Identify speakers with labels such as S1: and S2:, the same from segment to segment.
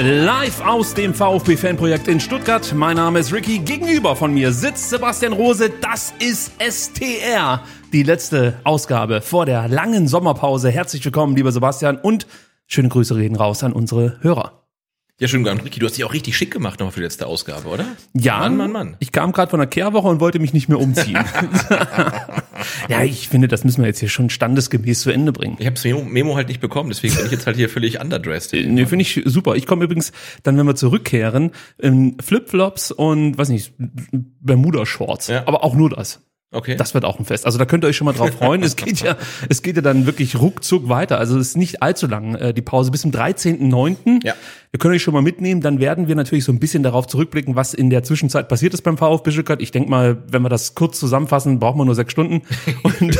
S1: Live aus dem VfB-Fanprojekt in Stuttgart. Mein Name ist Ricky. Gegenüber von mir sitzt Sebastian Rose. Das ist STR. Die letzte Ausgabe vor der langen Sommerpause. Herzlich willkommen, lieber Sebastian. Und schöne Grüße reden raus an unsere Hörer.
S2: Ja, schön, Gern. Ricky, du hast dich auch richtig schick gemacht nochmal für die letzte Ausgabe, oder?
S1: Ja,
S2: Mann, Mann, Mann.
S1: Ich kam gerade von der Kehrwoche und wollte mich nicht mehr umziehen. ja, ich finde, das müssen wir jetzt hier schon standesgemäß zu Ende bringen.
S2: Ich habe das Memo, Memo halt nicht bekommen, deswegen bin ich jetzt halt hier völlig underdressed.
S1: Nee, finde ich super. Ich komme übrigens dann, wenn wir zurückkehren, in Flipflops und, weiß nicht, Bermuda-Shorts.
S2: Ja.
S1: Aber auch nur das.
S2: Okay.
S1: Das wird auch ein Fest. Also da könnt ihr euch schon mal drauf freuen. es geht ja, es geht ja dann wirklich ruckzuck weiter. Also es ist nicht allzu lang, äh, die Pause bis zum 13.09.
S2: Ja.
S1: Wir können euch schon mal mitnehmen. Dann werden wir natürlich so ein bisschen darauf zurückblicken, was in der Zwischenzeit passiert ist beim VfB Stuttgart. Ich denke mal, wenn wir das kurz zusammenfassen, brauchen wir nur sechs Stunden. Und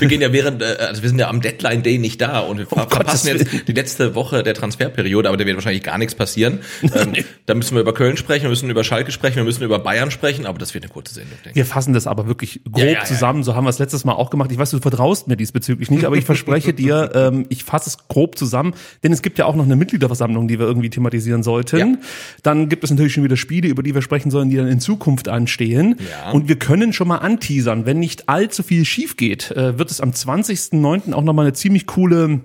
S2: wir gehen ja während, äh, also wir sind ja am Deadline Day nicht da und wir
S1: Gottes
S2: verpassen jetzt
S1: Willen.
S2: die letzte Woche der Transferperiode, aber da wird wahrscheinlich gar nichts passieren. ähm, da müssen wir über Köln sprechen, wir müssen über Schalke sprechen, wir müssen über Bayern sprechen, aber das wird eine kurze Sendung, denke ich.
S1: wir fassen das aber wirklich grob
S2: Ja, ja, ja.
S1: zusammen. So haben wir es letztes Mal auch gemacht. Ich weiß, du vertraust mir diesbezüglich nicht, aber ich verspreche dir, ähm, ich fasse es grob zusammen, denn es gibt ja auch noch eine Mitgliederversammlung, die wir irgendwie thematisieren sollten.
S2: Ja.
S1: Dann gibt es natürlich schon wieder Spiele, über die wir sprechen sollen, die dann in Zukunft anstehen.
S2: Ja.
S1: Und wir können schon mal anteasern, wenn nicht allzu viel schief geht, äh, wird es am 20.09. auch noch mal eine ziemlich coole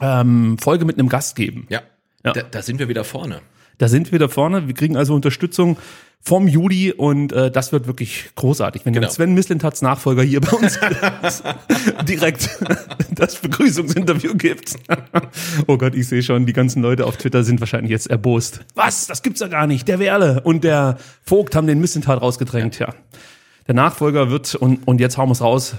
S1: ähm, Folge mit einem Gast geben.
S2: Ja.
S1: Ja.
S2: Da, da sind wir wieder vorne.
S1: Da sind wir wieder vorne. Wir kriegen also Unterstützung vom Juli und äh, das wird wirklich großartig, wenn
S2: Genau.
S1: Sven Mislintats Nachfolger hier bei uns direkt das Begrüßungsinterview gibt. oh Gott, ich sehe schon, die ganzen Leute auf Twitter sind wahrscheinlich jetzt erbost. Was? Das gibt's ja gar nicht. Der Werle und der Vogt haben den Mislintat rausgedrängt, ja. Der Nachfolger wird, und, und jetzt hauen wir's raus,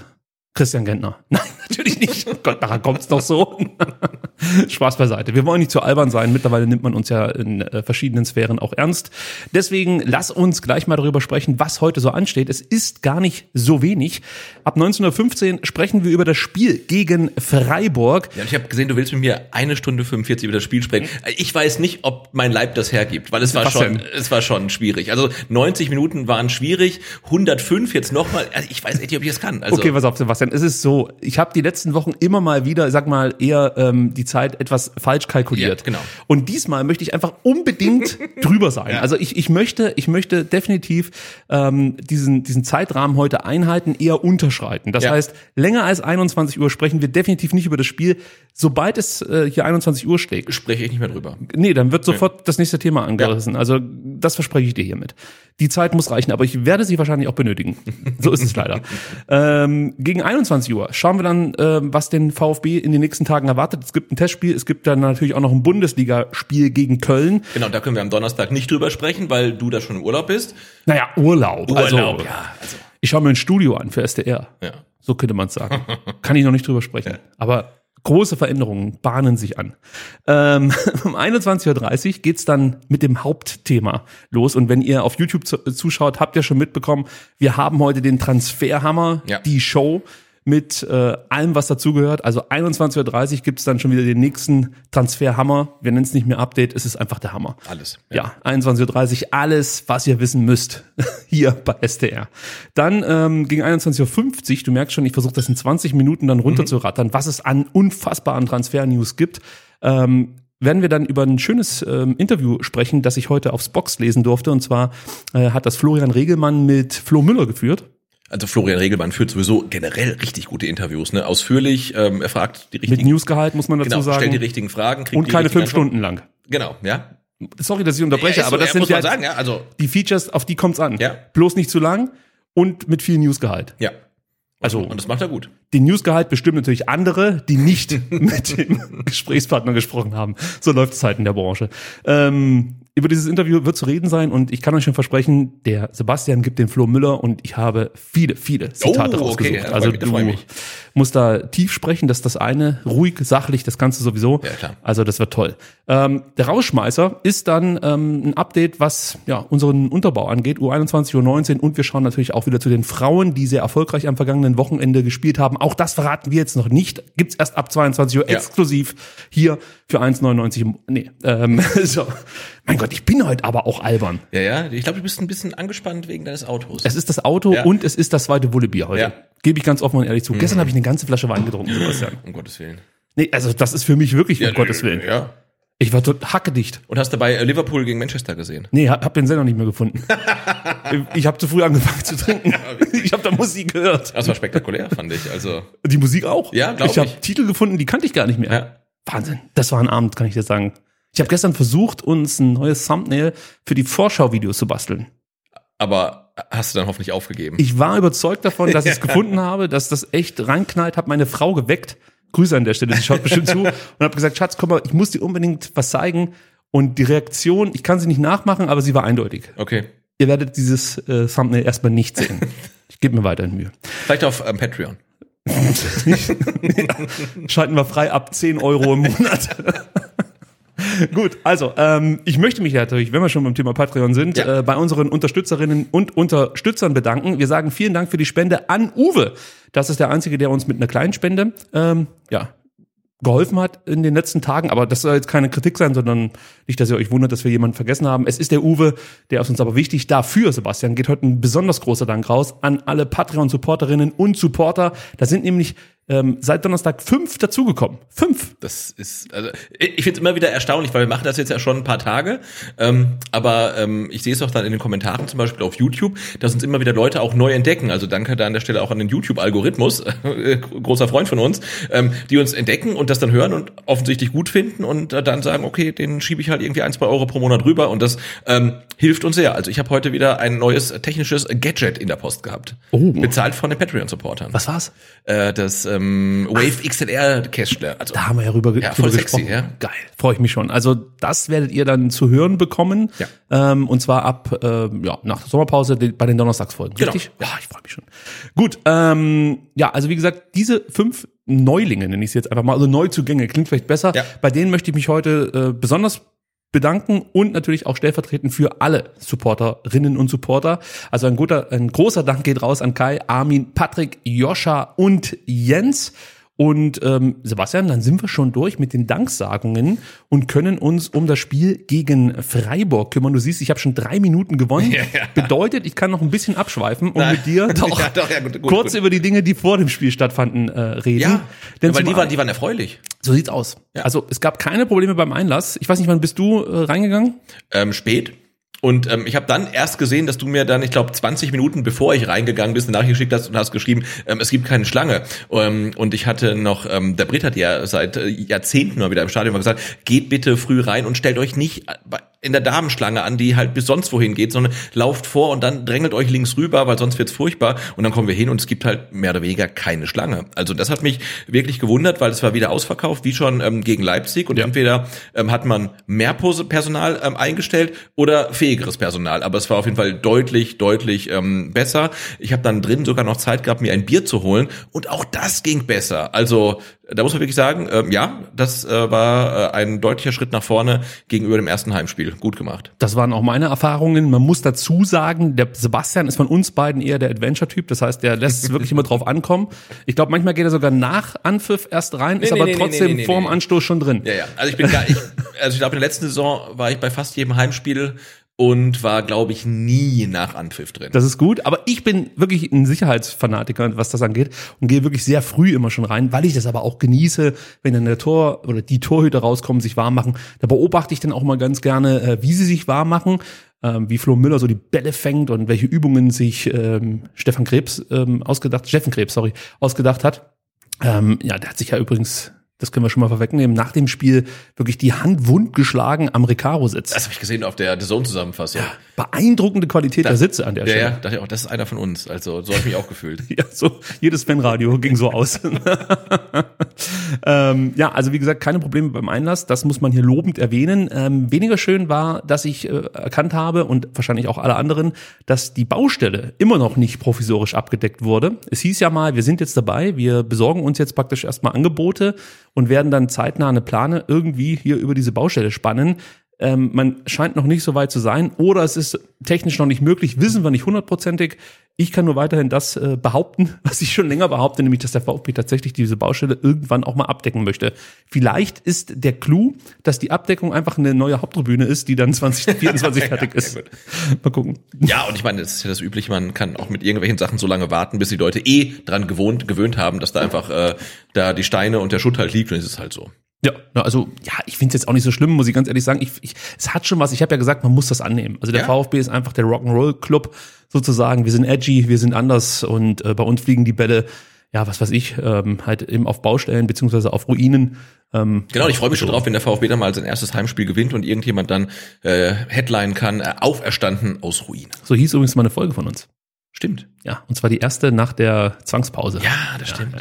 S1: Christian Gentner. Nein, natürlich nicht. Oh Gott, daran kommt's doch so. Spaß beiseite. Wir wollen nicht zu albern sein. Mittlerweile nimmt man uns ja in äh, verschiedenen Sphären auch ernst. Deswegen lass uns gleich mal darüber sprechen, was heute so ansteht. Es ist gar nicht so wenig. Ab 1915 sprechen wir über das Spiel gegen Freiburg.
S2: Ja, ich habe gesehen, du willst mit mir eine Stunde 45 über das Spiel sprechen. Ich weiß nicht, ob mein Leib das hergibt, weil es war
S1: Was
S2: schon,
S1: denn?
S2: es war schon schwierig. Also 90 Minuten waren schwierig, 105 jetzt nochmal. Also ich weiß echt nicht, ob ich das kann. Also,
S1: Okay, pass auf, Sebastian. Es ist so, ich habe die letzten Wochen immer mal wieder, sag mal, eher ähm, die Zeit etwas falsch kalkuliert.
S2: Ja, genau.
S1: Und diesmal möchte ich einfach unbedingt drüber sein.
S2: Ja.
S1: Also ich, ich möchte, ich möchte definitiv ähm, diesen, diesen Zeitrahmen heute einhalten, eher unterschreiten. Das
S2: Ja.
S1: heißt, länger als 21 Uhr sprechen wir definitiv nicht über das Spiel. Sobald es äh, hier 21 Uhr schlägt,
S2: spreche ich nicht mehr drüber.
S1: Nee, dann wird sofort das nächste Thema angerissen. Also das verspreche ich dir hiermit. Die Zeit muss reichen, aber ich werde sie wahrscheinlich auch benötigen. So ist es leider. ähm, gegen 21 Uhr schauen wir dann, ähm, was den VfB in den nächsten Tagen erwartet. Es gibt ein Testspiel, es gibt dann natürlich auch noch ein Bundesligaspiel gegen Köln.
S2: Genau, da können wir am Donnerstag nicht drüber sprechen, weil du da schon im Urlaub bist.
S1: Naja, Urlaub. also,
S2: Urlaub, ja, also.
S1: Ich schaue mir ein Studio an für SDR.
S2: Ja.
S1: So könnte man es sagen. Kann ich noch nicht drüber sprechen. Aber große Veränderungen bahnen sich an. Ähm, um 21.30 Uhr geht's dann mit dem Hauptthema los. Und wenn ihr auf YouTube zu, zuschaut, habt ihr schon mitbekommen, wir haben heute den Transferhammer,
S2: Ja.
S1: die Show mit äh, allem, was dazugehört. Also 21.30 Uhr gibt's dann schon wieder den nächsten Transferhammer. Wir nennen es nicht mehr Update, es ist einfach der Hammer.
S2: Alles.
S1: Ja, 21.30 Uhr, alles, was ihr wissen müsst, hier bei SDR. Dann ähm, gegen 21.50 Uhr, du merkst schon, ich versuche das in 20 Minuten dann runterzurattern, was es an unfassbaren Transfer-News gibt. Ähm, werden wir dann über ein schönes ähm, Interview sprechen, das ich heute aufs Box lesen durfte. Und zwar äh, hat das Florian Regelmann mit Flo Müller geführt.
S2: Also Florian Regelmann führt sowieso generell richtig gute Interviews, ne? Ausführlich, ähm, er fragt die
S1: Mit
S2: richtigen,
S1: Newsgehalt muss man dazu
S2: genau,
S1: sagen.
S2: stellt die richtigen Fragen, kriegt
S1: und keine fünf
S2: Antworten.
S1: Stunden lang.
S2: Genau, ja.
S1: Sorry, dass ich unterbreche,
S2: Ja, ist
S1: aber
S2: so,
S1: das
S2: ja,
S1: sind
S2: muss
S1: ja
S2: sagen, ja, also
S1: die Features, auf die kommt's an.
S2: Ja.
S1: Bloß nicht zu lang und mit viel Newsgehalt.
S2: ja.
S1: Also
S2: Und das macht er gut.
S1: den Newsgehalt bestimmen natürlich andere, die nicht mit dem Gesprächspartner gesprochen haben. So läuft es halt in der Branche. Ähm, über dieses Interview wird zu reden sein und ich kann euch schon versprechen, der Sebastian gibt den Flo Müller und ich habe viele, viele Zitate
S2: Oh, okay,
S1: rausgesucht.
S2: ja,
S1: also
S2: mich,
S1: du musst da tief sprechen, das ist das eine, ruhig, sachlich, das Ganze sowieso.
S2: Ja, klar.
S1: Also das wird toll. Ähm, der Rauschmeißer ist dann ähm, ein Update, was ja unseren Unterbau angeht, U21, U19 und wir schauen natürlich auch wieder zu den Frauen, die sehr erfolgreich am vergangenen Wochenende gespielt haben. Auch das verraten wir jetzt noch nicht. Gibt's erst ab 22 Uhr
S2: Ja.
S1: exklusiv hier für 1,99. im- Nee, ähm, so. Mein Gott, ich bin heute aber auch albern.
S2: Ja, ja. Ich glaube, du bist ein bisschen angespannt wegen deines Autos.
S1: Es ist das Auto
S2: Ja.
S1: und es ist das zweite Wullebier heute.
S2: Ja. Mhm.
S1: Gebe ich ganz offen und ehrlich zu. Gestern habe ich eine ganze Flasche Wein getrunken, Sebastian.
S2: um Gottes Willen.
S1: Nee, also das ist für mich wirklich, um Gottes Willen.
S2: Ja.
S1: Ich war tot hackedicht.
S2: Und hast dabei äh, Liverpool gegen Manchester gesehen?
S1: Nee, hab, hab den Sender nicht mehr gefunden. ich habe zu früh angefangen zu trinken. Ich habe da Musik gehört.
S2: Das war spektakulär, fand ich. Also,
S1: Die Musik auch?
S2: Ja, glaub
S1: Ich habe
S2: ich.
S1: Titel gefunden, die kannte ich gar nicht mehr.
S2: ja.
S1: Wahnsinn. Das war ein Abend, kann ich dir sagen. Ich habe gestern versucht, uns ein neues Thumbnail für die Vorschau-Videos zu basteln.
S2: Aber hast du dann hoffentlich aufgegeben?
S1: Ich war überzeugt davon, dass ich es gefunden habe, dass das echt reinknallt, habe meine Frau geweckt. Grüße an der Stelle, sie schaut bestimmt zu und habe gesagt, Schatz, komm mal, ich muss dir unbedingt was zeigen. Und die Reaktion, ich kann sie nicht nachmachen, aber sie war eindeutig.
S2: Okay.
S1: Ihr werdet dieses äh, Thumbnail erstmal nicht sehen. Ich gebe mir weiterhin Mühe.
S2: Vielleicht auf ähm, Patreon.
S1: Schalten wir frei ab 10 Euro im Monat. Gut, also ähm, ich möchte mich natürlich, wenn wir schon beim Thema Patreon sind,
S2: Ja.
S1: äh, bei unseren Unterstützerinnen und Unterstützern bedanken. Wir sagen vielen Dank für die Spende an Uwe. Das ist der Einzige, der uns mit einer kleinen Spende ähm, ja, geholfen hat in den letzten Tagen. Aber das soll jetzt keine Kritik sein, sondern nicht, dass ihr euch wundert, dass wir jemanden vergessen haben. Es ist der Uwe, der ist uns aber wichtig. Dafür, Sebastian, geht heute ein besonders großer Dank raus an alle Patreon-Supporterinnen und Supporter. Da sind nämlich ähm, seit Donnerstag fünf dazugekommen. Fünf.
S2: Das ist, also ich finde es immer wieder erstaunlich, weil wir machen das jetzt ja schon ein paar Tage. Ähm, aber ähm, ich sehe es auch dann in den Kommentaren, zum Beispiel auf YouTube, dass uns immer wieder Leute auch neu entdecken. Also danke da an der Stelle auch an den YouTube-Algorithmus, äh, großer Freund von uns, ähm, die uns entdecken und das dann hören und offensichtlich gut finden und äh, dann sagen, okay, den schiebe ich halt irgendwie ein, zwei Euro pro Monat rüber und das ähm, hilft uns sehr. Also ich habe heute wieder ein neues technisches Gadget in der Post gehabt.
S1: Oh.
S2: Bezahlt von den Patreon-Supportern.
S1: Was war's?
S2: Äh, das ähm, Wave XLR Cashler. Also
S1: Da haben wir ja rüber,
S2: Ja,
S1: drüber
S2: voll sexy,
S1: gesprochen.
S2: ja.
S1: Geil, freue ich mich schon. Also das werdet ihr dann zu hören bekommen.
S2: Ja.
S1: Ähm, und zwar ab äh, ja, nach der Sommerpause bei den Donnerstagsfolgen.
S2: Genau.
S1: Richtig? Ja, ich freue mich schon. Gut, ähm, ja, also wie gesagt, diese fünf Neulinge nenne ich sie jetzt einfach mal, also Neuzugänge, klingt vielleicht besser.
S2: Ja.
S1: Bei denen möchte ich mich heute äh, besonders bedanken und natürlich auch stellvertretend für alle Supporterinnen und Supporter. Also ein guter, ein großer Dank geht raus an Kai, Armin, Patrick, Joscha und Jens. Und ähm, Sebastian, dann sind wir schon durch mit den Danksagungen und können uns um das Spiel gegen Freiburg kümmern. Du siehst, ich habe schon drei Minuten gewonnen.
S2: Ja, ja.
S1: Bedeutet, ich kann noch ein bisschen abschweifen und
S2: Nein.
S1: mit dir doch,
S2: Ja, doch, gut, gut,
S1: kurz
S2: gut.
S1: über die Dinge, die vor dem Spiel stattfanden, äh, reden.
S2: Ja,
S1: Denn
S2: weil die waren, die waren erfreulich.
S1: so sieht's aus.
S2: Ja.
S1: Also es gab keine Probleme beim Einlass. Ich weiß nicht, wann bist du äh, reingegangen?
S2: Ähm, spät. Und ähm, ich habe dann erst gesehen, dass du mir dann, ich glaube, 20 Minuten bevor ich reingegangen bist, eine Nachricht geschickt hast und hast geschrieben, ähm, es gibt keine Schlange. Ähm, und ich hatte noch, ähm, der Brit hat ja seit äh, Jahrzehnten mal wieder im Stadion mal gesagt, geht bitte früh rein und stellt euch nicht bei- in der Damenschlange an, die halt bis sonst wohin geht, sondern lauft vor und dann drängelt euch links rüber, weil sonst wird's furchtbar. Und dann kommen wir hin und es gibt halt mehr oder weniger keine Schlange. Also das hat mich wirklich gewundert, weil es war wieder ausverkauft, wie schon ähm, gegen Leipzig. Und
S1: Ja.
S2: entweder ähm, hat man mehr Personal ähm, eingestellt oder fähigeres Personal. Aber es war auf jeden Fall deutlich, deutlich ähm, besser. Ich habe dann drin sogar noch Zeit gehabt, mir ein Bier zu holen. Und auch das ging besser. Also da muss man wirklich sagen, ähm, ja, das äh, war äh, ein deutlicher Schritt nach vorne gegenüber dem ersten Heimspiel. Gut gemacht.
S1: Das waren auch meine Erfahrungen. Man muss dazu sagen, der Sebastian ist von uns beiden eher der Adventure-Typ. Das heißt, der lässt es wirklich immer drauf ankommen. Ich glaube, manchmal geht er sogar nach Anpfiff erst rein, ist
S2: nee,
S1: aber
S2: nee, nee,
S1: trotzdem
S2: nee, nee,
S1: vorm
S2: nee.
S1: Anstoß schon drin.
S2: Ja, ja. Also ich bin gar, ich, also ich glaube, in der letzten Saison war ich bei fast jedem Heimspiel und war, glaube ich, nie nach Anpfiff drin.
S1: Das ist gut, aber ich bin wirklich ein Sicherheitsfanatiker, was das angeht und gehe wirklich sehr früh immer schon rein, weil ich das aber auch genieße, wenn dann der Tor oder die Torhüter rauskommen, sich warm machen. Da beobachte ich dann auch mal ganz gerne, äh, wie sie sich warm machen. ähm, wie Flo Müller so die Bälle fängt und welche Übungen sich ähm, Stefan Krebs ähm, ausgedacht, Steffen Krebs, sorry, ausgedacht hat. Ja, der hat sich ja übrigens das können wir schon mal vorwegnehmen, nach dem Spiel wirklich die Hand wund geschlagen am Recaro-Sitz.
S2: Das habe ich gesehen auf der The Zone-Zusammenfassung. Ja,
S1: beeindruckende Qualität
S2: das,
S1: der Sitze an der
S2: ja,
S1: Stelle.
S2: Ja, dachte ich auch, das ist einer von uns. Also so habe ich mich auch gefühlt.
S1: ja, so jedes Fanradio ging so aus. ähm, ja, also wie gesagt, keine Probleme beim Einlass. Das muss man hier lobend erwähnen. Ähm, weniger schön war, dass ich äh, erkannt habe und wahrscheinlich auch alle anderen, dass die Baustelle immer noch nicht provisorisch abgedeckt wurde. Es hieß ja mal, wir sind jetzt dabei, wir besorgen uns jetzt praktisch erstmal Angebote und werden dann zeitnah eine Plane irgendwie hier über diese Baustelle spannen. Ähm, man scheint noch nicht so weit zu sein oder es ist technisch noch nicht möglich, wissen wir nicht hundertprozentig. Ich kann nur weiterhin das äh, behaupten, was ich schon länger behaupte, nämlich, dass der VfB tatsächlich diese Baustelle irgendwann auch mal abdecken möchte. Vielleicht ist der Clou, dass die Abdeckung einfach eine neue Haupttribüne ist, die dann 2024 fertig ist.
S2: Ja,
S1: mal gucken.
S2: Ja, und ich meine, das ist ja das Übliche, man kann auch mit irgendwelchen Sachen so lange warten, bis die Leute eh dran gewohnt, gewöhnt haben, dass da einfach äh, da die Steine und der Schutt halt liegt und es ist halt so.
S1: Ja, also ja, ich finde es jetzt auch nicht so schlimm, muss ich ganz ehrlich sagen. Ich, ich, es hat schon was. Ich habe ja gesagt, man muss das annehmen. Also der
S2: Ja.
S1: VfB ist einfach der Rock'n'Roll Club sozusagen. Wir sind edgy, wir sind anders und äh, bei uns fliegen die Bälle, ja, was weiß ich, ähm, halt eben auf Baustellen beziehungsweise auf Ruinen. Ähm,
S2: Genau, und ich freue mich schon drauf, wenn der VfB dann mal sein erstes Heimspiel gewinnt und irgendjemand dann äh, Headline kann, äh, auferstanden aus Ruinen.
S1: so hieß übrigens mal eine Folge von uns.
S2: Stimmt.
S1: Ja, und zwar die erste nach der Zwangspause.
S2: Ja, das stimmt.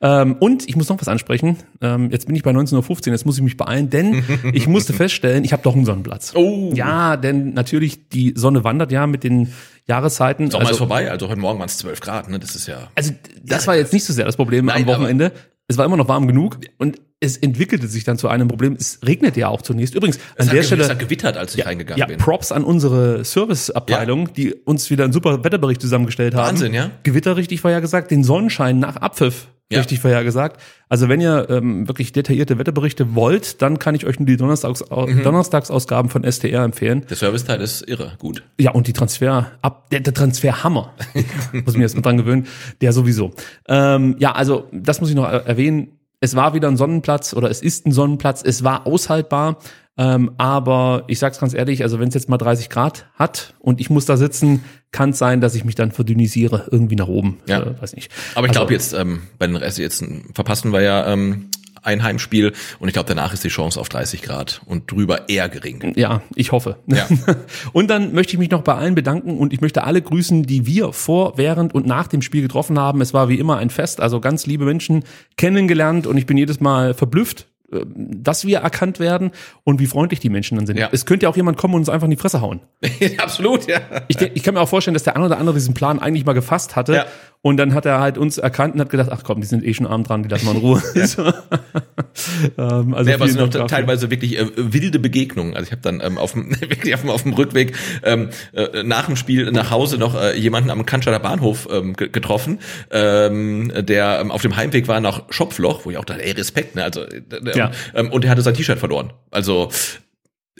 S1: Ähm, und ich muss noch was ansprechen. Ähm, jetzt bin ich bei 19.15 Uhr, jetzt muss ich mich beeilen, denn ich musste feststellen, ich habe doch einen Sonnenplatz.
S2: Oh.
S1: Ja, denn natürlich, die Sonne wandert ja mit den Jahreszeiten.
S2: Sommer ist
S1: Also,
S2: vorbei, also heute Morgen waren es 12 Grad, ne? Das ist ja.
S1: also das war jetzt nicht so sehr das Problem
S2: Nein,
S1: am Wochenende. Es war immer noch warm genug und es entwickelte sich dann zu einem Problem. Es regnet ja auch zunächst. Übrigens, an der Stelle
S2: es hat gewittert, als ich reingegangen
S1: ja,
S2: bin.
S1: Props an unsere Serviceabteilung, die uns wieder einen super Wetterbericht zusammengestellt haben.
S2: Wahnsinn, ja.
S1: Gewitter richtig vorhergesagt, den Sonnenschein nach Abpfiff
S2: Ja.
S1: richtig vorhergesagt. Also wenn ihr ähm, wirklich detaillierte Wetterberichte wollt, dann kann ich euch nur die Donnerstags
S2: Mhm.
S1: Donnerstagsausgaben von STR empfehlen.
S2: Der Serviceteil ist irre, gut.
S1: Ja, und die Transfer, ab, der, der Transferhammer, muss mir jetzt mal dran gewöhnen, der sowieso. Ähm, ja, also das muss ich noch er- erwähnen. Es war wieder ein Sonnenplatz oder es ist ein Sonnenplatz. Es war aushaltbar. Ähm, aber ich sag's ganz ehrlich, also wenn es jetzt mal 30 Grad hat und ich muss da sitzen, kann es sein, dass ich mich dann verdünnisiere irgendwie nach oben.
S2: Ja.
S1: Äh, weiß nicht.
S2: Aber ich
S1: Also-
S2: glaube jetzt, ähm, bei den Rest jetzt verpassen wir ja ähm, ein Heimspiel und ich glaube, danach ist die Chance auf 30 Grad und drüber eher gering.
S1: Ja, ich hoffe.
S2: Ja.
S1: und dann möchte ich mich noch bei allen bedanken und ich möchte alle grüßen, die wir vor, während und nach dem Spiel getroffen haben. Es war wie immer ein Fest, also ganz liebe Menschen kennengelernt und ich bin jedes Mal verblüfft, äh, dass wir erkannt werden und wie freundlich die Menschen dann sind.
S2: Ja.
S1: Es könnte ja auch jemand kommen und uns einfach in die Fresse hauen.
S2: Absolut, ja.
S1: Ich, ich kann mir auch vorstellen, dass der eine oder andere diesen Plan eigentlich mal gefasst hatte
S2: Ja.
S1: Und dann hat er halt uns erkannt und hat gedacht, ach komm, die sind eh schon arm dran, die lassen wir in Ruhe. Ähm, also
S2: Ja, aber es
S1: vielen
S2: sind
S1: dafür.
S2: teilweise wirklich äh, wilde Begegnungen. Also ich habe dann ähm, auf dem wirklich auf dem, auf dem Rückweg ähm, äh, nach dem Spiel nach Hause noch äh, jemanden am Cannstatter Bahnhof ähm, ge- getroffen, ähm, der ähm, auf dem Heimweg war nach Schopfloch, wo ich auch dachte, ey Respekt, ne? Also äh,
S1: Ja.
S2: ähm, und er hatte sein T-Shirt verloren. Also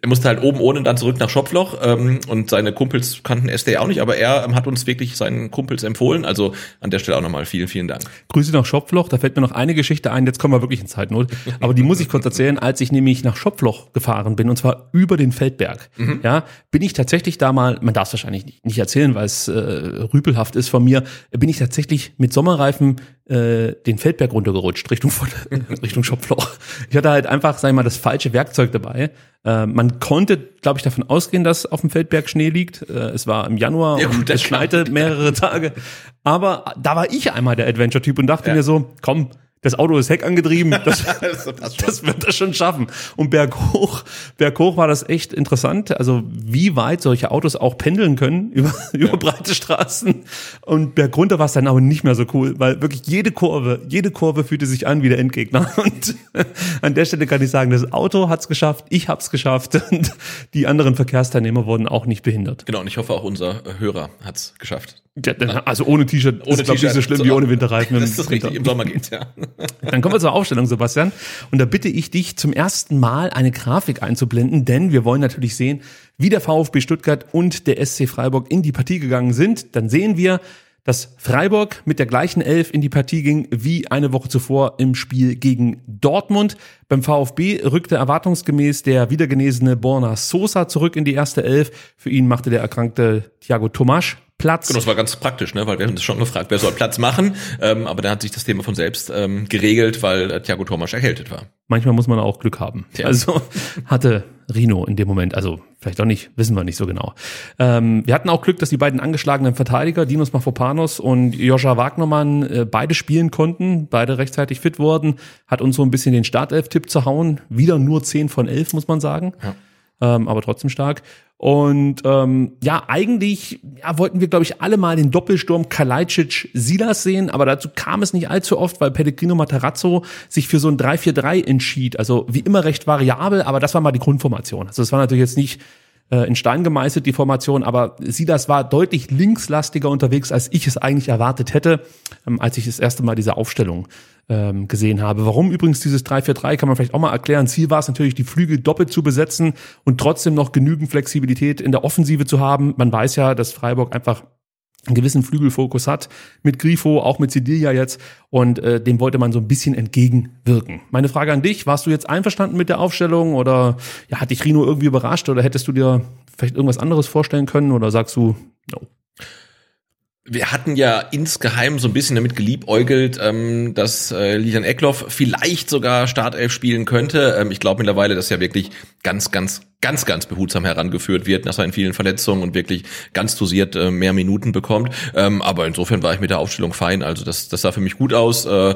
S2: er musste halt oben ohne dann zurück nach Schopfloch ähm, und seine Kumpels kannten SD auch nicht, aber er ähm, hat uns wirklich seinen Kumpels empfohlen. Also an der Stelle auch nochmal vielen, vielen Dank.
S1: Grüße nach Schopfloch, da fällt mir noch eine Geschichte ein, jetzt kommen wir wirklich in Zeitnot. Aber die muss ich kurz erzählen, als ich nämlich nach Schopfloch gefahren bin, und zwar über den Feldberg. Ja, bin ich tatsächlich da mal, man darf es wahrscheinlich nicht, nicht erzählen, weil es äh, rüpelhaft ist von mir, bin ich tatsächlich mit Sommerreifen äh, den Feldberg runtergerutscht, Richtung, von- Richtung Schopfloch. Ich hatte halt einfach, sag ich mal, das falsche Werkzeug dabei. Äh, man konnte, glaube ich, davon ausgehen, dass auf dem Feldberg Schnee liegt. Äh, es war im Januar
S2: Ja, gut,
S1: es schneite mehrere Tage. Aber da war ich einmal der Adventure-Typ und dachte
S2: Ja.
S1: mir so, komm, das Auto ist heckangetrieben, das,
S2: Das
S1: das wird das schon schaffen. Und berghoch, berghoch war das echt interessant. Also wie weit solche Autos auch pendeln können über, über breite Straßen. Und bergunter war es dann aber nicht mehr so cool, weil wirklich jede Kurve, jede Kurve fühlte sich an wie der Endgegner. Und an der Stelle kann ich sagen, das Auto hat's geschafft, ich hab's geschafft und die anderen Verkehrsteilnehmer wurden auch nicht behindert.
S2: Genau, und ich hoffe auch unser Hörer hat's geschafft.
S1: Ja, dann- Also ohne T-Shirt
S2: Ohne
S1: ist glaube ich nicht so schlimm wie ohne Winterreifen. im
S2: Das ist
S1: Winter.
S2: richtig, im Sommer geht's, ja.
S1: Dann kommen wir zur Aufstellung, Sebastian. Und da bitte ich dich zum ersten Mal eine Grafik einzublenden, denn wir wollen natürlich sehen, wie der VfB Stuttgart und der SC Freiburg in die Partie gegangen sind. Dann sehen wir dass Freiburg mit der gleichen Elf in die Partie ging wie eine Woche zuvor im Spiel gegen Dortmund. Beim VfB rückte erwartungsgemäß der wiedergenesene Borna Sosa zurück in die erste Elf. Für ihn machte der erkrankte Thiago Tomasch Platz.
S2: Genau, das war ganz praktisch, ne? weil wir haben uns schon gefragt, wer soll Platz machen, ähm, aber dann hat sich das Thema von selbst ähm, geregelt, weil äh, Thiago Thomas erkältet war.
S1: Manchmal muss man auch Glück haben.
S2: Ja.
S1: Also hatte Rino in dem Moment, also vielleicht auch nicht, wissen wir nicht so genau. Ähm, wir hatten auch Glück, dass die beiden angeschlagenen Verteidiger, Dinos Mafropanos und Joscha Wagnermann, äh, beide spielen konnten, beide rechtzeitig fit wurden, hat uns so ein bisschen den Startelf-Tipp zu hauen. Wieder nur 10 von 11, muss man sagen.
S2: Ja.
S1: Ähm, aber trotzdem stark. Und ähm, ja, eigentlich ja, wollten wir, glaube ich, alle mal den Doppelsturm Kalajdzic-Silas sehen, aber dazu kam es nicht allzu oft, weil Pellegrino Matarazzo sich für so ein 3-4-3 entschied. Also wie immer recht variabel, aber das war mal die Grundformation. Also das war natürlich jetzt nicht äh, in Stein gemeißelt, die Formation, aber Silas war deutlich linkslastiger unterwegs, als ich es eigentlich erwartet hätte, ähm, als ich das erste Mal diese Aufstellung ähm, gesehen habe. Warum übrigens dieses 3-4-3 kann man vielleicht auch mal erklären. Ziel war es natürlich, die Flügel doppelt zu besetzen und trotzdem noch genügend Flexibilität in der Offensive zu haben. Man weiß ja, dass Freiburg einfach einen gewissen Flügelfokus hat, mit Grifo, auch mit Sedilia jetzt, und äh, dem wollte man so ein bisschen entgegenwirken. Meine Frage an dich, warst du jetzt einverstanden mit der Aufstellung oder ja, hat dich Rino irgendwie überrascht oder hättest du dir vielleicht irgendwas anderes vorstellen können oder sagst du, no?
S2: Wir hatten ja insgeheim so ein bisschen damit geliebäugelt, ähm, dass äh, Lilian Eckloff vielleicht sogar Startelf spielen könnte. Ähm, ich glaube mittlerweile, dass er wirklich ganz, ganz, ganz, ganz behutsam herangeführt wird nach seinen vielen Verletzungen und wirklich ganz dosiert äh, mehr Minuten bekommt. Ähm, aber insofern war ich mit der Aufstellung fein. Also das, das sah für mich gut aus. Äh,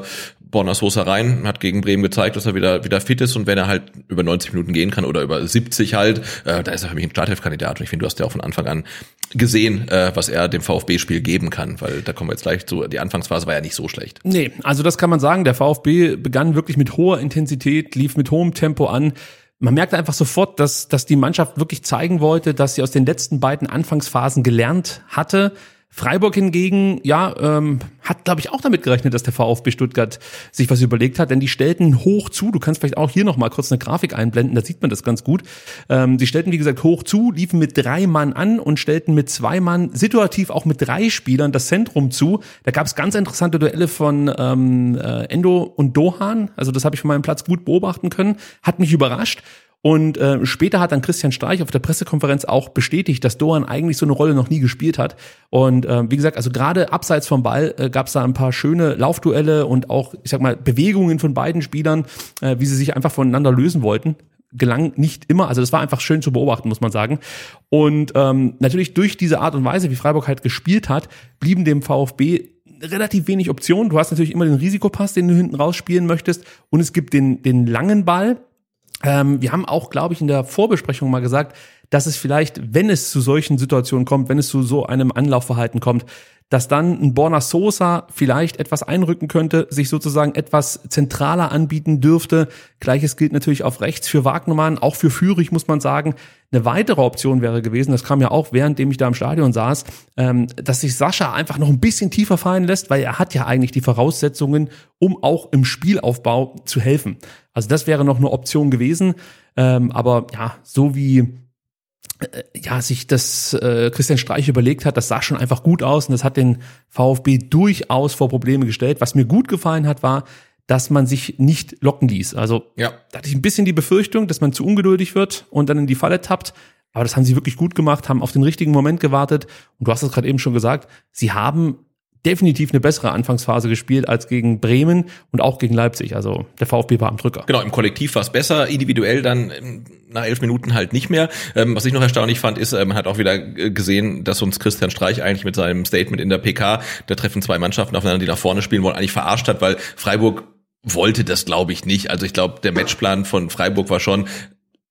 S2: Borna Sosa rein, hat gegen Bremen gezeigt, dass er wieder, wieder fit ist und wenn er halt über 90 Minuten gehen kann oder über 70 halt, äh, da ist er für mich ein Startelf-Kandidat und ich finde, du hast ja auch von Anfang an gesehen, äh, was er dem VfB-Spiel geben kann, weil da kommen wir jetzt gleich zu, die Anfangsphase war ja nicht so schlecht.
S1: Nee, also das kann man sagen. Der VfB begann wirklich mit hoher Intensität, lief mit hohem Tempo an. Man merkte einfach sofort, dass, dass die Mannschaft wirklich zeigen wollte, dass sie aus den letzten beiden Anfangsphasen gelernt hatte. Freiburg hingegen, ja, ähm, hat, glaube ich, auch damit gerechnet, dass der VfB Stuttgart sich was überlegt hat, denn die stellten hoch zu. Du kannst vielleicht auch hier noch mal kurz eine Grafik einblenden, da sieht man das ganz gut. Ähm, die stellten, wie gesagt, hoch zu, liefen mit drei Mann an und stellten mit zwei Mann, situativ auch mit drei Spielern, das Zentrum zu. Da gab es ganz interessante Duelle von ähm, äh, Endo und Dohan. Also das habe ich von meinem Platz gut beobachten können. Hat mich überrascht. Und äh, später hat dann Christian Streich auf der Pressekonferenz auch bestätigt, dass Doan eigentlich so eine Rolle noch nie gespielt hat. Und äh, wie gesagt, also gerade abseits vom Ball äh, gab es da ein paar schöne Laufduelle und auch, ich sag mal, Bewegungen von beiden Spielern, äh, wie sie sich einfach voneinander lösen wollten gelang nicht immer. Also das war einfach schön zu beobachten, muss man sagen. Und ähm, natürlich durch diese Art und Weise, wie Freiburg halt gespielt hat, blieben dem VfB relativ wenig Optionen. Du hast natürlich immer den Risikopass, den du hinten rausspielen möchtest. Und es gibt den, den langen Ball, ähm, wir haben auch, glaube ich, in der Vorbesprechung mal gesagt, dass es vielleicht, wenn es zu solchen Situationen kommt, wenn es zu so einem Anlaufverhalten kommt, dass dann ein Borna Sosa vielleicht etwas einrücken könnte, sich sozusagen etwas zentraler anbieten dürfte. Gleiches gilt natürlich auf rechts für Wagnermann, auch für Führig muss man sagen. Eine weitere Option wäre gewesen, das kam ja auch währenddem ich da im Stadion saß, ähm, dass sich Sascha einfach noch ein bisschen tiefer fallen lässt, weil er hat ja eigentlich die Voraussetzungen, um auch im Spielaufbau zu helfen. Also das wäre noch eine Option gewesen. Ähm, aber ja, so wie ja, sich das äh, Christian Streich überlegt hat, das sah schon einfach gut aus und das hat den VfB durchaus vor Probleme gestellt. Was mir gut gefallen hat, war, dass man sich nicht locken ließ. Also
S2: Ja.
S1: da hatte ich ein bisschen die Befürchtung, dass man zu ungeduldig wird und dann in die Falle tappt. Aber das haben sie wirklich gut gemacht, haben auf den richtigen Moment gewartet. Und du hast es gerade eben schon gesagt, sie haben definitiv eine bessere Anfangsphase gespielt als gegen Bremen und auch gegen Leipzig. Also der VfB war am Drücker.
S2: Genau, im Kollektiv war es besser, individuell dann ähm, nach elf Minuten halt nicht mehr. Ähm, was ich noch erstaunlich fand, ist, äh, man hat auch wieder gesehen, dass uns Christian Streich eigentlich mit seinem Statement in der PK, da treffen zwei Mannschaften aufeinander, die nach vorne spielen wollen, eigentlich verarscht hat, weil Freiburg wollte das, glaube ich, nicht. Also ich glaube, der Matchplan von Freiburg war schon,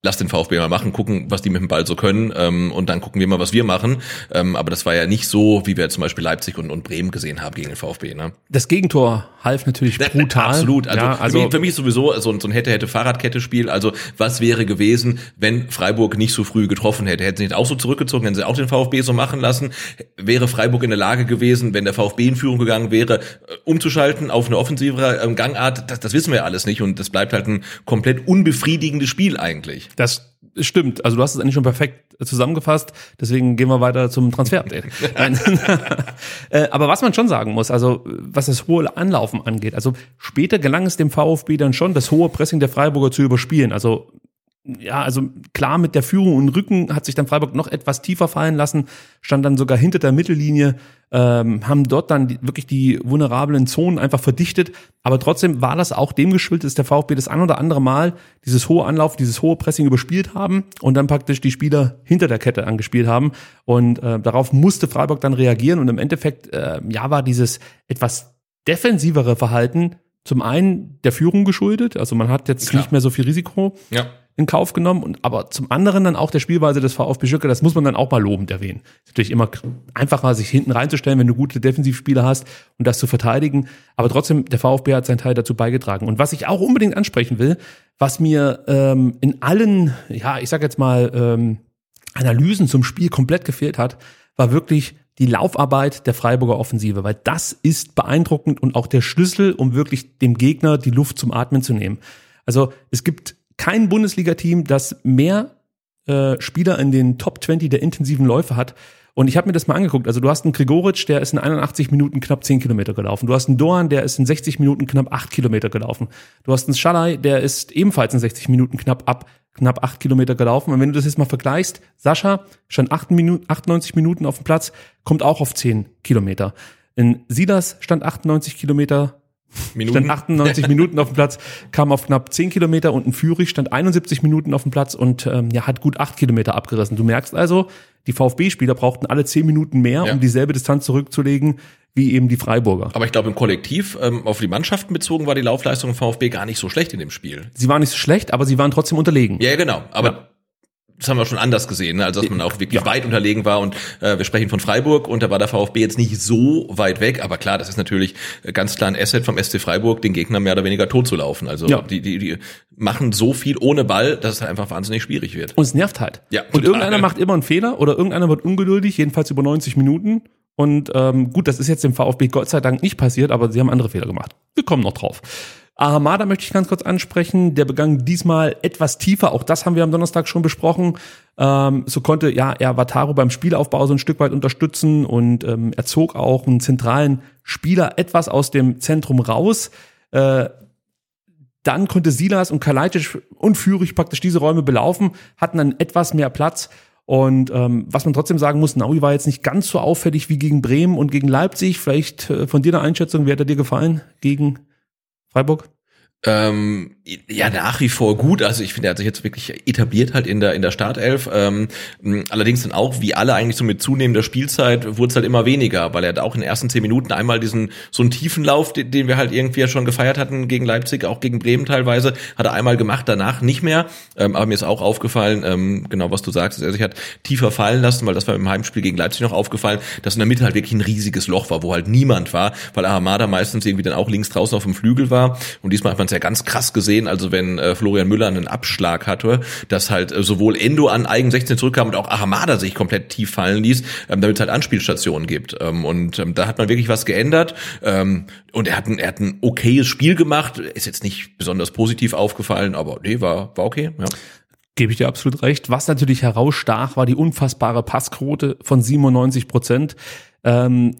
S2: lass den VfB mal machen, gucken, was die mit dem Ball so können ähm, und dann gucken wir mal, was wir machen. Ähm, aber das war ja nicht so, wie wir zum Beispiel Leipzig und, und Bremen gesehen haben gegen den VfB. Ne?
S1: Das Gegentor half natürlich brutal.
S2: Absolut. Also,
S1: ja,
S2: für,
S1: also
S2: mich, für mich ist sowieso so ein, so ein Hätte-Hätte-Fahrradkette-Spiel. Also was wäre gewesen, wenn Freiburg nicht so früh getroffen hätte? Hätten sie nicht auch so zurückgezogen, hätten sie auch den VfB so machen lassen? Wäre Freiburg in der Lage gewesen, wenn der VfB in Führung gegangen wäre, äh, umzuschalten auf eine offensivere ähm, Gangart? Das, das wissen wir alles nicht und das bleibt halt ein komplett unbefriedigendes Spiel eigentlich.
S1: Das stimmt. Also du hast es eigentlich schon perfekt zusammengefasst. Deswegen gehen wir weiter zum Transfer-Update. Äh, Aber was man schon sagen muss, also was das hohe Anlaufen angeht, also später gelang es dem VfB dann schon, das hohe Pressing der Freiburger zu überspielen. Also ja, also klar, mit der Führung und Rücken hat sich dann Freiburg noch etwas tiefer fallen lassen, stand dann sogar hinter der Mittellinie, ähm, haben dort dann die, wirklich die vulnerablen Zonen einfach verdichtet. Aber trotzdem war das auch dem geschuldet, dass der VfB das ein oder andere Mal dieses hohe Anlauf, dieses hohe Pressing überspielt haben und dann praktisch die Spieler hinter der Kette angespielt haben. Und äh, darauf musste Freiburg dann reagieren. Und im Endeffekt, äh, ja, war dieses etwas defensivere Verhalten zum einen der Führung geschuldet. Also man hat jetzt
S2: Klar.
S1: nicht mehr so viel Risiko
S2: Ja.
S1: In Kauf genommen und aber zum anderen dann auch der Spielweise des VfB Stuttgart, das muss man dann auch mal lobend erwähnen. Ist natürlich immer einfacher, sich hinten reinzustellen, wenn du gute Defensivspieler hast und das zu verteidigen. Aber trotzdem, der VfB hat seinen Teil dazu beigetragen. Und was ich auch unbedingt ansprechen will, was mir ähm, in allen, ja, ich sag jetzt mal, ähm, Analysen zum Spiel komplett gefehlt hat, war wirklich die Laufarbeit der Freiburger Offensive, weil das ist beeindruckend und auch der Schlüssel, um wirklich dem Gegner die Luft zum Atmen zu nehmen. Also es gibt kein Bundesliga-Team, das mehr äh, Spieler in den Top 20 der intensiven Läufe hat. Und ich habe mir das mal angeguckt. Also du hast einen Grigoric, der ist in 81 Minuten knapp 10 Kilometer gelaufen. Du hast einen Doan, der ist in 60 Minuten knapp 8 Kilometer gelaufen. Du hast einen Schalay, der ist ebenfalls in 60 Minuten knapp ab knapp 8 Kilometer gelaufen. Und wenn du das jetzt mal vergleichst, Sascha stand 8 Minuten, 98 Minuten auf dem Platz, kommt auch auf 10 Kilometer. In Silas stand 98 Kilometer,
S2: Minuten.
S1: stand 98 Minuten auf dem Platz, kam auf knapp 10 Kilometer und ein Fürich stand 71 Minuten auf dem Platz und ähm, ja, hat gut 8 Kilometer abgerissen. Du merkst also, die VfB-Spieler brauchten alle 10 Minuten mehr,
S2: Ja.
S1: um dieselbe Distanz zurückzulegen wie eben die Freiburger.
S2: Aber ich glaube, im Kollektiv, ähm, auf die Mannschaften bezogen, war die Laufleistung im VfB gar nicht so schlecht in dem Spiel.
S1: Sie waren nicht so schlecht, aber sie waren trotzdem unterlegen.
S2: Ja, ja, genau. Aber
S1: Ja.
S2: Das haben wir schon anders gesehen, ne? also dass man auch wirklich
S1: Ja.
S2: weit unterlegen war. Und äh, wir sprechen von Freiburg und da war der VfB jetzt nicht so weit weg. Aber klar, das ist natürlich äh, ganz klar ein Asset vom SC Freiburg, den Gegner mehr oder weniger tot zu laufen. Also
S1: Ja.
S2: die, die, die machen so viel ohne Ball, dass es halt einfach wahnsinnig schwierig wird.
S1: Und es nervt halt.
S2: Ja,
S1: und
S2: total,
S1: irgendeiner macht immer einen Fehler oder irgendeiner wird ungeduldig, jedenfalls über 90 Minuten. Und ähm, gut, das ist jetzt dem VfB Gott sei Dank nicht passiert, aber sie haben andere Fehler gemacht. Wir kommen noch drauf. Ahamada möchte ich ganz kurz ansprechen. Der begann diesmal etwas tiefer. Auch das haben wir am Donnerstag schon besprochen. Ähm, so konnte ja er Wataru beim Spielaufbau so ein Stück weit unterstützen und ähm, er zog auch einen zentralen Spieler etwas aus dem Zentrum raus. Äh, dann konnte Silas und Kalajdzic und Führig praktisch diese Räume belaufen, hatten dann etwas mehr Platz. Und ähm, was man trotzdem sagen muss, Naui war jetzt nicht ganz so auffällig wie gegen Bremen und gegen Leipzig. Vielleicht äh, von dir eine Einschätzung, wie hat er dir gefallen gegen Freiburg?
S2: Ähm, ja, nach wie vor gut. Also ich finde, er hat sich jetzt wirklich etabliert halt in der in der Startelf. Ähm, allerdings dann auch, wie alle eigentlich so mit zunehmender Spielzeit, wurde es halt immer weniger, weil er hat auch in den ersten zehn Minuten einmal diesen so einen tiefen Lauf, den, den wir halt irgendwie ja schon gefeiert hatten gegen Leipzig, auch gegen Bremen teilweise, hat er einmal gemacht, danach nicht mehr. Ähm, aber mir ist auch aufgefallen, ähm, genau was du sagst, dass er sich hat tiefer fallen lassen, weil das war im Heimspiel gegen Leipzig noch aufgefallen, dass in der Mitte halt wirklich ein riesiges Loch war, wo halt niemand war, weil Ahamada meistens irgendwie dann auch links draußen auf dem Flügel war. Und diesmal hat man es ja ganz krass gesehen, also wenn äh, Florian Müller einen Abschlag hatte, dass halt äh, sowohl Endo an eigen 16 zurückkam und auch Ahamada sich komplett tief fallen ließ, ähm, damit es halt Anspielstationen gibt. Ähm, und ähm, da hat man wirklich was geändert. Ähm, und er hat, ein, er hat ein okayes Spiel gemacht, ist jetzt nicht besonders positiv aufgefallen, aber nee, war, war okay. Ja.
S1: Gebe ich dir absolut recht. Was natürlich herausstach, war die unfassbare Passquote von 97 Prozent. Ähm,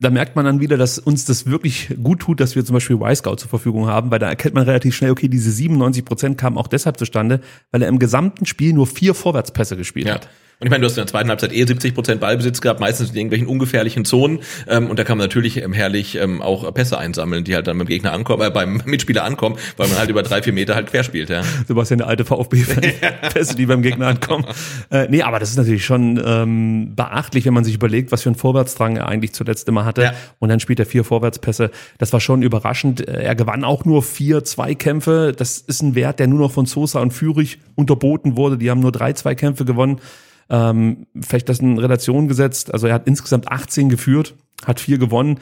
S1: da merkt man dann wieder, dass uns das wirklich gut tut, dass wir zum Beispiel Y-Scout zur Verfügung haben, weil da erkennt man relativ schnell, okay, diese 97 Prozent kamen auch deshalb zustande, weil er im gesamten Spiel nur vier Vorwärtspässe gespielt
S2: Ja.
S1: hat.
S2: Und ich meine, du hast in der zweiten Halbzeit eh 70 Prozent Ballbesitz gehabt, meistens in irgendwelchen ungefährlichen Zonen. Ähm, und da kann man natürlich ähm, herrlich ähm, auch Pässe einsammeln, die halt dann beim Gegner ankommen, äh, beim Mitspieler ankommen, weil man halt über drei, vier Meter halt quer spielt. Ja.
S1: Sebastian, der alte VfB-Fan, Pässe, die beim Gegner ankommen. Äh, nee, aber das ist natürlich schon ähm, beachtlich, wenn man sich überlegt, was für einen Vorwärtsdrang er eigentlich zuletzt immer hatte.
S2: Ja.
S1: Und dann spielt er vier Vorwärtspässe. Das war schon überraschend. Äh, Er gewann auch nur vier Zweikämpfe. Das ist ein Wert, der nur noch von Sosa und Führig unterboten wurde. Die haben nur drei Zweikämpfe gewonnen. Ähm, vielleicht das in Relation gesetzt. Also er hat insgesamt 18 geführt, hat vier gewonnen.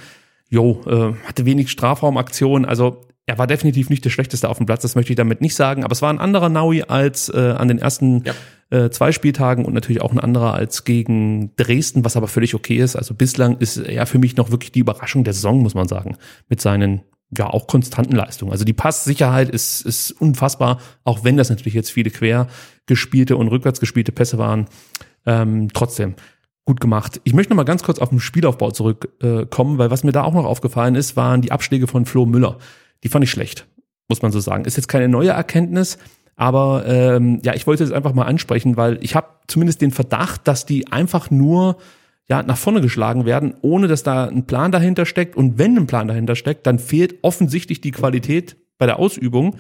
S1: Jo, äh, hatte wenig Strafraumaktionen. Also er war definitiv nicht der schlechteste auf dem Platz, das möchte ich damit nicht sagen. Aber es war ein anderer Naui als äh, an den ersten
S2: Ja.
S1: äh, zwei Spieltagen und natürlich auch ein anderer als gegen Dresden, was aber völlig okay ist. Also bislang ist er für mich noch wirklich die Überraschung der Saison, muss man sagen, mit seinen ja auch konstanten Leistungen. Also die Passsicherheit ist, ist unfassbar, auch wenn das natürlich jetzt viele quer gespielte und rückwärts gespielte Pässe waren. Ähm, trotzdem, gut gemacht. Ich möchte noch mal ganz kurz auf den Spielaufbau zurückkommen, äh, weil was mir da auch noch aufgefallen ist, waren die Abschläge von Flo Müller. Die fand ich schlecht, muss man so sagen. Ist jetzt keine neue Erkenntnis, aber ähm, ja, ich wollte es einfach mal ansprechen, weil ich habe zumindest den Verdacht, dass die einfach nur ja, nach vorne geschlagen werden, ohne dass da ein Plan dahinter steckt. Und wenn ein Plan dahinter steckt, dann fehlt offensichtlich die Qualität bei der Ausübung.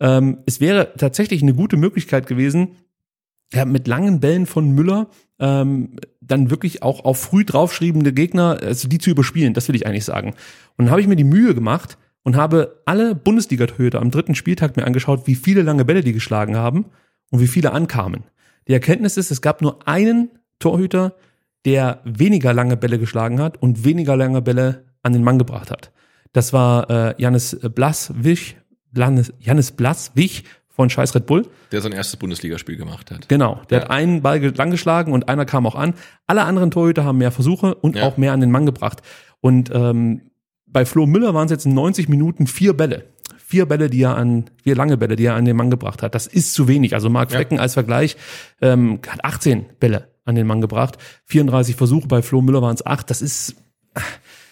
S1: Ähm, es wäre tatsächlich eine gute Möglichkeit gewesen, ja, mit langen Bällen von Müller ähm, dann wirklich auch auf früh draufschriebende Gegner, also die zu überspielen, das will ich eigentlich sagen. Und dann habe ich mir die Mühe gemacht und habe alle Bundesliga-Torhüter am dritten Spieltag mir angeschaut, wie viele lange Bälle die geschlagen haben und wie viele ankamen. Die Erkenntnis ist, es gab nur einen Torhüter, der weniger lange Bälle geschlagen hat und weniger lange Bälle an den Mann gebracht hat. Das war äh, Janis Blaswich, Janis Blaswich von Scheiß Red Bull.
S2: Der sein erstes Bundesligaspiel gemacht hat.
S1: Genau, der ja. hat einen Ball lang geschlagen und einer kam auch an. Alle anderen Torhüter haben mehr Versuche und ja. auch mehr an den Mann gebracht. Und ähm, bei Flo Müller waren es jetzt in 90 Minuten vier Bälle. Vier Bälle, die er an, vier lange Bälle, die er an den Mann gebracht hat. Das ist zu wenig. Also Marc Flecken ja. als Vergleich ähm, hat 18 Bälle an den Mann gebracht. 34 Versuche, bei Flo Müller waren es acht. Das ist,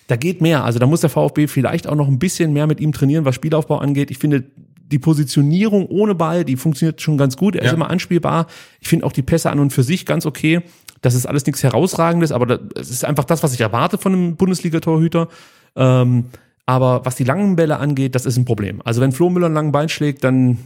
S1: da geht mehr. Also da muss der VfB vielleicht auch noch ein bisschen mehr mit ihm trainieren, was Spielaufbau angeht. Ich finde, die Positionierung ohne Ball, die funktioniert schon ganz gut. Er ja. ist immer anspielbar. Ich finde auch die Pässe an und für sich ganz okay. Das ist alles nichts Herausragendes, aber das ist einfach das, was ich erwarte von einem Bundesliga-Torhüter. Ähm, aber was die langen Bälle angeht, das ist ein Problem. Also wenn Flo Müller einen langen Bein schlägt, dann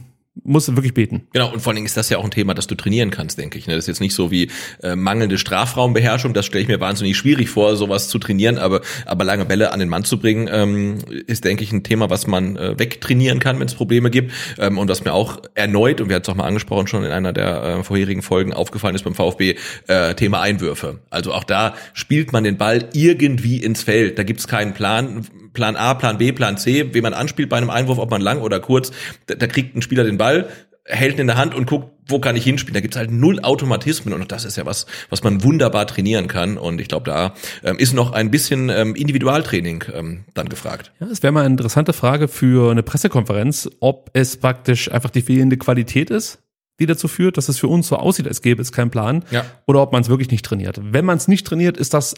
S1: musst du wirklich beten.
S2: Genau, und vor allen Dingen ist das ja auch ein Thema, das du trainieren kannst, denke ich. Ne? Das ist jetzt nicht so wie äh, mangelnde Strafraumbeherrschung, das stelle ich mir wahnsinnig schwierig vor, sowas zu trainieren, aber, aber lange Bälle an den Mann zu bringen, ähm, ist, denke ich, ein Thema, was man äh, wegtrainieren kann, wenn es Probleme gibt. Ähm, und was mir auch erneut, und wir hatten es auch mal angesprochen, schon in einer der äh, vorherigen Folgen aufgefallen ist beim VfB, äh, Thema Einwürfe. Also auch da spielt man den Ball irgendwie ins Feld. Da gibt es keinen Plan, Plan A, Plan B, Plan C, wie man anspielt bei einem Einwurf, ob man lang oder kurz. Da, da kriegt ein Spieler den Ball, hält ihn in der Hand und guckt, wo kann ich hinspielen. Da gibt's halt null Automatismen und das ist ja was, was man wunderbar trainieren kann. Und ich glaube, da ähm, ist noch ein bisschen ähm, Individualtraining ähm, dann gefragt.
S1: Ja, es wäre mal eine interessante Frage für eine Pressekonferenz, ob es praktisch einfach die fehlende Qualität ist, die dazu führt, dass es für uns so aussieht, als gäbe es keinen Plan, ja. oder ob man es wirklich nicht trainiert. Wenn man es nicht trainiert, ist das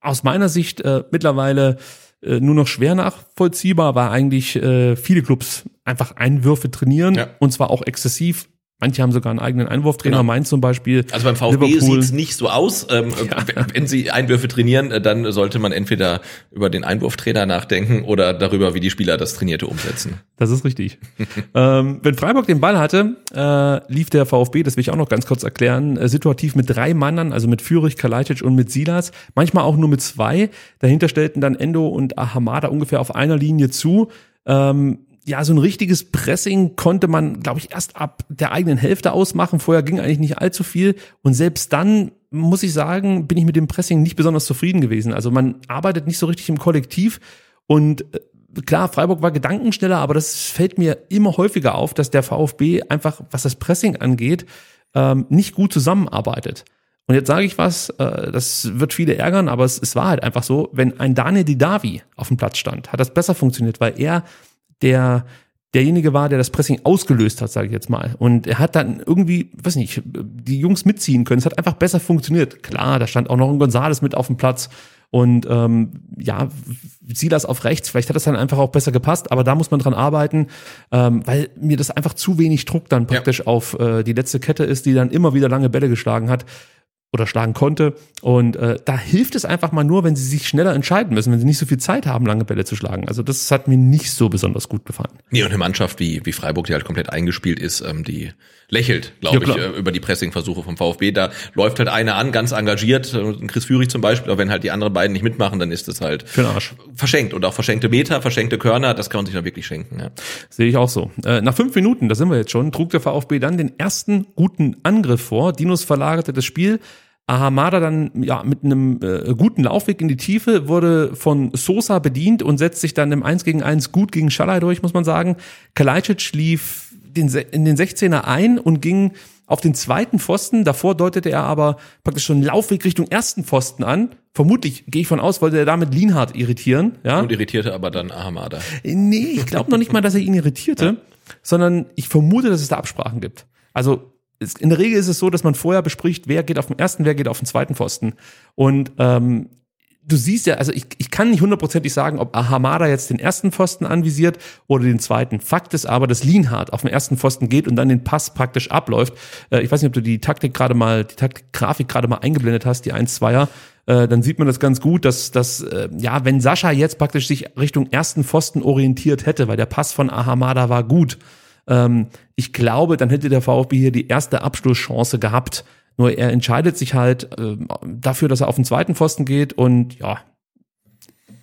S1: aus meiner Sicht äh, mittlerweile äh, nur noch schwer nachvollziehbar, weil eigentlich äh, viele Clubs einfach Einwürfe trainieren ja. und zwar auch exzessiv Manche haben sogar einen eigenen Einwurftrainer, genau. Mainz zum Beispiel.
S2: Also beim VfB sieht es nicht so aus. Ähm, ja. Wenn sie Einwürfe trainieren, äh, dann sollte man entweder über den Einwurftrainer nachdenken oder darüber, wie die Spieler das Trainierte umsetzen.
S1: Das ist richtig. ähm, wenn Freiburg den Ball hatte, äh, lief der VfB, das will ich auch noch ganz kurz erklären, äh, situativ mit drei Mannern, also mit Fürich, Kalajdzic und mit Silas, manchmal auch nur mit zwei. Dahinter stellten dann Endo und Ahamada ungefähr auf einer Linie zu. Ähm, ja, so ein richtiges Pressing konnte man, glaube ich, erst ab der eigenen Hälfte ausmachen. Vorher ging eigentlich nicht allzu viel. Und selbst dann, muss ich sagen, bin ich mit dem Pressing nicht besonders zufrieden gewesen. Also man arbeitet nicht so richtig im Kollektiv. Und äh, klar, Freiburg war gedankenschneller, aber das fällt mir immer häufiger auf, dass der VfB einfach, was das Pressing angeht, ähm, nicht gut zusammenarbeitet. Und jetzt sage ich was, äh, das wird viele ärgern, aber es, es war halt einfach so, wenn ein Daniel Didavi auf dem Platz stand, hat das besser funktioniert, weil er der derjenige war, der das Pressing ausgelöst hat, sage ich jetzt mal. Und er hat dann irgendwie, weiß nicht, die Jungs mitziehen können. Es hat einfach besser funktioniert. Klar, da stand auch noch ein Gonzales mit auf dem Platz. Und ähm, ja, Silas auf rechts, vielleicht hat das dann einfach auch besser gepasst, aber da muss man dran arbeiten, ähm, weil mir das einfach zu wenig Druck dann praktisch ja. auf äh, die letzte Kette ist, die dann immer wieder lange Bälle geschlagen hat oder schlagen konnte. Und äh, da hilft es einfach mal nur, wenn sie sich schneller entscheiden müssen, wenn sie nicht so viel Zeit haben, lange Bälle zu schlagen. Also das hat mir nicht so besonders gut gefallen.
S2: Nee, und eine Mannschaft wie, wie Freiburg, die halt komplett eingespielt ist, ähm, die lächelt, glaube ja, ich, äh, über die Pressingversuche vom VfB. Da läuft halt einer an, ganz engagiert, äh, Chris Führig zum Beispiel, aber wenn halt die anderen beiden nicht mitmachen, dann ist es halt
S1: Für den Arsch.
S2: verschenkt. Und auch verschenkte Meter, verschenkte Körner, das kann man sich dann wirklich schenken. Ja.
S1: Sehe ich auch so. Äh, nach fünf Minuten, da sind wir jetzt schon, trug der VfB dann den ersten guten Angriff vor. Dinos verlagerte das Spiel Ahamada dann ja mit einem äh, guten Laufweg in die Tiefe wurde von Sosa bedient und setzt sich dann im 1 gegen 1 gut gegen Schalai durch, muss man sagen. Kalajdzic lief den, in den 16er ein und ging auf den zweiten Pfosten. Davor deutete er aber praktisch schon Laufweg Richtung ersten Pfosten an. Vermutlich, gehe ich von aus, wollte er damit Lienhardt irritieren. Ja?
S2: Und irritierte aber dann Ahamada.
S1: Nee, ich glaube noch nicht mal, dass er ihn irritierte, ja. sondern ich vermute, dass es da Absprachen gibt. Also in der Regel ist es so, dass man vorher bespricht, wer geht auf den ersten, wer geht auf den zweiten Pfosten. Und ähm, du siehst ja, also ich, ich kann nicht hundertprozentig sagen, ob Ahamada jetzt den ersten Pfosten anvisiert oder den zweiten. Fakt ist aber, dass Lienhardt auf den ersten Pfosten geht und dann den Pass praktisch abläuft. Äh, ich weiß nicht, ob du die Taktik gerade mal, die Taktik-Grafik gerade mal eingeblendet hast, die 1-2er. Äh, dann sieht man das ganz gut, dass, dass äh, ja, wenn Sascha jetzt praktisch sich Richtung ersten Pfosten orientiert hätte, weil der Pass von Ahamada war gut, ähm, ich glaube, dann hätte der VfB hier die erste Abschlusschance gehabt. Nur er entscheidet sich halt äh, dafür, dass er auf den zweiten Pfosten geht und ja,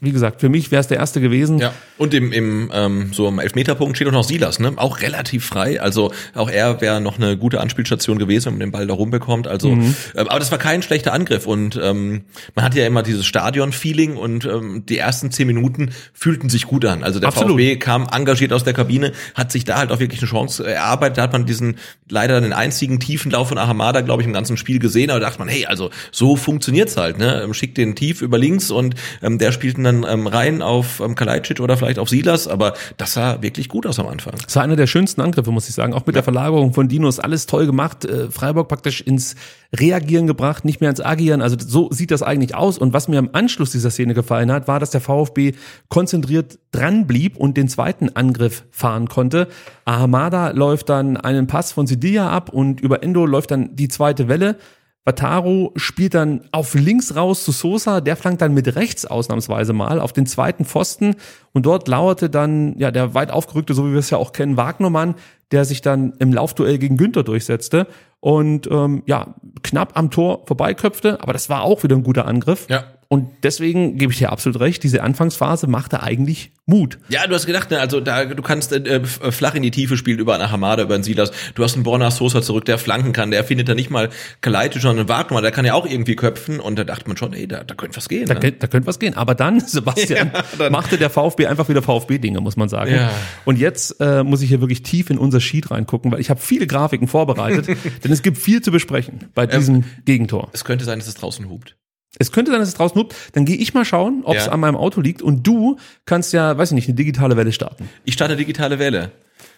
S1: wie gesagt, für mich wäre es der erste gewesen.
S2: Ja. Und im, im ähm, so im Elfmeterpunkt steht auch noch Silas, ne? Auch relativ frei. Also auch er wäre noch eine gute Anspielstation gewesen, wenn man den Ball da rumbekommt. Also,
S1: Mhm.
S2: ähm, aber das war kein schlechter Angriff. Und ähm, man hat ja immer dieses Stadion-Feeling und ähm, die ersten zehn Minuten fühlten sich gut an. Also der
S1: Absolut.
S2: VfB kam engagiert aus der Kabine, hat sich da halt auch wirklich eine Chance äh, erarbeitet. Da hat man diesen leider den einzigen tiefen Lauf von Ahamada, glaube ich, im ganzen Spiel gesehen. Aber da dachte man, hey, also so funktioniert's halt. Ne? Schickt den tief über links und ähm, der spielt ihn dann ähm, rein auf ähm, Kalajdzic oder vielleicht auf Silas. Aber das sah wirklich gut aus am Anfang.
S1: Das war einer der schönsten Angriffe, muss ich sagen. Auch mit der Verlagerung von Dinos, alles toll gemacht. Äh, Freiburg praktisch ins Reagieren gebracht, nicht mehr ins Agieren. Also so sieht das eigentlich aus. Und was mir im Anschluss dieser Szene gefallen hat, war, dass der VfB konzentriert dran blieb und den zweiten Angriff fahren konnte. Ahamada läuft dann einen Pass von Sidia ab und über Endo läuft dann die zweite Welle. Wataru spielt dann auf links raus zu Sosa, der flankt dann mit rechts ausnahmsweise mal auf den zweiten Pfosten. Und dort lauerte dann ja der weit aufgerückte, so wie wir es ja auch kennen, Wagnermann, der sich dann im Laufduell gegen Günther durchsetzte und ähm, ja knapp am Tor vorbeiköpfte, aber das war auch wieder ein guter Angriff.
S2: Ja.
S1: Und deswegen gebe ich dir absolut recht, diese Anfangsphase machte eigentlich Mut.
S2: Ja, du hast gedacht, ne, also da du kannst äh, f- flach in die Tiefe spielen über einen Hamada, über einen Silas. Du hast einen Borna Sosa zurück, der flanken kann. Der findet da nicht mal Kalajdzic, sondern Wagner, der kann ja auch irgendwie köpfen. Und da dachte man schon, ey, da, da könnte was gehen.
S1: Da,
S2: ne?
S1: da könnte was gehen. Aber dann, Sebastian,
S2: Ja, dann-
S1: machte der VfB einfach wieder VfB-Dinge, muss man sagen.
S2: Ja.
S1: Und jetzt äh, muss ich hier wirklich tief in unser Sheet reingucken, weil ich habe viele Grafiken vorbereitet, denn es gibt viel zu besprechen bei
S2: Ähm,
S1: diesem Gegentor.
S2: Es könnte sein, dass es draußen hupt.
S1: Es könnte sein, dass es draußen hupt. Dann gehe ich mal schauen, ob es
S2: Ja.
S1: an meinem Auto liegt. Und du kannst ja, weiß ich nicht, eine digitale Welle starten.
S2: Ich starte digitale Welle.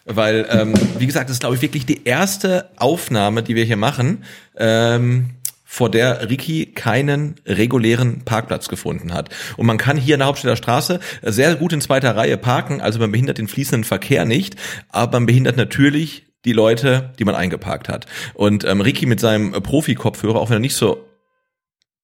S2: Weil, ähm, wie gesagt, das ist, glaube ich, wirklich die erste Aufnahme, die wir hier machen, ähm, vor der Ricky keinen regulären Parkplatz gefunden hat. Und man kann hier in der Hauptstädter Straße sehr gut in zweiter Reihe parken, also man behindert den fließenden Verkehr nicht, aber man behindert natürlich die Leute, die man eingeparkt hat. Und ähm, Ricky mit seinem äh, Profi-Kopfhörer, auch wenn er nicht so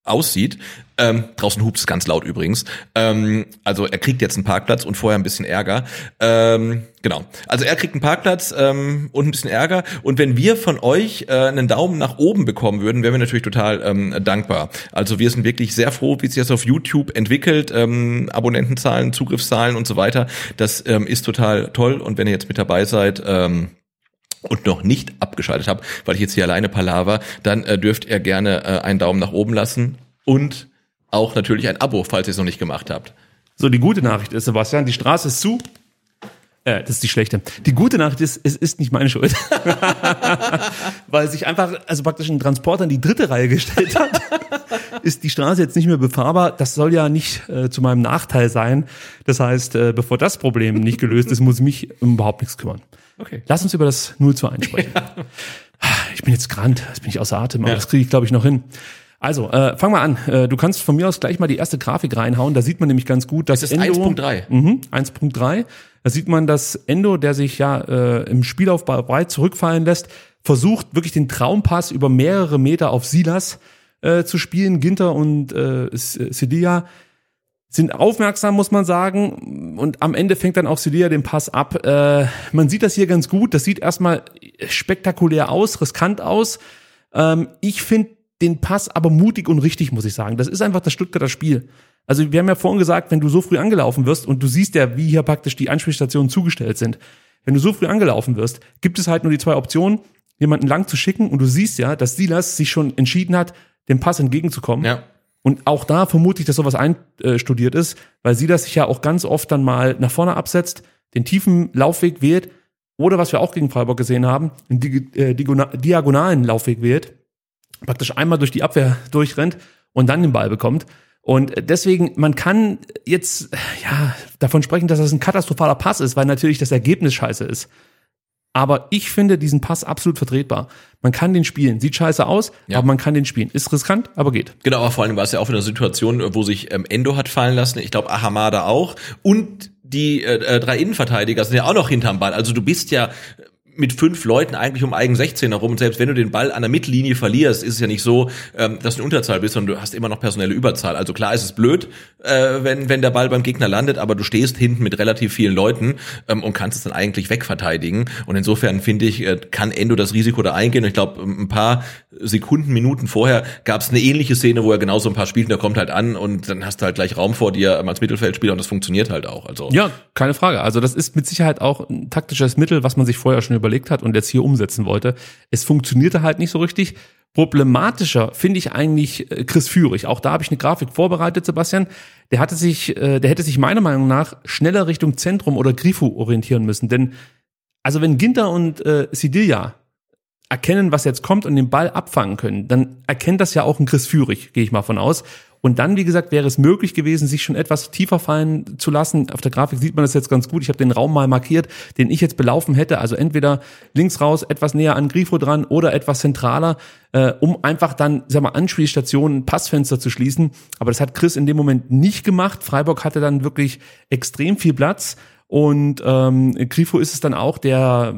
S2: aussieht. Ähm, draußen hupt es ganz laut übrigens. Ähm, also er kriegt jetzt einen Parkplatz und vorher ein bisschen Ärger. Ähm, genau. Also er kriegt einen Parkplatz ähm, und ein bisschen Ärger. Und wenn wir von euch äh, einen Daumen nach oben bekommen würden, wären wir natürlich total ähm, dankbar. Also wir sind wirklich sehr froh, wie sich das auf YouTube entwickelt. Ähm, Abonnentenzahlen, Zugriffszahlen und so weiter. Das ähm, ist total toll. Und wenn ihr jetzt mit dabei seid, ähm, und noch nicht abgeschaltet habt, weil ich jetzt hier alleine palaver, dann äh, dürft ihr gerne äh, einen Daumen nach oben lassen und auch natürlich ein Abo, falls ihr es noch nicht gemacht habt.
S1: So, die gute Nachricht ist, Sebastian, die Straße ist zu. Äh, das ist die schlechte. Die gute Nachricht ist, es ist nicht meine Schuld. Weil sich einfach, also praktisch ein Transporter in die dritte Reihe gestellt hat, ist die Straße jetzt nicht mehr befahrbar. Das soll ja nicht äh, zu meinem Nachteil sein. Das heißt, äh, bevor das Problem nicht gelöst ist, muss ich mich um überhaupt nichts kümmern.
S2: Okay.
S1: Lass uns über das 0 zu 1 sprechen. Ich bin jetzt krank, jetzt bin ich außer Atem, aber
S2: Ja.
S1: das kriege ich, glaube ich, noch hin. Also, äh, fang mal an. Äh, du kannst von mir aus gleich mal die erste Grafik reinhauen. Da sieht man nämlich ganz gut, dass
S2: Das ist 1.3.
S1: Mhm, 1.3. Da sieht man, dass Endo, der sich ja äh, im Spielaufbau breit zurückfallen lässt, versucht wirklich den Traumpass über mehrere Meter auf Silas äh, zu spielen. Ginter und äh, Sidia sind aufmerksam, muss man sagen. Und am Ende fängt dann auch Sidia den Pass ab. Äh, man sieht das hier ganz gut. Das sieht erstmal spektakulär aus, riskant aus. Ähm, ich finde den Pass aber mutig und richtig, muss ich sagen. Das ist einfach das Stuttgarter Spiel. Also wir haben ja vorhin gesagt, wenn du so früh angelaufen wirst und du siehst ja, wie hier praktisch die Anspielstationen zugestellt sind. Wenn du so früh angelaufen wirst, gibt es halt nur die zwei Optionen, jemanden lang zu schicken und du siehst ja, dass Silas sich schon entschieden hat, dem Pass entgegenzukommen.
S2: Ja.
S1: Und auch da vermute ich, dass sowas einstudiert ist, weil sie das sich ja auch ganz oft dann mal nach vorne absetzt, den tiefen Laufweg wählt oder was wir auch gegen Freiburg gesehen haben, einen äh, diagonalen Laufweg wählt, praktisch einmal durch die Abwehr durchrennt und dann den Ball bekommt. Und deswegen, man kann jetzt ja davon sprechen, dass das ein katastrophaler Pass ist, weil natürlich das Ergebnis scheiße ist. Aber ich finde diesen Pass absolut vertretbar. Man kann den spielen. Sieht scheiße aus,
S2: Ja.
S1: aber man kann den spielen. Ist riskant, aber geht.
S2: Genau, aber vor allem war es ja auch in einer Situation, wo sich ähm, Endo hat fallen lassen, ich glaube Ahamada auch und die äh, äh, drei Innenverteidiger sind ja auch noch hinterm Ball. Also du bist ja mit fünf Leuten eigentlich um eigen 16 herum und selbst wenn du den Ball an der Mittellinie verlierst, ist es ja nicht so, ähm, dass du in Unterzahl bist, sondern du hast immer noch personelle Überzahl. Also klar ist es blöd, äh, wenn, wenn der Ball beim Gegner landet, aber du stehst hinten mit relativ vielen Leuten ähm, und kannst es dann eigentlich wegverteidigen. Und insofern finde ich, äh, kann Endo das Risiko da eingehen. Und ich glaube, ein paar Sekunden, Minuten vorher gab es eine ähnliche Szene, wo er genauso ein paar spielt und der kommt halt an und dann hast du halt gleich Raum vor dir ähm, als Mittelfeldspieler und das funktioniert halt auch. Also
S1: Ja, keine Frage. Also das ist mit Sicherheit auch ein taktisches Mittel, was man sich vorher schon überlegt hat und jetzt hier umsetzen wollte. Es funktionierte halt nicht so richtig. Problematischer finde ich eigentlich äh, Chris Führig. Auch da habe ich eine Grafik vorbereitet, Sebastian. Der hatte sich, äh, der hätte sich meiner Meinung nach schneller Richtung Zentrum oder Grifo orientieren müssen. Denn also wenn Ginter und äh, Sidilia erkennen, was jetzt kommt und den Ball abfangen können, dann erkennt das ja auch ein Chris Führig, gehe ich mal von aus. Und dann, wie gesagt, wäre es möglich gewesen, sich schon etwas tiefer fallen zu lassen. Auf der Grafik sieht man das jetzt ganz gut. Ich habe den Raum mal markiert, den ich jetzt belaufen hätte. Also entweder links raus, etwas näher an Grifo dran oder etwas zentraler, äh, um einfach dann, sag mal, Anspielstationen, Passfenster zu schließen. Aber das hat Chris in dem Moment nicht gemacht. Freiburg hatte dann wirklich extrem viel Platz. Und ähm, Grifo ist es dann auch, der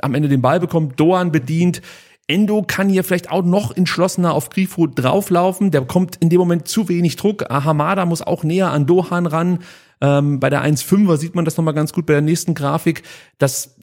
S1: am Ende den Ball bekommt, Doan bedient. Endo kann hier vielleicht auch noch entschlossener auf Grifo drauflaufen. Der bekommt in dem Moment zu wenig Druck. Ahamada muss auch näher an Dohan ran. Ähm, bei der 1,5er sieht man das nochmal ganz gut bei der nächsten Grafik, dass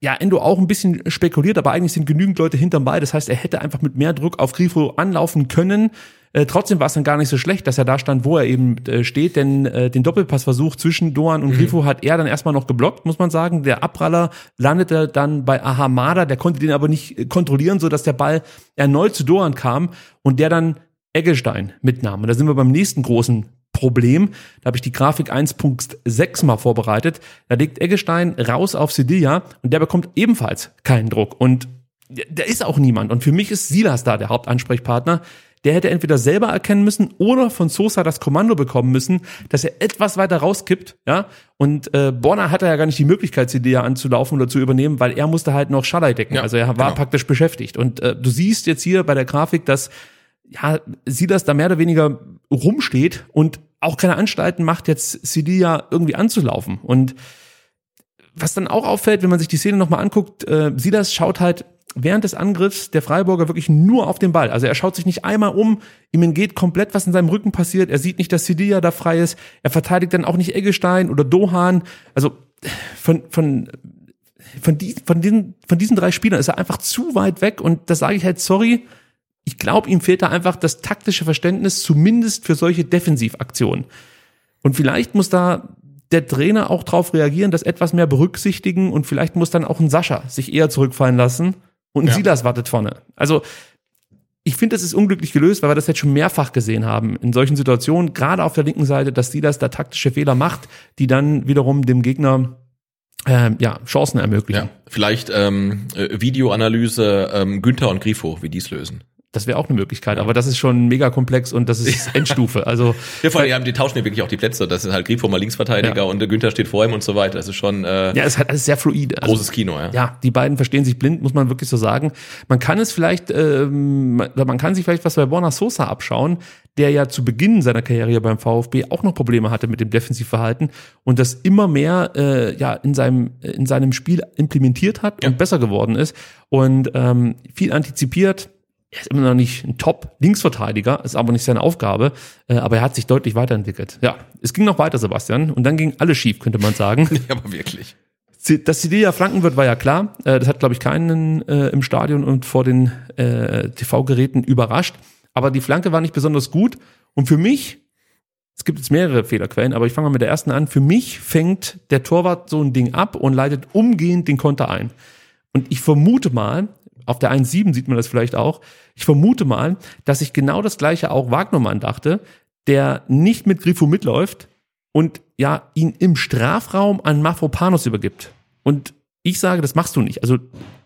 S1: ja, Endo auch ein bisschen spekuliert, aber eigentlich sind genügend Leute hinterm Ball. Das heißt, er hätte einfach mit mehr Druck auf Grifo anlaufen können. Äh, trotzdem war es dann gar nicht so schlecht, dass er da stand, wo er eben äh, steht, denn äh, den Doppelpassversuch zwischen Doan und Grifo hat er dann erstmal noch geblockt, muss man sagen. Der Abpraller landete dann bei Ahamada, der konnte den aber nicht äh, kontrollieren, so dass der Ball erneut zu Doan kam und der dann Eggestein mitnahm. Und da sind wir beim nächsten großen Problem. Da habe ich die Grafik 1.6 mal vorbereitet. Da legt Eggestein raus auf Sevilla und der bekommt ebenfalls keinen Druck. Und da ist auch niemand. Und für mich ist Silas da der Hauptansprechpartner. Der hätte entweder selber erkennen müssen oder von Sosa das Kommando bekommen müssen, dass er etwas weiter rauskippt, ja. Und äh, Borna hatte ja gar nicht die Möglichkeit, Sedea anzulaufen oder zu übernehmen, weil er musste halt noch Schallei decken.
S2: Ja,
S1: also er war
S2: genau.
S1: praktisch beschäftigt. Und äh, du siehst jetzt hier bei der Grafik, dass ja, Silas da mehr oder weniger rumsteht und auch keine Anstalten macht, jetzt Sidia irgendwie anzulaufen. Und was dann auch auffällt, wenn man sich die Szene nochmal anguckt, äh, Silas schaut halt während des Angriffs der Freiburger wirklich nur auf den Ball. Also er schaut sich nicht einmal um, ihm entgeht komplett, was in seinem Rücken passiert. Er sieht nicht, dass Sidia da frei ist. Er verteidigt dann auch nicht Eggestein oder Dohan. Also von, von, von, die, von, diesen, von diesen drei Spielern ist er einfach zu weit weg und da sage ich halt, sorry, ich glaube, ihm fehlt da einfach das taktische Verständnis, zumindest für solche Defensivaktionen. Und vielleicht muss da der Trainer auch drauf reagieren, das etwas mehr berücksichtigen und vielleicht muss dann auch ein Sascha sich eher zurückfallen lassen und
S2: Ja.
S1: Silas wartet vorne. Also ich finde, das ist unglücklich gelöst, weil wir das jetzt schon mehrfach gesehen haben in solchen Situationen, gerade auf der linken Seite, dass Silas da taktische Fehler macht, die dann wiederum dem Gegner ähm, ja, Chancen ermöglichen.
S2: Ja, vielleicht ähm, äh, Videoanalyse ähm, Günther und Grifo, wie die es lösen.
S1: Das wäre auch eine Möglichkeit, aber das ist schon mega komplex und das ist Endstufe. Also
S2: Ja, vor allem, die, haben, die tauschen ja wirklich auch die Plätze. Das ist halt Grifo mal Linksverteidiger
S1: Ja.
S2: und der Günther steht vor ihm und so weiter. Das ist schon äh,
S1: ja, es ist halt alles sehr fluide. Also,
S2: großes Kino, ja.
S1: ja, die beiden verstehen sich blind, muss man wirklich so sagen. Man kann es vielleicht, ähm, man kann sich vielleicht was bei Borna Sosa abschauen, der ja zu Beginn seiner Karriere beim VfB auch noch Probleme hatte mit dem Defensivverhalten und das immer mehr äh, ja in seinem in seinem Spiel implementiert hat und besser geworden ist und ähm, viel antizipiert. Er ist immer noch nicht ein Top-Linksverteidiger, ist aber nicht seine Aufgabe, äh, aber er hat sich deutlich weiterentwickelt. Ja, es ging noch weiter, Sebastian, und dann ging alles schief, könnte man sagen.
S2: Ja, aber wirklich.
S1: Dass Sidilia flanken wird, war ja klar. Äh, Das hat, glaube ich, keinen äh, im Stadion und vor den äh, TV-Geräten überrascht. Aber die Flanke war nicht besonders gut. Und für mich, es gibt jetzt mehrere Fehlerquellen, aber ich fange mal mit der ersten an. Für mich fängt der Torwart so ein Ding ab und leitet umgehend den Konter ein. Und ich vermute mal, auf der 1.7 sieht man das vielleicht auch, ich vermute mal, dass ich genau das gleiche auch Wagnermann dachte, der nicht mit Grifo mitläuft und ja, ihn im Strafraum an Mafropanos übergibt. Und ich sage, das machst du nicht. Also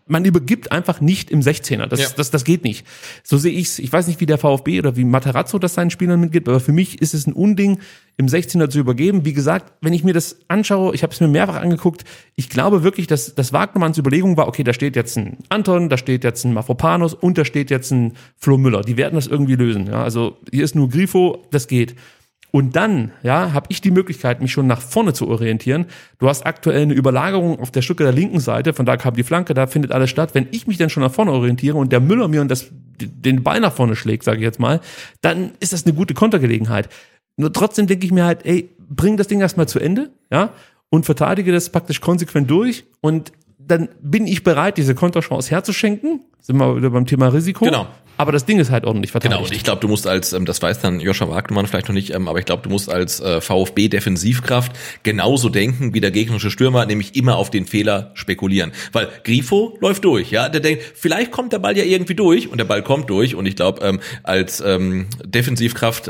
S1: man übergibt einfach nicht im 16er. Das,
S2: Ja.
S1: das, das geht nicht. So sehe ich's. Ich weiß nicht, wie der VfB oder wie Materazzo das seinen Spielern mitgibt, aber für mich ist es ein Unding, im 16er zu übergeben. Wie gesagt, wenn ich mir das anschaue, ich habe es mir mehrfach angeguckt, ich glaube wirklich, dass das Wagnermanns Überlegung war, okay, da steht jetzt ein Anton, da steht jetzt ein Mafropanos und da steht jetzt ein Flo Müller. Die werden das irgendwie lösen. Ja, also hier ist nur Grifo, das geht. Und dann, ja, habe ich die Möglichkeit, mich schon nach vorne zu orientieren. Du hast aktuell eine Überlagerung auf der Stücke der linken Seite, von da kam die Flanke, da findet alles statt. Wenn ich mich dann schon nach vorne orientiere und der Müller mir und das, den Ball nach vorne schlägt, sage ich jetzt mal, dann ist das eine gute Kontergelegenheit. Nur trotzdem denke ich mir halt, ey, bring das Ding erstmal zu Ende, ja, und verteidige das praktisch konsequent durch und dann bin ich bereit, diese Konterchance herzuschenken. Sind wir wieder beim Thema Risiko.
S2: Genau.
S1: Aber das Ding ist halt ordentlich verteidigt.
S2: Genau, und ich glaube, du musst als, ähm, das weiß dann Joscha Wagnermann vielleicht noch nicht, ähm, aber ich glaube, du musst als äh, VfB-Defensivkraft genauso denken wie der gegnerische Stürmer, nämlich immer auf den Fehler spekulieren. Weil Grifo läuft durch, ja, der denkt, vielleicht kommt der Ball ja irgendwie durch und der Ball kommt durch und ich glaube, ähm, als Defensivkraft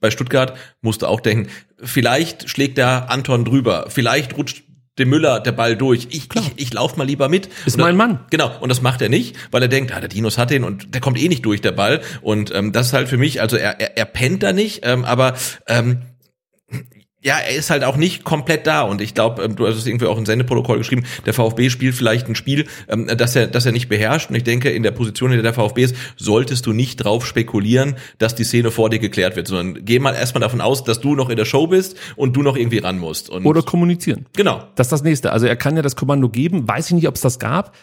S2: bei Stuttgart musst du auch denken, vielleicht schlägt der Anton drüber, vielleicht rutscht dem Müller der Ball durch. Ich, ich, ich lauf mal lieber mit.
S1: Ist
S2: das-
S1: mein Mann.
S2: Genau, und das macht er nicht, weil er denkt, ah, der Dinos hat den und der kommt eh nicht durch, der Ball. Und ähm, das ist halt für mich, also er, er, er pennt da nicht, ähm, aber ähm, ja, er ist halt auch nicht komplett da und ich glaube, ähm, du hast es irgendwie auch im Sendeprotokoll geschrieben, der VfB spielt vielleicht ein Spiel, ähm, das er, das er nicht beherrscht und ich denke, in der Position, in der der VfB ist, solltest du nicht drauf spekulieren, dass die Szene vor dir geklärt wird, sondern geh mal erstmal davon aus, dass du noch in der Show bist und du noch irgendwie ran musst.
S1: Oder kommunizieren.
S2: genau.
S1: Das ist das nächste. Also er kann ja das Kommando geben. Weiß ich nicht, ob es das gab.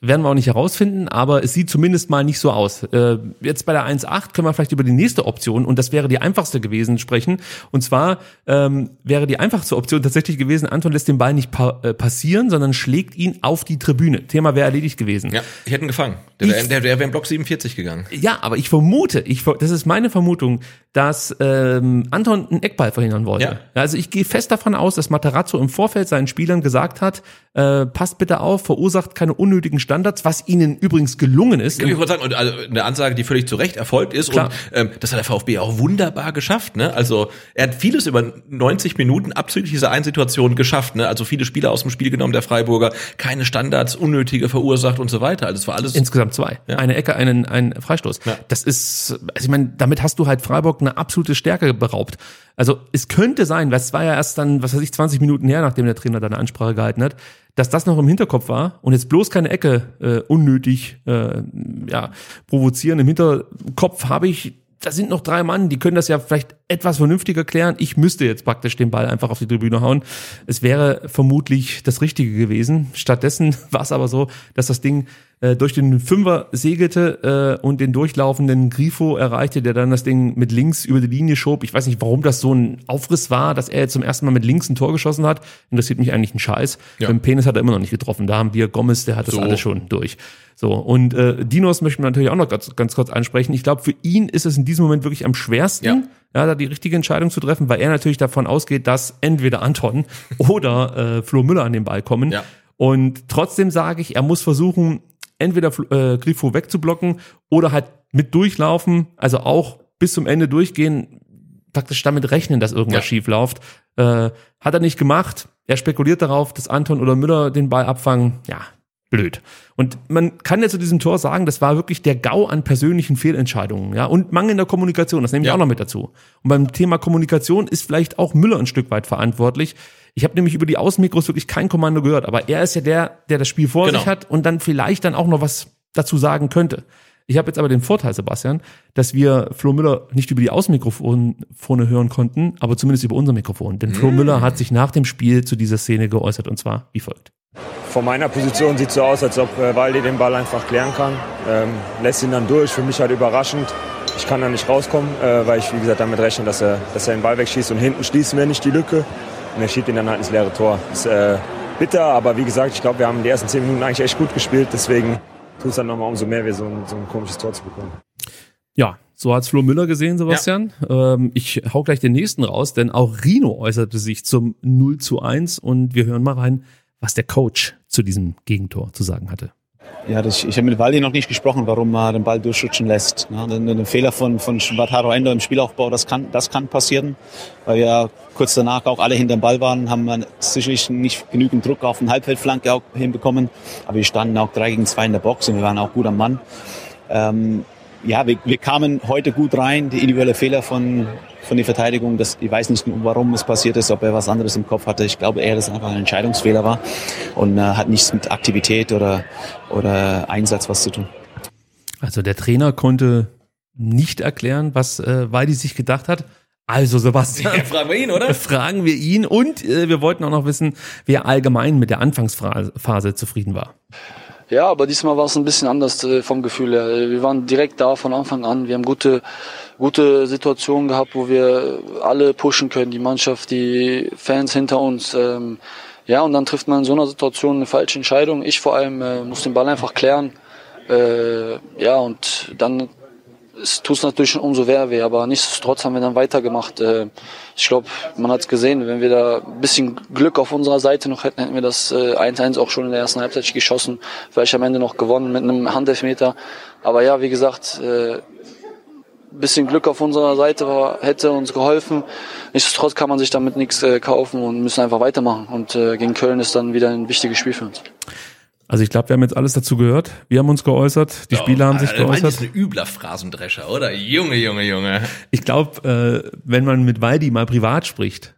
S1: Werden wir auch nicht herausfinden, aber es sieht zumindest mal nicht so aus. Äh, jetzt bei der 1.8 können wir vielleicht über die nächste Option, und das wäre die einfachste gewesen, sprechen. Und zwar ähm, wäre die einfachste Option tatsächlich gewesen, Anton lässt den Ball nicht pa äh, passieren, sondern schlägt ihn auf die Tribüne. Thema wäre erledigt gewesen.
S2: Ja, ich hätte ihn gefangen. Der wäre der, der wär im Block 47 gegangen.
S1: Ja, aber ich vermute, ich, das ist meine Vermutung, dass ähm, Anton einen Eckball verhindern wollte.
S2: Ja.
S1: Also ich gehe fest davon aus, dass Materazzo im Vorfeld seinen Spielern gesagt hat, äh, passt bitte auf, verursacht keine unnötigen Standards, was ihnen übrigens gelungen ist.
S2: Ich wollte sagen, und also eine Ansage, die völlig zu Recht erfolgt ist.
S1: Klar.
S2: Und ähm, das hat der VfB auch wunderbar geschafft. Ne? Also er hat vieles über 90 Minuten abzüglich dieser einen Situation geschafft. Ne? Also viele Spieler aus dem Spiel genommen, der Freiburger, keine Standards, unnötige verursacht und so weiter. Also es war alles.
S1: Insgesamt zwei.
S2: Ja.
S1: Eine Ecke, einen, ein Freistoß.
S2: Ja.
S1: Das ist, also ich meine, damit hast du halt Freiburg eine absolute Stärke beraubt. Also es könnte sein, weil es war ja erst dann, was weiß ich, 20 Minuten her, nachdem der Trainer da eine Ansprache gehalten hat, dass das noch im Hinterkopf war und jetzt bloß keine Ecke äh, unnötig äh, ja, provozieren. Im Hinterkopf habe ich, da sind noch drei Mann, die können das ja vielleicht etwas vernünftiger klären. Ich müsste jetzt praktisch den Ball einfach auf die Tribüne hauen. Es wäre vermutlich das Richtige gewesen. Stattdessen war es aber so, dass das Ding äh, durch den Fünfer segelte äh, und den durchlaufenden Grifo erreichte, der dann das Ding mit links über die Linie schob. Ich weiß nicht, warum das so ein Aufriss war, dass er jetzt zum ersten Mal mit links ein Tor geschossen hat. Interessiert mich eigentlich ein Scheiß.
S2: Ja.
S1: Beim Penis hat er immer noch nicht getroffen. Da haben wir Gomez, der hat das
S2: So.
S1: alles schon durch. So, und äh, Dinos möchten wir natürlich auch noch ganz, ganz kurz ansprechen. Ich glaube, für ihn ist es in diesem Moment wirklich am schwersten,
S2: Ja.
S1: ja. da die richtige Entscheidung zu treffen, weil er natürlich davon ausgeht, dass entweder Anton oder äh, Flo Müller an den Ball kommen.
S2: Ja.
S1: Und trotzdem sage ich, er muss versuchen, entweder äh, Grifo wegzublocken oder halt mit durchlaufen, also auch bis zum Ende durchgehen, praktisch damit rechnen, dass irgendwas
S2: Ja.
S1: schief läuft. Äh, hat er nicht gemacht. Er spekuliert darauf, dass Anton oder Müller den Ball abfangen. Ja, blöd. Und man kann ja zu diesem Tor sagen, das war wirklich der Gau an persönlichen Fehlentscheidungen, ja, und mangelnder Kommunikation, das nehme ich
S2: Ja.
S1: auch noch mit dazu. Und beim Thema Kommunikation ist vielleicht auch Müller ein Stück weit verantwortlich. Ich habe nämlich über die Außenmikros wirklich kein Kommando gehört, aber er ist ja der, der das Spiel vor
S2: Genau.
S1: sich hat und dann vielleicht dann auch noch was dazu sagen könnte. Ich habe jetzt aber den Vorteil, Sebastian, dass wir Flo Müller nicht über die Außenmikrofone hören konnten, aber zumindest über unser Mikrofon. Denn. Flo Müller hat sich nach dem Spiel zu dieser Szene geäußert und zwar wie folgt.
S3: Von meiner Position sieht so aus, als ob äh, Waldi den Ball einfach klären kann. Ähm, lässt ihn dann durch. Für mich halt überraschend. Ich kann da nicht rauskommen, äh, weil ich, wie gesagt, damit rechne, dass er, dass er den Ball wegschießt. Und hinten schließen wir nicht die Lücke. Und er schiebt ihn dann halt ins leere Tor. Ist äh, bitter, aber wie gesagt, ich glaube, wir haben die ersten zehn Minuten eigentlich echt gut gespielt. Deswegen tut es dann nochmal umso mehr, weh, so ein, so ein komisches Tor zu bekommen.
S1: Ja, so hat's Flo Müller gesehen, Sebastian. Ähm, ich hau gleich den nächsten raus, denn auch Rino äußerte sich zum 0 zu 1 und wir hören mal rein, was der Coach zu diesem Gegentor zu sagen hatte.
S4: Ja, das, ich habe mit Waldi noch nicht gesprochen, warum er den Ball durchschutschen lässt. Den, den Fehler von, von Bataro Endo im Spielaufbau, das kann, das kann passieren, weil wir kurz danach auch alle hinter dem Ball waren, haben wir sicherlich nicht genügend Druck auf den Halbfeldflanke auch hinbekommen, aber wir standen auch drei gegen zwei in der Box und wir waren auch gut am Mann. Ähm, ja, wir, wir kamen heute gut rein, die individuelle Fehler von, von der Verteidigung, das, ich weiß nicht, warum es passiert ist, ob er was anderes im Kopf hatte. Ich glaube eher, dass es einfach ein Entscheidungsfehler war und äh, hat nichts mit Aktivität oder, oder Einsatz was zu tun.
S1: Also der Trainer konnte nicht erklären, was äh, Weidi sich gedacht hat. Also Sebastian,
S2: Ja, fragen wir ihn, oder?
S1: fragen wir ihn und äh, wir wollten auch noch wissen, wer allgemein mit der Anfangsphase zufrieden war.
S5: Ja, aber diesmal war es ein bisschen anders äh, vom Gefühl her. Wir waren direkt da von Anfang an. Wir haben gute, gute Situationen gehabt, wo wir alle pushen können, die Mannschaft, die Fans hinter uns. Ähm, ja, und dann trifft man in so einer Situation eine falsche Entscheidung. Ich vor allem äh, muss den Ball einfach klären. Äh, ja, und dann es tut es natürlich schon umso mehr weh, aber nichtsdestotrotz haben wir dann weitergemacht. Äh, ich glaube, man hat es gesehen, wenn wir da ein bisschen Glück auf unserer Seite noch hätten, hätten wir das äh, 1-1 auch schon in der ersten Halbzeit geschossen, vielleicht am Ende noch gewonnen mit einem Handelfmeter. Aber ja, wie gesagt, äh, bisschen Glück auf unserer Seite war, hätte uns geholfen. Nichtsdestotrotz kann man sich damit nichts äh, kaufen und müssen einfach weitermachen. Und äh, gegen Köln ist dann wieder ein wichges Spiel für uns.
S1: Also ich glaube, wir haben jetzt alles dazu gehört. Wir haben uns geäußert, die Spieler haben sich
S2: Waldi
S1: geäußert.
S2: ist ein übler Phrasendrescher, oder? Junge, Junge, Junge.
S1: Ich glaube, äh, wenn man mit Waldi mal privat spricht,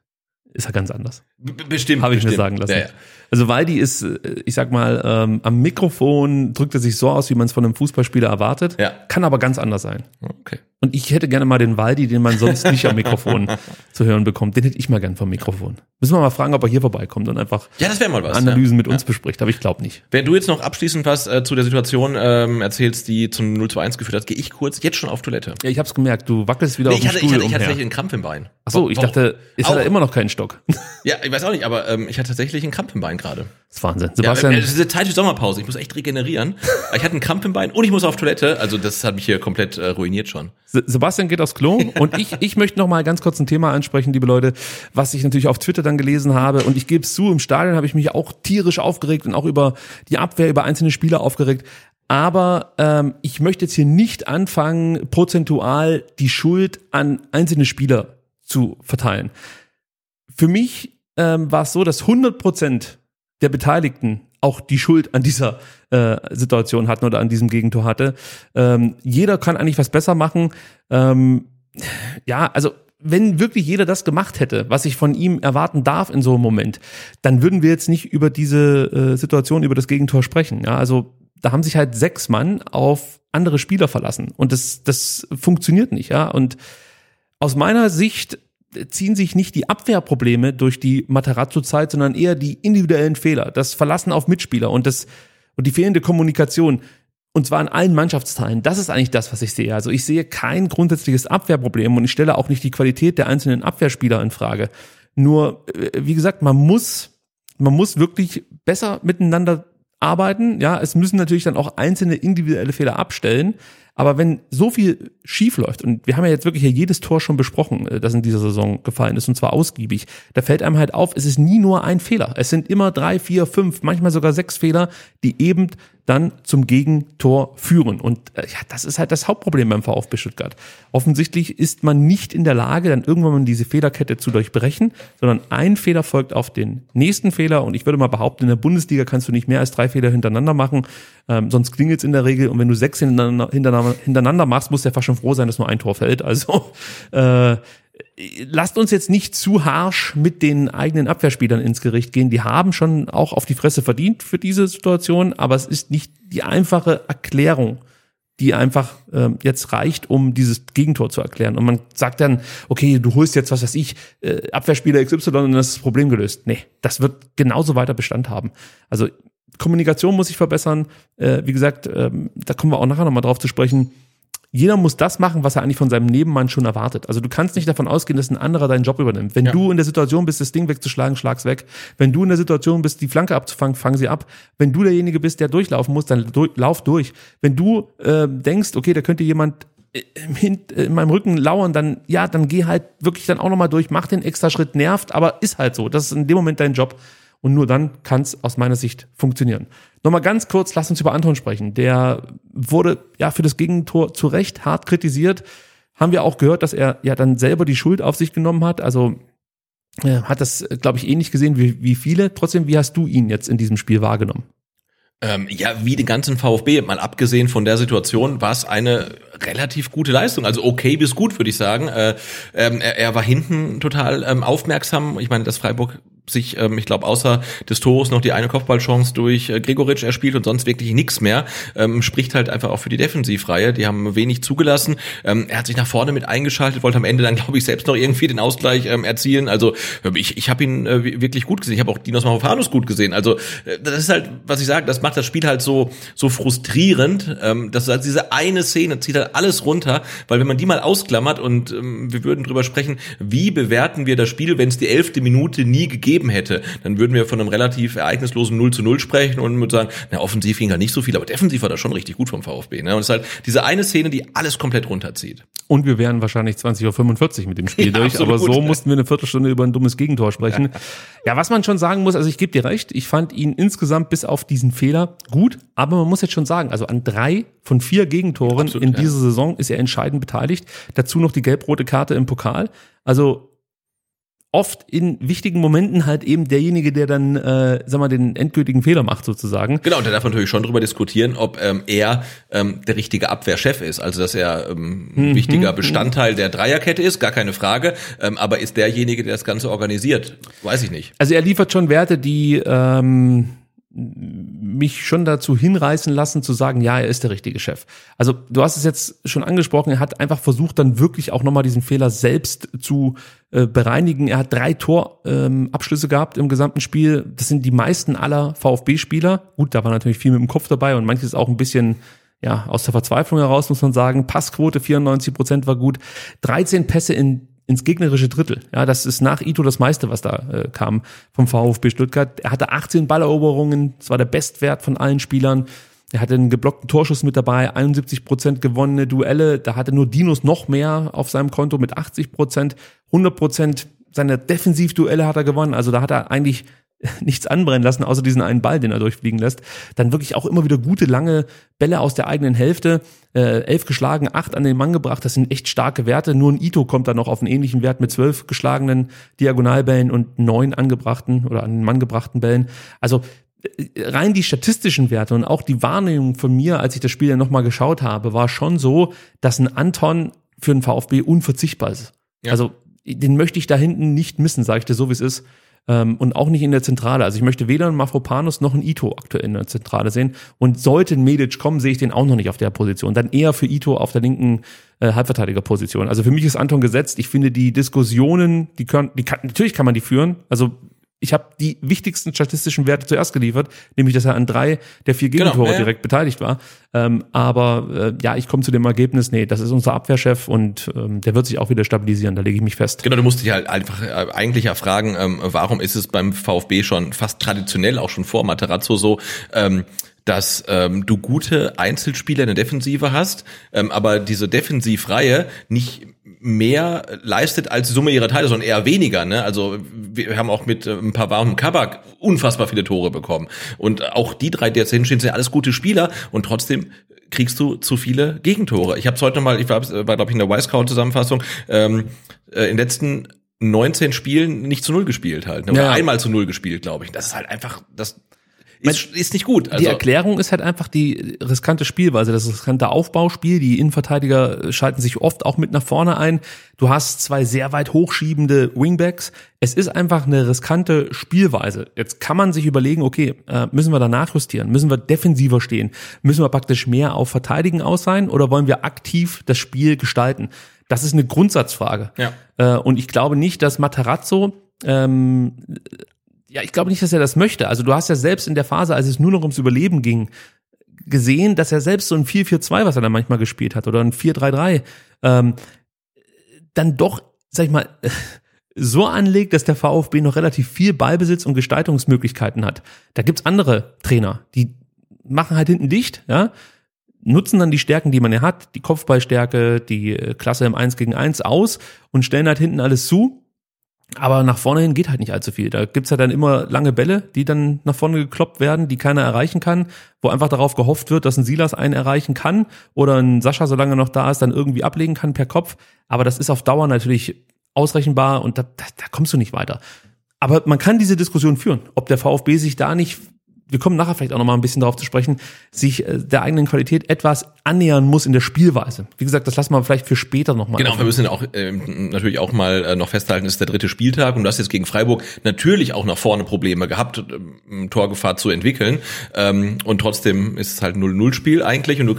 S1: ist er ganz anders.
S2: Bestimmt.
S1: Habe ich mir
S2: bestimmt.
S1: sagen lassen.
S2: Ja, ja.
S1: Also Waldi ist, äh, ich sag mal, ähm, am Mikrofon drückt er sich so aus, wie man es von einem Fußballspieler erwartet,
S2: Ja.
S1: kann aber ganz anders sein.
S2: Okay.
S1: Und ich hätte gerne mal den Waldi, den man sonst nicht am Mikrofon zu hören bekommt, den hätte ich mal gern vom Mikrofon. Müssen wir mal fragen, ob er hier vorbeikommt und einfach
S2: Ja, das mal was.
S1: Analysen
S2: ja.
S1: mit uns bespricht, aber ich glaube nicht.
S2: Wenn du jetzt noch abschließend was äh, zu der Situation ähm, erzählst, die zum 0 zu 1 geführt hat, gehe ich kurz jetzt schon auf Toilette.
S1: Ja, ich habe es gemerkt, du wackelst wieder
S2: Nee,
S1: auf
S2: ich
S1: dem
S2: hatte,
S1: Stuhl
S2: ich hatte, ich hatte tatsächlich einen Krampf im Bein.
S1: Ach so, ich
S2: Warum?
S1: dachte, ist
S2: Auch-
S1: er immer noch kein Stock?
S2: Ja, ich weiß auch nicht, aber ähm, ich hatte tatsächlich einen Krampf im Bein gerade.
S1: Das ist Wahnsinn.
S2: Ja,
S1: Sebastian,
S2: äh, das ist eine Zeit für Sommerpause. Ich muss echt regenerieren. Ich hatte einen Krampf im Bein und ich muss auf Toilette. Also das hat mich hier komplett äh, ruiniert schon.
S1: Se- Sebastian geht aufs Klo und ich, ich möchte noch mal ganz kurz ein Thema ansprechen, liebe Leute, was ich natürlich auf Twitter dann gelesen habe und ich gebe es zu, im Stadion habe ich mich auch tierisch aufgeregt und auch über die Abwehr, über einzelne Spieler aufgeregt. Aber ähm, ich möchte jetzt hier nicht anfangen, prozentual die Schuld an einzelne Spieler zu verteilen. Für mich ähm, war es so, dass 100 Prozent der Beteiligten auch die Schuld an dieser äh, Situation hatten oder an diesem Gegentor hatte. Ähm, jeder kann eigentlich was besser machen. Ähm, ja, also wenn wirklich jeder das gemacht hätte, was ich von ihm erwarten darf in so einem Moment, dann würden wir jetzt nicht über diese äh, Situation, über das Gegentor sprechen. Ja, also da haben sich halt sechs Mann auf andere Spieler verlassen und das, das funktioniert nicht. Ja, und aus meiner Sicht ziehen sich nicht die Abwehrprobleme durch die Matarazzo-Zeit, sondern eher die individuellen Fehler, das Verlassen auf Mitspieler und das und die fehlende Kommunikation. Und zwar in allen Mannschaftsteilen. Das ist eigentlich das, was ich sehe. Also ich sehe kein grundsätzliches Abwehrproblem und ich stelle auch nicht die Qualität der einzelnen Abwehrspieler in Frage. Nur, äh, wie gesagt, man muss, man muss wirklich besser miteinander arbeiten. Ja, es müssen natürlich dann auch einzelne individuelle Fehler abstellen. Aber wenn so viel schief läuft, und wir haben ja jetzt wirklich jedes Tor schon besprochen, äh, das in dieser Saison gefallen ist, und zwar ausgiebig, da fällt einem halt auf, es ist nie nur ein Fehler. Es sind immer drei, vier, fünf, manchmal sogar sechs Fehler, die eben dann zum Gegentor führen. Und äh, ja, das ist halt das Hauptproblem beim VfB Stuttgart. Offensichtlich ist man nicht in der Lage, dann irgendwann mal diese Fehlerkette zu durchbrechen, sondern ein Fehler folgt auf den nächsten Fehler. Und ich würde mal behaupten, in der Bundesliga kannst du nicht mehr als drei Fehler hintereinander machen, ähm, sonst klingelt's in der Regel. Und wenn du sechs hintereinander, hintereinander, hintereinander machst, musst du ja fast schon froh sein, dass nur ein Tor fällt. Also äh, lasst uns jetzt nicht zu harsch mit den eigenen Abwehrspielern ins Gericht gehen. Die haben schon auch auf die Fresse verdient für diese Situation, aber es ist nicht die einfache Erklärung, die einfach ähm, jetzt reicht, um dieses Gegentor zu erklären. Und man sagt dann, okay, du holst jetzt, was weiß ich, äh, Abwehrspieler XY und dann ist das Problem gelöst. Nee, das wird genauso weiter Bestand haben. Also Kommunikation muss sich verbessern. Äh, wie gesagt, ähm, da kommen wir auch nachher nochmal drauf zu sprechen jeder muss das machen, was er eigentlich von seinem Nebenmann schon erwartet. Also du kannst nicht davon ausgehen, dass ein anderer deinen Job übernimmt. Wenn
S2: Ja.
S1: du in der Situation bist, das Ding wegzuschlagen, schlag's weg. Wenn du in der Situation bist, die Flanke abzufangen, fang sie ab. Wenn du derjenige bist, der durchlaufen muss, dann durch, lauf durch. Wenn du äh, denkst, okay, da könnte jemand äh, äh, in meinem Rücken lauern, dann ja, dann geh halt wirklich dann auch nochmal durch, mach den extra Schritt, nervt, aber ist halt so. Das ist in dem Moment dein Job. Und nur dann kann es aus meiner Sicht funktionieren. Nochmal ganz kurz, lass uns über Anton sprechen. Der wurde ja für das Gegentor zu Recht hart kritisiert. Haben wir auch gehört, dass er ja dann selber die Schuld auf sich genommen hat. Also äh, hat das, glaube ich, ähnlich gesehen wie, wie viele. Trotzdem, wie hast du ihn jetzt in diesem Spiel wahrgenommen?
S2: Ähm, ja, wie den ganzen VfB, mal abgesehen von der Situation, war es eine relativ gute Leistung. Also okay bis gut, würde ich sagen. Äh, ähm, er, er, war hinten total ähm, aufmerksam. Ich meine, dass Freiburg sich, ähm, ich glaube, außer des Tores noch die eine Kopfballchance durch äh, Gregoritsch erspielt und sonst wirklich nichts mehr. Ähm, spricht halt einfach auch für die Defensivreihe. Die haben wenig zugelassen. Ähm, er hat sich nach vorne mit eingeschaltet, wollte am Ende dann, glaube ich, selbst noch irgendwie den Ausgleich ähm, erzielen. Also ich, ich habe ihn äh, wirklich gut gesehen. Ich habe auch Dinos Mavropanos gut gesehen. Also äh, das ist halt, was ich sage, das macht das Spiel halt so so frustrierend. Ähm, das ist halt diese eine Szene zieht halt alles runter, weil wenn man die mal ausklammert und ähm, wir würden drüber sprechen, wie bewerten wir das Spiel, wenn es die elfte Minute nie gegeben gegeben hätte, dann würden wir von einem relativ ereignislosen 0 zu 0 sprechen und würden sagen, na, offensiv ging da nicht so viel, aber defensiv war das schon richtig gut vom VfB. Ne? Und es ist halt diese eine Szene, die alles komplett runterzieht.
S1: Und wir wären wahrscheinlich 20.45 Uhr mit dem Spiel ja, durch, aber so mussten wir eine Viertelstunde über ein dummes Gegentor sprechen. ja, was man schon sagen muss, also ich gebe dir recht, ich fand ihn insgesamt bis auf diesen Fehler gut, aber man muss jetzt schon sagen, also an drei von vier Gegentoren absolut, in dieser ja. Saison ist er entscheidend beteiligt. Dazu noch die gelb-rote Karte im Pokal. Also oft in wichtigen Momenten halt eben derjenige, der dann, äh, sag mal, den endgültigen Fehler macht sozusagen.
S2: Genau, und da darf man natürlich schon drüber diskutieren, ob ähm, er ähm, der richtige Abwehrchef ist. Also dass er ähm, mhm. wichtiger Bestandteil der Dreierkette ist, gar keine Frage. Ähm, aber ist derjenige, der das Ganze organisiert? Weiß ich nicht.
S1: Also er liefert schon Werte, die ähm, mich schon dazu hinreißen lassen zu sagen, ja, er ist der richtige Chef. Also du hast es jetzt schon angesprochen, er hat einfach versucht, dann wirklich auch nochmal diesen Fehler selbst zu äh, bereinigen. Er hat drei Torabschlüsse ähm, gehabt im gesamten Spiel. Das sind die meisten aller VfB-Spieler. Gut, da war natürlich viel mit dem Kopf dabei und manches auch ein bisschen ja, aus der Verzweiflung heraus muss man sagen. Passquote 94 Prozent war gut. 13 Pässe in ins gegnerische Drittel. Ja, das ist nach Ito das meiste, was da äh, kam vom VfB Stuttgart. Er hatte 18 Balleroberungen, das war der Bestwert von allen Spielern. Er hatte einen geblockten Torschuss mit dabei, 71 Prozent gewonnene Duelle. Da hatte nur Dinos noch mehr auf seinem Konto mit 80 Prozent. 100 Prozent seiner Defensivduelle hat er gewonnen. Also da hat er eigentlich nichts anbrennen lassen, außer diesen einen Ball, den er durchfliegen lässt. Dann wirklich auch immer wieder gute, lange Bälle aus der eigenen Hälfte. Äh, elf geschlagen, acht an den Mann gebracht. Das sind echt starke Werte. Nur ein Ito kommt dann noch auf einen ähnlichen Wert mit zwölf geschlagenen Diagonalbällen und neun angebrachten oder an den Mann gebrachten Bällen. Also äh, rein die statistischen Werte und auch die Wahrnehmung von mir, als ich das Spiel dann nochmal geschaut habe, war schon so, dass ein Anton für den VfB unverzichtbar ist. Ja. Also den möchte ich da hinten nicht missen, sage ich dir so, wie es ist ähm, und auch nicht in der Zentrale. Also ich möchte weder einen Mafropanos noch einen Ito aktuell in der Zentrale sehen. Und sollte ein Medic kommen, sehe ich den auch noch nicht auf der Position. Dann eher für Ito auf der linken äh, Halbverteidigerposition. Also für mich ist Anton gesetzt. Ich finde die Diskussionen, die können, die kann, natürlich kann man die führen. Also ich habe die wichtigsten statistischen Werte zuerst geliefert, nämlich dass er an drei der vier genau, Gegentore genau, ja. direkt beteiligt war. Ähm, aber äh, ja, ich komme zu dem Ergebnis, nee, das ist unser Abwehrchef und ähm, der wird sich auch wieder stabilisieren, da lege ich mich fest.
S2: Genau, du musst dich halt einfach äh, eigentlich ja fragen, ähm, warum ist es beim VfB schon fast traditionell, auch schon vor Materazzo so, ähm, dass ähm, du gute Einzelspieler in der Defensive hast, ähm, aber diese Defensivreihe nicht mehr leistet als Summe ihrer Teile, sondern eher weniger. Ne? Also wir haben auch mit äh, ein paar warmen Kabak unfassbar viele Tore bekommen. Und auch die drei, die jetzt hinstehen, sind alles gute Spieler und trotzdem kriegst du zu viele Gegentore. Ich habe es heute mal, ich war, war glaube ich in der Wisecout-Zusammenfassung, ähm, äh, in den letzten 19 Spielen nicht zu null gespielt halt. Ne? Oder ja. einmal zu null gespielt, glaube ich. Das ist halt einfach, das ist, ist nicht gut.
S1: Also. Die Erklärung ist halt einfach die riskante Spielweise, das riskante Aufbauspiel. Die Innenverteidiger schalten sich oft auch mit nach vorne ein. Du hast zwei sehr weit hochschiebende Wingbacks. Es ist einfach eine riskante Spielweise. Jetzt kann man sich überlegen, okay, äh, müssen wir da nachjustieren? Müssen wir defensiver stehen? Müssen wir praktisch mehr auf Verteidigen aus sein? Oder wollen wir aktiv das Spiel gestalten? Das ist eine Grundsatzfrage. Ja. Äh, und ich glaube nicht, dass Matarazzo ähm, ja, ich glaube nicht, dass er das möchte. Also du hast ja selbst in der Phase, als es nur noch ums Überleben ging, gesehen, dass er selbst so ein 4-4-2, was er da manchmal gespielt hat, oder ein 4-3-3, ähm, dann doch, sag ich mal, so anlegt, dass der VfB noch relativ viel Ballbesitz und Gestaltungsmöglichkeiten hat. Da gibt's andere Trainer, die machen halt hinten dicht, ja, nutzen dann die Stärken, die man ja hat, die Kopfballstärke, die äh, Klasse im 1 gegen 1 aus und stellen halt hinten alles zu Aber nach vorne hin geht halt nicht allzu viel. Da gibt's ja dann immer lange Bälle, die dann nach vorne gekloppt werden, die keiner erreichen kann, wo einfach darauf gehofft wird, dass ein Silas einen erreichen kann oder ein Sascha, solange er noch da ist, dann irgendwie ablegen kann per Kopf. Aber das ist auf Dauer natürlich ausrechenbar und da, da, da kommst du nicht weiter. Aber man kann diese Diskussion führen, ob der VfB sich da nicht wir kommen nachher vielleicht auch noch mal ein bisschen darauf zu sprechen, sich äh, der eigenen Qualität etwas annähern muss in der Spielweise. Wie gesagt, das lassen wir vielleicht für später noch mal.
S2: Genau, wir müssen auch ähm, natürlich auch mal äh, noch festhalten, es ist der dritte Spieltag und du hast jetzt gegen Freiburg natürlich auch nach vorne Probleme gehabt, ähm, Torgefahr zu entwickeln. Ähm, und trotzdem ist es halt 0-0-Spiel eigentlich und du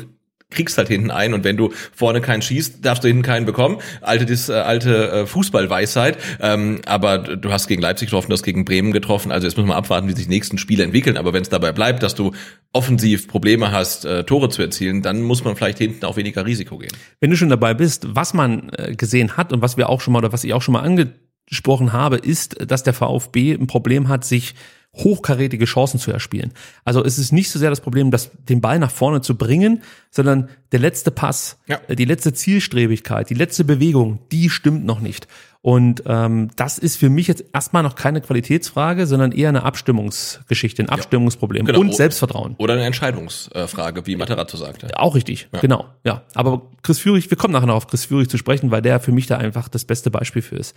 S2: kriegst halt hinten einen und wenn du vorne keinen schießt, darfst du hinten keinen bekommen. Alte, das, äh, alte äh, Fußballweisheit. Ähm, aber du hast gegen Leipzig getroffen, du hast gegen Bremen getroffen. Also jetzt müssen wir abwarten, wie sich die nächsten Spiele entwickeln. Aber wenn es dabei bleibt, dass du offensiv Probleme hast, äh, Tore zu erzielen, dann muss man vielleicht hinten auch weniger Risiko gehen.
S1: Wenn du schon dabei bist, was man äh, gesehen hat und was wir auch schon mal oder was ich auch schon mal angesprochen habe, ist, dass der VfB ein Problem hat, sich hochkarätige Chancen zu erspielen. Also es ist nicht so sehr das Problem, das, den Ball nach vorne zu bringen, sondern der letzte Pass,
S2: Ja.
S1: äh, die letzte Zielstrebigkeit, die letzte Bewegung, die stimmt noch nicht. Und ähm, das ist für mich jetzt erstmal noch keine Qualitätsfrage, sondern eher eine Abstimmungsgeschichte, ein Abstimmungsproblem
S2: Genau.
S1: und Selbstvertrauen.
S2: Oder eine Entscheidungsfrage, wie Materazzo sagte.
S1: Auch richtig, genau, ja. Aber Chris Führig, wir kommen nachher noch auf Chris Führig zu sprechen, weil der für mich da einfach das beste Beispiel für ist.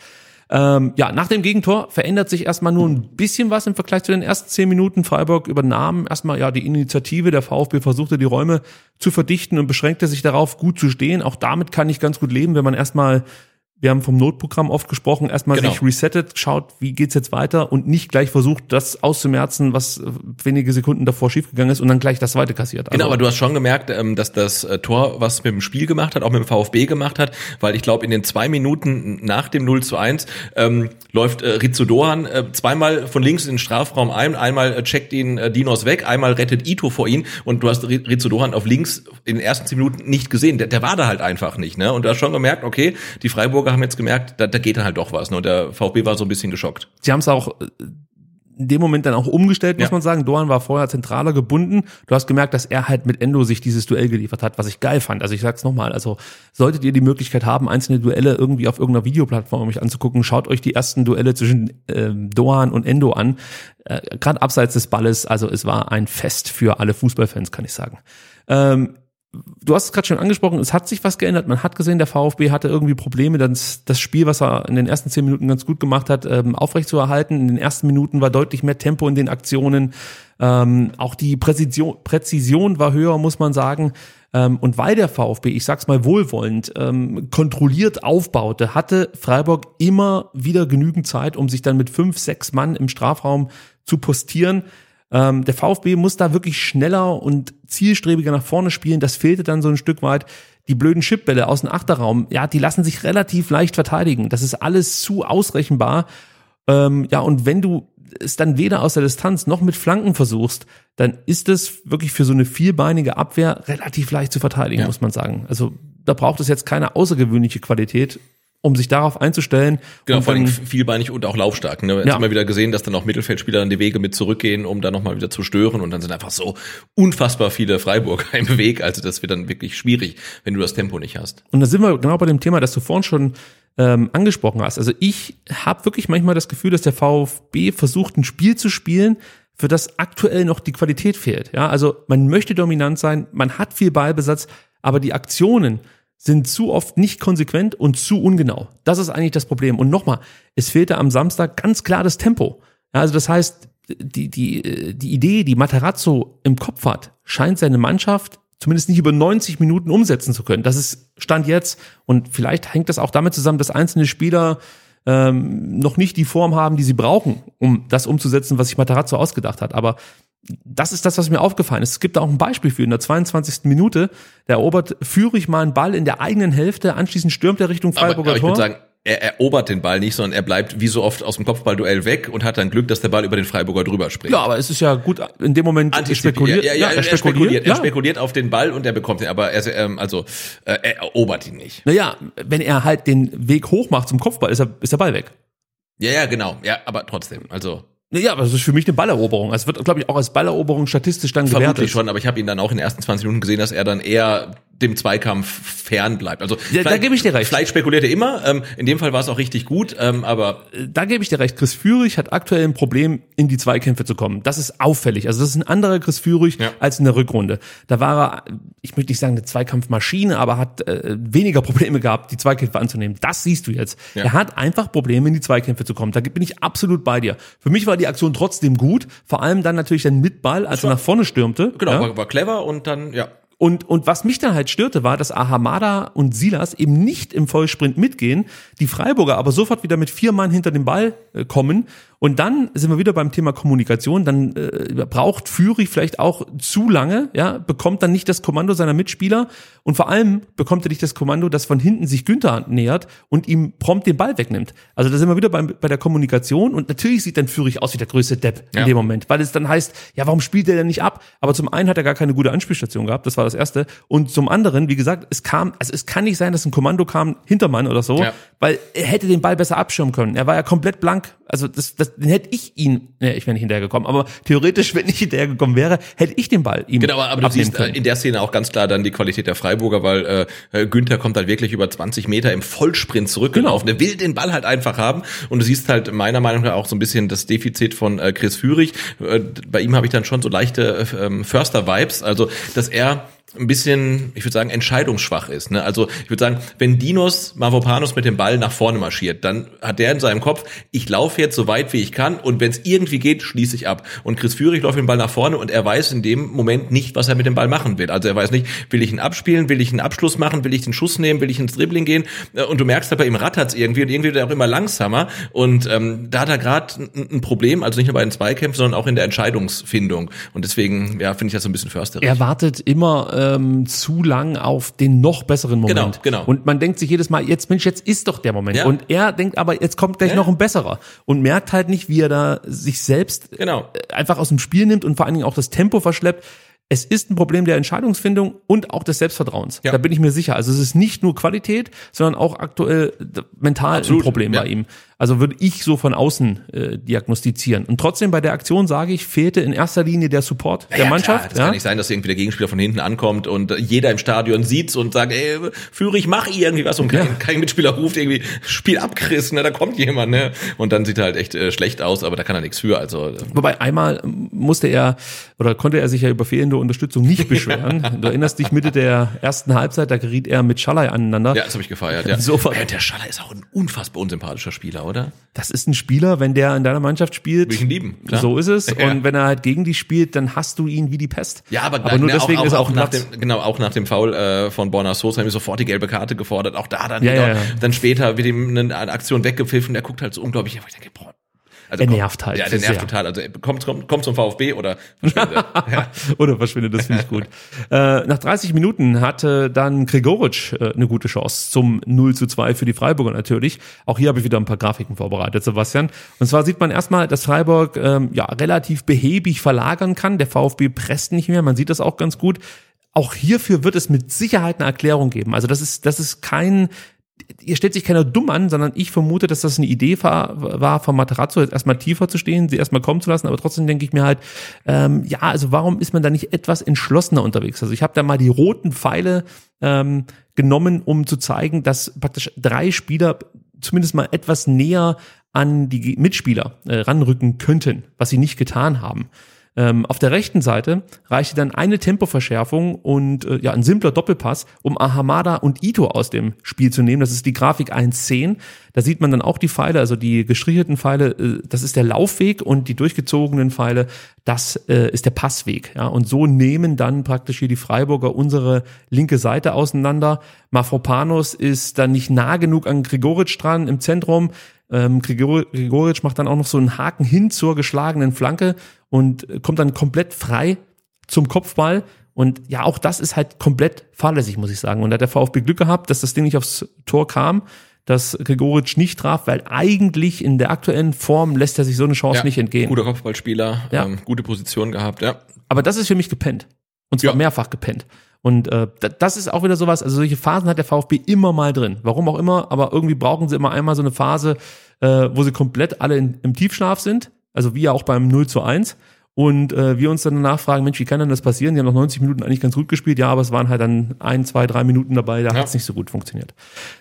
S1: Ähm, ja, nach dem Gegentor verändert sich erstmal nur ein bisschen was im Vergleich zu den ersten zehn Minuten. Freiburg übernahm erstmal ja die Initiative. Der VfB versuchte die Räume zu verdichten und beschränkte sich darauf, gut zu stehen. Auch damit kann ich ganz gut leben, wenn man erstmal wir haben vom Notprogramm oft gesprochen, erstmal
S2: Genau.
S1: sich resettet, schaut, wie geht's jetzt weiter und nicht gleich versucht, das auszumerzen, was äh, wenige Sekunden davor schiefgegangen ist und dann gleich das zweite kassiert.
S2: Genau,
S1: Also-
S2: aber du hast schon gemerkt, ähm, dass das äh, Tor, was mit dem Spiel gemacht hat, auch mit dem VfB gemacht hat, weil ich glaube, in den zwei Minuten nach dem 0 zu 1 ähm, läuft äh, Rizzo Dohan äh, zweimal von links in den Strafraum ein, einmal checkt ihn äh, Dinos weg, einmal rettet Ito vor ihn und du hast Ri- Rizzo Dohan auf links in den ersten zehn Minuten nicht gesehen. Der, der war da halt einfach nicht, ne? Und du hast schon gemerkt, okay, die Freiburger haben jetzt gemerkt, da, da geht dann halt doch was, ne? Und der VfB war so ein bisschen geschockt.
S1: Sie haben es auch äh, in dem Moment dann auch umgestellt, muss
S2: Ja.
S1: man sagen. Doan war vorher zentraler gebunden. Du hast gemerkt, dass er halt mit Endo sich dieses Duell geliefert hat, was ich geil fand. Also ich sag's nochmal, also solltet ihr die Möglichkeit haben, einzelne Duelle irgendwie auf irgendeiner Videoplattform euch anzugucken, schaut euch die ersten Duelle zwischen ähm, Doan und Endo an. Äh, Gerade abseits des Balles, also es war ein Fest für alle Fußballfans, kann ich sagen. Ähm, du hast es gerade schon angesprochen, es hat sich was geändert. Man hat gesehen, der VfB hatte irgendwie Probleme, das, das Spiel, was er in den ersten zehn Minuten ganz gut gemacht hat, ähm, aufrechtzuerhalten. In den ersten Minuten war deutlich mehr Tempo in den Aktionen. Ähm, auch die Präzision, Präzision war höher, muss man sagen. Ähm, und weil der VfB, ich sag's mal wohlwollend, ähm, kontrolliert aufbaute, hatte Freiburg immer wieder genügend Zeit, um sich dann mit fünf, sechs Mann im Strafraum zu postieren. Ähm, der VfB muss da wirklich schneller und zielstrebiger nach vorne spielen. Das fehlte dann so ein Stück weit. Die blöden Chipbälle aus dem Achterraum, ja, die lassen sich relativ leicht verteidigen. Das ist alles zu ausrechenbar. Ähm, ja, und wenn du es dann weder aus der Distanz noch mit Flanken versuchst, dann ist es wirklich für so eine vierbeinige Abwehr relativ leicht zu verteidigen, muss man sagen. Also da braucht es jetzt keine außergewöhnliche Qualität, um sich darauf einzustellen.
S2: Genau, vor allem vielbeinig und auch laufstark. Ne? Jetzt
S1: Ja.
S2: haben wir wieder gesehen, dass dann auch Mittelfeldspieler dann die Wege mit zurückgehen, um dann nochmal wieder zu stören. Und dann sind einfach so unfassbar viele Freiburger im Weg. Also das wird dann wirklich schwierig, wenn du das Tempo nicht hast.
S1: Und da sind wir genau bei dem Thema, das du vorhin schon ähm, angesprochen hast. Also ich habe wirklich manchmal das Gefühl, dass der VfB versucht, ein Spiel zu spielen, für das aktuell noch die Qualität fehlt. Ja, also man möchte dominant sein, man hat viel Ballbesatz, aber die Aktionen sind zu oft nicht konsequent und zu ungenau. Das ist eigentlich das Problem. Und nochmal, es fehlte am Samstag ganz klar das Tempo. Also das heißt, die, die, die Idee, die Materazzo im Kopf hat, scheint seine Mannschaft zumindest nicht über 90 Minuten umsetzen zu können. Das ist Stand jetzt. Und vielleicht hängt das auch damit zusammen, dass einzelne Spieler ähm, noch nicht die Form haben, die sie brauchen, um das umzusetzen, was sich Materazzo ausgedacht hat. Aber das ist das, was mir aufgefallen ist. Es gibt da auch ein Beispiel für. In der 22. Minute, da erobert Führig mal einen Ball in der eigenen Hälfte, anschließend stürmt er Richtung
S2: Aber,
S1: Freiburger
S2: aber ich
S1: Tor.
S2: würde sagen, er erobert den Ball nicht, sondern er bleibt wie so oft aus dem Kopfballduell weg und hat dann Glück, dass der Ball über den Freiburger drüber springt.
S1: ja, aber es ist ja gut, in dem Moment spekuliert.
S2: Ja, ja,
S1: er
S2: er, spekuliert. Er
S1: ja.
S2: spekuliert auf den Ball und er bekommt ihn. Aber er, ähm, also, äh, er erobert ihn nicht.
S1: Naja, wenn er halt den Weg hoch macht zum Kopfball, ist, er, ist der Ball weg.
S2: Ja, ja, genau. Ja, aber trotzdem. Also,
S1: Ja, aber das ist für mich eine Balleroberung. Es wird, glaube ich, auch als Balleroberung statistisch dann
S2: Vermutlich
S1: gewertet.
S2: schon, aber ich habe ihn dann auch in den ersten 20 Minuten gesehen, dass er dann eher dem Zweikampf fern bleibt. Also
S1: Ja, da gebe ich dir recht.
S2: Vielleicht spekuliert er immer. Ähm, in dem Fall war es auch richtig gut, ähm, aber
S1: da gebe ich dir recht. Chris Führig hat aktuell ein Problem, in die Zweikämpfe zu kommen. Das ist auffällig. Also das ist ein anderer Chris Führig
S2: Ja.
S1: als in der Rückrunde. Da war er, ich möchte nicht sagen eine Zweikampfmaschine, aber hat äh, weniger Probleme gehabt, die Zweikämpfe anzunehmen. Das siehst du jetzt.
S2: Ja.
S1: Er hat einfach Probleme, in die Zweikämpfe zu kommen. Da bin ich absolut bei dir. Für mich war die Aktion trotzdem gut. Vor allem dann natürlich dann mit Ball, als er nach vorne stürmte.
S2: genau,
S1: Ja.
S2: war, war clever und dann, ja.
S1: Und, und was mich dann halt störte, war, dass Ahamada und Silas eben nicht im Vollsprint mitgehen, die Freiburger aber sofort wieder mit vier Mann hinter dem Ball äh, kommen. Und dann sind wir wieder beim Thema Kommunikation. Dann äh, braucht Führig vielleicht auch zu lange, ja, bekommt dann nicht das Kommando seiner Mitspieler und vor allem bekommt er nicht das Kommando, dass von hinten sich Günther nähert und ihm prompt den Ball wegnimmt. Also da sind wir wieder beim, bei der Kommunikation und natürlich sieht dann Führig aus wie der größte Depp in
S2: Ja.
S1: dem Moment, weil es dann heißt, ja, warum spielt er denn nicht ab? Aber zum einen hat er gar keine gute Anspielstation gehabt, das war das erste. Und zum anderen, wie gesagt, es kam, also es kann nicht sein, dass ein Kommando kam, Hintermann oder so,
S2: Ja.
S1: weil er hätte den Ball besser abschirmen können. Er war ja komplett blank. Also das, das den hätte ich ihn, ne, ich wäre nicht hinterhergekommen, aber theoretisch, wenn ich hinterhergekommen wäre, hätte ich den Ball ihm
S2: Genau, aber, du siehst äh,
S1: können.
S2: in der Szene auch ganz klar dann die Qualität der Freiburger, weil äh, äh, Günther kommt halt wirklich über 20 Meter im Vollsprint zurückgelaufen.
S1: Genau.
S2: Der will den Ball halt einfach haben und du siehst halt meiner Meinung nach auch so ein bisschen das Defizit von äh, Chris Führig. Äh, bei ihm habe ich dann schon so leichte äh, Förster-Vibes, also dass er ein bisschen, ich würde sagen, entscheidungsschwach ist. Ne? Also ich würde sagen, wenn Dinos Mavropanos mit dem Ball nach vorne marschiert, dann hat der in seinem Kopf, ich laufe jetzt so weit wie ich kann und wenn es irgendwie geht, schließe ich ab. Und Chris Führig läuft dem Ball nach vorne und er weiß in dem Moment nicht, was er mit dem Ball machen will. Also er weiß nicht, will ich ihn abspielen, will ich einen Abschluss machen, will ich den Schuss nehmen, will ich ins Dribbling gehen und du merkst halt bei ihm rattert's irgendwie und irgendwie wird er auch immer langsamer und ähm, da hat er gerade ein, ein Problem, also nicht nur bei den Zweikämpfen, sondern auch in der Entscheidungsfindung und deswegen, ja, finde ich das so ein bisschen försterig.
S1: er wartet immer ähm, zu lang auf den noch besseren Moment.
S2: Genau, genau.
S1: Und man denkt sich jedes Mal, jetzt Mensch, jetzt ist doch der Moment.
S2: Ja.
S1: Und er denkt aber, jetzt kommt gleich
S2: Ja.
S1: noch ein besserer. Und merkt halt nicht, wie er da sich selbst
S2: Genau.
S1: äh, einfach aus dem Spiel nimmt und vor allen Dingen auch das Tempo verschleppt. Es ist ein Problem der Entscheidungsfindung und auch des Selbstvertrauens.
S2: Ja.
S1: Da bin ich mir sicher. Also es ist nicht nur Qualität, sondern auch aktuell mental
S2: Absolut,
S1: ein Problem
S2: ja.
S1: bei ihm. Also würde ich so von außen äh, diagnostizieren. Und trotzdem bei der Aktion sage ich, fehlte in erster Linie der Support der
S2: ja,
S1: Mannschaft.
S2: Klar, das kann nicht sein, dass irgendwie der Gegenspieler von hinten ankommt und äh, jeder im Stadion sieht's und sagt, ey, Führig, mach irgendwie was und kein,
S1: Ja.
S2: kein Mitspieler ruft irgendwie, Spiel ab, Chris, ne, da kommt jemand, ne? Und dann sieht er halt echt äh, schlecht aus, aber da kann er nichts für, also äh,
S1: Wobei einmal musste er oder konnte er sich ja über fehlende Unterstützung nicht beschweren. du erinnerst dich Mitte der ersten Halbzeit, da geriet er mit Schalay aneinander.
S2: ja, das habe ich gefeiert, ja. Ja, der Schaller ist auch ein unfassbar unsympathischer Spieler, oder?
S1: Das ist ein Spieler, wenn der in deiner Mannschaft spielt.
S2: Will ich ihn lieben, klar.
S1: So ist es.
S2: Ja.
S1: Und wenn er halt gegen dich spielt, dann hast du ihn wie die Pest.
S2: Ja, aber,
S1: aber nur
S2: ne,
S1: deswegen
S2: auch, auch,
S1: ist er
S2: auch
S1: dem
S2: nach dem, genau, auch nach dem Foul äh, von Borna Sosa haben wir sofort die gelbe Karte gefordert. Auch da dann
S1: Ja,
S2: wieder,
S1: ja.
S2: dann später wird ihm eine Aktion weggepfiffen, der guckt halt so unglaublich, ich denke, boah, also
S1: Er nervt halt
S2: Ja, der
S1: sehr.
S2: nervt total. Also kommt, kommt, kommt zum VfB oder verschwinde. ja.
S1: Oder verschwindet, das finde ich gut. Äh, nach 30 Minuten hatte dann Gregoritsch äh, eine gute Chance zum 0 zu 2 für die Freiburger natürlich. Auch hier habe ich wieder ein paar Grafiken vorbereitet, Sebastian. Und zwar sieht man erstmal, dass Freiburg ähm, ja relativ behäbig verlagern kann. Der VfB presst nicht mehr, man sieht das auch ganz gut. Auch hierfür wird es mit Sicherheit eine Erklärung geben. Also das ist, das ist kein hier stellt sich keiner dumm an, sondern ich vermute, dass das eine Idee war, war von Materazzo, jetzt erstmal tiefer zu stehen, sie erstmal kommen zu lassen, aber trotzdem denke ich mir halt, ähm, ja, also warum ist man da nicht etwas entschlossener unterwegs? Also ich habe da mal die roten Pfeile ähm, genommen, um zu zeigen, dass praktisch drei Spieler zumindest mal etwas näher an die Mitspieler äh, ranrücken könnten, was sie nicht getan haben. Ähm, auf der rechten Seite reichte dann eine Tempoverschärfung und äh, ja ein simpler Doppelpass, um Ahamada und Ito aus dem Spiel zu nehmen. Das ist die Grafik 1.10. Da sieht man dann auch die Pfeile, also die gestrichelten Pfeile, äh, das ist der Laufweg und die durchgezogenen Pfeile, das äh, ist der Passweg. Ja, und so nehmen dann praktisch hier die Freiburger unsere linke Seite auseinander. Mafropanos ist dann nicht nah genug an Gregoritsch dran im Zentrum. Ähm, Grigor Gregoritsch macht dann auch noch so einen Haken hin zur geschlagenen Flanke und äh, kommt dann komplett frei zum Kopfball. Und ja, auch das ist halt komplett fahrlässig, muss ich sagen. Und da hat der VfB Glück gehabt, dass das Ding nicht aufs Tor kam, dass Gregoritsch nicht traf, weil eigentlich in der aktuellen Form lässt er sich so eine Chance
S2: Ja,
S1: nicht entgehen.
S2: Guter Kopfballspieler,
S1: Ja.
S2: ähm, gute Position gehabt, ja.
S1: Aber das ist für mich gepennt. Und zwar
S2: Ja.
S1: mehrfach gepennt. Und äh, da- das ist auch wieder sowas, also solche Phasen hat der VfB immer mal drin. Warum auch immer, aber irgendwie brauchen sie immer einmal so eine Phase, äh, wo sie komplett alle in, im Tiefschlaf sind, also wie ja auch beim 0 zu 1. Und äh, wir uns dann nachfragen, Mensch, wie kann denn das passieren? Die haben noch 90 Minuten eigentlich ganz gut gespielt, ja, aber es waren halt dann ein, zwei, drei Minuten dabei, da
S2: Ja.
S1: hat es nicht so gut funktioniert.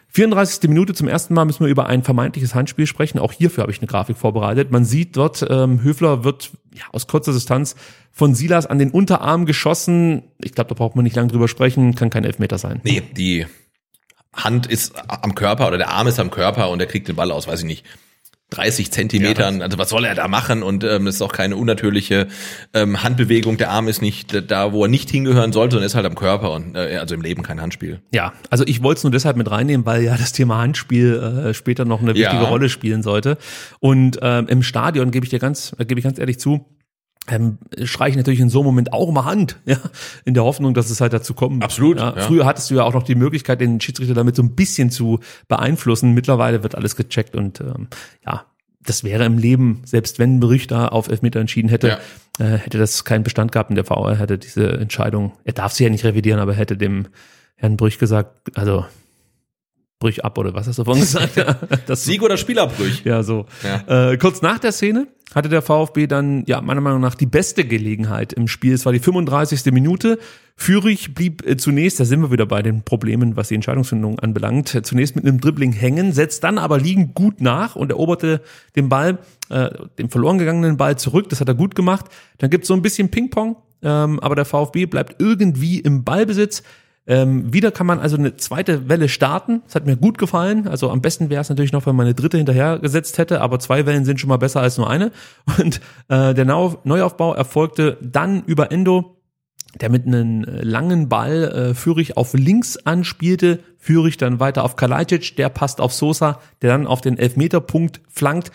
S1: 34. Minute zum ersten Mal müssen wir über ein vermeintliches Handspiel sprechen. Auch hierfür habe ich eine Grafik vorbereitet. Man sieht dort, ähm, Höfler wird ja, aus kurzer Distanz von Silas an den Unterarm geschossen. Ich glaube, da braucht man nicht lange drüber sprechen, kann kein Elfmeter sein.
S2: Nee, die Hand ist am Körper oder der Arm ist am Körper und er kriegt den Ball aus, weiß ich nicht. 30 Zentimetern, also was soll er da machen? Und ähm, es ist auch keine unnatürliche ähm, Handbewegung. Der Arm ist nicht da, wo er nicht hingehören sollte, sondern ist halt am Körper und äh, also im Leben kein Handspiel.
S1: Ja, also ich wollte es nur deshalb mit reinnehmen, weil ja das Thema Handspiel äh, später noch eine wichtige
S2: Ja.
S1: Rolle spielen sollte. Und ähm, im Stadion gebe ich dir ganz, äh, gebe ich ganz ehrlich zu, ähm, schreie ich natürlich in so einem Moment auch mal Hand, ja, in der Hoffnung, dass es halt dazu kommt.
S2: Absolut,
S1: Ja,
S2: ja.
S1: Früher hattest du ja auch noch die Möglichkeit, den Schiedsrichter damit so ein bisschen zu beeinflussen. Mittlerweile wird alles gecheckt und ähm, ja, das wäre im Leben, selbst wenn da auf Elfmeter entschieden hätte, äh, hätte das keinen Bestand gehabt und der VR hätte diese Entscheidung, er darf sie ja nicht revidieren, aber hätte dem Herrn Brüch gesagt, also Brüch ab oder was hast du vorhin gesagt? Ja, das,
S2: Sieg oder Spielabrüch?
S1: ja, so.
S2: Ja.
S1: Äh, kurz nach der Szene hatte der VfB dann, ja, meiner Meinung nach die beste Gelegenheit im Spiel. Es war die 35. Minute. Führig blieb äh, zunächst, da sind wir wieder bei den Problemen, was die Entscheidungsfindung anbelangt, äh, zunächst mit einem Dribbling hängen, setzt dann aber liegend gut nach und eroberte den Ball, äh, den verloren gegangenen Ball zurück. Das hat er gut gemacht. Dann gibt's so ein bisschen Ping-Pong, ähm, aber der VfB bleibt irgendwie im Ballbesitz. Ähm, wieder kann man also eine zweite Welle starten. Das hat mir gut gefallen. Also am besten wäre es natürlich noch, wenn man eine dritte hinterher gesetzt hätte, aber zwei Wellen sind schon mal besser als nur eine. Und äh, der Neuaufbau erfolgte dann über Endo, der mit einem äh, langen Ball äh, Fürich auf links anspielte. Fürich dann weiter auf Kalajdzic, der passt auf Sosa, der dann auf den Elfmeterpunkt flankt.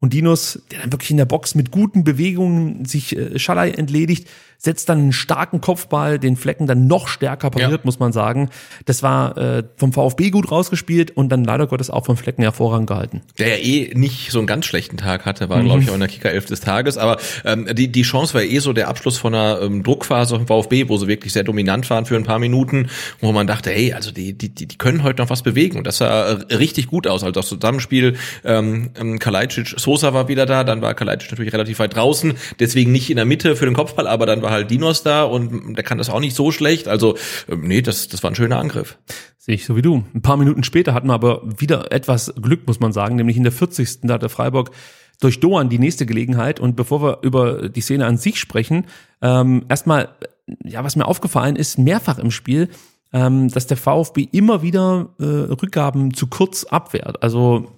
S1: Und Dinos, der dann wirklich in der Box mit guten Bewegungen sich äh, Schalay entledigt, setzt dann einen starken Kopfball, den Flecken dann noch stärker pariert,
S2: Ja.
S1: muss man sagen. Das war äh, vom VfB gut rausgespielt und dann leider Gottes auch vom Flecken hervorragend gehalten.
S2: Der ja eh nicht so einen ganz schlechten Tag hatte, war,
S1: Mhm.
S2: glaube ich, auch in der Kicker 11 des Tages. Aber ähm, die, die Chance war eh so der Abschluss von einer ähm, Druckphase vom VfB, wo sie wirklich sehr dominant waren für ein paar Minuten, wo man dachte, hey, also die, die, die, die können heute noch was bewegen. Und das sah äh, richtig gut aus. Also das Zusammenspiel, ähm, ähm, Kalajdzic, Sosa war wieder da, dann war Kalajdzic natürlich relativ weit draußen, deswegen nicht in der Mitte für den Kopfball, aber dann war halt Dinos da und der kann das auch nicht so schlecht. Also, ähm, nee, das, das war ein schöner Angriff.
S1: Sehe ich so wie du. Ein paar Minuten später hatten wir aber wieder etwas Glück, muss man sagen, nämlich in der 40. Da hatte Freiburg durch Doan die nächste Gelegenheit. Und bevor wir über die Szene an sich sprechen, ähm, erstmal, ja, was mir aufgefallen ist, mehrfach im Spiel, ähm, dass der VfB immer wieder äh, Rückgaben zu kurz abwehrt. Also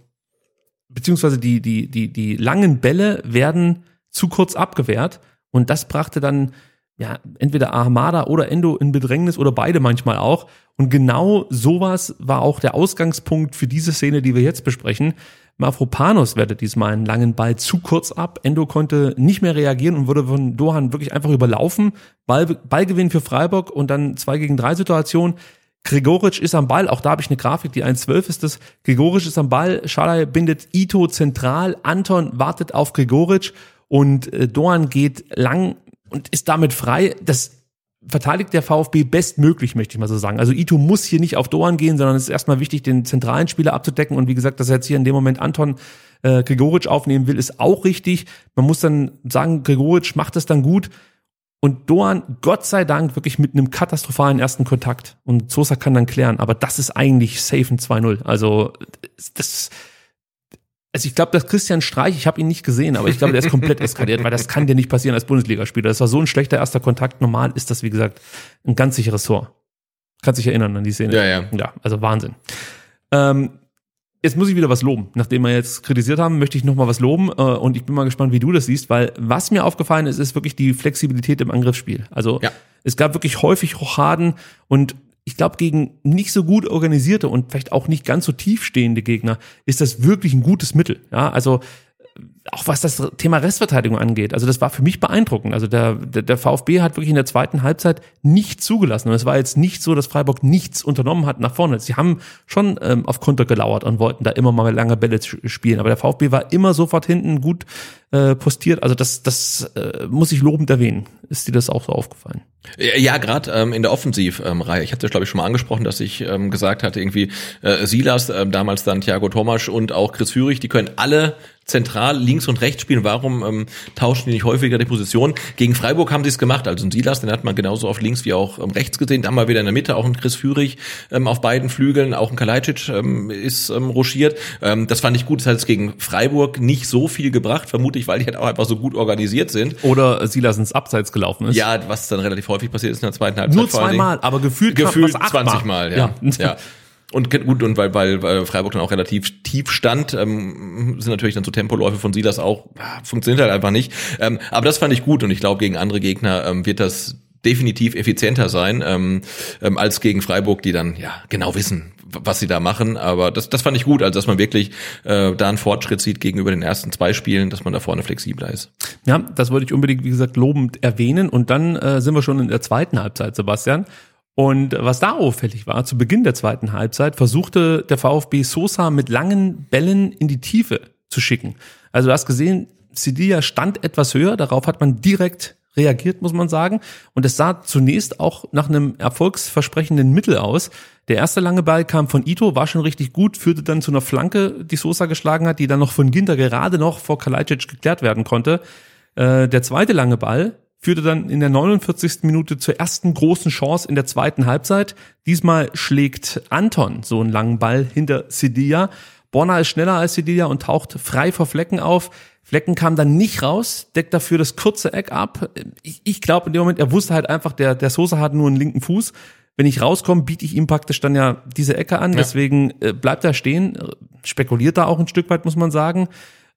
S1: beziehungsweise die, die, die, die langen Bälle werden zu kurz abgewehrt. Und das brachte dann ja, entweder Ahmada oder Endo in Bedrängnis oder beide manchmal auch. Und genau sowas war auch der Ausgangspunkt für diese Szene, die wir jetzt besprechen. Mafropanos wertet diesmal einen langen Ball zu kurz ab. Endo konnte nicht mehr reagieren und wurde von Dohan wirklich einfach überlaufen. Ball, Ballgewinn für Freiburg und dann zwei gegen drei Situation. Gregoritsch ist am Ball, auch da habe ich eine Grafik, die 1.12 ist das. Gregoritsch ist am Ball, Schalay bindet Ito zentral, Anton wartet auf Gregoritsch und äh, Doan geht lang und ist damit frei. Das verteidigt der VfB bestmöglich, möchte ich mal so sagen. Also Ito muss hier nicht auf Doan gehen, sondern es ist erstmal wichtig, den zentralen Spieler abzudecken. Und wie gesagt, dass er jetzt hier in dem Moment Anton äh, Gregoritsch aufnehmen will, ist auch richtig. Man muss dann sagen, Gregoritsch macht es dann gut. Und Doan, Gott sei Dank, wirklich mit einem katastrophalen ersten Kontakt. Und Sosa kann dann klären. Aber das ist eigentlich safe ein 2-0. Also das, also ich glaube, dass Christian Streich, ich habe ihn nicht gesehen, aber ich glaube, der ist komplett eskaliert, weil das kann dir nicht passieren als Bundesligaspieler. Das war so ein schlechter erster Kontakt. Normal ist das, wie gesagt, ein ganz sicheres Tor. Kannst dich erinnern an die Szene.
S2: Ja, ja.
S1: Ja, also Wahnsinn. Ähm, jetzt muss ich wieder was loben. Nachdem wir jetzt kritisiert haben, möchte ich noch mal was loben. Äh, und ich bin mal gespannt, wie du das siehst, weil was mir aufgefallen ist, ist wirklich die Flexibilität im Angriffsspiel. Also
S2: Ja.
S1: es gab wirklich häufig Rochaden und ich glaube, gegen nicht so gut organisierte und vielleicht auch nicht ganz so tiefstehende Gegner ist das wirklich ein gutes Mittel. Ja, also auch was das Thema Restverteidigung angeht. Also das war für mich beeindruckend. Also der, der, der VfB hat wirklich in der zweiten Halbzeit nicht zugelassen. Und es war jetzt nicht so, dass Freiburg nichts unternommen hat nach vorne. Sie haben schon ähm, auf Konter gelauert und wollten da immer mal lange Bälle spielen. Aber der VfB war immer sofort hinten gut äh, postiert. Also das, das äh, muss ich lobend erwähnen. Ist dir das auch so aufgefallen?
S2: Ja, Ja, gerade ähm, in der Offensivreihe. Reihe. ich hatte, glaube ich, schon mal angesprochen, dass ich ähm, gesagt hatte, irgendwie äh, Silas, ähm, damals dann Thiago Tomasch und auch Chris Führig, die können alle zentral links und rechts spielen? Warum ähm, tauschen die nicht häufiger die Position? Gegen Freiburg haben sie es gemacht. Also ein Silas, den hat man genauso auf links wie auch ähm, rechts gesehen. Da haben wir wieder in der Mitte auch ein Chris Führig ähm, auf beiden Flügeln. Auch ein Kalajdzic ähm, ist ähm, rochiert. Ähm, das fand ich gut. Das hat es gegen Freiburg nicht so viel gebracht, vermutlich, weil die halt auch einfach so gut organisiert sind.
S1: Oder Silas ins Abseits gelaufen ist.
S2: Ja, was dann relativ häufig passiert ist in der zweiten Halbzeit.
S1: Nur zweimal, aber gefühlt,
S2: Gefühlt
S1: kam was
S2: 20 Mal, ja.
S1: Ja.
S2: ja. Und gut, und weil, weil, Freiburg dann auch relativ tief stand, ähm, sind natürlich dann so Tempoläufe von Silas auch, ah, funktioniert halt einfach nicht. Ähm, aber das fand ich gut und ich glaube, gegen andere Gegner ähm, wird das definitiv effizienter sein ähm, ähm, als gegen Freiburg, die dann ja genau wissen, was sie da machen. Aber das, das fand ich gut, also dass man wirklich äh, da einen Fortschritt sieht gegenüber den ersten zwei Spielen, dass man da vorne flexibler ist.
S1: Ja, das wollte ich unbedingt, wie gesagt, lobend erwähnen. Und dann äh, sind wir schon in der zweiten Halbzeit, Sebastian. Und was da auffällig war, zu Beginn der zweiten Halbzeit versuchte der VfB Sosa mit langen Bällen in die Tiefe zu schicken. Also du hast gesehen, Sidia stand etwas höher, darauf hat man direkt reagiert, muss man sagen. Und es sah zunächst auch nach einem erfolgsversprechenden Mittel aus. Der erste lange Ball kam von Ito, war schon richtig gut, führte dann zu einer Flanke, die Sosa geschlagen hat, die dann noch von Ginter gerade noch vor Kalajdzic geklärt werden konnte. Äh, der zweite lange Ball führte dann in der 49. Minute zur ersten großen Chance in der zweiten Halbzeit. Diesmal schlägt Anton so einen langen Ball hinter Sidia. Borna ist schneller als Sidia und taucht frei vor Flecken auf. Flecken kam dann nicht raus, deckt dafür das kurze Eck ab. Ich, ich glaube in dem Moment, er wusste halt einfach, der, der Sosa hat nur einen linken Fuß. Wenn ich rauskomme, biete ich ihm praktisch dann ja diese Ecke an. Deswegen äh, bleibt er stehen, spekuliert da auch ein Stück weit, muss man sagen.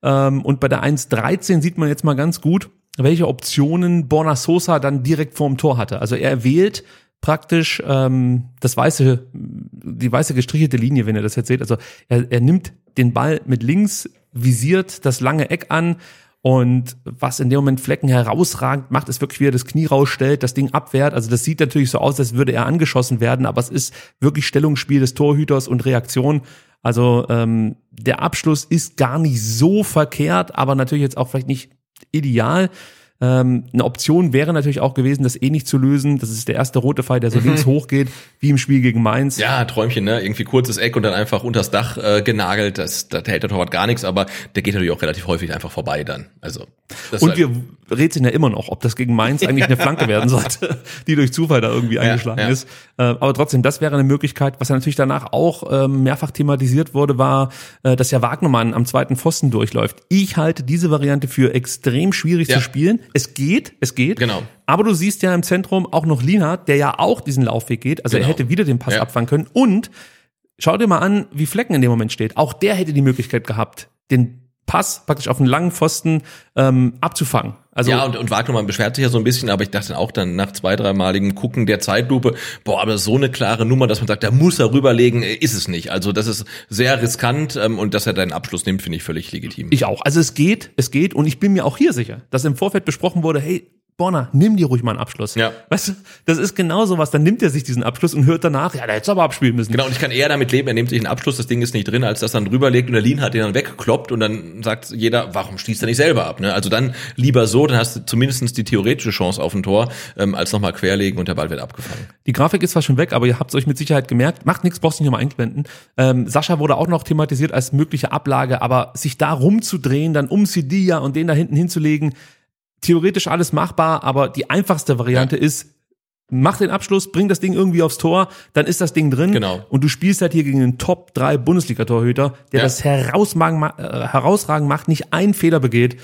S1: Ähm, und bei der 1.13 sieht man jetzt mal ganz gut, welche Optionen Borna Sosa dann direkt vorm Tor hatte. Also er wählt praktisch ähm, das weiße, die weiße gestrichelte Linie, wenn ihr das jetzt seht. Also er, er nimmt den Ball mit links, visiert das lange Eck an und was in dem Moment Flecken herausragend macht, ist wirklich, wie er das Knie rausstellt, das Ding abwehrt. Also das sieht natürlich so aus, als würde er angeschossen werden, aber es ist wirklich Stellungsspiel des Torhüters und Reaktion. Also ähm, der Abschluss ist gar nicht so verkehrt, aber natürlich jetzt auch vielleicht nicht ideal. Ähm, eine Option wäre natürlich auch gewesen, das eh nicht zu lösen. Das ist der erste rote Pfeil, der so links hochgeht, wie im Spiel gegen Mainz.
S2: Ja, Träumchen, ne? Irgendwie kurzes Eck und dann einfach unters Dach äh, genagelt. Das, da hält der Torwart gar nichts, aber der geht natürlich auch relativ häufig einfach vorbei dann. Also das
S1: Und
S2: ist
S1: wir rätseln ja immer noch, ob das gegen Mainz eigentlich eine Flanke werden sollte, die durch Zufall da irgendwie eingeschlagen
S2: ja.
S1: ist. Äh, aber trotzdem, das wäre eine Möglichkeit. Was ja natürlich danach auch ähm, mehrfach thematisiert wurde, war, äh, dass ja Wagnermann am zweiten Pfosten durchläuft. Ich halte diese Variante für extrem schwierig
S2: Ja.
S1: zu spielen. Es geht, es geht.
S2: Genau.
S1: Aber du siehst ja im Zentrum auch noch Lienhardt, der ja auch diesen Laufweg geht. Also er
S2: Genau.
S1: hätte wieder den Pass
S2: Ja.
S1: abfangen können. Und schau dir mal an, wie Flecken in dem Moment steht. Auch der hätte die Möglichkeit gehabt, den Pass praktisch auf einen langen Pfosten ähm, abzufangen. Also
S2: ja, und, und Wagnermann beschwert sich ja so ein bisschen, aber ich dachte auch dann nach zwei, dreimaligem Gucken der Zeitlupe, boah, aber so eine klare Nummer, dass man sagt, da muss er rüberlegen, äh, ist es nicht. Also das ist sehr riskant ähm, und dass er deinen Abschluss nimmt, finde ich völlig legitim.
S1: Ich auch. Also es geht, es geht und ich bin mir auch hier sicher, dass im Vorfeld besprochen wurde, hey, Borna, nimm dir ruhig mal einen Abschluss.
S2: Ja.
S1: Weißt du, das ist genau sowas. Dann nimmt er sich diesen Abschluss und hört danach, ja, der hätte aber abspielen müssen.
S2: Genau, und ich kann eher damit leben, er nimmt sich einen Abschluss, das Ding ist nicht drin, als dass dann drüberlegt und der Lin hat den dann wegkloppt und dann sagt jeder, warum schließt er nicht selber ab? Ne? Also dann lieber so, dann hast du zumindest die theoretische Chance auf ein Tor, ähm, als nochmal querlegen und der Ball wird abgefangen.
S1: Die Grafik ist zwar schon weg, aber ihr habt es euch mit Sicherheit gemerkt. Macht nichts, brauchst du nicht nochmal einblenden. Ähm, Sascha wurde auch noch thematisiert als mögliche Ablage, aber sich da rumzudrehen, dann um Sidia und den da hinten hinzulegen, theoretisch alles machbar, aber die einfachste Variante ist, mach den Abschluss, bring das Ding irgendwie aufs Tor, dann ist das Ding drin.
S2: Genau.
S1: Und du spielst halt hier gegen den Top 3 Bundesliga-Torhüter, der
S2: Ja.
S1: das herausragend, äh, herausragend macht, nicht einen Fehler begeht.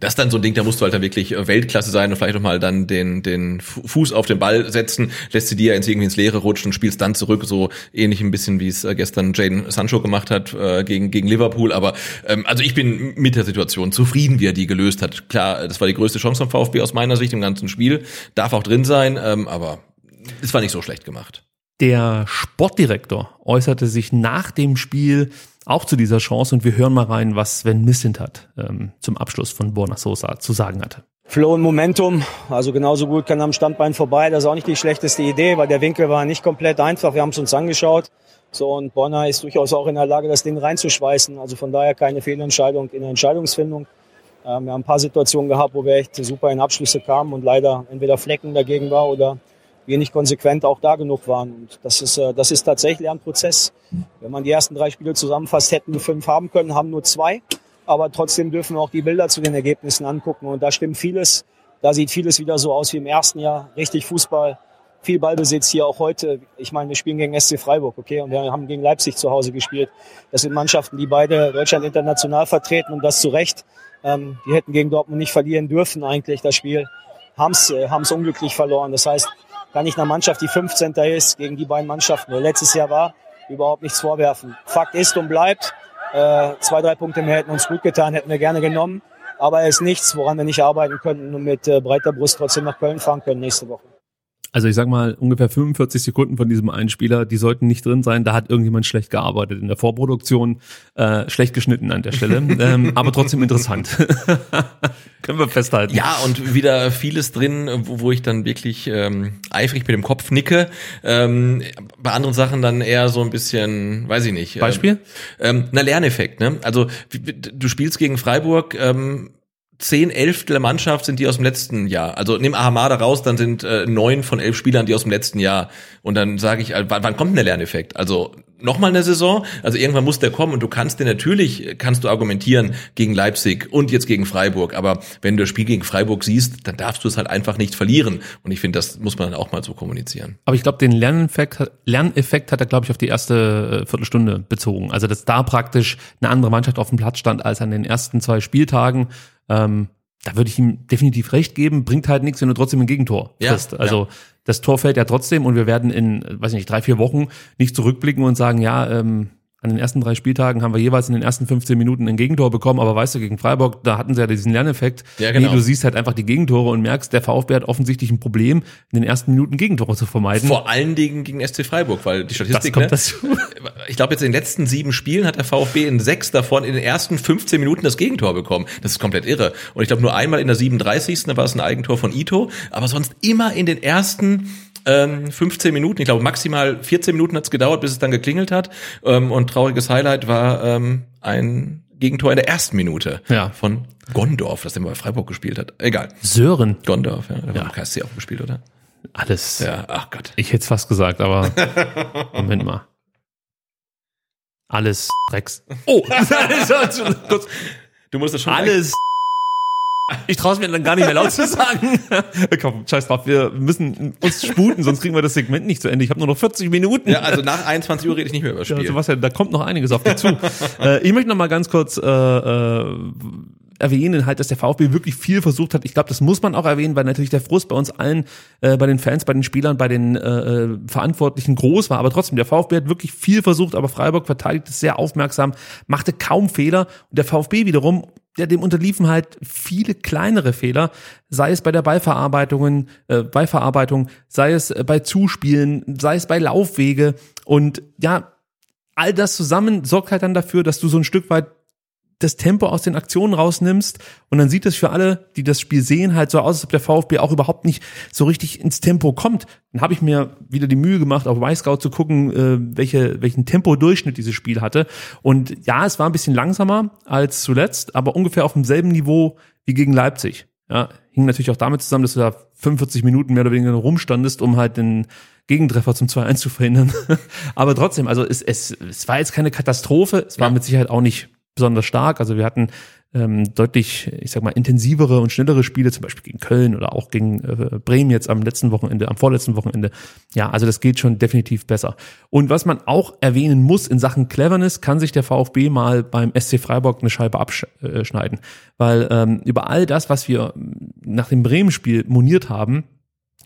S2: Das ist dann so ein Ding, da musst du halt dann wirklich äh, Weltklasse sein und vielleicht noch mal dann den, den Fu- Fuß auf den Ball setzen, lässt sie dir ins irgendwie ins Leere rutschen und spielst dann zurück, so ähnlich ein bisschen wie es äh, gestern Jaden Sancho gemacht hat äh, gegen, gegen Liverpool. Aber ähm, also ich bin mit der Situation zufrieden, wie er die gelöst hat. Klar, das war die größte Chance vom VfB aus meiner Sicht im ganzen Spiel. Darf auch drin sein, ähm, aber es war nicht so schlecht gemacht.
S1: Der Sportdirektor äußerte sich nach dem Spiel auch zu dieser Chance und wir hören mal rein, was Sven Mislintat ähm, zum Abschluss von Borna Sosa zu sagen hatte.
S6: Flow und Momentum, also genauso gut kann am Standbein vorbei. Das ist auch nicht die schlechteste Idee, weil der Winkel war nicht komplett einfach. Wir haben es uns angeschaut. So, und Bonner ist durchaus auch in der Lage, das Ding reinzuschweißen. Also von daher keine Fehlentscheidung in der Entscheidungsfindung. Ähm, wir haben ein paar Situationen gehabt, wo wir echt super in Abschlüsse kamen und leider entweder Flecken dagegen war oder wir nicht konsequent auch da genug waren. Und das ist, äh, das ist tatsächlich ein Prozess. Wenn man die ersten drei Spiele zusammenfasst, hätten wir fünf haben können, haben nur zwei. aber trotzdem dürfen wir auch die Bilder zu den Ergebnissen angucken und da stimmt vieles. Da sieht vieles wieder so aus wie im ersten Jahr. Richtig Fußball, viel Ballbesitz hier auch heute. Ich meine, wir spielen gegen SC Freiburg, okay, und wir haben gegen Leipzig zu Hause gespielt. Das sind Mannschaften, die beide Deutschland international vertreten und das zu Recht. Ähm, die hätten gegen Dortmund nicht verlieren dürfen eigentlich das Spiel. Haben es äh, haben's unglücklich verloren. Das heißt, kann ich einer Mannschaft, die 15. ist, gegen die beiden Mannschaften, die letztes Jahr war, überhaupt nichts vorwerfen. Fakt ist und bleibt, äh, zwei, drei Punkte mehr hätten uns gut getan, hätten wir gerne genommen. Aber es ist nichts, woran wir nicht arbeiten könnten und mit äh, breiter Brust trotzdem nach Köln fahren können nächste Woche.
S1: Also ich sag mal, ungefähr 45 Sekunden von diesem einen Spieler, die sollten nicht drin sein. Da hat irgendjemand schlecht gearbeitet in der Vorproduktion, äh, schlecht geschnitten an der Stelle, ähm, aber trotzdem interessant. Können wir festhalten.
S2: Ja, und wieder vieles drin, wo, wo ich dann wirklich ähm, eifrig mit dem Kopf nicke. Ähm, bei anderen Sachen dann eher so ein bisschen, weiß ich nicht.
S1: Beispiel?
S2: Ähm, na, Lerneffekt, ne? Also du spielst gegen Freiburg, ähm, zehn Elftel der Mannschaft sind die aus dem letzten Jahr. Also nimm Ahamada raus, dann sind äh, neun von elf Spielern die aus dem letzten Jahr. Und dann sage ich, wann, wann kommt denn der Lerneffekt? Also nochmal eine Saison? Also irgendwann muss der kommen und du kannst dir natürlich, kannst du argumentieren gegen Leipzig und jetzt gegen Freiburg. Aber wenn du das Spiel gegen Freiburg siehst, dann darfst du es halt einfach nicht verlieren. Und ich finde, das muss man dann auch mal so kommunizieren.
S1: Aber ich glaube, den Lerneffekt, Lerneffekt hat er, glaube ich, auf die erste äh, Viertelstunde bezogen. Also, dass da praktisch eine andere Mannschaft auf dem Platz stand als an den ersten zwei Spieltagen. Ähm, da würde ich ihm definitiv recht geben, bringt halt nichts, wenn du trotzdem ein Gegentor frisst. Ja, also ja. das Tor fällt ja trotzdem und wir werden in, weiß nicht, drei, vier Wochen nicht zurückblicken und sagen, ja, ähm, an den ersten drei Spieltagen haben wir jeweils in den ersten 15 Minuten ein Gegentor bekommen, aber weißt du, gegen Freiburg, da hatten sie ja diesen Lerneffekt. Ja, genau. Nee, du siehst halt einfach die Gegentore und merkst, der VfB hat offensichtlich ein Problem, in den ersten Minuten Gegentore zu vermeiden.
S2: Vor allen Dingen gegen SC Freiburg, weil die Statistik, ne, ich glaube jetzt in den letzten sieben Spielen hat der VfB in sechs davon in den ersten 15 Minuten das Gegentor bekommen. Das ist komplett irre. Und ich glaube nur einmal in der 37. da war es ein Eigentor von Ito, aber sonst immer in den ersten ähm, 15 Minuten, ich glaube maximal 14 Minuten hat es gedauert, bis es dann geklingelt hat. Ähm, und trauriges Highlight war ähm, ein Gegentor in der ersten Minute
S1: ja.
S2: von Gondorf, das mal bei Freiburg gespielt hat. Egal.
S1: Sören.
S2: Gondorf, ja. Der ja. war KSC auch gespielt, oder?
S1: Alles.
S2: Ja, ach Gott.
S1: Ich hätte es fast gesagt, aber Moment mal. Alles Drecks.
S2: Oh! du musst das schon.
S1: Alles ich traue es mir dann gar nicht mehr laut zu sagen. Komm, scheiß drauf, wir müssen uns sputen, sonst kriegen wir das Segment nicht zu Ende. Ich habe nur noch 40 Minuten.
S2: Ja, also nach 21 Uhr rede ich nicht mehr über Spiel.
S1: Ja, Sebastian, da kommt noch einiges auf dich zu. äh, ich möchte noch mal ganz kurz äh, äh, erwähnen, halt, dass der VfB wirklich viel versucht hat. Ich glaube, das muss man auch erwähnen, weil natürlich der Frust bei uns allen, äh, bei den Fans, bei den Spielern, bei den äh, äh Verantwortlichen groß war. Aber trotzdem, der VfB hat wirklich viel versucht, aber Freiburg verteidigt es sehr aufmerksam, machte kaum Fehler. Und der VfB wiederum ja, dem unterliefen halt viele kleinere Fehler, sei es bei der Ballverarbeitung, äh, Ballverarbeitung, sei es äh, bei Zuspielen, sei es bei Laufwege und ja, all das zusammen sorgt halt dann dafür, dass du so ein Stück weit das Tempo aus den Aktionen rausnimmst und dann sieht es für alle, die das Spiel sehen, halt so aus, als ob der VfB auch überhaupt nicht so richtig ins Tempo kommt. Dann habe ich mir wieder die Mühe gemacht, auf Y-Scout zu gucken, äh, welche, welchen Tempo-Durchschnitt dieses Spiel hatte. Und ja, es war ein bisschen langsamer als zuletzt, aber ungefähr auf demselben Niveau wie gegen Leipzig. Ja, hing natürlich auch damit zusammen, dass du da 45 Minuten mehr oder weniger rumstandest, um halt den Gegentreffer zum 2-1 zu verhindern. aber trotzdem, also es, es, es war jetzt keine Katastrophe, es war ja. mit Sicherheit auch nicht besonders stark. Also wir hatten ähm, deutlich, ich sag mal, intensivere und schnellere Spiele, zum Beispiel gegen Köln oder auch gegen äh, Bremen jetzt am letzten Wochenende, am vorletzten Wochenende. Ja, also das geht schon definitiv besser. Und was man auch erwähnen muss in Sachen Cleverness, kann sich der VfB mal beim SC Freiburg eine Scheibe abschneiden. Weil ähm, über all das, was wir nach dem Bremen-Spiel moniert haben,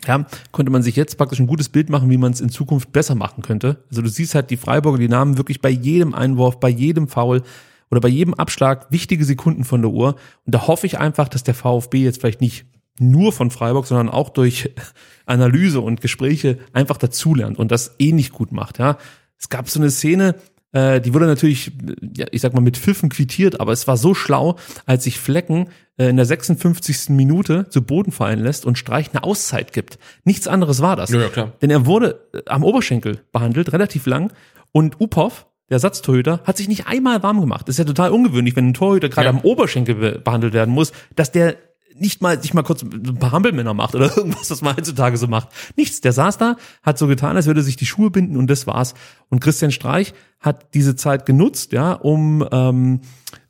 S1: ja, konnte man sich jetzt praktisch ein gutes Bild machen, wie man es in Zukunft besser machen könnte. Also du siehst halt die Freiburger, die Namen wirklich bei jedem Einwurf, bei jedem Foul oder bei jedem Abschlag wichtige Sekunden von der Uhr. Und da hoffe ich einfach, dass der VfB jetzt vielleicht nicht nur von Freiburg, sondern auch durch Analyse und Gespräche einfach dazulernt und das eh nicht gut macht. Ja, es gab so eine Szene, äh, die wurde natürlich, ja, ich sag mal, mit Pfiffen quittiert, aber es war so schlau, als sich Flecken äh, in der 56. Minute zu Boden fallen lässt und Streich eine Auszeit gibt. Nichts anderes war das.
S2: Ja, klar.
S1: Denn er wurde äh, am Oberschenkel behandelt, relativ lang, und Upov der Ersatztorhüter, hat sich nicht einmal warm gemacht. Das ist ja total ungewöhnlich, wenn ein Torhüter gerade ja. am Oberschenkel be behandelt werden muss, dass der nicht mal sich mal kurz ein paar Hampelmänner macht oder irgendwas, was man heutzutage so macht. Nichts. Der saß da, hat so getan, als würde sich die Schuhe binden und das war's. Und Christian Streich hat diese Zeit genutzt, ja, um ähm,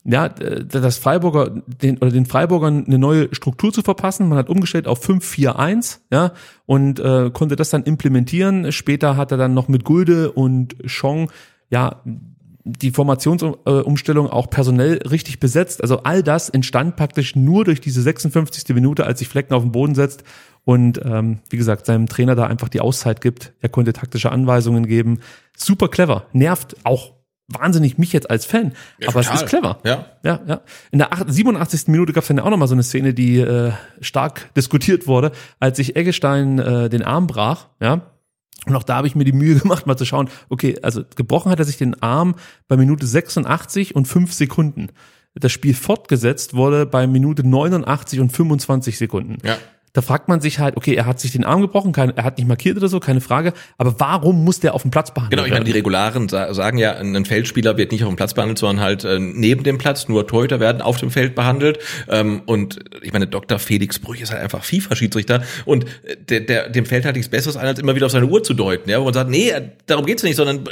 S1: ja, das Freiburger, den, oder den Freiburgern eine neue Struktur zu verpassen. Man hat umgestellt auf 5-4-1, ja, und äh, konnte das dann implementieren. Später hat er dann noch mit Gulde und Chong, ja, die Formationsumstellung auch personell richtig besetzt. Also all das entstand praktisch nur durch diese 56. Minute, als sich Flecken auf den Boden setzt und ähm, wie gesagt, seinem Trainer da einfach die Auszeit gibt. Er konnte taktische Anweisungen geben. Super clever, nervt auch wahnsinnig mich jetzt als Fan,
S2: Ja,
S1: aber
S2: total.
S1: es ist clever.
S2: Ja.
S1: Ja, ja. In der acht- 87. Minute gab es dann auch nochmal so eine Szene, die äh, stark diskutiert wurde, als sich Eggestein äh, den Arm brach, ja. Und auch da habe ich mir die Mühe gemacht, mal zu schauen, okay, also gebrochen hat er sich den Arm bei Minute 86 und 5 Sekunden. Das Spiel fortgesetzt wurde bei Minute 89 und 25 Sekunden.
S2: Ja.
S1: Da fragt man sich halt, okay, er hat sich den Arm gebrochen, kein, er hat nicht markiert oder so, keine Frage, aber warum muss der auf dem Platz behandelt
S2: Genau, ich meine, die
S1: werden?
S2: Regularen sa- sagen ja, ein Feldspieler wird nicht auf dem Platz behandelt, sondern halt äh, neben dem Platz, nur Torhüter werden auf dem Feld behandelt. Ähm, und ich meine, Dr. Felix Brüch ist halt einfach FIFA-Schiedsrichter und äh, der, der, dem fällt halt nichts Besseres ein, als immer wieder auf seine Uhr zu deuten, ja, wo man sagt, nee, äh, darum geht's nicht, sondern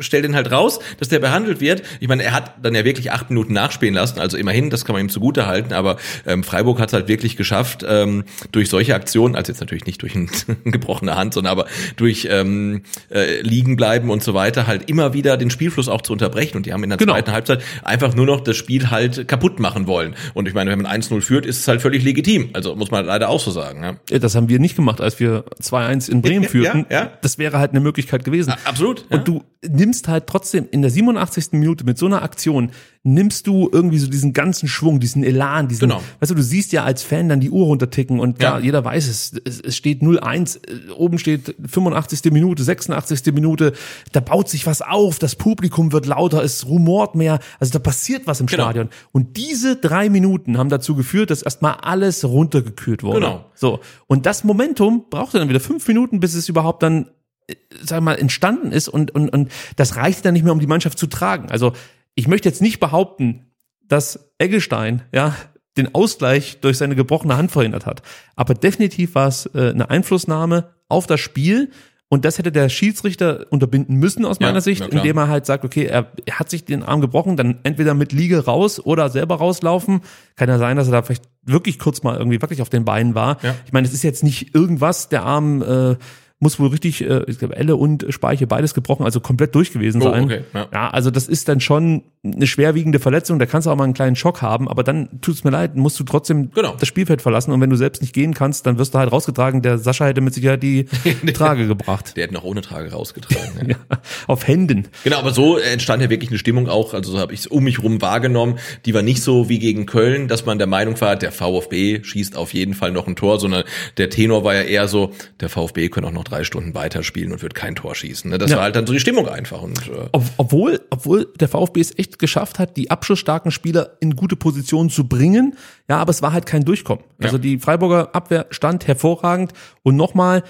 S2: stell den halt raus, dass der behandelt wird. Ich meine, er hat dann ja wirklich acht Minuten nachspielen lassen, also immerhin, das kann man ihm zugute halten, aber ähm, Freiburg hat es halt wirklich geschafft, ähm, durch solche Aktionen, also jetzt natürlich nicht durch ein, gebrochene Hand, sondern aber durch ähm, äh, liegen bleiben und so weiter, halt immer wieder den Spielfluss auch zu unterbrechen. Und die haben in der
S1: Genau.
S2: zweiten Halbzeit einfach nur noch das Spiel halt kaputt machen wollen. Und ich meine, wenn man 1-0 führt, ist es halt völlig legitim. Also muss man leider auch so sagen. Ja.
S1: Ja, Das haben wir nicht gemacht, als wir 2-1 in Bremen
S2: Ja,
S1: führten.
S2: ja.
S1: Das wäre halt eine Möglichkeit gewesen.
S2: Absolut. Ja.
S1: Und du nimmst halt trotzdem in der 87. Minute mit so einer Aktion, nimmst du irgendwie so diesen ganzen Schwung, diesen Elan, diesen,
S2: Genau.
S1: weißt du, du siehst ja als Fan dann die Uhr runterticken und
S2: Ja.
S1: jeder weiß es, es, es steht 0-1, äh, oben steht 85. Minute, 86. Minute, da baut sich was auf, das Publikum wird lauter, es rumort mehr, also da passiert was im
S2: Genau.
S1: Stadion. Und diese drei Minuten haben dazu geführt, dass erstmal alles runtergekühlt wurde.
S2: Genau.
S1: So. Und das Momentum brauchte dann wieder fünf Minuten, bis es überhaupt dann, äh, sag mal, entstanden ist und, und, und das reichte dann nicht mehr, um die Mannschaft zu tragen. Also, ich möchte jetzt nicht behaupten, dass Eggestein, ja, den Ausgleich durch seine gebrochene Hand verhindert hat. Aber definitiv war es äh, eine Einflussnahme auf das Spiel. Und das hätte der Schiedsrichter unterbinden müssen aus
S2: Ja,
S1: meiner Sicht,
S2: na klar.
S1: indem er halt sagt, okay, er, er hat sich den Arm gebrochen, dann entweder mit Liege raus oder selber rauslaufen. Kann ja sein, dass er da vielleicht wirklich kurz mal irgendwie wirklich auf den Beinen war.
S2: Ja.
S1: Ich meine, es ist jetzt nicht irgendwas, der Arm äh, muss wohl richtig, äh, ich glaube, Elle und Speiche beides gebrochen, also komplett durch gewesen
S2: Oh,
S1: sein.
S2: okay, ja.
S1: ja, also das ist dann schon eine schwerwiegende Verletzung, da kannst du auch mal einen kleinen Schock haben, aber dann tut's mir leid, musst du trotzdem
S2: Genau.
S1: das Spielfeld verlassen und wenn du selbst nicht gehen kannst, dann wirst du halt rausgetragen. Der Sascha hätte mit Sicherheit die Trage gebracht.
S2: Der hat noch ohne Trage rausgetragen. Ja.
S1: Ja, auf Händen.
S2: Genau, aber so entstand ja wirklich eine Stimmung auch, also so habe ich es um mich rum wahrgenommen, die war nicht so wie gegen Köln, dass man der Meinung war, der VfB schießt auf jeden Fall noch ein Tor, sondern der Tenor war ja eher so, der VfB könnte auch noch drei Stunden weiterspielen und wird kein Tor schießen. ne? Das
S1: Ja.
S2: war halt dann so die Stimmung einfach. Und äh,
S1: Ob, obwohl, obwohl der VfB es echt geschafft hat, die abschlussstarken Spieler in gute Positionen zu bringen. Ja, aber es war halt kein Durchkommen. Also die Freiburger Abwehr stand hervorragend. Und nochmal,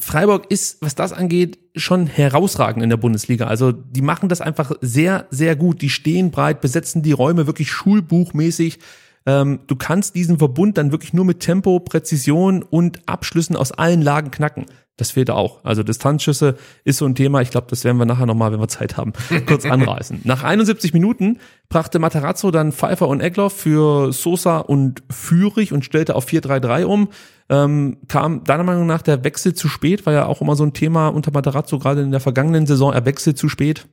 S1: Freiburg ist, was das angeht, schon herausragend in der Bundesliga. Also die machen das einfach sehr, sehr gut. Die stehen breit, besetzen die Räume wirklich schulbuchmäßig. Ähm, du kannst diesen Verbund dann wirklich nur mit Tempo, Präzision und Abschlüssen aus allen Lagen knacken. Das fehlt auch. Also Distanzschüsse ist so ein Thema. Ich glaube, das werden wir nachher nochmal, wenn wir Zeit haben, kurz anreißen. Nach 71 Minuten brachte Matarazzo dann Pfeiffer und Egloff für Sosa und Führig und stellte auf 4-3-3 um. Ähm, kam deiner Meinung nach der Wechsel zu spät? War ja auch immer so ein Thema unter Matarazzo, gerade in der vergangenen Saison. Er wechselt zu spät.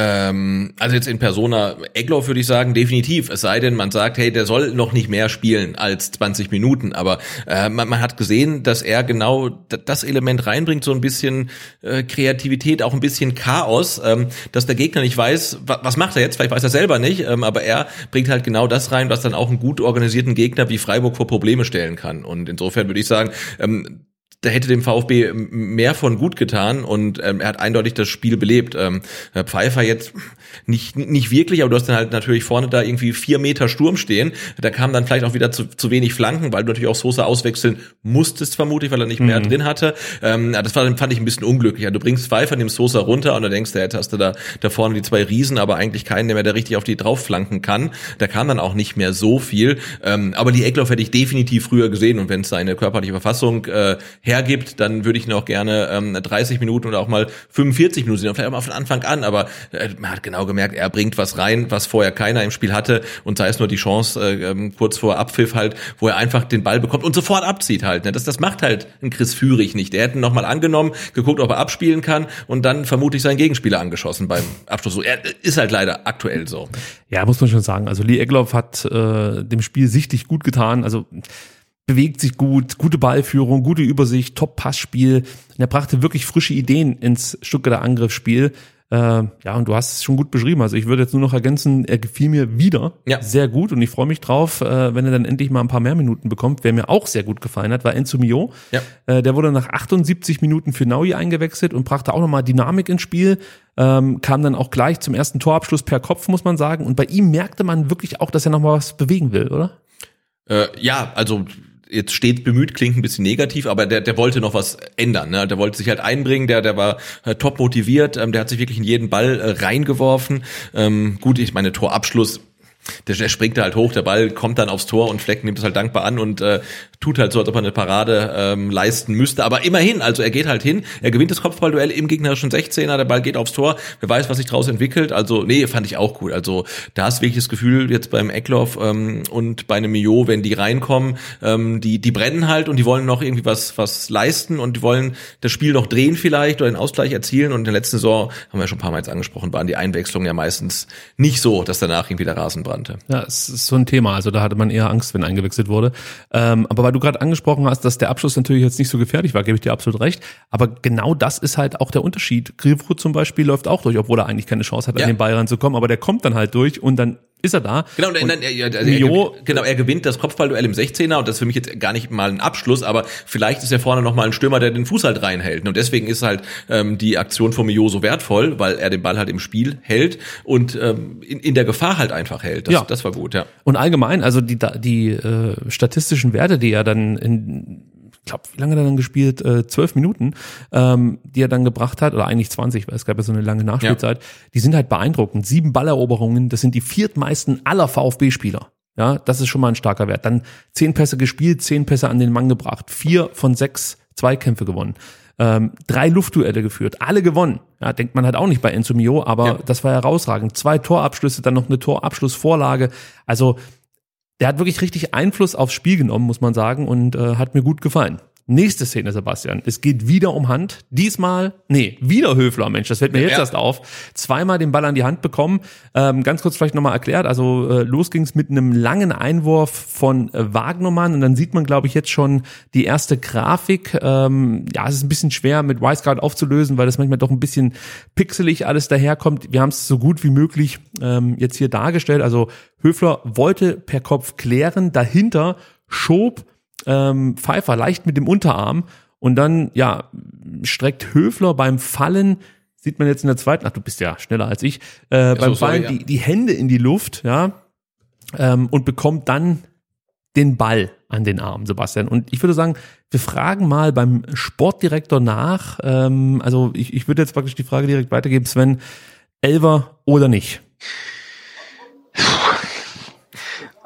S2: Ähm, also jetzt in Persona Egloff würde ich sagen, definitiv. Es sei denn, man sagt, hey, der soll noch nicht mehr spielen als 20 Minuten. Aber äh, man, man hat gesehen, dass er genau das Element reinbringt, so ein bisschen äh, Kreativität, auch ein bisschen Chaos, ähm, dass der Gegner nicht weiß, wa was macht er jetzt, vielleicht weiß er selber nicht, ähm, aber er bringt halt genau das rein, was dann auch einen gut organisierten Gegner wie Freiburg vor Probleme stellen kann. Und insofern würde ich sagen, ähm, da hätte dem VfB mehr von gut getan und ähm, er hat eindeutig das Spiel belebt. Ähm, Pfeiffer jetzt nicht nicht wirklich, aber du hast dann halt natürlich vorne da irgendwie vier Meter Sturm stehen. Da kamen dann vielleicht auch wieder zu, zu wenig Flanken, weil du natürlich auch Sosa auswechseln musstest, vermutlich, weil er nicht mehr drin hatte. Ähm, das war, fand ich ein bisschen unglücklich. Ja, du bringst Pfeiffer, nimmst Sosa runter und du denkst, ja, jetzt hast du da, da vorne die zwei Riesen, aber eigentlich keinen, der mehr da richtig auf die drauf flanken kann. Da kam dann auch nicht mehr so viel. Ähm, aber die Eckloff hätte ich definitiv früher gesehen und wenn es seine körperliche Verfassung äh, hergibt, dann würde ich noch gerne ähm, 30 Minuten oder auch mal 45 Minuten sehen, vielleicht auch mal von Anfang an, aber äh, man hat genau gemerkt, er bringt was rein, was vorher keiner im Spiel hatte und sei es nur die Chance äh, ähm, kurz vor Abpfiff halt, wo er einfach den Ball bekommt und sofort abzieht halt. Ne? Das, das macht halt ein Chris Führig nicht. Der hätte noch mal angenommen, geguckt, ob er abspielen kann und dann vermutlich seinen Gegenspieler angeschossen beim Abschluss. Er ist halt leider aktuell so.
S1: Ja, muss man schon sagen. Also Lee Egloff hat äh, dem Spiel sichtlich gut getan. Also bewegt sich gut, gute Ballführung, gute Übersicht, Top-Passspiel. Und er brachte wirklich frische Ideen ins Stuttgarter Angriffsspiel. Äh, ja, und du hast es schon gut beschrieben. Also ich würde jetzt nur noch ergänzen, er gefiel mir wieder
S2: Ja.
S1: sehr gut und ich freue mich drauf, äh, wenn er dann endlich mal ein paar mehr Minuten bekommt. Wer mir auch sehr gut gefallen hat, war Enzo Mio.
S2: Ja.
S1: Äh, der wurde nach 78 Minuten für Naui eingewechselt und brachte auch nochmal Dynamik ins Spiel. Ähm, kam dann auch gleich zum ersten Torabschluss per Kopf, muss man sagen. Und bei ihm merkte man wirklich auch, dass er nochmal was bewegen will, oder?
S2: Äh, ja, also jetzt steht bemüht, klingt ein bisschen negativ, aber der, der wollte noch was ändern. Ne? Der wollte sich halt einbringen, der, der war äh, top motiviert, ähm, der hat sich wirklich in jeden Ball äh, reingeworfen. Ähm, gut, ich meine, Torabschluss, der, der springt da halt hoch, der Ball kommt dann aufs Tor und Fleck nimmt es halt dankbar an und äh, tut halt so, als ob er eine Parade ähm, leisten müsste. Aber immerhin, also er geht halt hin, er gewinnt das Kopfballduell im gegnerischen 16er, der Ball geht aufs Tor, wer weiß, was sich daraus entwickelt. Also, nee, fand ich auch gut. Also da ist wirklich das Gefühl, jetzt beim Eckloff ähm, und bei einem Mio, wenn die reinkommen, ähm, die, die brennen halt und die wollen noch irgendwie was, was leisten und die wollen das Spiel noch drehen vielleicht oder den Ausgleich erzielen. Und in der letzten Saison, haben wir ja schon ein paar Mal jetzt angesprochen, waren die Einwechslungen ja meistens nicht so, dass danach irgendwie der Rasen brannte.
S1: Ja, es ist so ein Thema. Also da hatte man eher Angst, wenn eingewechselt wurde. Ähm, aber weil du gerade angesprochen hast, dass der Abschluss natürlich jetzt nicht so gefährlich war, gebe ich dir absolut recht. Aber genau das ist halt auch der Unterschied. Grifo zum Beispiel läuft auch durch, obwohl er eigentlich keine Chance hat,
S2: Ja.
S1: an den Ball ranzukommen. Aber der kommt dann halt durch und dann ist er da.
S2: Genau, und,
S1: und
S2: dann, er, er,
S1: Mio-
S2: er, genau, er gewinnt das Kopfballduell im 16er und das ist für mich jetzt gar nicht mal ein Abschluss, aber vielleicht ist er vorne noch mal ein Stürmer, der den Fuß halt reinhält. Und deswegen ist halt ähm, die Aktion von Mio so wertvoll, weil er den Ball halt im Spiel hält und ähm, in, in der Gefahr halt einfach hält. Das,
S1: Ja.
S2: das war gut, ja.
S1: Und allgemein, also die, die äh, statistischen Werte, die er dann in, ich glaube, wie lange hat er dann gespielt? Äh, zwölf Minuten, ähm, die er dann gebracht hat, oder eigentlich 20, weil es gab ja so eine lange Nachspielzeit, die sind halt beeindruckend. Sieben Balleroberungen, das sind die viertmeisten aller VfB-Spieler. Ja, das ist schon mal ein starker Wert. Dann zehn Pässe gespielt, zehn Pässe an den Mann gebracht, vier von sechs Zweikämpfe gewonnen. Ähm, drei Luftduelle geführt, alle gewonnen. Ja, denkt man halt auch nicht bei Enzo Mio, aber
S2: Ja.
S1: das war herausragend. Zwei Torabschlüsse, dann noch eine Torabschlussvorlage. Also der hat wirklich richtig Einfluss aufs Spiel genommen, muss man sagen, und äh, hat mir gut gefallen. Nächste Szene, Sebastian. Es geht wieder um Hand. Diesmal, nee, wieder Höfler, Mensch, das fällt mir jetzt
S2: Ja.
S1: erst auf. Zweimal den Ball an die Hand bekommen. Ähm, ganz kurz vielleicht nochmal erklärt. Also äh, los ging's mit einem langen Einwurf von äh, Wagnermann und dann sieht man, glaube ich, jetzt schon die erste Grafik. Ähm, ja, es ist ein bisschen schwer mit Wiseguard aufzulösen, weil das manchmal doch ein bisschen pixelig alles daherkommt. Wir haben es so gut wie möglich ähm, jetzt hier dargestellt. Also Höfler wollte per Kopf klären, dahinter schob ähm, Pfeiffer leicht mit dem Unterarm und dann, ja, streckt Höfler beim Fallen, sieht man jetzt in der zweiten, ach, du bist ja schneller als ich, äh, beim
S2: sorry,
S1: Fallen
S2: ja.
S1: die, die Hände in die Luft, ja, ähm, und bekommt dann den Ball an den Arm, Sebastian. Und ich würde sagen, wir fragen mal beim Sportdirektor nach, ähm, also ich, ich würde jetzt praktisch die Frage direkt weitergeben, Sven, Elver oder nicht?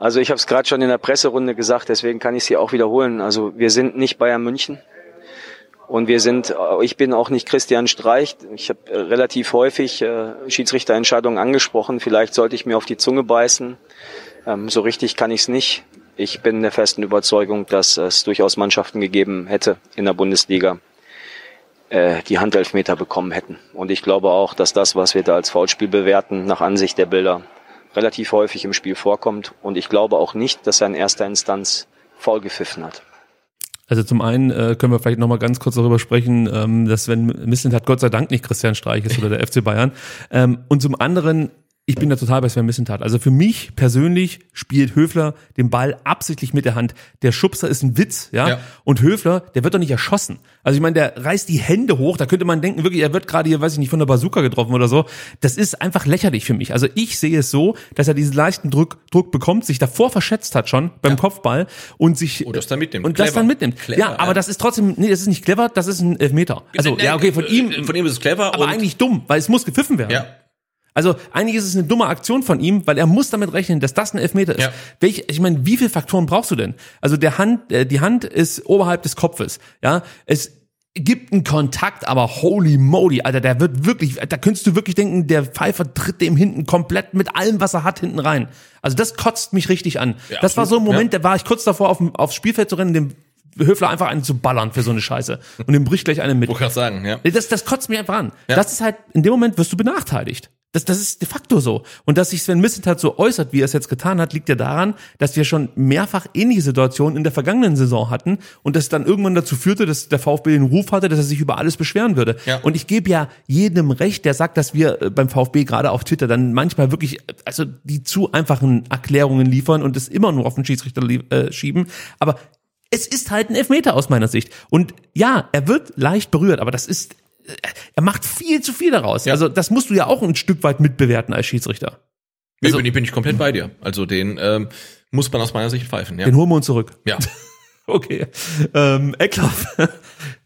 S6: Also ich habe es gerade schon in der Presserunde gesagt, deswegen kann ich es hier auch wiederholen. Also wir sind nicht Bayern München und wir sind, äh, ich bin auch nicht Christian Streich. Ich habe äh, relativ häufig äh, Schiedsrichterentscheidungen angesprochen. Vielleicht sollte ich mir auf die Zunge beißen. Ähm, so richtig kann ich es nicht. Ich bin der festen Überzeugung, dass es durchaus Mannschaften gegeben hätte in der Bundesliga, äh, die Handelfmeter bekommen hätten. Und ich glaube auch, dass das, was wir da als Foulspiel bewerten, nach Ansicht der Bilder, relativ häufig im Spiel vorkommt. Und ich glaube auch nicht, dass er in erster Instanz faul gepfiffen hat.
S1: Also zum einen äh, können wir vielleicht noch mal ganz kurz darüber sprechen, ähm, dass Sven Mislint hat Gott sei Dank nicht Christian Streich ist oder der FC Bayern. Ähm, und zum anderen, ich bin da total bei Sven Mislintat. Also für mich persönlich spielt Höfler den Ball absichtlich mit der Hand. Der Schubser ist ein Witz, ja.
S2: Ja.
S1: Und Höfler, der wird doch nicht erschossen. Also ich meine, der reißt die Hände hoch. Da könnte man denken, wirklich, er wird gerade hier, weiß ich nicht, von der Bazooka getroffen oder so. Das ist einfach lächerlich für mich. Also ich sehe es so, dass er diesen leichten Druck, Druck bekommt, sich davor verschätzt hat schon beim Kopfball und sich
S2: Und das dann mitnimmt.
S1: und das
S2: Clever.
S1: dann mitnimmt.
S2: Clever,
S1: ja, aber
S2: ja.
S1: das ist trotzdem, nee, das ist nicht clever, das ist ein Elfmeter. Also, ja, okay, von ihm,
S2: Von ihm ist es clever.
S1: aber eigentlich dumm, weil es muss gepfiffen werden.
S2: Ja.
S1: Also eigentlich ist es eine dumme Aktion von ihm, weil er muss damit rechnen, dass das ein Elfmeter ist.
S2: Ja.
S1: Welch, ich meine, wie viele Faktoren brauchst du denn? Also der Hand, äh, die Hand ist oberhalb des Kopfes. Ja, es gibt einen Kontakt, aber holy moly, Alter, der wird wirklich, da könntest du wirklich denken, der Pfeifer tritt dem hinten komplett mit allem, was er hat, hinten rein. Also das kotzt mich richtig an.
S2: Ja,
S1: das war so ein Moment, da war ich kurz davor, auf, aufs Spielfeld zu rennen, dem Höfler einfach einen zu ballern für so eine Scheiße. Und dem bricht gleich einen mit.
S2: Wollte gerade sagen, ja.
S1: Das, das kotzt mich einfach an.
S2: Ja.
S1: Das ist halt, in dem Moment wirst du benachteiligt. Das, das ist de facto so. Und dass sich Sven Missentat so äußert, wie er es jetzt getan hat, liegt ja daran, dass wir schon mehrfach ähnliche Situationen in der vergangenen Saison hatten und das dann irgendwann dazu führte, dass der VfB den Ruf hatte, dass er sich über alles beschweren würde.
S2: Ja.
S1: Und ich gebe ja jedem recht, der sagt, dass wir äh, beim VfB gerade auf Twitter dann manchmal wirklich, äh, also die zu einfachen Erklärungen liefern und es immer nur auf den Schiedsrichter äh, schieben. Aber es ist halt ein Elfmeter aus meiner Sicht. Und ja, er wird leicht berührt, aber das ist, er macht viel zu viel daraus. Also das musst du ja auch ein Stück weit mitbewerten als Schiedsrichter. Also-
S2: bin, ich, bin ich komplett bei dir. Also den ähm, muss man aus meiner Sicht pfeifen, ja.
S1: Den holen wir uns zurück.
S2: Ja.
S1: Okay. Ähm, Eckloff.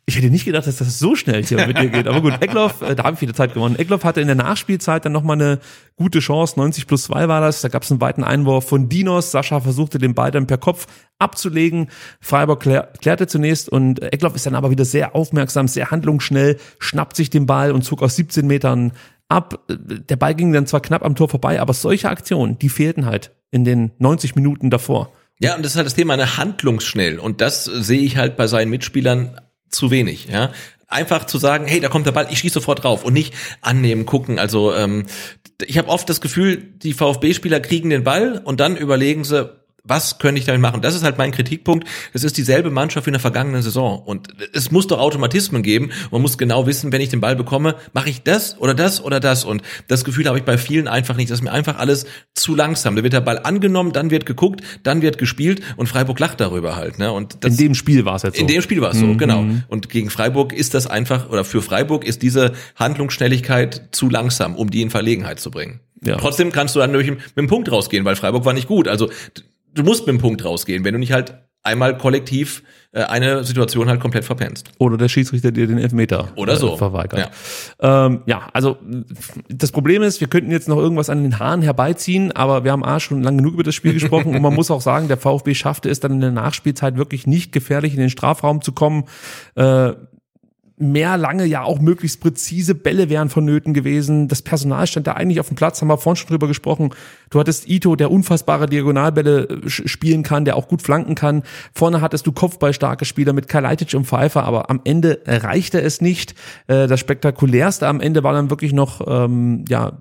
S1: Ich hätte nicht gedacht, dass das so schnell hier mit dir geht. Aber gut, Eckloff, äh, da habe ich wieder Zeit gewonnen. Eckloff hatte in der Nachspielzeit dann nochmal eine gute Chance. 90 plus 2 war das. Da gab es einen weiten Einwurf von Dinos. Sascha versuchte den Ball dann per Kopf abzulegen. Freiburg klär, klärte zunächst und Eckloff ist dann aber wieder sehr aufmerksam, sehr handlungsschnell, schnappt sich den Ball und zog aus 17 Metern ab. Der Ball ging dann zwar knapp am Tor vorbei, aber solche Aktionen, die fehlten halt in den 90 Minuten davor.
S2: Ja, und das ist halt das Thema, eine handlungsschnell. Und das sehe ich halt bei seinen Mitspielern zu wenig, ja. Einfach zu sagen, hey, da kommt der Ball, ich schieße sofort drauf und nicht annehmen, gucken. Also ähm, ich habe oft das Gefühl, die VfB-Spieler kriegen den Ball und dann überlegen sie, was könnte ich damit machen? Das ist halt mein Kritikpunkt. Das ist dieselbe Mannschaft wie in der vergangenen Saison. Und es muss doch Automatismen geben. Man muss genau wissen, wenn ich den Ball bekomme, mache ich das oder das oder das. Und das Gefühl habe ich bei vielen einfach nicht. Das ist mir einfach alles zu langsam. Da wird der Ball angenommen, dann wird geguckt, dann wird gespielt und Freiburg lacht darüber halt. Ne? Und das,
S1: in dem Spiel war es jetzt so.
S2: in dem Spiel war es so, genau. Und gegen Freiburg ist das einfach, oder für Freiburg ist diese Handlungsschnelligkeit zu langsam, um die in Verlegenheit zu bringen.
S1: Ja.
S2: Trotzdem kannst du dann durch mit dem Punkt rausgehen, weil Freiburg war nicht gut. Also du musst mit dem Punkt rausgehen, wenn du nicht halt einmal kollektiv äh, eine Situation halt komplett verpennst.
S1: Oder der Schiedsrichter dir den Elfmeter
S2: Oder so.
S1: äh, verweigert. Ja. Ähm, ja, also das Problem ist, wir könnten jetzt noch irgendwas an den Haaren herbeiziehen, aber wir haben A schon lang genug über das Spiel gesprochen und man muss auch sagen, der VfB schaffte es dann in der Nachspielzeit wirklich nicht gefährlich in den Strafraum zu kommen. Äh, mehr lange, ja auch möglichst präzise Bälle wären vonnöten gewesen. Das Personal stand da eigentlich auf dem Platz, haben wir vorhin schon drüber gesprochen. Du hattest Ito, der unfassbare Diagonalbälle äh, spielen kann, der auch gut flanken kann. Vorne hattest du kopfballstarke Spieler mit Kalajdzic und Pfeiffer, aber am Ende reichte es nicht. Äh, Das spektakulärste am Ende war dann wirklich noch, ähm, ja,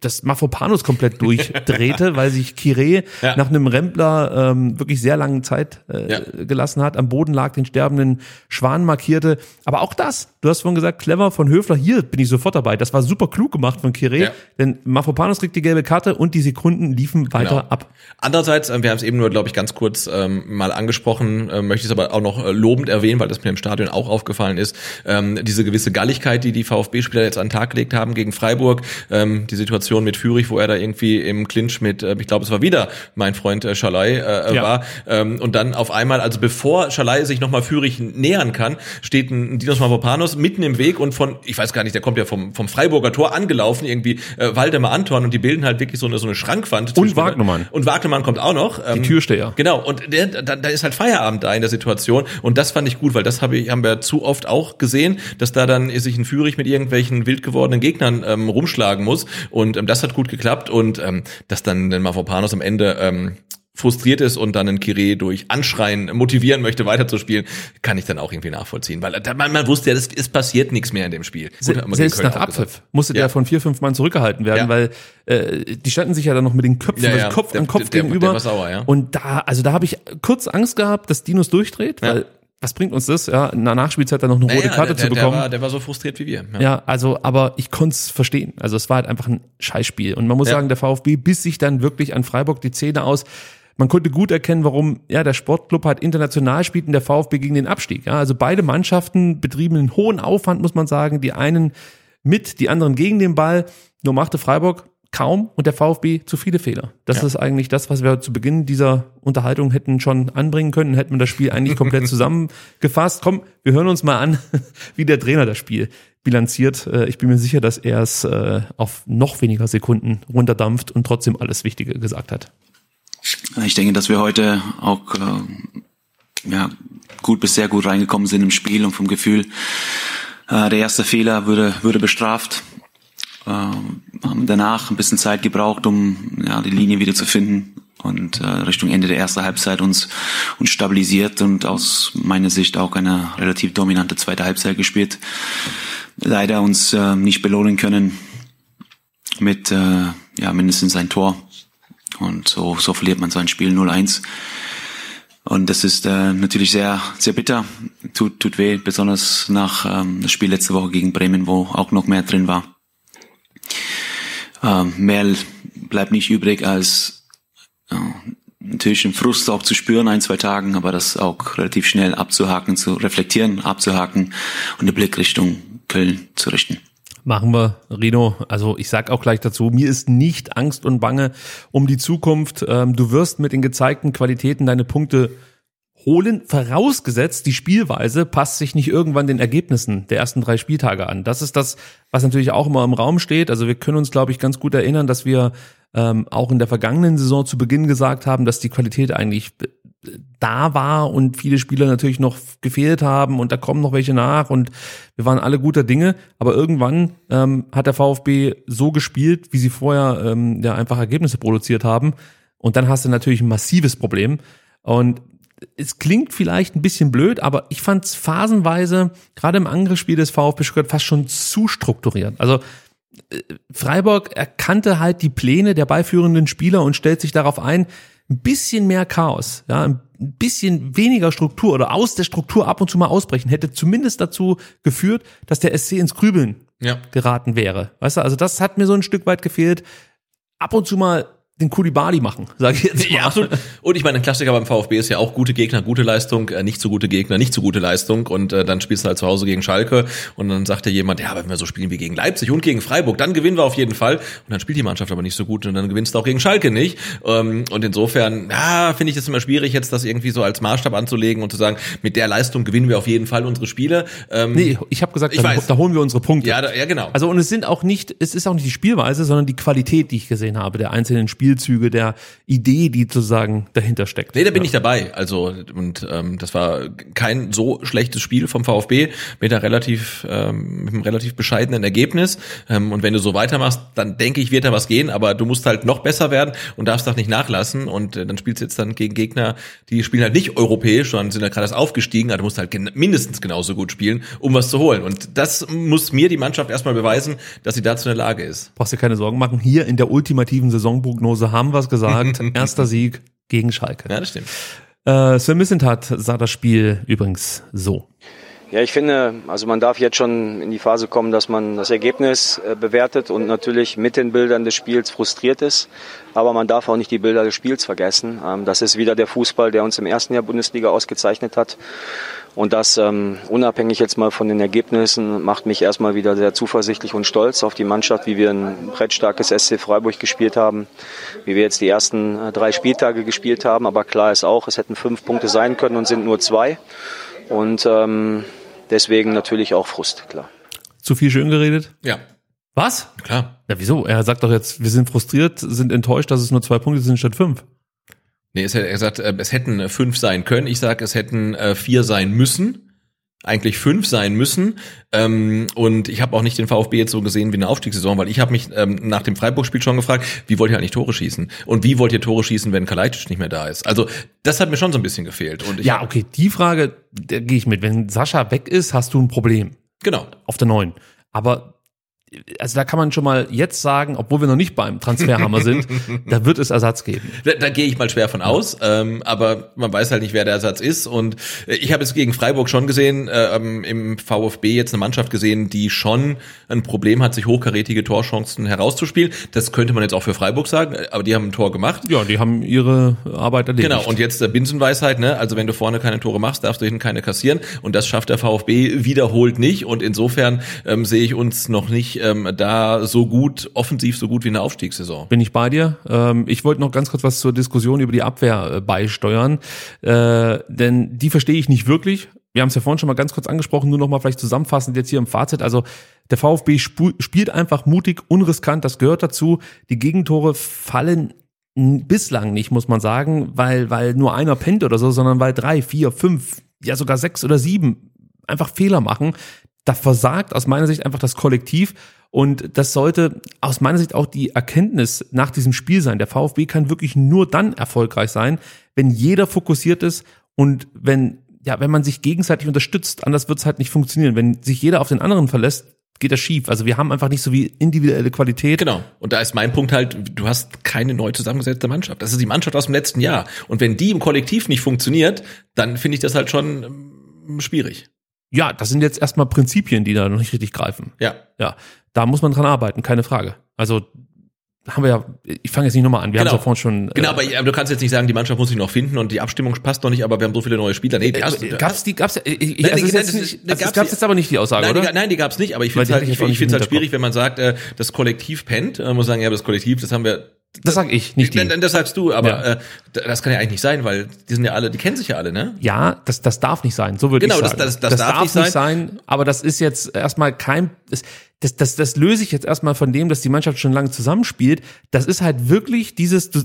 S1: dass Mafropanos komplett durchdrehte, weil sich Kire
S2: Ja.
S1: nach einem Rempler ähm, wirklich sehr lange Zeit äh,
S2: Ja.
S1: gelassen hat, am Boden lag, den sterbenden Schwan markierte. Aber auch das, du hast vorhin gesagt, clever von Höfler, hier bin ich sofort dabei. Das war super klug gemacht von Kire,
S2: Ja.
S1: denn Mafropanos kriegt die gelbe Karte und die Sekunden liefen weiter
S2: Genau.
S1: ab.
S2: Andererseits, äh, wir haben es eben nur, glaube ich, ganz kurz ähm, mal angesprochen, äh, möchte ich es aber auch noch äh, lobend erwähnen, weil das mir im Stadion auch aufgefallen ist, ähm, diese gewisse Galligkeit, die die VfB-Spieler jetzt an den Tag gelegt haben gegen Freiburg, ähm, die Situation mit Fürich, wo er da irgendwie im Clinch mit, äh, ich glaube, es war wieder mein Freund äh, Schalai äh,
S1: Ja.
S2: war, ähm, und dann auf einmal, also bevor Schalai sich nochmal Fürich nähern kann, steht ein Dinos Mavropanos mitten im Weg und von, ich weiß gar nicht, der kommt ja vom, vom Freiburger Tor angelaufen, irgendwie äh, Waldemar Anton und die bilden halt wirklich so eine, so eine Schrankwand. zwischen-
S1: Wagnermann.
S2: Und Wagnermann kommt auch noch. Ähm,
S1: Die Türsteher.
S2: Genau, und der, da, da ist halt Feierabend da in der Situation und das fand ich gut, weil das habe ich, haben wir zu oft auch gesehen, dass da dann sich ein Führig mit irgendwelchen wild gewordenen Gegnern ähm, rumschlagen muss und ähm, das hat gut geklappt und ähm, dass dann der Mavropanos am Ende ähm, frustriert ist und dann einen Kire durch Anschreien motivieren möchte, weiterzuspielen, kann ich dann auch irgendwie nachvollziehen, weil man, man wusste ja, es, es passiert nichts mehr in dem Spiel. Gut, man gegen
S1: Selbst nach. Abpfiff musste
S2: Ja.
S1: der von vier, fünf Mann zurückgehalten werden,
S2: Ja.
S1: weil äh, die standen sich ja dann noch mit den Köpfen,
S2: Ja,
S1: also
S2: ja.
S1: Kopf
S2: Der-
S1: an Kopf
S2: der- der
S1: gegenüber.
S2: war sauer, ja.
S1: Und da, also da habe ich kurz Angst gehabt, dass Dinos durchdreht,
S2: Ja.
S1: weil was bringt uns das, ja, in der Nachspielzeit dann noch eine rote
S2: Naja,
S1: Karte
S2: der,
S1: zu
S2: der,
S1: bekommen?
S2: Der war, der war so frustriert wie wir.
S1: Ja, also, aber ich konnte es verstehen. Also es war halt einfach ein Scheißspiel. Und man muss
S2: Ja.
S1: sagen, der VfB biss sich dann wirklich an Freiburg die Zähne aus. Man konnte gut erkennen, warum ja der Sportclub halt international spielt und der VfB gegen den Abstieg. Ja, also beide Mannschaften betrieben einen hohen Aufwand, muss man sagen. Die einen mit, die anderen gegen den Ball. Nur machte Freiburg kaum und der VfB zu viele Fehler. Das
S2: Ja.
S1: ist eigentlich das, was wir zu Beginn dieser Unterhaltung hätten schon anbringen können, hätten wir das Spiel eigentlich komplett zusammengefasst. Komm, wir hören uns mal an, wie der Trainer das Spiel bilanziert. Äh, Ich bin mir sicher, dass er es äh, auf noch weniger Sekunden runterdampft und trotzdem alles Wichtige gesagt hat.
S4: Ich denke, dass wir heute auch äh, ja, gut bis sehr gut reingekommen sind im Spiel und vom Gefühl. Äh, der erste Fehler würde, würde bestraft. Äh, haben danach ein bisschen Zeit gebraucht, um ja, die Linie wieder zu finden und äh, Richtung Ende der ersten Halbzeit uns, uns stabilisiert und aus meiner Sicht auch eine relativ dominante zweite Halbzeit gespielt. Leider uns äh, nicht belohnen können mit äh, ja, mindestens ein Tor. Und so, so verliert man sein Spiel 0-1. Und das ist äh, natürlich sehr, sehr bitter. Tut, tut weh, besonders nach ähm, das Spiel letzte Woche gegen Bremen, wo auch noch mehr drin war. Ähm, mehr bleibt nicht übrig, als äh, natürlich den Frust auch zu spüren, ein, zwei Tagen, aber das auch relativ schnell abzuhaken, zu reflektieren, abzuhaken und den Blick Richtung Köln zu richten.
S1: Machen wir, Rino. Also ich sag auch gleich dazu, mir ist nicht Angst und Bange um die Zukunft. Ähm, du wirst mit den gezeigten Qualitäten deine Punkte holen, vorausgesetzt, die Spielweise passt sich nicht irgendwann den Ergebnissen der ersten drei Spieltage an. Das ist das, was natürlich auch immer im Raum steht. Also wir können uns, glaube ich, ganz gut erinnern, dass wir ähm, auch in der vergangenen Saison zu Beginn gesagt haben, dass die Qualität eigentlich da war und viele Spieler natürlich noch gefehlt haben und da kommen noch welche nach und wir waren alle guter Dinge, aber irgendwann ähm, hat der VfB so gespielt, wie sie vorher ähm, ja einfach Ergebnisse produziert haben. Und dann hast du natürlich ein massives Problem. Und es klingt vielleicht ein bisschen blöd, aber ich fand es phasenweise, gerade im Angriffsspiel des VfB Stuttgart, fast schon zu strukturiert. Also äh, Freiburg erkannte halt die Pläne der beiführenden Spieler und stellt sich darauf ein, ein bisschen mehr Chaos, ja, ein bisschen weniger Struktur oder aus der Struktur ab und zu mal ausbrechen, hätte zumindest dazu geführt, dass der SC ins Grübeln
S2: Ja.
S1: geraten wäre. Weißt du, also das hat mir so ein Stück weit gefehlt. Ab und zu mal den Kulibali machen, sage ich jetzt mal.
S2: Ja, absolut. Und ich meine, ein Klassiker beim VfB ist ja auch gute Gegner, gute Leistung, äh, nicht so gute Gegner, nicht so gute Leistung. Und äh, dann spielst du halt zu Hause gegen Schalke und dann sagt dir jemand, ja, wenn wir so spielen wie gegen Leipzig und gegen Freiburg, dann gewinnen wir auf jeden Fall. Und dann spielt die Mannschaft aber nicht so gut und dann gewinnst du auch gegen Schalke nicht. Ähm, und insofern, ja, finde ich es immer schwierig, jetzt das irgendwie so als Maßstab anzulegen und zu sagen, mit der Leistung gewinnen wir auf jeden Fall unsere Spiele. Ähm,
S1: Nee, ich habe gesagt,
S2: Ich
S1: da, da holen wir unsere Punkte.
S2: ja, da, ja, genau.
S1: Also und es sind auch nicht, es ist auch nicht die Spielweise, sondern die Qualität, die ich gesehen habe, der einzelnen Spielzüge, der Idee, die sozusagen dahinter steckt.
S2: Nee, da bin ich dabei. Also und ähm, das war kein so schlechtes Spiel vom VfB mit einer relativ ähm, mit einem relativ bescheidenen Ergebnis. Ähm, und wenn du so weitermachst, dann denke ich, wird da was gehen. Aber du musst halt noch besser werden und darfst doch nicht nachlassen. Und äh, dann spielst du jetzt dann gegen Gegner, die spielen halt nicht europäisch, sondern sind ja gerade erst aufgestiegen. Also du musst halt gen mindestens genauso gut spielen, um was zu holen. Und das muss mir die Mannschaft erstmal beweisen, dass sie dazu in der Lage ist.
S1: Brauchst dir keine Sorgen machen. Hier in der ultimativen Saisonprognose haben wir es gesagt. Erster Sieg gegen Schalke.
S2: Ja, das stimmt.
S1: Äh, Sven Missentat sah das Spiel übrigens so.
S6: Ja, ich finde, also man darf jetzt schon in die Phase kommen, dass man das Ergebnis äh, bewertet und natürlich mit den Bildern des Spiels frustriert ist. Aber man darf auch nicht die Bilder des Spiels vergessen. Ähm, das ist wieder der Fußball, der uns im ersten Jahr Bundesliga ausgezeichnet hat. Und das, ähm, unabhängig jetzt mal von den Ergebnissen, macht mich erstmal wieder sehr zuversichtlich und stolz auf die Mannschaft, wie wir ein brettstarkes SC Freiburg gespielt haben, wie wir jetzt die ersten äh, drei Spieltage gespielt haben. Aber klar ist auch, es hätten fünf Punkte sein können und sind nur zwei. Und ähm, deswegen natürlich auch Frust, klar.
S1: Zu viel schön geredet?
S2: Ja,
S1: Was?
S2: klar.
S1: Ja, wieso? Er sagt doch jetzt, wir sind frustriert, sind enttäuscht, dass es nur zwei Punkte sind statt fünf.
S2: Nee, es, er sagt, äh, es hätten äh, fünf sein können. Ich sage, es hätten äh, vier sein müssen. Eigentlich fünf sein müssen. Ähm, und ich habe auch nicht den VfB jetzt so gesehen wie eine Aufstiegssaison, weil ich habe mich ähm, nach dem Freiburg-Spiel schon gefragt, wie wollt ihr eigentlich Tore schießen? Und wie wollt ihr Tore schießen, wenn Kalajdzic nicht mehr da ist? Also das hat mir schon so ein bisschen gefehlt. Und
S1: Ja, okay, die Frage, da gehe ich mit. Wenn Sascha weg ist, hast du ein Problem
S2: genau.
S1: auf der neuen. Aber also da kann man schon mal jetzt sagen, obwohl wir noch nicht beim Transferhammer sind, da wird es Ersatz geben.
S2: Da, da gehe ich mal schwer von aus, ähm, aber man weiß halt nicht, wer der Ersatz ist. Und äh, ich habe jetzt gegen Freiburg schon gesehen, äh, ähm, im VfB jetzt eine Mannschaft gesehen, die schon ein Problem hat, sich hochkarätige Torchancen herauszuspielen. Das könnte man jetzt auch für Freiburg sagen, äh, aber die haben ein Tor gemacht.
S1: Ja, die haben ihre Arbeit erledigt.
S2: Genau, und jetzt der Binsenweisheit, ne? Also wenn du vorne keine Tore machst, darfst du hinten keine kassieren. Und das schafft der VfB wiederholt nicht. Und insofern ähm, sehe ich uns noch nicht ähm, da so gut, offensiv so gut wie eine Aufstiegssaison.
S1: Bin ich bei dir. Ähm, ich wollte noch ganz kurz was zur Diskussion über die Abwehr äh, beisteuern, äh, denn die verstehe ich nicht wirklich. Wir haben es ja vorhin schon mal ganz kurz angesprochen, nur noch mal vielleicht zusammenfassend jetzt hier im Fazit. Also der VfB spu- spielt einfach mutig, unriskant, das gehört dazu. Die Gegentore fallen bislang nicht, muss man sagen, weil, weil nur einer pennt oder so, sondern weil drei, vier, fünf, ja sogar sechs oder sieben einfach Fehler machen. Da versagt aus meiner Sicht einfach das Kollektiv. Und das sollte aus meiner Sicht auch die Erkenntnis nach diesem Spiel sein. Der VfB kann wirklich nur dann erfolgreich sein, wenn jeder fokussiert ist und wenn, ja, wenn man sich gegenseitig unterstützt. Anders wird es halt nicht funktionieren. Wenn sich jeder auf den anderen verlässt, geht das schief. Also wir haben einfach nicht so wie individuelle Qualität.
S2: Genau. Und da ist mein Punkt halt, du hast keine neu zusammengesetzte Mannschaft. Das ist die Mannschaft aus dem letzten Jahr. Und wenn die im Kollektiv nicht funktioniert, dann finde ich das halt schon ähm, schwierig.
S1: Ja, das sind jetzt erstmal Prinzipien, die da noch nicht richtig greifen.
S2: Ja.
S1: Ja, da muss man dran arbeiten, keine Frage. Also haben wir ja, ich fange jetzt nicht nochmal an, wir
S2: Genau.
S1: haben es ja vorhin schon.
S2: Genau, aber, aber du kannst jetzt nicht sagen, die Mannschaft muss sich noch finden und die Abstimmung passt noch nicht, aber wir haben so viele neue Spieler. Nee, die hast,
S1: äh, gab's die, gab's, ich, ich,
S2: Nein,
S1: also
S2: die-
S1: jetzt
S2: das-
S1: nicht,
S2: das
S1: also es
S2: gab's
S1: gab's jetzt aber nicht die Aussage,
S2: nein,
S1: oder?
S2: Die, nein, die gab's nicht, aber ich finde halt,
S1: hatte ich
S2: ich, ich
S1: im
S2: halt schwierig, wenn man sagt, äh, das Kollektiv pennt. Man muss sagen, ja, das Kollektiv, das haben wir.
S1: Das sag ich, nicht die.
S2: Das sagst du, aber
S1: Ja.
S2: äh, das kann ja eigentlich nicht sein, weil die sind ja alle, die kennen sich ja alle, ne?
S1: Ja, das, das darf nicht sein, so würde
S2: Genau,
S1: ich
S2: das-
S1: sagen.
S2: das- das darf nicht
S1: sein, aber das ist jetzt erstmal kein, das, das, das, das löse ich jetzt erstmal von dem, dass die Mannschaft schon lange zusammenspielt. Das ist halt wirklich dieses, du,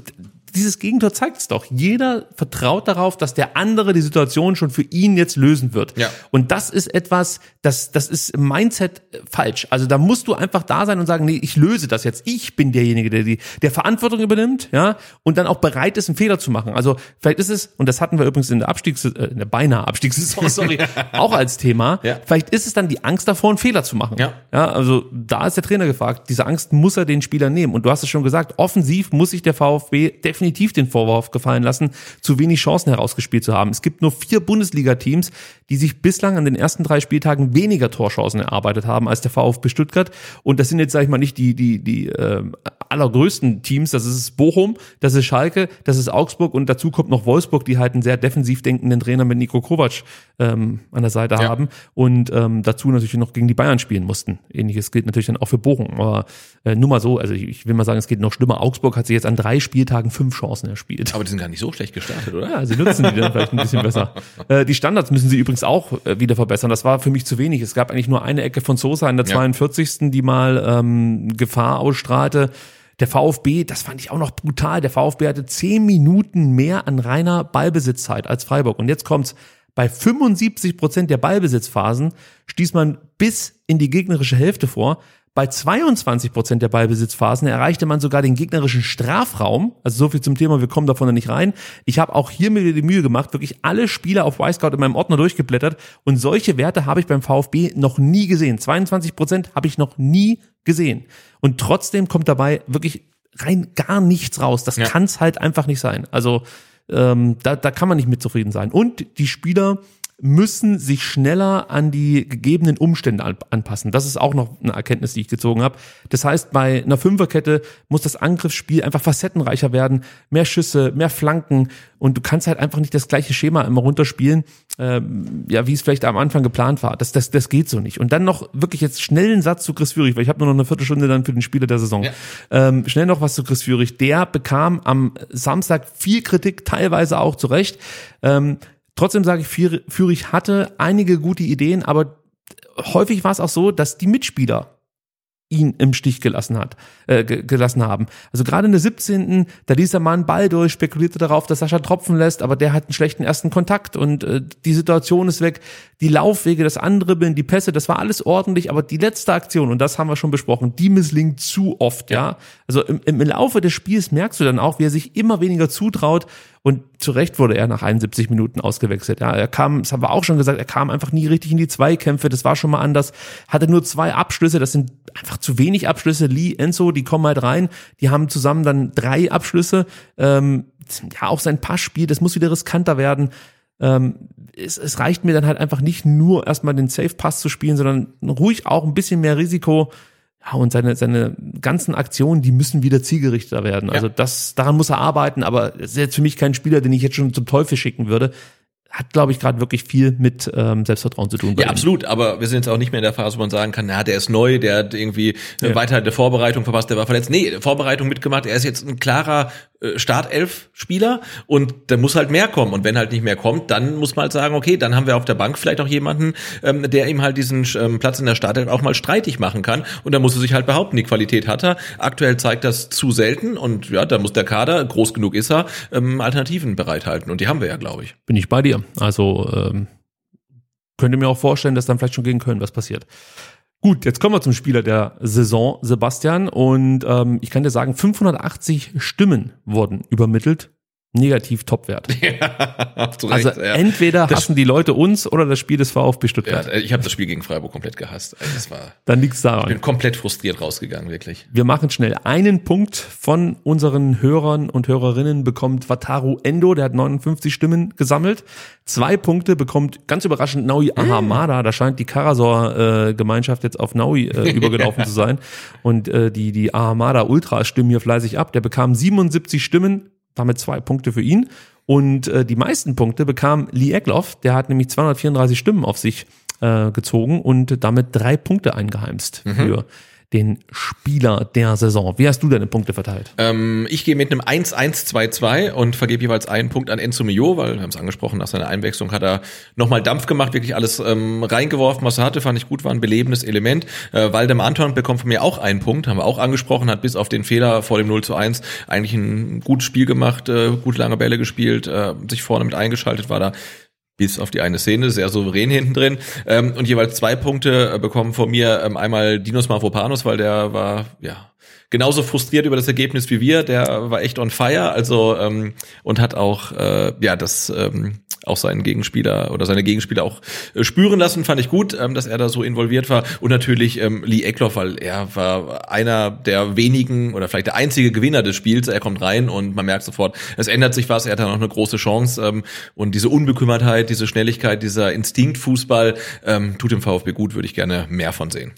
S1: dieses Gegentor zeigt es doch. Jeder vertraut darauf, dass der andere die Situation schon für ihn jetzt lösen wird.
S2: Ja.
S1: Und das ist etwas, das, das ist im Mindset äh, falsch. Also da musst du einfach da sein und sagen, nee, ich löse das jetzt. Ich bin derjenige, der die, der Verantwortung übernimmt, ja, und dann auch bereit ist, einen Fehler zu machen. Also vielleicht ist es, und das hatten wir übrigens in der Abstiegs, äh, in der beinahe Abstiegssaison, sorry, auch als Thema.
S2: Ja.
S1: Vielleicht ist es dann die Angst davor, einen Fehler zu machen.
S2: Ja.
S1: ja. Also da ist der Trainer gefragt. Diese Angst muss er den Spielern nehmen. Und du hast es schon gesagt, offensiv muss sich der VfB definitiv den Vorwurf gefallen lassen, zu wenig Chancen herausgespielt zu haben. Es gibt nur vier Bundesliga-Teams, die sich bislang an den ersten drei Spieltagen weniger Torchancen erarbeitet haben als der VfB Stuttgart. Und das sind jetzt, sag ich mal, nicht die, die, die äh, allergrößten Teams. Das ist Bochum, das ist Schalke, das ist Augsburg und dazu kommt noch Wolfsburg, die halt einen sehr defensiv denkenden Trainer mit Nico Kovac ähm, an der Seite
S2: Ja.
S1: haben und ähm, dazu natürlich noch gegen die Bayern spielen mussten. Ähnliches gilt natürlich dann auch für Bochum. Aber äh, nur mal so, also ich, ich will mal sagen, es geht noch schlimmer. Augsburg hat sich jetzt an drei Spieltagen fünf Chancen erspielt.
S2: Aber die sind gar nicht so schlecht gestartet, oder?
S1: Ja, sie nutzen die dann vielleicht ein bisschen besser. Äh, die Standards müssen sie übrigens auch äh, wieder verbessern. Das war für mich zu wenig. Es gab eigentlich nur eine Ecke von Sosa in der
S2: Ja.
S1: 42. die mal ähm, Gefahr ausstrahlte. Der VfB, das fand ich auch noch brutal. Der VfB hatte zehn Minuten mehr an reiner Ballbesitzzeit als Freiburg. Und jetzt kommt's. Bei 75 Prozent der Ballbesitzphasen stieß man bis in die gegnerische Hälfte vor. Bei 22 Prozent der Ballbesitzphasen erreichte man sogar den gegnerischen Strafraum. Also so viel zum Thema, wir kommen davon nicht rein. Ich habe auch hier mir die Mühe gemacht, wirklich alle Spieler auf Y-Scout in meinem Ordner durchgeblättert und solche Werte habe ich beim VfB noch nie gesehen. 22 Prozent habe ich noch nie gesehen. Und trotzdem kommt dabei wirklich rein gar nichts raus. Das
S2: Ja.
S1: kann's halt einfach nicht sein. Also ähm, da, da kann man nicht mit zufrieden sein. Und die Spieler müssen sich schneller an die gegebenen Umstände an- anpassen. Das ist auch noch eine Erkenntnis, die ich gezogen habe. Das heißt, bei einer Fünferkette muss das Angriffsspiel einfach facettenreicher werden, mehr Schüsse, mehr Flanken und du kannst halt einfach nicht das gleiche Schema immer runterspielen, ähm, ja, wie es vielleicht am Anfang geplant war. Das, das, das geht so nicht. Und dann noch wirklich jetzt schnell einen Satz zu Chris Führig, weil ich habe nur noch eine Viertelstunde dann für den Spieler der Saison.
S2: Ja.
S1: Ähm, schnell noch was zu Chris Führig. Der bekam am Samstag viel Kritik, teilweise auch zu Recht. Ähm, trotzdem sage ich, Führ- Führig hatte einige gute Ideen, aber häufig war es auch so, dass die Mitspieler ihn im Stich gelassen hat, äh, ge gelassen haben. Also gerade in der 17. da ließ er mal einen Ball durch, spekulierte darauf, dass Sascha tropfen lässt, aber der hat einen schlechten ersten Kontakt und äh, die Situation ist weg. Die Laufwege, das Andribbeln, die Pässe, das war alles ordentlich, aber die letzte Aktion, und das haben wir schon besprochen, die misslingt zu oft, ja. Also im, im Laufe des Spiels merkst du dann auch, wie er sich immer weniger zutraut und zu Recht wurde er nach 71 Minuten ausgewechselt. Ja, er kam, das haben wir auch schon gesagt, er kam einfach nie richtig in die Zweikämpfe. Das war schon mal anders. Hatte nur zwei Abschlüsse. Das sind einfach zu wenig Abschlüsse. Lee, Enzo, die kommen halt rein. Die haben zusammen dann drei Abschlüsse. Ähm, ja, auch sein Passspiel, das muss wieder riskanter werden. Ähm, es, es reicht mir dann halt einfach nicht nur erstmal den Safe-Pass zu spielen, sondern ruhig auch ein bisschen mehr Risiko. Ja, und seine, seine ganzen Aktionen, die müssen wieder zielgerichteter werden. Also das, daran muss er arbeiten, aber es ist jetzt für mich kein Spieler, den ich jetzt schon zum Teufel schicken würde. hat, glaube ich, gerade wirklich viel mit ähm, Selbstvertrauen zu tun.
S2: Ja,
S1: ihm.
S2: absolut, aber wir sind jetzt auch nicht mehr in der Phase, wo man sagen kann, na, der ist neu, der hat irgendwie eine
S1: Ja.
S2: weiter der Vorbereitung verpasst, der war verletzt. Nee, Vorbereitung mitgemacht, er ist jetzt ein klarer äh, Startelf-Spieler und da muss halt mehr kommen. Und wenn halt nicht mehr kommt, dann muss man halt sagen, okay, dann haben wir auf der Bank vielleicht auch jemanden, ähm, der ihm halt diesen ähm, Platz in der Startelf auch mal streitig machen kann. Und da muss er sich halt behaupten, die Qualität hat er. Aktuell zeigt das zu selten und ja, da muss der Kader, groß genug ist er, ähm, Alternativen bereithalten. Und die haben wir ja, glaube ich.
S1: Bin ich bei dir. Also ähm, könnte mir auch vorstellen, dass dann vielleicht schon gegen Köln was passiert. Gut, jetzt kommen wir zum Spieler der Saison, Sebastian. Und ähm, ich kann dir sagen, 580 Stimmen wurden übermittelt. Negativ Topwert.
S2: Zu
S1: Also
S2: Recht, ja.
S1: entweder
S2: Das-
S1: hassen die Leute uns oder das Spiel des VfB
S2: Ja,
S1: Stuttgart.
S2: ich habe das Spiel gegen Freiburg komplett gehasst. Also das war,
S1: Dann liegt's
S2: ich
S1: daran.
S2: bin komplett frustriert rausgegangen, wirklich.
S1: Wir machen schnell einen Punkt von unseren Hörern und Hörerinnen bekommt Wataru Endo, der hat 59 Stimmen gesammelt. Zwei Punkte bekommt ganz überraschend Naui Ahamada. Da scheint die Karasor-Gemeinschaft jetzt auf Naui äh, übergelaufen zu sein. Und äh, die, die Ahamada Ultras stimmen hier fleißig ab. Der bekam 77 Stimmen, damit zwei Punkte für ihn. Und äh, die meisten Punkte bekam Lee Egloff. Der hat nämlich 234 Stimmen auf sich äh, gezogen und damit drei Punkte eingeheimst für den Spieler der Saison. Wie hast du deine Punkte verteilt?
S2: Ähm, ich gehe mit einem 1-1-2-2 und vergebe jeweils einen Punkt an Enzo Mio, weil wir haben es angesprochen, nach seiner Einwechslung hat er nochmal Dampf gemacht, wirklich alles ähm, reingeworfen, was er hatte, fand ich gut, war ein belebendes Element. Äh, Waldemar Anton bekommt von mir auch einen Punkt, haben wir auch angesprochen, hat bis auf den Fehler vor dem 0 zu 1 eigentlich ein gutes Spiel gemacht, äh, gut lange Bälle gespielt, äh, sich vorne mit eingeschaltet, war da bis auf die eine Szene, sehr souverän hinten drin. Ähm, und jeweils zwei Punkte äh, bekommen von mir ähm, einmal Dinos Mavropanos, weil der war, ja, genauso frustriert über das Ergebnis wie wir. Der war echt on fire, also ähm, und hat auch, äh, ja, das ähm, auch seinen Gegenspieler oder seine Gegenspieler auch äh, spüren lassen, fand ich gut, ähm, dass er da so involviert war. Und natürlich ähm, Lee Eckloff, weil er war einer der wenigen oder vielleicht der einzige Gewinner des Spiels. Er kommt rein und man merkt sofort, es ändert sich was, er hat da noch eine große Chance. Ähm, und diese Unbekümmertheit, diese Schnelligkeit, dieser Instinktfußball ähm, tut dem VfB gut, würde ich gerne mehr von sehen.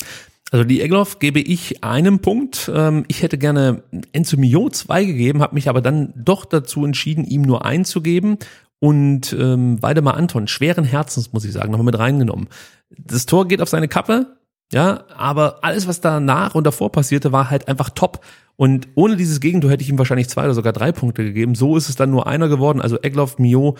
S1: Also die Egloff gebe ich einen Punkt. Ähm, Ich hätte gerne Enzo Mio zwei gegeben, habe mich aber dann doch dazu entschieden, ihm nur einen zu geben. Und ähm, Waldemar Anton, schweren Herzens, muss ich sagen, nochmal mit reingenommen. Das Tor geht auf seine Kappe, ja, aber alles, was danach und davor passierte, war halt einfach top. Und ohne dieses Gegentor hätte ich ihm wahrscheinlich zwei oder sogar drei Punkte gegeben. So ist es dann nur einer geworden. Also Egloff, Mio,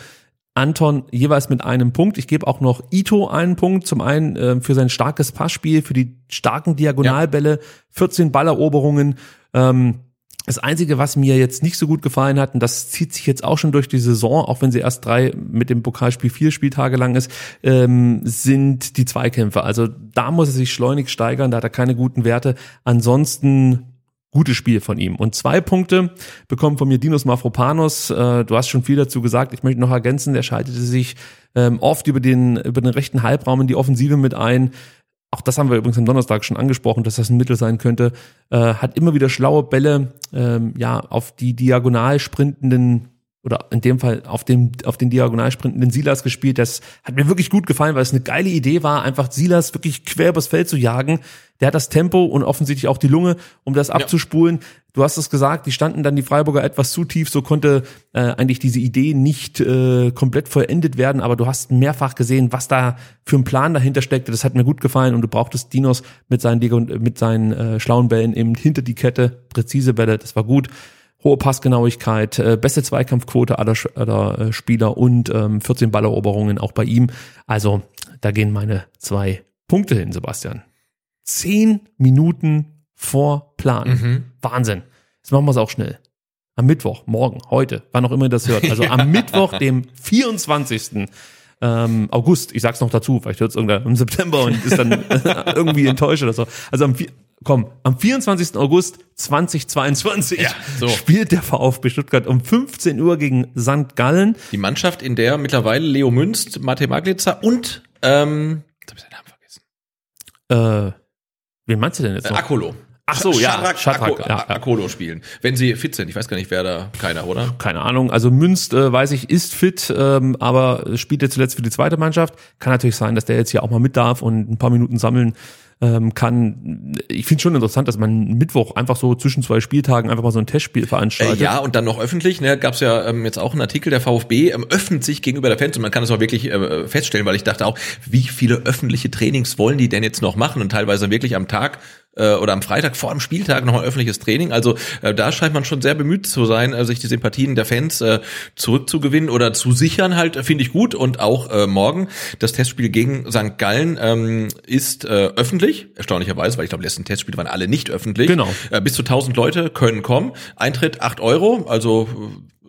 S1: Anton jeweils mit einem Punkt. Ich gebe auch noch Ito einen Punkt. Zum einen äh, für sein starkes Passspiel, für die starken Diagonalbälle, 14 Balleroberungen. Ähm, das Einzige, was mir jetzt nicht so gut gefallen hat, und das zieht sich jetzt auch schon durch die Saison, auch wenn sie erst drei mit dem Pokalspiel vier Spieltage lang ist, ähm, sind die Zweikämpfe. Also da muss er sich schleunig steigern, da hat er keine guten Werte. Ansonsten gutes Spiel von ihm. Und zwei Punkte bekommen von mir Dinos Mafropanos. Äh, du hast schon viel dazu gesagt. Ich möchte noch ergänzen, der schaltete sich ähm, oft über den, über den rechten Halbraum in die Offensive mit ein. Auch das haben wir übrigens am Donnerstag schon angesprochen, dass das ein Mittel sein könnte. Äh, hat immer wieder schlaue Bälle, ähm, ja, auf die diagonal sprintenden oder in dem Fall auf dem auf den diagonal sprintenden Silas gespielt. Das hat mir wirklich gut gefallen, weil es eine geile Idee war, einfach Silas wirklich quer übers Feld zu jagen. Der hat das Tempo und offensichtlich auch die Lunge, um das abzuspulen. Du hast es gesagt, die standen dann die Freiburger etwas zu tief, so konnte äh, eigentlich diese Idee nicht äh, komplett vollendet werden, aber du hast mehrfach gesehen, was da für ein Plan dahinter steckte. Das hat mir gut gefallen und du brauchtest Dinos mit seinen mit seinen äh, schlauen Bällen eben hinter die Kette, präzise Bälle, das war gut hohe Passgenauigkeit, äh, beste Zweikampfquote aller, aller äh, Spieler und ähm, 14 Balleroberungen auch bei ihm. Also da gehen meine zwei Punkte hin, Sebastian. Zehn Minuten vor Plan. Wahnsinn. Jetzt machen wir es auch schnell. Am Mittwoch, morgen, heute, wann auch immer ihr das hört. Also am Mittwoch, dem 24. Ähm, August, ich sag's noch dazu, vielleicht hört es irgendwer im September und ist dann irgendwie enttäuscht oder so. Also am, komm, am 24. August 2022
S2: Ja, so.
S1: spielt der VfB Stuttgart um 15 Uhr gegen St. Gallen.
S2: Die Mannschaft, in der mittlerweile Leo Münst, Mate Maglitzer und ähm, jetzt hab ich seinen Namen vergessen.
S1: Äh, wen meinst du denn jetzt
S2: Äh? Akolo.
S1: Ach so, ja,
S2: Shadrack
S1: Shadrack,
S2: Ako-
S1: ja, ja.
S2: Akolo spielen. Wenn sie fit sind. Ich weiß gar nicht, wer da, keiner, oder?
S1: Keine Ahnung. Also Münst, äh, weiß ich, ist fit, ähm, aber spielt jetzt zuletzt für die zweite Mannschaft. Kann natürlich sein, dass der jetzt hier auch mal mit darf und ein paar Minuten sammeln ähm, kann. Ich finde schon interessant, dass man Mittwoch einfach so zwischen zwei Spieltagen einfach mal so ein Testspiel
S2: Äh,
S1: veranstaltet.
S2: ja, und dann noch öffentlich, ne, gab es ja ähm, jetzt auch einen Artikel, der VfB ähm, öffnet sich gegenüber der Fans und man kann es auch wirklich äh, feststellen, weil ich dachte auch, wie viele öffentliche Trainings wollen die denn jetzt noch machen und teilweise wirklich am Tag äh, oder am Freitag vor dem Spieltag noch ein öffentliches Training. Also äh, da scheint man schon sehr bemüht zu sein, äh, sich die Sympathien der Fans äh, zurückzugewinnen oder zu sichern halt, finde ich gut. Und auch äh, morgen das Testspiel gegen St. Gallen ähm, ist äh, öffentlich, erstaunlicherweise, weil ich glaube, letzten Testspiele waren alle nicht öffentlich.
S1: Genau.
S2: Äh, bis zu 1000 Leute können kommen. Eintritt 8 Euro, also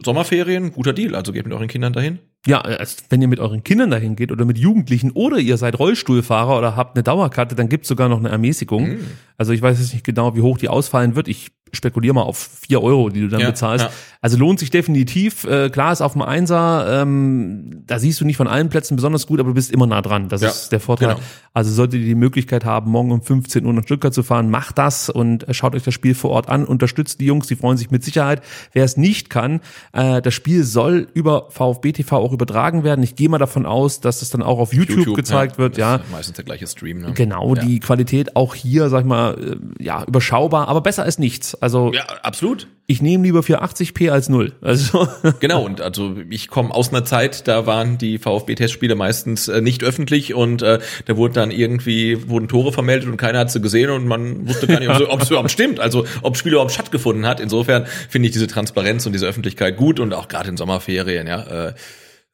S2: Sommerferien, guter Deal. Also geht mit euren Kindern dahin.
S1: Ja, also wenn ihr mit euren Kindern dahin geht oder mit Jugendlichen oder ihr seid Rollstuhlfahrer oder habt eine Dauerkarte, dann gibt's sogar noch eine Ermäßigung.
S2: Mhm.
S1: Also ich weiß jetzt nicht genau, wie hoch die ausfallen wird. Ich spekuliere mal auf vier Euro, die du dann
S2: Ja,
S1: bezahlst.
S2: ja.
S1: Also lohnt sich definitiv. Äh, klar ist auf dem Einser, ähm, da siehst du nicht von allen Plätzen besonders gut, aber du bist immer nah dran. Das
S2: Ja,
S1: ist der Vorteil.
S2: genau.
S1: Also solltet ihr die Möglichkeit haben, morgen um 15 Uhr nach Stuttgart zu fahren, macht das und äh, schaut euch das Spiel vor Ort an, unterstützt die Jungs, die freuen sich mit Sicherheit. Wer es nicht kann, äh, das Spiel soll über VfB TV auch übertragen werden. Ich gehe mal davon aus, dass es dann auch auf YouTube, gezeigt wird, ja.
S2: ist Meistens der gleiche Stream. Ne?
S1: Genau, die Qualität auch hier, sag ich mal, äh, ja, überschaubar, aber besser als nichts. Also
S2: Ja, absolut.
S1: ich nehme lieber 480p als null. Also
S2: Genau, und also ich komme aus einer Zeit, da waren die VfB-Testspiele meistens äh, nicht öffentlich und äh, da wurde dann irgendwie, wurden Tore vermeldet und keiner hat sie gesehen und man wusste gar nicht, ob es- überhaupt stimmt, also ob das Spiel überhaupt stattgefunden hat. Insofern finde ich diese Transparenz und diese Öffentlichkeit gut und auch gerade in Sommerferien, ja. Äh,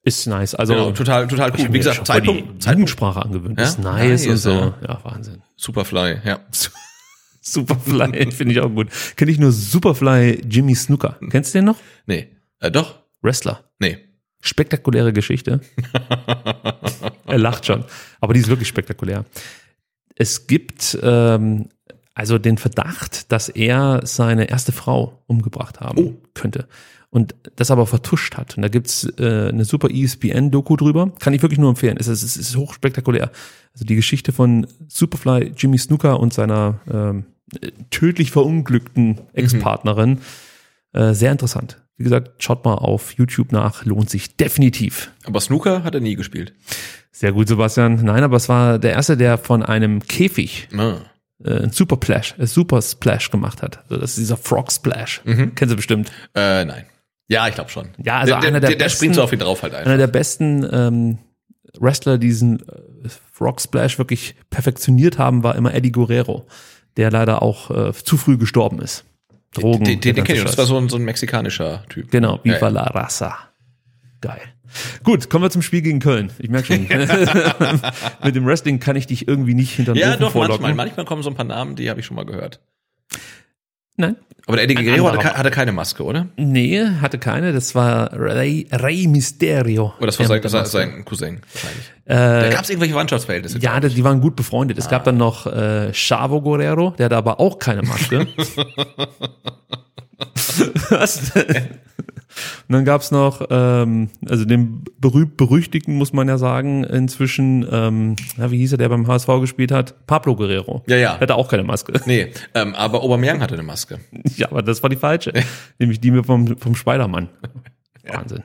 S1: ist nice. Also
S2: genau, total, total cool. Wie gesagt, Zeitpunkt, Zeitpunkt,
S1: Jugendsprache angewöhnt.
S2: Ja?
S1: Ist nice,
S2: Nice,
S1: und so.
S2: ja.
S1: Ja, Wahnsinn.
S2: Superfly, ja.
S1: Superfly finde ich auch gut. Kenne ich nur Superfly Jimmy Snooker. Kennst du den noch?
S2: Nee, äh, doch,
S1: Wrestler.
S2: nee.
S1: Spektakuläre Geschichte. er lacht schon. Aber die ist wirklich spektakulär. Es gibt ähm, also den Verdacht, dass er seine erste Frau umgebracht haben könnte. Und das aber vertuscht hat. Und da gibt's äh, eine super ESPN-Doku drüber. Kann ich wirklich nur empfehlen. Es ist, es ist hochspektakulär. Also die Geschichte von Superfly Jimmy Snooker und seiner ähm, tödlich verunglückten Ex-Partnerin. Äh, sehr interessant. Wie gesagt, schaut mal auf YouTube nach, lohnt sich definitiv.
S2: Aber Snooker hat er nie gespielt.
S1: Sehr gut, Sebastian. Nein, aber es war der erste, der von einem Käfig
S2: Ah.
S1: äh, ein Super Splash, ein Super Splash gemacht hat. Also das ist dieser Frog Splash. Kennst du bestimmt.
S2: Äh, nein. Ja, ich glaube schon.
S1: Ja, also
S2: der, der,
S1: einer der
S2: der, der
S1: besten-
S2: springt so auf ihn drauf halt einfach.
S1: Einer der besten ähm, Wrestler, die diesen äh, Frog Splash wirklich perfektioniert haben, war immer Eddie Guerrero, der leider auch äh, zu früh gestorben ist. Drogen.
S2: den, den, den kenne ich. Das war so ein, so ein mexikanischer Typ.
S1: Genau, Viva
S2: ja.
S1: la Raza. Geil. Gut, kommen wir zum Spiel gegen Köln. Ich merke schon, mit dem Wrestling kann ich dich irgendwie nicht hinter den
S2: Ja,
S1: Ofen
S2: doch,
S1: vorlocken.
S2: manchmal. Manchmal kommen so ein paar Namen, die habe ich schon mal gehört.
S1: Nein,
S2: Aber der Eddie Guerrero hatte, hatte keine Maske, oder?
S1: nee, hatte keine. Das war Rey, Rey Mysterio.
S2: Oder das war sein,
S1: der
S2: sein, Cousin wahrscheinlich. da
S1: Äh,
S2: gab es irgendwelche Verwandtschaftsverhältnisse.
S1: ja, die, waren gut befreundet. Es gab dann noch äh, Chavo Guerrero, der hatte aber auch keine Maske. Was denn? Und dann gab's noch, ähm, also den berühmt-berüchtigten, muss man ja sagen, inzwischen, ähm, ja, wie hieß er, der beim HSV gespielt hat? Pablo Guerrero.
S2: Ja, ja.
S1: Hatte auch keine Maske.
S2: Nee, ähm, aber Aubameyang hatte eine Maske.
S1: Ja, aber das war die falsche. Nämlich die mit vom, vom Spider-Man. Wahnsinn.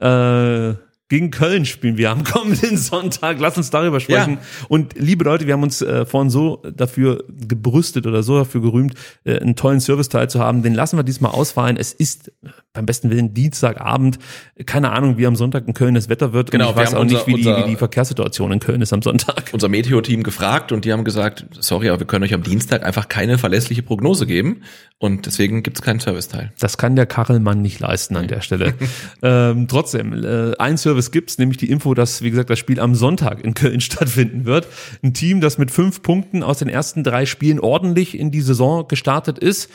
S1: Äh, gegen Köln spielen wir am kommenden Sonntag. Lass uns darüber sprechen.
S2: Ja.
S1: Und liebe Leute, wir haben uns äh, vorhin so dafür gebrüstet oder so dafür gerühmt, äh, einen tollen Serviceteil zu haben. Den lassen wir diesmal ausfallen. Es ist beim besten Willen Dienstagabend. Keine Ahnung, wie am Sonntag in Köln das Wetter wird.
S2: Genau,
S1: Und ich weiß auch
S2: unser-
S1: nicht, wie, die,
S2: unser-
S1: wie die Verkehrssituation in Köln ist am Sonntag.
S2: Unser Meteo-Team gefragt und die haben gesagt, sorry, aber wir können euch am Dienstag einfach keine verlässliche Prognose geben und deswegen gibt es keinen Serviceteil.
S1: Das kann der Kachelmann nicht leisten an der Stelle. ähm, trotzdem, äh, ein Service gibt's, nämlich die Info, dass, wie gesagt, das Spiel am Sonntag in Köln stattfinden wird. Ein Team, das mit fünf Punkten aus den ersten drei Spielen ordentlich in die Saison gestartet ist,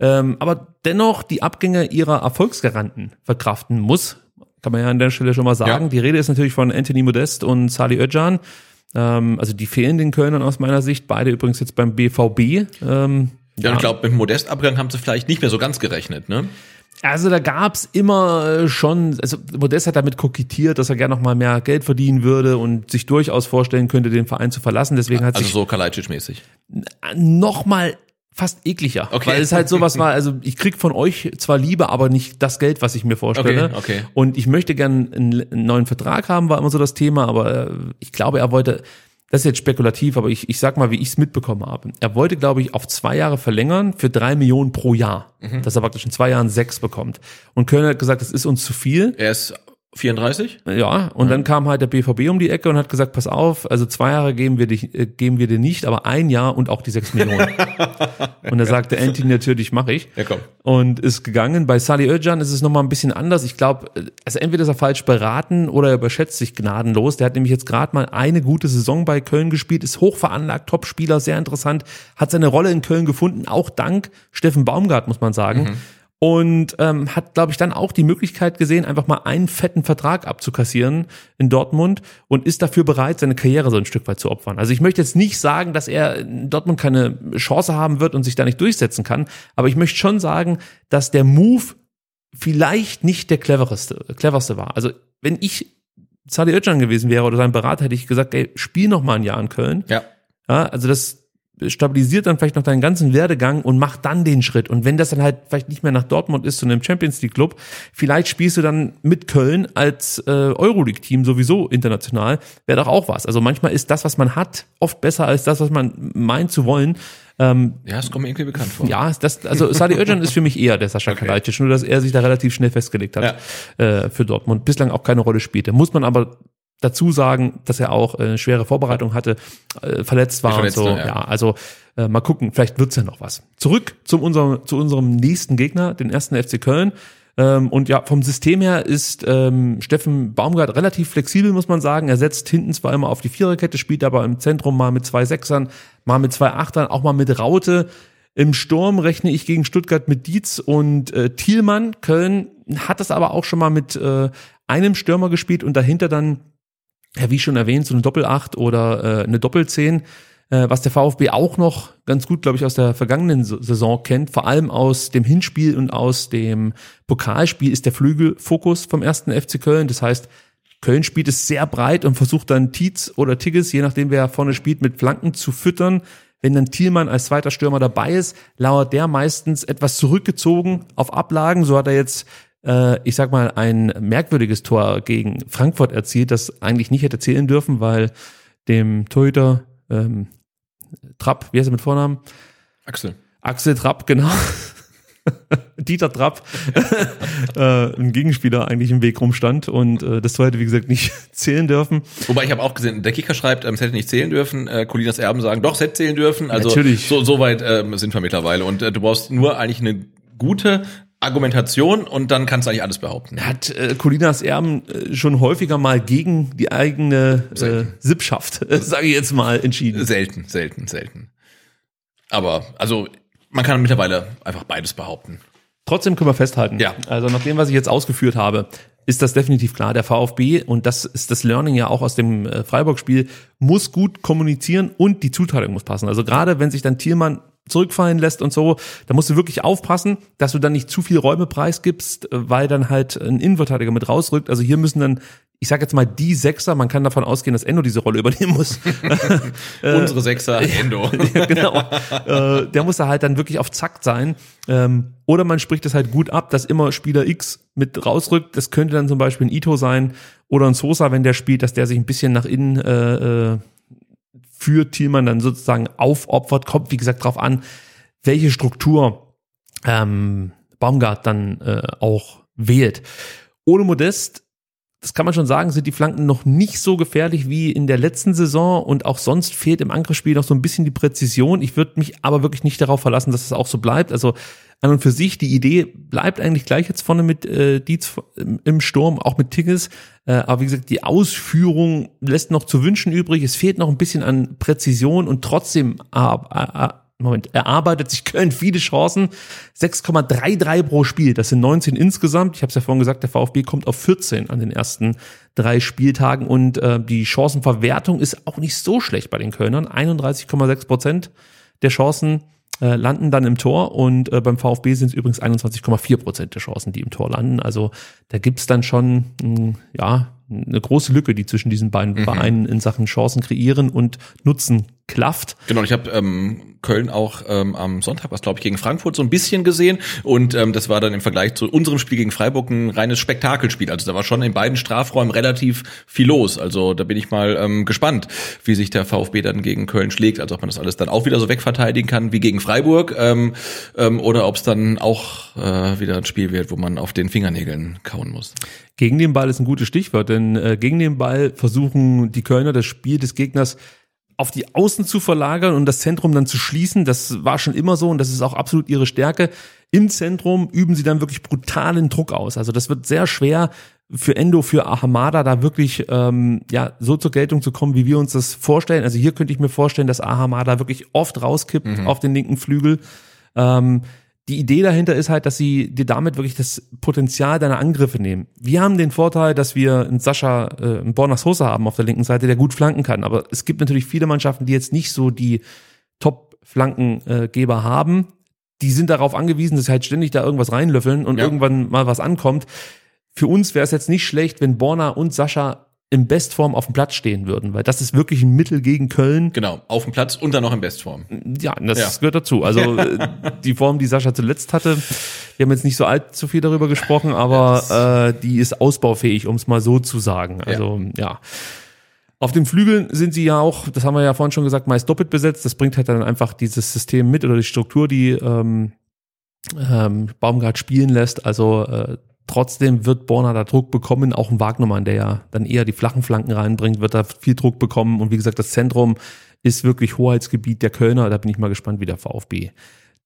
S1: ähm, aber dennoch die Abgänge ihrer Erfolgsgaranten verkraften muss. Kann man ja an der Stelle schon mal sagen.
S2: Ja.
S1: Die Rede ist natürlich von Anthony Modest und Sali Özcan. Ähm, also die fehlen den Kölnern aus meiner Sicht. Beide übrigens jetzt beim BVB. Ähm,
S2: Ja, und ich glaube, mit dem Modestabgang haben sie vielleicht nicht mehr so ganz gerechnet, ne?
S1: Also da gab's immer äh, schon, also Modest hat damit kokettiert, dass er gerne noch mal mehr Geld verdienen würde und sich durchaus vorstellen könnte, den Verein zu verlassen. Deswegen hat
S2: Also
S1: sich
S2: so Kalajdzic-mäßig.
S1: noch mal fast ekliger,
S2: Okay.
S1: weil es halt sowas war, also ich krieg von euch zwar Liebe, aber nicht das Geld, was ich mir vorstelle.
S2: Okay, okay.
S1: Und ich möchte gern einen, einen neuen Vertrag haben, war immer so das Thema, aber äh, ich glaube, er wollte das ist jetzt spekulativ, aber ich, ich sag mal, wie ich es mitbekommen habe. Er wollte, glaube ich, auf zwei Jahre verlängern für drei Millionen pro Jahr.
S2: Mhm.
S1: Dass er praktisch in zwei Jahren sechs bekommt. Und Köln hat gesagt, das ist uns zu viel.
S2: Er ist 34?
S1: Ja, und dann kam halt der BVB um die Ecke und hat gesagt, pass auf, also zwei Jahre geben wir, dich, äh, geben wir dir nicht, aber ein Jahr und auch die sechs Millionen. und da sagte Anthony natürlich, mache ich.
S2: Ja, komm.
S1: Und ist gegangen. Bei Sali Özcan ist es nochmal ein bisschen anders. Ich glaube, also entweder ist er falsch beraten oder er überschätzt sich gnadenlos. Der hat nämlich jetzt gerade mal eine gute Saison bei Köln gespielt, ist hochveranlagt, Topspieler, sehr interessant, hat seine Rolle in Köln gefunden, auch dank Steffen Baumgart, muss man sagen und ähm, hat, glaube ich, dann auch die Möglichkeit gesehen, einfach mal einen fetten Vertrag abzukassieren in Dortmund und ist dafür bereit, seine Karriere so ein Stück weit zu opfern. Also ich möchte jetzt nicht sagen, dass er in Dortmund keine Chance haben wird und sich da nicht durchsetzen kann, aber ich möchte schon sagen, dass der Move vielleicht nicht der clevereste, cleverste war. Also wenn ich Sadi Özcan gewesen wäre oder sein Berater, hätte ich gesagt, ey, spiel noch mal ein Jahr in Köln.
S2: Ja.
S1: Ja, also das stabilisiert dann vielleicht noch deinen ganzen Werdegang und macht dann den Schritt. Und wenn das dann halt vielleicht nicht mehr nach Dortmund ist, zu einem Champions League Club, vielleicht spielst du dann mit Köln als äh, Euroleague-Team sowieso international, wäre doch auch was. Also manchmal ist das, was man hat, oft besser als das, was man meint zu wollen. Ähm,
S2: Ja, es kommt mir irgendwie bekannt vor.
S1: ja, das, also Sadi Özcan ist für mich eher der Sascha Kalajdzic, nur dass er sich da relativ schnell festgelegt hat äh, für Dortmund. Bislang auch keine Rolle spielte. Muss man aber dazu sagen, dass er auch äh, schwere Vorbereitung hatte, äh, verletzt war
S2: Verletzt
S1: und so.
S2: war,
S1: Ja,
S2: ja.
S1: also äh, mal gucken, vielleicht wird's ja noch was. Zurück zum unserem, zu unserem nächsten Gegner, den ersten FC Köln. Ähm, und ja, vom System her ist ähm, Steffen Baumgart relativ flexibel, muss man sagen. Er setzt hinten zwar immer auf die Viererkette, spielt aber im Zentrum mal mit zwei Sechsern, mal mit zwei Achtern, auch mal mit Raute. Im Sturm rechne ich gegen Stuttgart mit Dietz und äh, Thielmann. Köln hat das aber auch schon mal mit äh, einem Stürmer gespielt und dahinter dann, ja, wie schon erwähnt, so eine Doppelacht oder äh, eine Doppelzehn, äh, was der VfB auch noch ganz gut, glaube ich, aus der vergangenen Saison kennt, vor allem aus dem Hinspiel und aus dem Pokalspiel ist der Flügelfokus vom ersten FC Köln. Das heißt, Köln spielt es sehr breit und versucht dann Tietz oder Tigges, je nachdem wer vorne spielt, mit Flanken zu füttern. Wenn dann Thielmann als zweiter Stürmer dabei ist, lauert der meistens etwas zurückgezogen auf Ablagen. So hat er jetzt, äh, ich sag mal, ein merkwürdiges Tor gegen Frankfurt erzielt, das eigentlich nicht hätte zählen dürfen, weil dem Torhüter ähm, Trapp, wie heißt er mit Vornamen?
S2: Axel.
S1: Axel Trapp, genau. Dieter Trapp, äh, ein Gegenspieler eigentlich im Weg rumstand und äh, das Tor hätte, wie gesagt, nicht zählen dürfen.
S2: Wobei ich habe auch gesehen, der Kicker schreibt, ähm, es hätte nicht zählen dürfen. Äh, Colinas Erben sagen, doch, es hätte zählen dürfen. Also
S1: Natürlich.
S2: so, so weit ähm, sind wir mittlerweile. Und äh, du brauchst nur eigentlich eine gute Argumentation und dann kannst du eigentlich alles behaupten.
S1: Hat äh, Colinas Erben äh, schon häufiger mal gegen die eigene äh. Sippschaft, sage ich jetzt mal, entschieden.
S2: Selten, selten, selten. Aber, also, man kann mittlerweile einfach beides behaupten.
S1: Trotzdem können wir festhalten.
S2: Ja.
S1: Also nach dem, was ich jetzt ausgeführt habe, ist das definitiv klar. Der VfB, und das ist das Learning ja auch aus dem äh, Freiburg-Spiel, muss gut kommunizieren und die Zuteilung muss passen. Also gerade wenn sich dann Thielmann zurückfallen lässt und so, da musst du wirklich aufpassen, dass du dann nicht zu viel Räume preisgibst, äh, weil dann halt ein Innenverteidiger mit rausrückt. Also hier müssen dann, ich sag jetzt mal, die Sechser, man kann davon ausgehen, dass Endo diese Rolle übernehmen muss.
S2: Unsere Sechser, Endo.
S1: ja, genau. äh, der muss da halt dann wirklich auf Zack sein. Ähm, oder man spricht es halt gut ab, dass immer Spieler X mit rausrückt. Das könnte dann zum Beispiel ein Ito sein oder ein Sosa, wenn der spielt, dass der sich ein bisschen nach innen äh, äh, für Thielmann dann sozusagen aufopfert. Kommt, wie gesagt, drauf an, welche Struktur ähm, Baumgart dann äh, auch wählt. Ohne Modest das kann man schon sagen, sind die Flanken noch nicht so gefährlich wie in der letzten Saison und auch sonst fehlt im Angriffsspiel noch so ein bisschen die Präzision. Ich würde mich aber wirklich nicht darauf verlassen, dass es auch so bleibt. Also an und für sich, die Idee bleibt eigentlich gleich jetzt vorne mit äh, Dietz im- Sturm, auch mit Tigges. Äh, aber wie gesagt, die Ausführung lässt noch zu wünschen übrig. Es fehlt noch ein bisschen an Präzision und trotzdem äh, äh, Moment, erarbeitet sich Köln viele Chancen. 6,33 pro Spiel, das sind 19 insgesamt. Ich habe es ja vorhin gesagt, der VfB kommt auf 14 an den ersten drei Spieltagen und äh, die Chancenverwertung ist auch nicht so schlecht bei den Kölnern. 31,6 Prozent der Chancen äh, landen dann im Tor und äh, beim VfB sind es übrigens 21,4 Prozent der Chancen, die im Tor landen. Also da gibt's dann schon mh, ja eine große Lücke, die zwischen diesen beiden Vereinen in Sachen Chancen kreieren und nutzen klafft.
S2: Genau, ich habe ähm, Köln auch ähm, am Sonntag, was glaube ich, gegen Frankfurt so ein bisschen gesehen. Und ähm, das war dann im Vergleich zu unserem Spiel gegen Freiburg ein reines Spektakelspiel. Also da war schon in beiden Strafräumen relativ viel los. Also da bin ich mal ähm, gespannt, wie sich der VfB dann gegen Köln schlägt. Also ob man das alles dann auch wieder so wegverteidigen kann wie gegen Freiburg ähm, ähm, oder ob es dann auch äh, wieder ein Spiel wird, wo man auf den Fingernägeln kauen muss.
S1: Gegen den Ball ist ein gutes Stichwort, denn äh, gegen den Ball versuchen die Kölner das Spiel des Gegners auf die Außen zu verlagern und das Zentrum dann zu schließen. Das war schon immer so und das ist auch absolut ihre Stärke. Im Zentrum üben sie dann wirklich brutalen Druck aus. Also das wird sehr schwer für Endo, für Ahamada da wirklich ähm, ja so zur Geltung zu kommen, wie wir uns das vorstellen. Also hier könnte ich mir vorstellen, dass Ahamada wirklich oft rauskippt mhm. auf den linken Flügel. Ähm, die Idee dahinter ist halt, dass sie dir damit wirklich das Potenzial deiner Angriffe nehmen. Wir haben den Vorteil, dass wir einen Sascha, äh, einen Borna Sosa haben auf der linken Seite, der gut flanken kann. Aber es gibt natürlich viele Mannschaften, die jetzt nicht so die Top-Flankengeber haben. Die sind darauf angewiesen, dass sie halt ständig da irgendwas reinlöffeln und ja. irgendwann mal was ankommt. Für uns wäre es jetzt nicht schlecht, wenn Borna und Sascha in Bestform auf dem Platz stehen würden, weil das ist wirklich ein Mittel gegen Köln.
S2: Genau, auf dem Platz und dann noch in Bestform.
S1: Ja, das ja. gehört dazu. Also äh, die Form, die Sascha zuletzt hatte, wir haben jetzt nicht so allzu viel darüber gesprochen, aber äh, die ist ausbaufähig, um es mal so zu sagen. Also ja. ja. Auf den Flügeln sind sie ja auch, das haben wir ja vorhin schon gesagt, meist doppelt besetzt. Das bringt halt dann einfach dieses System mit oder die Struktur, die ähm, ähm, Baumgart spielen lässt. Also äh, Trotzdem wird Borna da Druck bekommen, auch ein Wagnermann, der ja dann eher die flachen Flanken reinbringt, wird da viel Druck bekommen. Und wie gesagt, das Zentrum ist wirklich Hoheitsgebiet der Kölner. Da bin ich mal gespannt, wie der VfB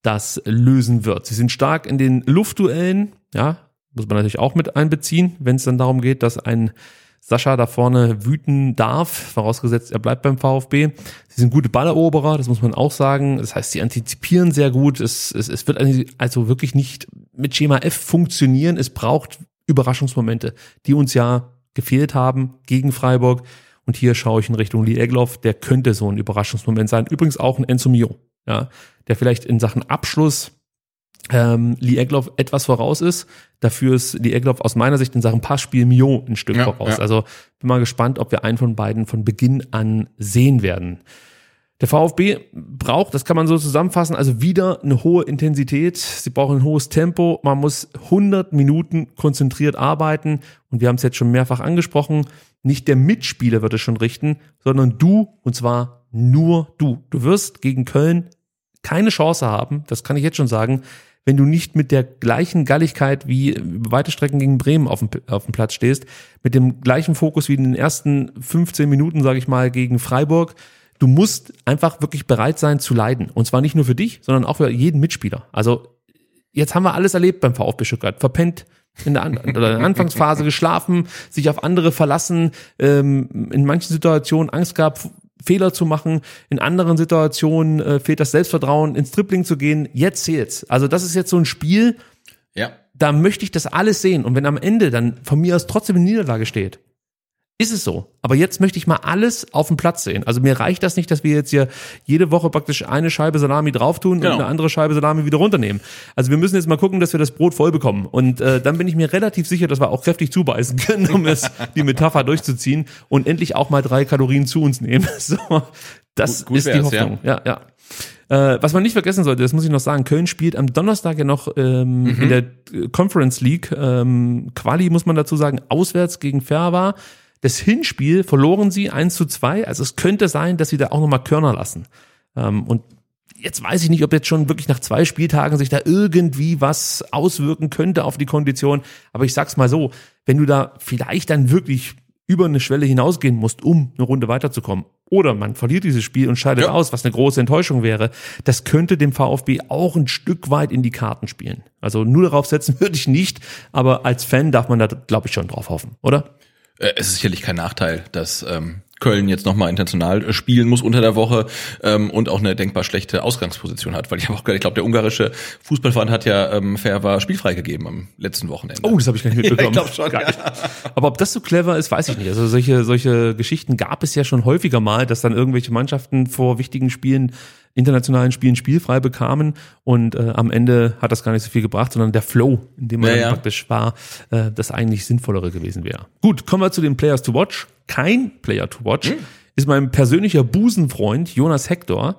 S1: das lösen wird. Sie sind stark in den Luftduellen, ja, muss man natürlich auch mit einbeziehen, wenn es dann darum geht, dass ein Sascha da vorne wüten darf, vorausgesetzt er bleibt beim VfB. Sie sind gute Balleroberer, das muss man auch sagen. Das heißt, sie antizipieren sehr gut. Es, es, es wird also wirklich nicht mit Schema F funktionieren. Es braucht Überraschungsmomente, die uns ja gefehlt haben gegen Freiburg. Und hier schaue ich in Richtung Lee Egloff, der könnte so ein Überraschungsmoment sein. Übrigens auch ein Enzo Mio, ja, der vielleicht in Sachen Abschluss ähm, Lee Egloff etwas voraus ist. Dafür ist Lee Egloff aus meiner Sicht in Sachen Passspiel Mio ein Stück ja, voraus. Ja. Also bin mal gespannt, ob wir einen von beiden von Beginn an sehen werden. Der VfB braucht, das kann man so zusammenfassen, also wieder eine hohe Intensität. Sie brauchen ein hohes Tempo. Man muss 100 Minuten konzentriert arbeiten. Und wir haben es jetzt schon mehrfach angesprochen. Nicht der Mitspieler wird es schon richten, sondern du, und zwar nur du. Du wirst gegen Köln keine Chance haben, das kann ich jetzt schon sagen, wenn du nicht mit der gleichen Galligkeit wie weite Strecken gegen Bremen auf dem, auf dem Platz stehst, mit dem gleichen Fokus wie in den ersten 15 Minuten, sage ich mal, gegen Freiburg. Du musst einfach wirklich bereit sein zu leiden. Und zwar nicht nur für dich, sondern auch für jeden Mitspieler. Also jetzt haben wir alles erlebt beim VfB Stuttgart. Verpennt, in der, An in der Anfangsphase geschlafen, sich auf andere verlassen, ähm, in manchen Situationen Angst gehabt, Fehler zu machen. In anderen Situationen äh, fehlt das Selbstvertrauen, ins Tripling zu gehen. Jetzt zählt's. Also das ist jetzt so ein Spiel.
S2: Ja.
S1: Da möchte ich das alles sehen. Und wenn am Ende dann von mir aus trotzdem eine Niederlage steht, ist es so. Aber jetzt möchte ich mal alles auf dem Platz sehen. Also mir reicht das nicht, dass wir jetzt hier jede Woche praktisch eine Scheibe Salami drauf tun genau. und eine andere Scheibe Salami wieder runternehmen. Also wir müssen jetzt mal gucken, dass wir das Brot voll bekommen. Und äh, dann bin ich mir relativ sicher, dass wir auch kräftig zubeißen können, um es die Metapher durchzuziehen und endlich auch mal drei Kalorien zu uns nehmen. So, das gut, gut ist die Hoffnung. Ja, ja. ja. Äh, was man nicht vergessen sollte, das muss ich noch sagen, Köln spielt am Donnerstag ja noch ähm, mhm. in der Conference League ähm, Quali, muss man dazu sagen, auswärts gegen Ferva. Das Hinspiel verloren sie 1 zu 2. Also es könnte sein, dass sie da auch nochmal Körner lassen. Ähm, und jetzt weiß ich nicht, ob jetzt schon wirklich nach zwei Spieltagen sich da irgendwie was auswirken könnte auf die Kondition. Aber ich sag's mal so, wenn du da vielleicht dann wirklich über eine Schwelle hinausgehen musst, um eine Runde weiterzukommen. Oder man verliert dieses Spiel und scheidet ja. aus, was eine große Enttäuschung wäre. Das könnte dem VfB auch ein Stück weit in die Karten spielen. Also nur darauf setzen würde ich nicht, aber als Fan darf man da, glaube ich, schon drauf hoffen, oder?
S2: Äh, es ist sicherlich kein Nachteil, dass ähm, Köln jetzt nochmal international äh, spielen muss unter der Woche ähm, und auch eine denkbar schlechte Ausgangsposition hat. Weil ich habe auch gehört, ich glaube, der ungarische Fußballverein hat ja ähm, Ferber spielfrei gegeben am letzten Wochenende.
S1: Oh, das habe ich gar nicht mitbekommen. ja, ich schon. Ja. Aber ob das so clever ist, weiß ich nicht. Also solche, solche Geschichten gab es ja schon häufiger mal, dass dann irgendwelche Mannschaften vor wichtigen Spielen internationalen Spielen spielfrei bekamen und äh, am Ende hat das gar nicht so viel gebracht, sondern der Flow, in dem man ja, ja. praktisch war, äh, das eigentlich sinnvollere gewesen wäre. Gut, kommen wir zu den Players to Watch. Kein Player to Watch. Hm. ist mein persönlicher Busenfreund Jonas Hector.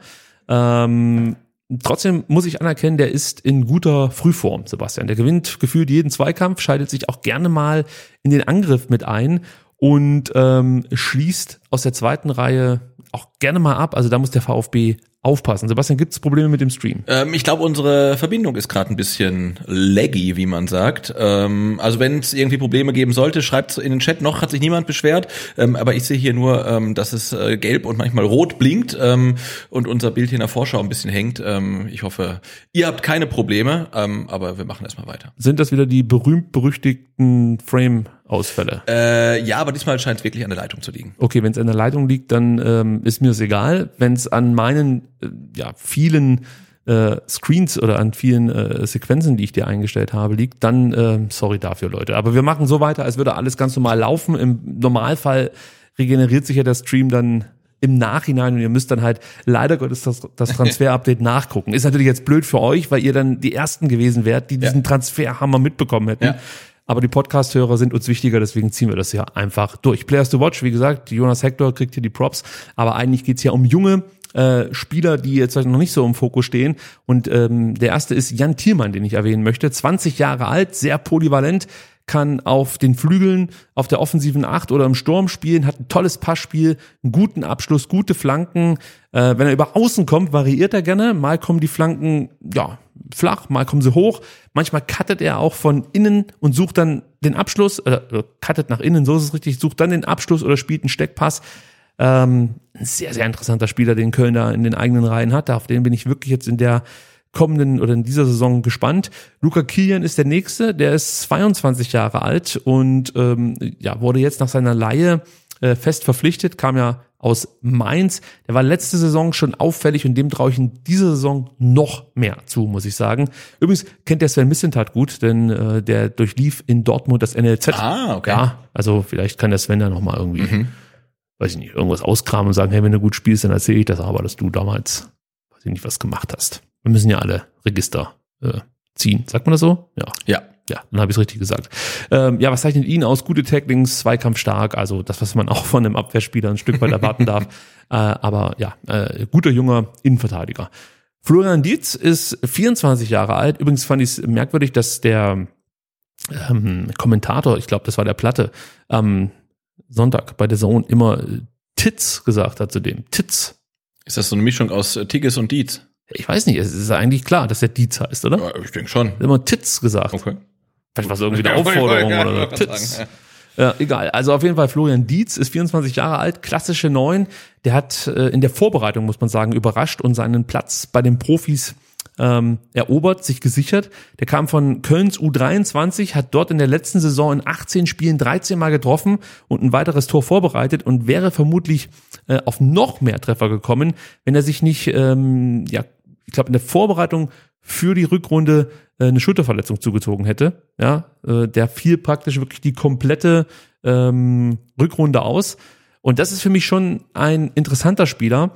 S1: Ähm, trotzdem muss ich anerkennen, der ist in guter Frühform, Sebastian. Der gewinnt gefühlt jeden Zweikampf, schaltet sich auch gerne mal in den Angriff mit ein und ähm, schließt aus der zweiten Reihe auch gerne mal ab. Also da muss der VfB aufpassen. Sebastian, gibt es Probleme mit dem Stream?
S2: Ähm, ich glaube, unsere Verbindung ist gerade ein bisschen laggy, wie man sagt. Ähm, also wenn es irgendwie Probleme geben sollte, schreibt in den Chat. Noch hat sich niemand beschwert, ähm, aber ich sehe hier nur, ähm, dass es äh, gelb und manchmal rot blinkt ähm, und unser Bild hier in der Vorschau ein bisschen hängt. Ähm, ich hoffe, ihr habt keine Probleme, aber wir machen erstmal weiter.
S1: Sind das wieder die berühmt-berüchtigten Frame-Ausfälle?
S2: Äh, ja, aber diesmal scheint es wirklich an der Leitung zu liegen.
S1: Okay, wenn es an der Leitung liegt, dann ähm, ist mir es egal. Wenn es an meinen äh, ja, vielen äh, Screens oder an vielen äh, Sequenzen, die ich dir eingestellt habe, liegt, dann äh, sorry dafür, Leute. Aber wir machen so weiter, als würde alles ganz normal laufen. Im Normalfall regeneriert sich ja der Stream dann im Nachhinein und ihr müsst dann halt leider Gottes das, das Transfer-Update nachgucken. Ist natürlich jetzt blöd für euch, weil ihr dann die Ersten gewesen wärt, die diesen
S2: Ja.
S1: Transferhammer mitbekommen hätten.
S2: Ja.
S1: Aber die Podcast-Hörer sind uns wichtiger, deswegen ziehen wir das ja einfach durch. Players to Watch, wie gesagt, Jonas Hector kriegt hier die Props, aber eigentlich geht's ja um junge äh, Spieler, die jetzt noch nicht so im Fokus stehen. Und ähm, der erste ist Jan Thielmann, den ich erwähnen möchte. 20 Jahre alt, sehr polyvalent, kann auf den Flügeln, auf der offensiven Acht oder im Sturm spielen, hat ein tolles Passspiel, einen guten Abschluss, gute Flanken. Äh, wenn er über Außen kommt, variiert er gerne. Mal kommen die Flanken, ja, flach, mal kommen sie hoch. Manchmal cuttet er auch von innen und sucht dann den Abschluss, äh, cuttet nach innen, so ist es richtig, sucht dann den Abschluss oder spielt einen Steckpass. Ähm, ein sehr, sehr interessanter Spieler, den Köln da in den eigenen Reihen hat. Auf den bin ich wirklich jetzt in der kommenden oder in dieser Saison gespannt. Luca Kilian ist der nächste, der ist 22 Jahre alt und ähm, ja, wurde jetzt nach seiner Laie äh, fest verpflichtet, kam ja aus Mainz. Der war letzte Saison schon auffällig und dem traue ich in dieser Saison noch mehr zu, muss ich sagen. Übrigens kennt der Sven Missentat gut, denn äh, der durchlief in Dortmund das NLZ.
S2: Ah, okay.
S1: Ja, also vielleicht kann der Sven da noch mal irgendwie,
S2: Mhm.
S1: weiß ich nicht, irgendwas auskramen und sagen, hey, wenn du gut spielst, dann erzähle ich das aber, dass du damals, weiß ich nicht, was gemacht hast. Wir müssen ja alle Register äh, ziehen. Sagt man das so? Ja.
S2: Ja.
S1: Ja, dann habe ich es richtig gesagt. Ähm, ja, was zeichnet ihn aus? Gute Tacklings, Zweikampf stark, also das, was man auch von einem Abwehrspieler ein Stück weit erwarten darf. Äh, aber ja, äh, guter junger Innenverteidiger. Florian Dietz ist 24 Jahre alt. Übrigens fand ich es merkwürdig, dass der ähm, Kommentator, ich glaube, das war der Platte, am Sonntag bei der Zone immer äh, Titz gesagt hat zu dem. Titz.
S2: Ist das so eine Mischung aus äh, Tigges und Dietz?
S1: Ich weiß nicht, es ist eigentlich klar, dass der Dietz heißt, oder?
S2: Ja, ich denke schon.
S1: Immer Titz gesagt.
S2: Okay.
S1: Vielleicht war es irgendwie eine Aufforderung
S2: Ja,
S1: oder so.
S2: sagen,
S1: Ja, egal. Also auf jeden Fall Florian Dietz ist 24 Jahre alt, klassische Neun. Der hat äh, in der Vorbereitung, muss man sagen, überrascht und seinen Platz bei den Profis ähm, erobert, sich gesichert. Der kam von Kölns U23, hat dort in der letzten Saison in 18 Spielen 13 Mal getroffen und ein weiteres Tor vorbereitet und wäre vermutlich äh, auf noch mehr Treffer gekommen, wenn er sich nicht, ähm, ja, ich glaube, in der Vorbereitung für die Rückrunde äh, eine Schulterverletzung zugezogen hätte. Ja, äh, der fiel praktisch wirklich die komplette ähm, Rückrunde aus. Und das ist für mich schon ein interessanter Spieler.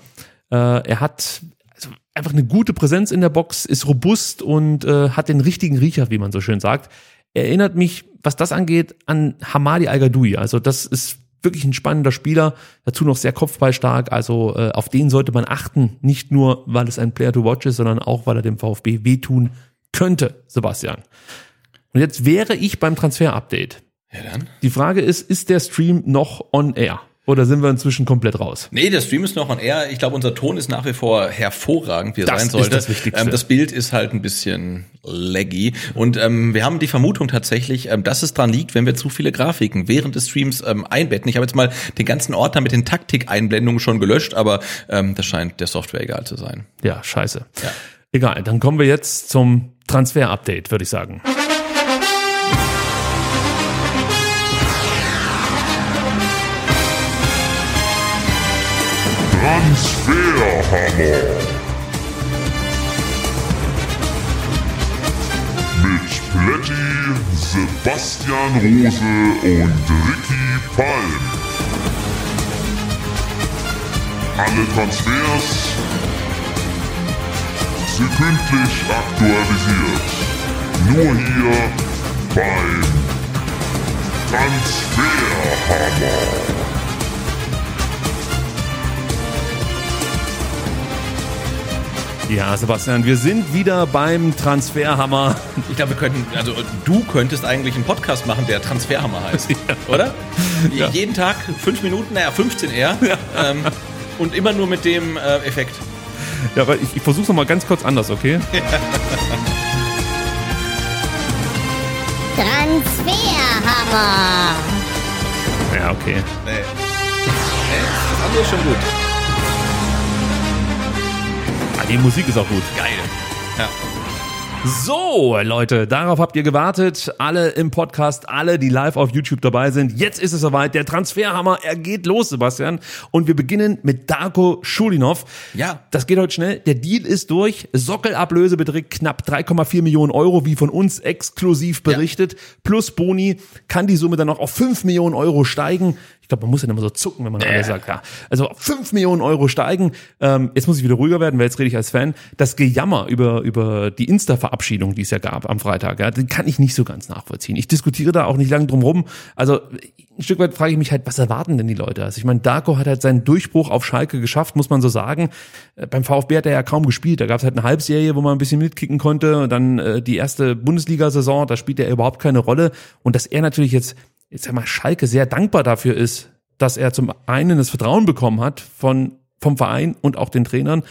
S1: Äh, er hat also einfach eine gute Präsenz in der Box, ist robust und äh, hat den richtigen Riecher, wie man so schön sagt. Er erinnert mich, was das angeht, an Hamadi Al-Gadoui. Also das ist wirklich ein spannender Spieler, dazu noch sehr kopfballstark. Also äh, auf den sollte man achten, nicht nur, weil es ein Player to watch ist, sondern auch, weil er dem VfB wehtun könnte, Sebastian. Und jetzt wäre ich beim Transfer-Update.
S2: Ja, dann.
S1: Die Frage ist, ist der Stream noch on air? Oder sind wir inzwischen komplett raus?
S2: Nee, der Stream ist noch on air. Ich glaube, unser Ton ist nach wie vor hervorragend, wie er
S1: Das
S2: sein
S1: ist
S2: sollte.
S1: das Wichtigste.
S2: Ähm, das Bild ist halt ein bisschen laggy. Und ähm, wir haben die Vermutung tatsächlich, ähm, dass es dran liegt, wenn wir zu viele Grafiken während des Streams ähm, einbetten. Ich habe jetzt mal den ganzen Ordner mit den Taktikeinblendungen schon gelöscht, aber ähm, das scheint der Software egal zu sein.
S1: Ja, scheiße.
S2: Ja.
S1: Egal, dann kommen wir jetzt zum Transfer-Update, würde ich sagen.
S7: Transferhammer. Mit Plätti, Sebastian Rose und Ricky Palm. Alle Transfers sekündlich aktualisiert. Nur hier beim Transferhammer.
S1: Ja, Sebastian, wir sind wieder beim Transferhammer.
S2: Ich glaube, wir könnten, also du könntest eigentlich einen Podcast machen, der Transferhammer heißt, oder?
S1: Ja.
S2: Jeden Tag fünf Minuten, naja, 15 eher. Ähm, und immer nur mit dem äh, Effekt.
S1: Ja, aber ich, ich versuche noch mal ganz kurz anders, okay?
S8: Transferhammer.
S1: Ja, okay.
S2: Nee. Nee, das andere ist schon gut.
S1: Die Musik ist auch gut.
S2: Geil. Ja.
S1: So, Leute, darauf habt ihr gewartet. Alle im Podcast, alle, die live auf YouTube dabei sind. Jetzt ist es soweit. Der Transferhammer, er geht los, Sebastian. Und wir beginnen mit Darko Schulinov.
S2: Ja.
S1: Das geht heute schnell. Der Deal ist durch. Sockelablöse beträgt knapp 3,4 Millionen Euro, wie von uns exklusiv berichtet. Plus Boni kann die Summe dann noch auf 5 Millionen Euro steigen. Ich glaube, man muss ja immer so zucken, wenn man äh. sagt, ja. Also 5 Millionen Euro steigen. Ähm, jetzt muss ich wieder ruhiger werden, weil jetzt rede ich als Fan. Das Gejammer über, über die Insta-Verabschiedung, die es ja gab am Freitag, ja, den kann ich nicht so ganz nachvollziehen. Ich diskutiere da auch nicht lange drum rum. Also ein Stück weit frage ich mich halt, was erwarten denn die Leute? Also ich meine, Darko hat halt seinen Durchbruch auf Schalke geschafft, muss man so sagen. Äh, Beim VfB hat er ja kaum gespielt. Da gab es halt eine Halbserie, wo man ein bisschen mitkicken konnte. Und dann äh, die erste Bundesliga-Saison, da spielt er überhaupt keine Rolle. Und dass er natürlich jetzt jetzt sag mal, Schalke sehr dankbar dafür ist, dass er zum einen das Vertrauen bekommen hat von, vom Verein und auch den Trainern.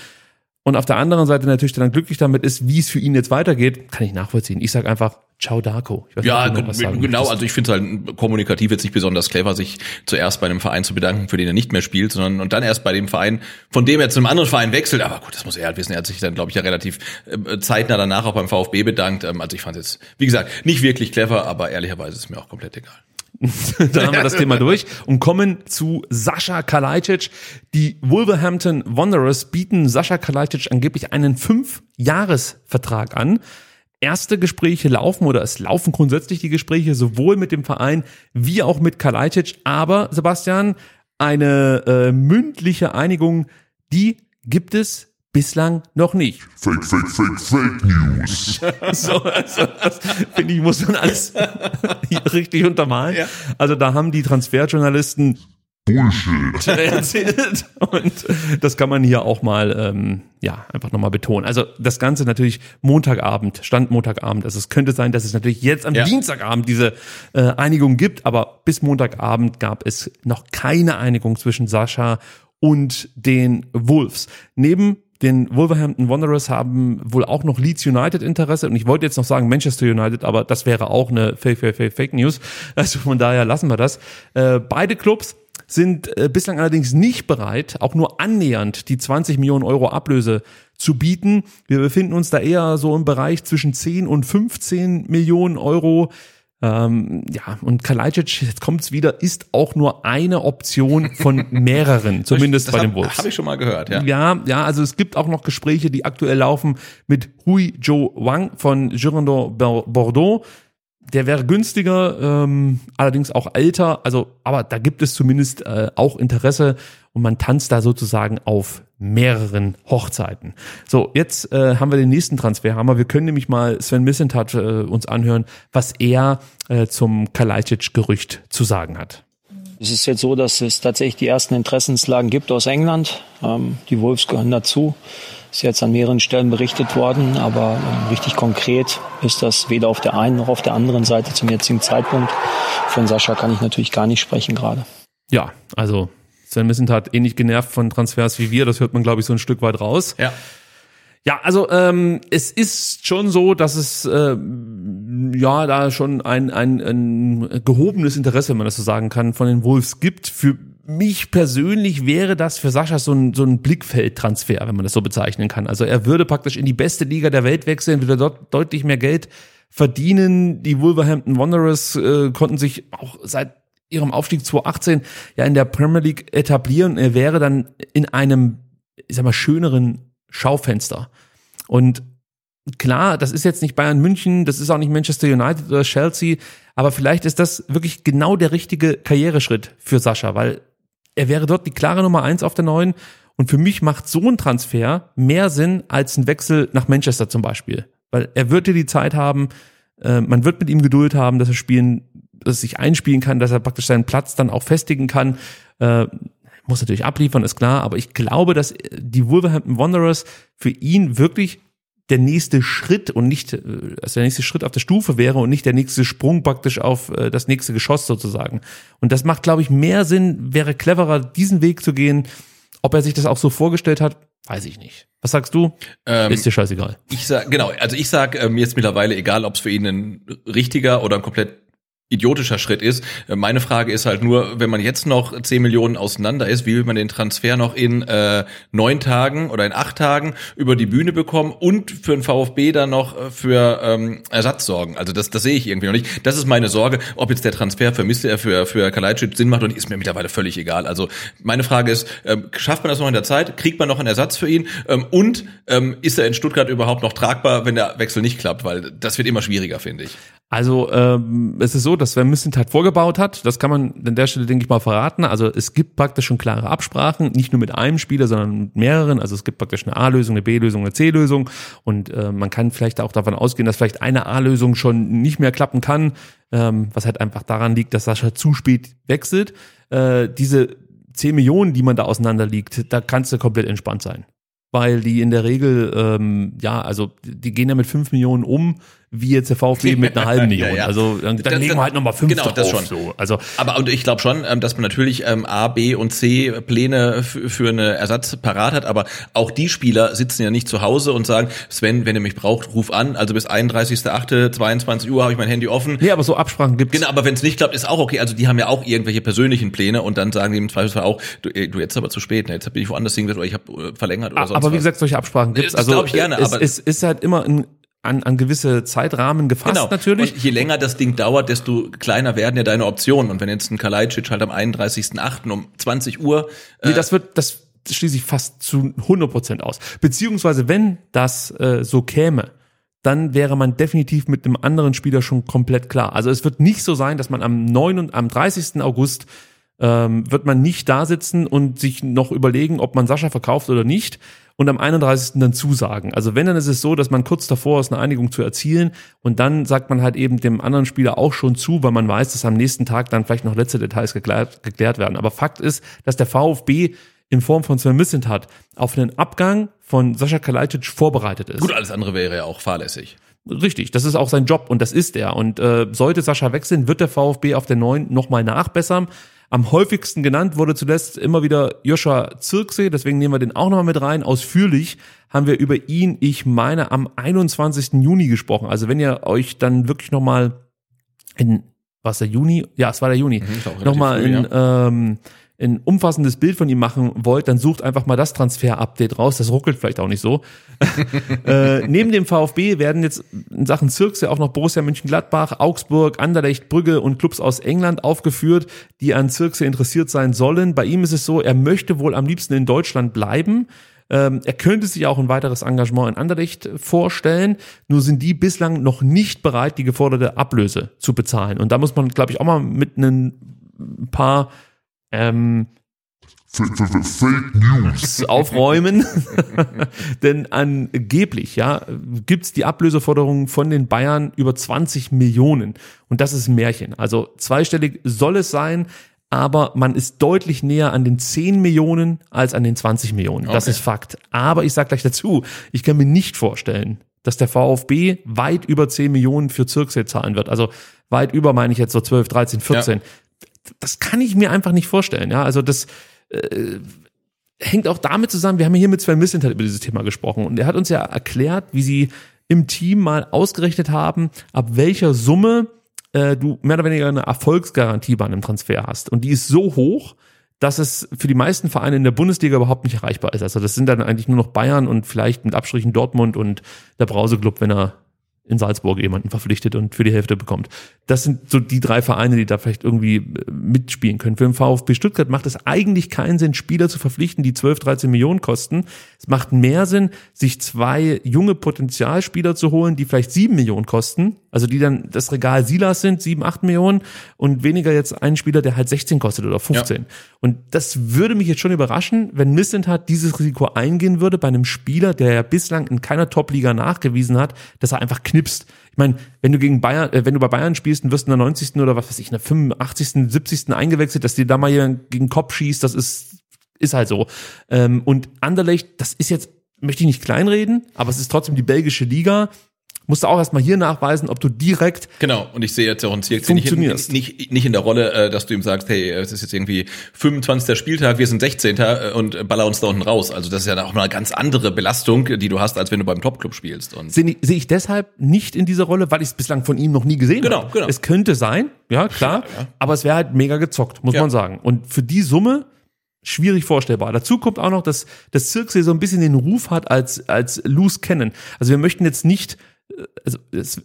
S1: Und auf der anderen Seite natürlich dann glücklich damit ist, wie es für ihn jetzt weitergeht, kann ich nachvollziehen. Ich sage einfach, ciao Darko. Weiß
S2: Ja, genau.
S1: möchtest.
S2: Also ich finde es halt kommunikativ jetzt nicht besonders clever, sich zuerst bei einem Verein zu bedanken, für den er nicht mehr spielt, sondern und dann erst bei dem Verein, von dem er zu einem anderen Verein wechselt. Aber gut, das muss er halt wissen. Er hat sich dann, glaube ich, ja relativ äh, zeitnah danach auch beim VfB bedankt. Ähm, also ich fand es jetzt, wie gesagt, nicht wirklich clever, aber ehrlicherweise ist es mir auch komplett egal.
S1: Dann haben wir das Thema durch und kommen zu Sascha Kalajdzic. Die Wolverhampton Wanderers bieten Sascha Kalajdzic angeblich einen Fünf-Jahres-Vertrag an. Erste Gespräche laufen oder es laufen grundsätzlich die Gespräche sowohl mit dem Verein wie auch mit Kalajdzic. Aber Sebastian, eine äh, mündliche Einigung, die gibt es bislang noch nicht.
S7: Fake, fake, fake, fake News.
S1: so, also, das finde ich, muss man alles richtig untermalen.
S2: Ja.
S1: Also da haben die Transferjournalisten
S7: Bullshit.
S1: erzählt und das kann man hier auch mal ähm, ja einfach nochmal betonen. Also das Ganze natürlich Montagabend, Stand Montagabend. Also es könnte sein, dass es natürlich jetzt am
S2: Ja.
S1: Dienstagabend diese äh, Einigung gibt, aber bis Montagabend gab es noch keine Einigung zwischen Sascha und den Wolves. Neben den Wolverhampton Wanderers haben wohl auch noch Leeds United Interesse und ich wollte jetzt noch sagen Manchester United, aber das wäre auch eine Fake, Fake, Fake, Fake News. Also von daher lassen wir das. Äh, beide Clubs sind äh, bislang allerdings nicht bereit, auch nur annähernd die 20 Millionen Euro Ablöse zu bieten. Wir befinden uns da eher so im Bereich zwischen 10 und 15 Millionen Euro. Ähm, ja, und Kalajdzic, jetzt kommt's wieder, ist auch nur eine Option von mehreren, zumindest
S2: Das
S1: bei
S2: hab-
S1: den Wolves.
S2: Habe ich schon mal gehört, ja.
S1: Ja, ja, also es gibt auch noch Gespräche, die aktuell laufen mit Hui Jo Wang von Girondin Bor- Bordeaux. Der wäre günstiger, ähm, allerdings auch älter. Also, aber da gibt es zumindest äh, auch Interesse und man tanzt da sozusagen auf mehreren Hochzeiten. So, jetzt äh, haben wir den nächsten Transferhammer. Wir können nämlich mal Sven Missentat äh, uns anhören, was er äh, zum Kalajdzic-Gerücht zu sagen hat.
S6: Es ist jetzt so, dass es tatsächlich die ersten Interessenslagen gibt aus England. Ähm, die Wolves gehören dazu. Ist jetzt an mehreren Stellen berichtet worden, aber ähm, richtig konkret ist das weder auf der einen noch auf der anderen Seite zum jetzigen Zeitpunkt. Von Sascha kann ich natürlich gar nicht sprechen gerade.
S1: Ja, also Sven Missentat ähnlich genervt von Transfers wie wir, das hört man, glaube ich, so ein Stück weit raus.
S2: Ja.
S1: Ja, also ähm, es ist schon so, dass es äh, ja da schon ein, ein, ein gehobenes Interesse, wenn man das so sagen kann, von den Wolves gibt. Für mich persönlich wäre das für Sascha so ein, so ein Blickfeldtransfer, wenn man das so bezeichnen kann. Also er würde praktisch in die beste Liga der Welt wechseln, würde dort deutlich mehr Geld verdienen. Die Wolverhampton Wanderers äh, konnten sich auch seit ihrem Aufstieg 2018 ja in der Premier League etablieren. Er wäre dann in einem, ich sag mal, schöneren Schaufenster. Und klar, das ist jetzt nicht Bayern München, das ist auch nicht Manchester United oder Chelsea, aber vielleicht ist das wirklich genau der richtige Karriereschritt für Sascha, weil er wäre dort die klare Nummer eins auf der neuen. Und für mich macht so ein Transfer mehr Sinn als ein Wechsel nach Manchester zum Beispiel. Weil er wird dir die Zeit haben, äh, man wird mit ihm Geduld haben, dass er spielen, dass er sich einspielen kann, dass er praktisch seinen Platz dann auch festigen kann. Äh, muss natürlich abliefern, ist klar, aber ich glaube, dass die Wolverhampton Wanderers für ihn wirklich der nächste Schritt und nicht, äh, also der nächste Schritt auf der Stufe wäre und nicht der nächste Sprung praktisch auf äh, das nächste Geschoss sozusagen. Und das macht, glaube ich, mehr Sinn, wäre cleverer, diesen Weg zu gehen. Ob er sich das auch so vorgestellt hat, weiß ich nicht. Was sagst du?
S2: Ähm,
S1: ist dir scheißegal.
S2: Ich sag, genau, also ich sag äh, mir jetzt mittlerweile egal, ob es für ihn ein richtiger oder ein komplett idiotischer Schritt ist. Äh, Meine Frage ist halt nur, wenn man jetzt noch 10 Millionen auseinander ist, wie will man den Transfer noch in äh, neun Tagen oder in acht Tagen über die Bühne bekommen und für den VfB dann noch äh, für ähm, Ersatz sorgen? Also das, das sehe ich irgendwie noch nicht. Das ist meine Sorge, ob jetzt der Transfer für Mister, für, für Kalajdzic Sinn macht und ist mir mittlerweile völlig egal. Also meine Frage ist, ähm, schafft man das noch in der Zeit? Kriegt man noch einen Ersatz für ihn? Ähm, und ähm, ist er in Stuttgart überhaupt noch tragbar, wenn der Wechsel nicht klappt? Weil das wird immer schwieriger, finde ich.
S1: Also ähm, es ist so, dass Sven Mislintat vorgebaut hat, das kann man an der Stelle, denke ich mal, verraten. Also es gibt praktisch schon klare Absprachen, nicht nur mit einem Spieler, sondern mit mehreren. Also es gibt praktisch eine A-Lösung, eine B-Lösung, eine C-Lösung. Und äh, man kann vielleicht auch davon ausgehen, dass vielleicht eine A-Lösung schon nicht mehr klappen kann, ähm, was halt einfach daran liegt, dass Sascha zu spät wechselt. Äh, diese 10 Millionen, die man da auseinander liegt, da kannst du komplett entspannt sein. Weil die in der Regel, ähm, ja, also die gehen ja mit 5 Millionen um, wie jetzt der VfB mit einer halben Million.
S2: Ja, ja.
S1: Also dann, dann
S2: Das-
S1: legen wir halt nochmal 5
S2: genau,
S1: drauf.
S2: das schon.
S1: So. Also
S2: Aber und ich glaube schon, ähm, dass man natürlich ähm, A, B und C Pläne für eine Ersatz parat hat, aber auch die Spieler sitzen ja nicht zu Hause und sagen, Sven, wenn ihr mich braucht, ruf an. Also bis 31.8., 22 Uhr habe ich mein Handy offen.
S1: Nee, aber so Absprachen gibt's.
S2: Genau, aber wenn es nicht klappt, ist auch okay. Also die haben ja auch irgendwelche persönlichen Pläne und dann sagen die im Zweifelsfall auch, du, ey, du jetzt aber zu spät, ne? jetzt bin ich woanders hingesetzt oder ich habe verlängert oder sonst
S1: aber wie
S2: was.
S1: gesagt, solche Absprachen gibt's.
S2: Das
S1: Also
S2: glaub ich gerne,
S1: es,
S2: aber-
S1: es ist halt immer ein, an, an gewisse Zeitrahmen gefasst
S2: Genau.
S1: natürlich.
S2: Und je länger das Ding dauert, desto kleiner werden ja deine Optionen. Und wenn jetzt ein Kalajdzic halt am 31.8. um 20 Uhr
S1: Nee, das wird, das schließe ich fast zu 100 Prozent aus. Beziehungsweise, wenn das äh, so käme, dann wäre man definitiv mit einem anderen Spieler schon komplett klar. Also es wird nicht so sein, dass man am 9 und am 30. August ähm, wird man nicht da sitzen und sich noch überlegen, ob man Sascha verkauft oder nicht und am 31. dann zusagen. Also wenn, dann ist es so, dass man kurz davor ist, eine Einigung zu erzielen und dann sagt man halt eben dem anderen Spieler auch schon zu, weil man weiß, dass am nächsten Tag dann vielleicht noch letzte Details geklärt, geklärt werden. Aber Fakt ist, dass der VfB in Form von Sven Mislintat auf einen Abgang von Sascha Kalajdzic vorbereitet ist.
S2: gut, alles andere wäre ja auch fahrlässig.
S1: Richtig, das ist auch sein Job und das ist er. Und äh, sollte Sascha wechseln, wird der VfB auf der neuen nochmal nachbessern. Am häufigsten genannt wurde zuletzt immer wieder Joshua Zirksee, deswegen nehmen wir den auch nochmal mit rein. Ausführlich haben wir über ihn, ich meine, am 21. Juni gesprochen. Also wenn ihr euch dann wirklich nochmal in, was der Juni? Ja, es war der Juni.
S2: relativ
S1: nochmal
S2: früh,
S1: in, ähm, ein umfassendes Bild von ihm machen wollt, dann sucht einfach mal das Transfer-Update raus. Das ruckelt vielleicht auch nicht so. äh, neben dem VfB werden jetzt in Sachen Zirks ja auch noch Borussia Mönchengladbach, Augsburg, Anderlecht, Brügge und Clubs aus England aufgeführt, die an Zirkse interessiert sein sollen. Bei ihm ist es so, er möchte wohl am liebsten in Deutschland bleiben. Ähm, er könnte sich auch ein weiteres Engagement in Anderlecht vorstellen, nur sind die bislang noch nicht bereit, die geforderte Ablöse zu bezahlen. Und da muss man, glaube ich, auch mal mit ein paar ähm,
S7: Fake News.
S1: aufräumen. Denn angeblich, ja, gibt's die Ablöseforderung von den Bayern über 20 Millionen. Und das ist ein Märchen. Also zweistellig soll es sein, aber man ist deutlich näher an den 10 Millionen als an den 20 Millionen. Das
S2: Okay.
S1: ist Fakt. Aber ich sage gleich dazu, ich kann mir nicht vorstellen, dass der VfB weit über 10 Millionen für Zirkse zahlen wird. Also weit über meine ich jetzt so 12, 13, 14. Das kann ich mir einfach nicht vorstellen. Ja, also das, äh, hängt auch damit zusammen, wir haben hier mit Sven Mislintat über dieses Thema gesprochen und er hat uns ja erklärt, wie sie im Team mal ausgerechnet haben, ab welcher Summe äh, du mehr oder weniger eine Erfolgsgarantie bei einem Transfer hast. Und die ist so hoch, dass es für die meisten Vereine in der Bundesliga überhaupt nicht erreichbar ist. Also das sind dann eigentlich nur noch Bayern und vielleicht mit Abstrichen Dortmund und der Brauseclub, wenn er in Salzburg jemanden verpflichtet und für die Hälfte bekommt. Das sind so die drei Vereine, die da vielleicht irgendwie äh, mitspielen können. Für den VfB Stuttgart macht es eigentlich keinen Sinn, Spieler zu verpflichten, die 12, 13 Millionen kosten. Es macht mehr Sinn, sich zwei junge Potenzialspieler zu holen, die vielleicht sieben Millionen kosten, also die dann das Regal Silas sind, sieben, acht Millionen und weniger jetzt einen Spieler, der halt 16 kostet oder 15. Und das würde mich jetzt schon überraschen, wenn Missentat dieses Risiko eingehen würde bei einem Spieler, der ja bislang in keiner Top-Liga nachgewiesen hat, dass er einfach knipst. Ich meine, wenn du gegen Bayern, äh, wenn du bei Bayern spielst und wirst in der 90. oder was weiß ich, in der 85., 70. eingewechselt, dass dir da mal jemand gegen den Kopf schießt, das ist ist halt so. Ähm, und Anderlecht, das ist jetzt, möchte ich nicht kleinreden, aber es ist trotzdem die belgische Liga musst du auch erstmal hier nachweisen, ob du direkt
S2: Genau, und ich sehe jetzt auch einen Zirkzee nicht, in- nicht, nicht in der Rolle, äh, dass du ihm sagst, hey, es ist jetzt irgendwie 25. Spieltag, wir sind 16. äh, und baller uns da unten raus. Also das ist ja auch mal eine ganz andere Belastung, die du hast, als wenn du beim Topclub spielst. Und
S1: sehe ich, sehe ich deshalb nicht in dieser Rolle, weil ich es bislang von ihm noch nie gesehen
S2: Genau,
S1: habe.
S2: genau.
S1: Es könnte sein, ja klar,
S2: ja.
S1: aber es wäre halt mega gezockt, muss
S2: Ja.
S1: man sagen. Und für die Summe schwierig vorstellbar. Dazu kommt auch noch, dass das Zirksee so ein bisschen den Ruf hat als als Loose Cannon. Also wir möchten jetzt nicht also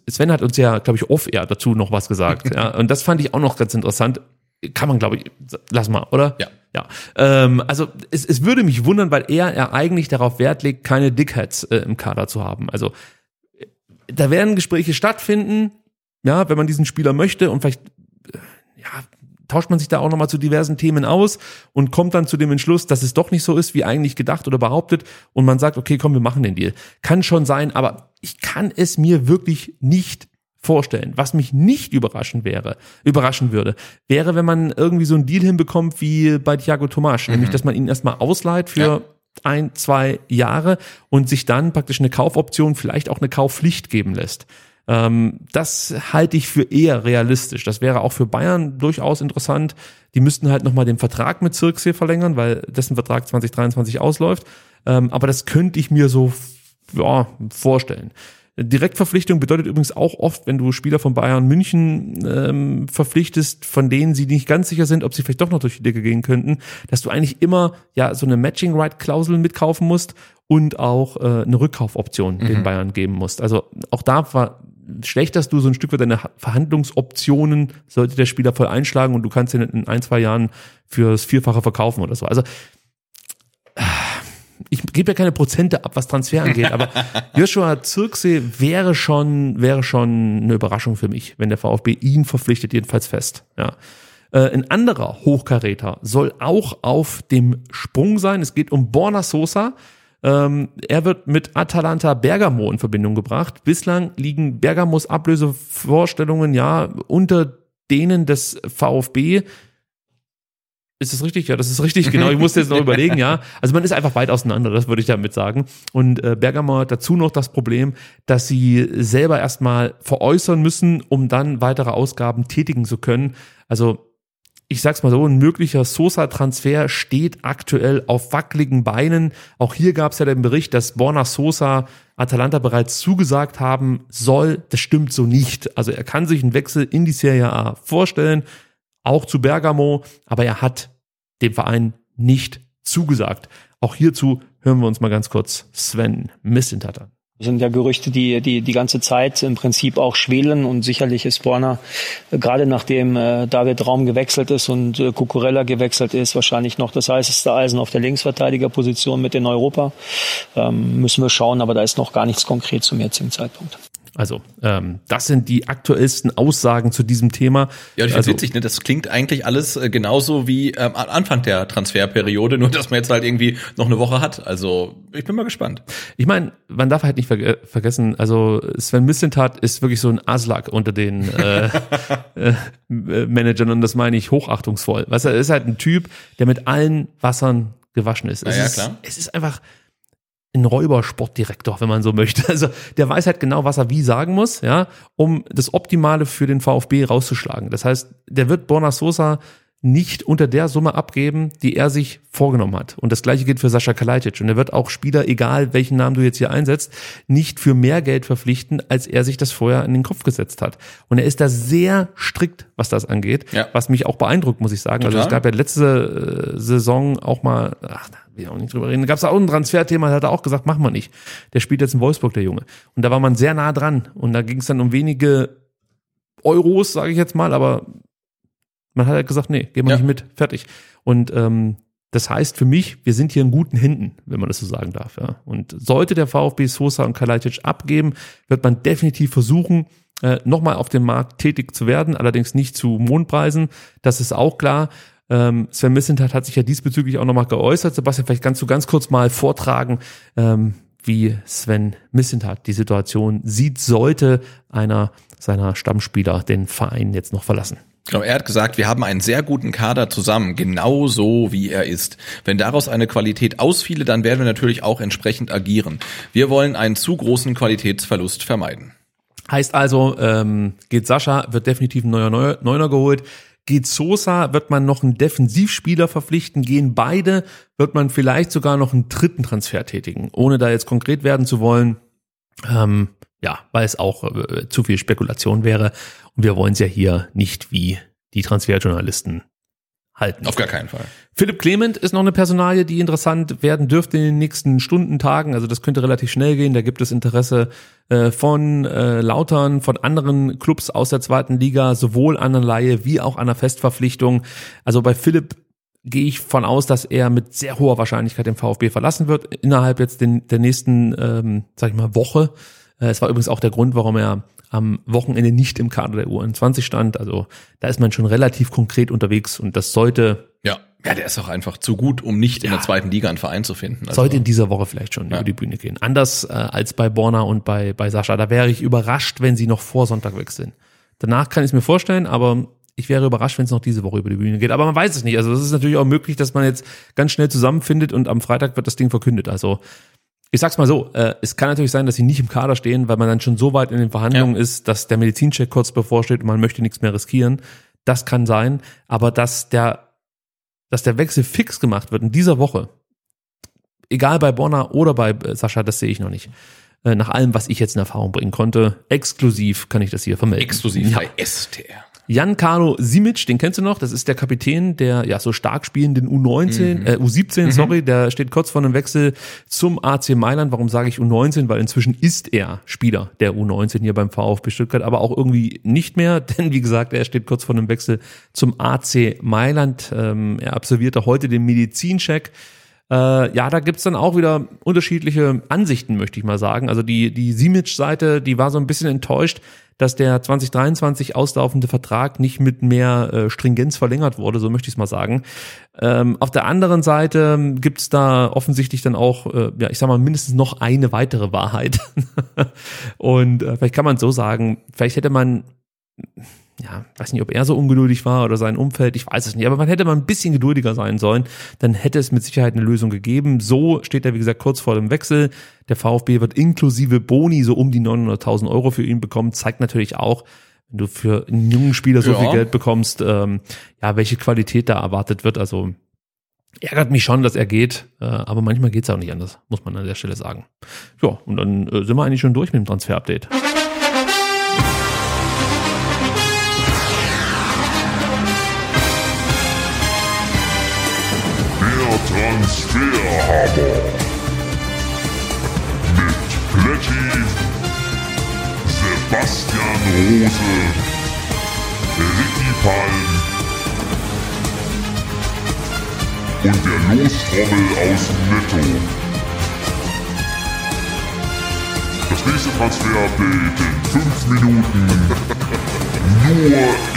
S1: Sven hat uns ja, glaube ich, off-air dazu noch was gesagt. ja, und das fand ich auch noch ganz interessant. Kann man, glaube ich, lass mal, oder?
S2: Ja.
S1: Ja, ähm, also es, es würde mich wundern, weil er, er eigentlich darauf Wert legt, keine Dickheads äh, im Kader zu haben. Also äh, da werden Gespräche stattfinden, ja, wenn man diesen Spieler möchte und vielleicht, äh, ja, tauscht man sich da auch nochmal zu diversen Themen aus und kommt dann zu dem Entschluss, dass es doch nicht so ist, wie eigentlich gedacht oder behauptet und man sagt, okay, komm, wir machen den Deal. Kann schon sein, aber ich kann es mir wirklich nicht vorstellen. Was mich nicht überraschen wäre, überraschen würde, wäre, wenn man irgendwie so einen Deal hinbekommt wie bei Thiago Tomasch, nämlich, dass man ihn erstmal ausleiht für ein, zwei Jahre und sich dann praktisch eine Kaufoption, vielleicht auch eine Kaufpflicht geben lässt. Ähm, das halte ich für eher realistisch. Das wäre auch für Bayern durchaus interessant. Die müssten halt nochmal den Vertrag mit Zirkzee verlängern, weil dessen Vertrag 2023 ausläuft. Ähm, aber das könnte ich mir so ja, vorstellen. Direktverpflichtung bedeutet übrigens auch oft, wenn du Spieler von Bayern München ähm, verpflichtest, von denen sie nicht ganz sicher sind, ob sie vielleicht doch noch durch die Decke gehen könnten, dass du eigentlich immer ja so eine Matching Right Klausel mitkaufen musst und auch äh, eine Rückkaufoption den Bayern geben musst. Also auch da war schlechterst du so ein Stück weit deine Verhandlungsoptionen, sollte der Spieler voll einschlagen und du kannst ihn in ein, zwei Jahren fürs Vierfache verkaufen oder so. Also ich gebe ja keine Prozente ab, was Transfer angeht, aber Joshua Zirksee wäre schon, wäre schon eine Überraschung für mich, wenn der VfB ihn verpflichtet, jedenfalls fest. Ja. Äh, ein anderer Hochkaräter soll auch auf dem Sprung sein. Es geht um Borna Sosa. Ähm, er wird mit Atalanta Bergamo in Verbindung gebracht. Bislang liegen Bergamos Ablösevorstellungen ja unter denen des VfB. Ist das richtig? Ja, das ist richtig, genau. Ich musste jetzt noch überlegen, ja. Also man ist einfach weit auseinander, das würde ich damit sagen. Und äh, Bergamo hat dazu noch das Problem, dass sie selber erstmal veräußern müssen, um dann weitere Ausgaben tätigen zu können. Also ich sag's mal so, ein möglicher Sosa-Transfer steht aktuell auf wackeligen Beinen. Auch hier gab's ja den Bericht, dass Borna Sosa Atalanta bereits zugesagt haben soll. Das stimmt so nicht. Also er kann sich einen Wechsel in die Serie A vorstellen, auch zu Bergamo, aber er hat dem Verein nicht zugesagt. Auch hierzu hören wir uns mal ganz kurz Sven Missintat an.
S6: Das sind ja Gerüchte, die, die die ganze Zeit im Prinzip auch schwelen und sicherlich ist Borna, äh, gerade nachdem äh, David Raum gewechselt ist und äh, Cucurella gewechselt ist, wahrscheinlich noch das heißeste Eisen auf der Linksverteidigerposition mit in Europa. Ähm, müssen wir schauen, aber da ist noch gar nichts konkret zum jetzigen Zeitpunkt.
S1: Also, ähm, das sind die aktuellsten Aussagen zu diesem Thema.
S2: Ja, ich
S1: also,
S2: witzig, ne? Das klingt eigentlich alles äh, genauso wie ähm, am Anfang der Transferperiode, nur dass man jetzt halt irgendwie noch eine Woche hat. Also ich bin mal gespannt.
S1: Ich meine, man darf halt nicht verge vergessen, also Sven Mislintat ist wirklich so ein Aslak unter den äh, äh, Managern und das meine ich hochachtungsvoll. Weißt du, er ist halt ein Typ, der mit allen Wassern gewaschen ist. Es
S2: Ja, ja,
S1: ist,
S2: klar.
S1: es ist einfach ein Räubersportdirektor, wenn man so möchte. Also der weiß halt genau, was er wie sagen muss, ja, um das Optimale für den VfB rauszuschlagen. Das heißt, der wird Borna Sosa nicht unter der Summe abgeben, die er sich vorgenommen hat. Und das gleiche gilt für Sascha Kalajdzic. Und er wird auch Spieler, egal welchen Namen du jetzt hier einsetzt, nicht für mehr Geld verpflichten, als er sich das vorher in den Kopf gesetzt hat. Und er ist da sehr strikt, was das angeht,
S2: Ja.
S1: was mich auch beeindruckt, muss ich sagen. Also
S2: Total.
S1: es gab ja letzte äh, Saison auch mal, ach, da will ich auch nicht drüber reden, da gab es auch ein Transferthema, da hat er auch gesagt, machen wir nicht. Der spielt jetzt in Wolfsburg, der Junge. Und da war man sehr nah dran. Und da ging es dann um wenige Euros, sage ich jetzt mal, aber man hat halt gesagt, nee, gehen wir
S2: Ja.
S1: nicht mit, fertig. Und ähm, das heißt für mich, wir sind hier in guten Händen, wenn man das so sagen darf. Ja. Und sollte der VfB Sosa und Kalajdzic abgeben, wird man definitiv versuchen, äh, nochmal auf dem Markt tätig zu werden, allerdings nicht zu Mondpreisen. Das ist auch klar. Ähm, Sven Missentat hat sich ja diesbezüglich auch nochmal geäußert. Sebastian, vielleicht kannst du ganz kurz mal vortragen, ähm, wie Sven Missentat die Situation sieht, sollte einer seiner Stammspieler den Verein jetzt noch verlassen.
S2: Genau, er hat gesagt, wir haben einen sehr guten Kader zusammen, genau so wie er ist. Wenn daraus eine Qualität ausfiele, dann werden wir natürlich auch entsprechend agieren. Wir wollen einen zu großen Qualitätsverlust vermeiden.
S1: Heißt also, ähm, geht Sascha, wird definitiv ein neuer Neuner, Neuner geholt. Geht Sosa, wird man noch einen Defensivspieler verpflichten. Gehen beide, wird man vielleicht sogar noch einen dritten Transfer tätigen. Ohne da jetzt konkret werden zu wollen. Ähm, ja, weil es auch äh, zu viel Spekulation wäre. Und wir wollen es ja hier nicht wie die Transferjournalisten halten.
S2: Auf gar keinen Fall.
S1: Philipp Clement ist noch eine Personalie, die interessant werden dürfte in den nächsten Stunden, Tagen. Also das könnte relativ schnell gehen. Da gibt es Interesse äh, von äh, Lautern, von anderen Clubs aus der zweiten Liga, sowohl an der Laie wie auch an der Festverpflichtung. Also bei Philipp gehe ich von aus, dass er mit sehr hoher Wahrscheinlichkeit den VfB verlassen wird innerhalb jetzt den, der nächsten, ähm, sag ich mal, Woche. Äh, Es war übrigens auch der Grund, warum er am Wochenende nicht im Kader der U21 stand. Also da ist man schon relativ konkret unterwegs und das sollte
S2: Ja. Ja, der ist auch einfach zu gut, um nicht in
S1: Ja.
S2: der zweiten Liga einen Verein zu finden. Also,
S1: sollte in dieser Woche vielleicht schon über die Bühne gehen. Anders äh, als bei Borna und bei, bei Sascha. Da wäre ich überrascht, wenn sie noch vor Sonntag wechseln. Danach kann ich es mir vorstellen, aber ich wäre überrascht, wenn es noch diese Woche über die Bühne geht. Aber man weiß es nicht. Also es ist natürlich auch möglich, dass man jetzt ganz schnell zusammenfindet und am Freitag wird das Ding verkündet. Also ich sag's mal so, äh, es kann natürlich sein, dass sie nicht im Kader stehen, weil man dann schon so weit in den Verhandlungen ist, dass der Medizincheck kurz bevorsteht und man möchte nichts mehr riskieren. Das kann sein, aber dass der, dass der Wechsel fix gemacht wird in dieser Woche, egal bei Bonner oder bei äh, Sascha, das sehe ich noch nicht. Äh, Nach allem, was ich jetzt in Erfahrung bringen konnte, exklusiv kann ich das hier vermelden.
S2: exklusiv
S1: Ja.
S2: bei STR.
S1: Giancarlo Simic, den kennst du noch, das ist der Kapitän der ja so stark spielenden U19, äh, U17, sorry, der steht kurz vor einem Wechsel zum AC Mailand. Warum sage ich U19? Weil inzwischen ist er Spieler der U19 hier beim VfB Stuttgart, aber auch irgendwie nicht mehr, denn wie gesagt, er steht kurz vor einem Wechsel zum AC Mailand. Ähm, er absolvierte heute den Medizincheck. Äh, ja, da gibt's dann auch wieder unterschiedliche Ansichten, möchte ich mal sagen. Also die, die Simic-Seite, die war so ein bisschen enttäuscht, dass der 2023 auslaufende Vertrag nicht mit mehr äh, Stringenz verlängert wurde, so möchte ich es mal sagen. Ähm, auf der anderen Seite ähm, gibt's da offensichtlich dann auch, äh, ja, ich sag mal, mindestens noch eine weitere Wahrheit. Und äh, vielleicht kann man so sagen, vielleicht hätte man ja, weiß nicht, ob er so ungeduldig war oder sein Umfeld, ich weiß es nicht, aber man hätte mal ein bisschen geduldiger sein sollen, dann hätte es mit Sicherheit eine Lösung gegeben. So steht er, wie gesagt, kurz vor dem Wechsel. Der VfB wird inklusive Boni so um die 900.000 Euro für ihn bekommen, zeigt natürlich auch, wenn du für einen jungen Spieler so
S2: Ja.
S1: viel Geld bekommst, ähm, ja, welche Qualität da erwartet wird. Also ärgert mich schon, dass er geht, äh, aber manchmal geht's auch nicht anders, muss man an der Stelle sagen. Ja, und dann äh, sind wir eigentlich schon durch mit dem Transfer-Update.
S7: Der Transferhammer. Mit Plätti, Sebastian Rose, Ricky Palm und der Lostrommel aus Netto. Das nächste Transfer-Update in 5 Minuten. Nur in der App.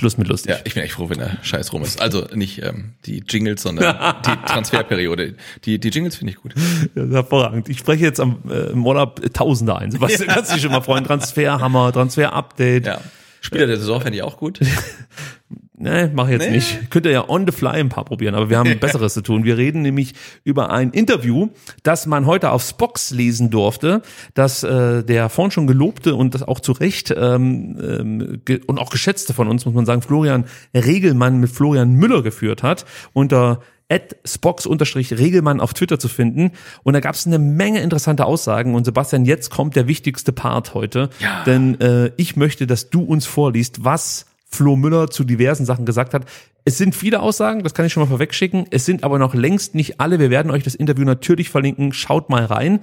S1: Schluss mit lustig.
S2: Ja, ich bin echt froh, wenn der Scheiß rum ist. Also nicht ähm, die Jingles, sondern die Transferperiode. Die, die Jingles finde ich gut.
S1: Ja, hervorragend. Ich spreche jetzt am, äh, im Urlaub Tausende ein. Sebastian,
S2: Ja.
S1: kannst dich schon mal freuen. Transferhammer, Transfer-Update.
S2: Ja. Spieler der Saison fände ich auch gut.
S1: Nee, mach ich jetzt
S2: Nee.
S1: nicht. Könnt ihr ja on the fly ein paar probieren, aber wir haben Besseres zu tun. Wir reden nämlich über ein Interview, das man heute auf Spox lesen durfte, das äh, der vorhin schon gelobte und das auch zu Recht ähm, ähm, ge und auch geschätzte von uns, muss man sagen, Florian Regelmann mit Florian Müller geführt hat, unter Spox-Regelmann auf Twitter zu finden. Und da gab es eine Menge interessante Aussagen. Und Sebastian, jetzt kommt der wichtigste Part heute.
S2: Ja.
S1: Denn äh, ich möchte, dass du uns vorliest, was Flo Müller zu diversen Sachen gesagt hat. Es sind viele Aussagen, das kann ich schon mal vorwegschicken. Es sind aber noch längst nicht alle. Wir werden euch das Interview natürlich verlinken. Schaut mal rein.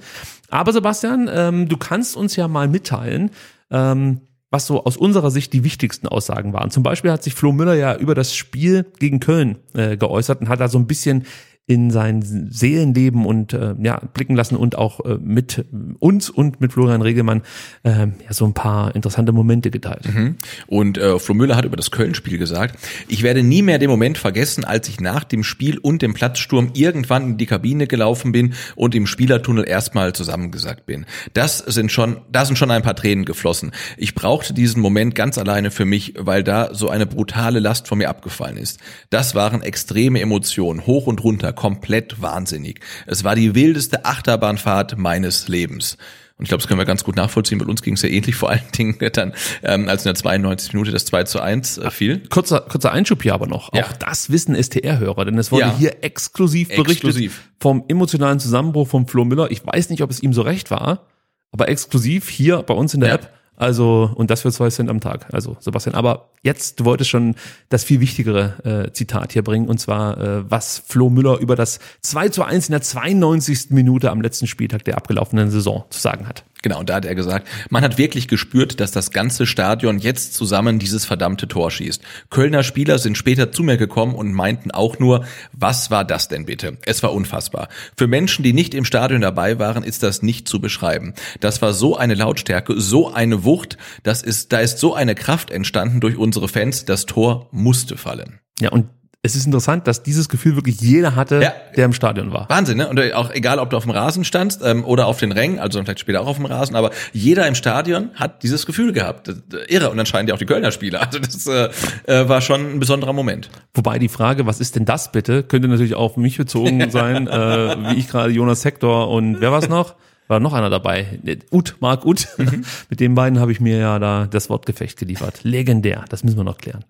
S1: Aber Sebastian, ähm, du kannst uns ja mal mitteilen, ähm, was so aus unserer Sicht die wichtigsten Aussagen waren. Zum Beispiel hat sich Flo Müller ja über das Spiel gegen Köln äh, geäußert und hat da so ein bisschen in sein Seelenleben und äh, ja blicken lassen und auch äh, mit uns und mit Florian Regelmann äh, ja, so ein paar interessante Momente geteilt.
S2: Mhm. Und äh, Flo Müller hat über das Köln-Spiel gesagt, ich werde nie mehr den Moment vergessen, als ich nach dem Spiel und dem Platzsturm irgendwann in die Kabine gelaufen bin und im Spielertunnel erstmal zusammengesackt bin. Das sind schon, da sind schon ein paar Tränen geflossen. Ich brauchte diesen Moment ganz alleine für mich, weil da so eine brutale Last von mir abgefallen ist. Das waren extreme Emotionen, hoch und runter, komplett wahnsinnig. Es war die wildeste Achterbahnfahrt meines Lebens. Und ich glaube, das können wir ganz gut nachvollziehen. Bei uns ging es ja ähnlich, vor allen Dingen dann, ähm, als in der 92 Minute das 2 zu 1 äh, fiel.
S1: Kurzer, kurzer Einschub hier aber noch.
S2: Ja.
S1: Auch das wissen STR-Hörer, denn es wurde
S2: Ja.
S1: hier exklusiv berichtet
S2: Exklusiv.
S1: vom emotionalen Zusammenbruch von Flo Müller. Ich weiß nicht, ob es ihm so recht war, aber exklusiv hier bei uns in der
S2: Ja.
S1: App. Also, und das für zwei Cent am Tag. Also, Sebastian, aber jetzt, du wolltest schon das viel wichtigere äh, Zitat hier bringen, und zwar, äh, was Flo Müller über das 2 zu 1 in der 92. Minute am letzten Spieltag der abgelaufenen Saison zu sagen hat.
S2: Genau, und da hat er gesagt, man hat wirklich gespürt, dass das ganze Stadion jetzt zusammen dieses verdammte Tor schießt. Kölner Spieler sind später zu mir gekommen und meinten auch nur, was war das denn bitte? Es war unfassbar. Für Menschen, die nicht im Stadion dabei waren, ist das nicht zu beschreiben. Das war so eine Lautstärke, so eine Wucht, das ist, da ist so eine Kraft entstanden durch unsere Fans, das Tor musste fallen.
S1: Ja, und es ist interessant, dass dieses Gefühl wirklich jeder hatte,
S2: Ja.
S1: der im Stadion war.
S2: Wahnsinn, ne? Und auch egal, ob du auf dem Rasen standst ähm, oder auf den Rängen, also vielleicht später auch auf dem Rasen, aber jeder im Stadion hat dieses Gefühl gehabt. Irre. Und anscheinend ja auch die Kölner Spieler. Also das äh, äh, war schon ein besonderer Moment.
S1: Wobei die Frage, was ist denn das bitte, könnte natürlich auch auf mich bezogen sein, äh, wie ich gerade Jonas Hector und wer war's noch? War noch einer dabei? Ut, Marc Ut. Mit den beiden habe ich mir ja da das Wortgefecht geliefert. Legendär, das müssen wir noch klären.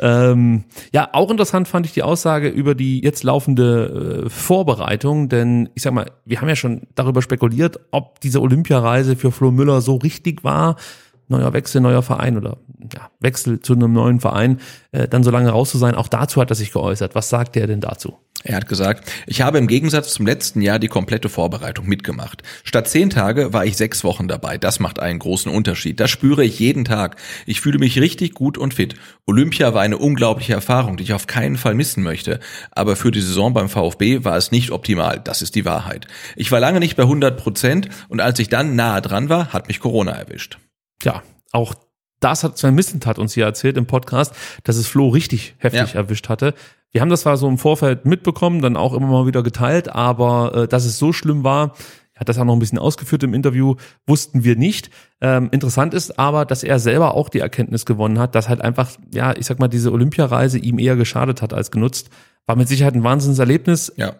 S1: Ähm, ja, auch interessant fand ich die Aussage über die jetzt laufende äh, Vorbereitung, denn ich sag mal, wir haben ja schon darüber spekuliert, ob diese Olympiareise für Flo Müller so richtig war. Neuer Wechsel, neuer Verein oder ja, Wechsel zu einem neuen Verein, äh, dann so lange raus zu sein. Auch dazu hat er sich geäußert. Was sagt er denn dazu?
S2: Er hat gesagt, ich habe im Gegensatz zum letzten Jahr die komplette Vorbereitung mitgemacht. Statt zehn Tage war ich sechs Wochen dabei. Das macht einen großen Unterschied. Das spüre ich jeden Tag. Ich fühle mich richtig gut und fit. Olympia war eine unglaubliche Erfahrung, die ich auf keinen Fall missen möchte. Aber für die Saison beim VfB war es nicht optimal. Das ist die Wahrheit. Ich war lange nicht bei 100 Prozent und als ich dann nahe dran war, hat mich Corona erwischt.
S1: Ja, auch das hat Sven Missentat uns hier erzählt im Podcast, dass es Flo richtig heftig
S2: Ja.
S1: erwischt hatte. Wir haben das zwar so im Vorfeld mitbekommen, dann auch immer mal wieder geteilt, aber äh, dass es so schlimm war, er hat das auch noch ein bisschen ausgeführt im Interview, wussten wir nicht. Ähm, interessant ist aber, dass er selber auch die Erkenntnis gewonnen hat, dass halt einfach, ja, ich sag mal, diese Olympiareise ihm eher geschadet hat als genutzt. War mit Sicherheit ein Wahnsinnserlebnis,
S2: Ja.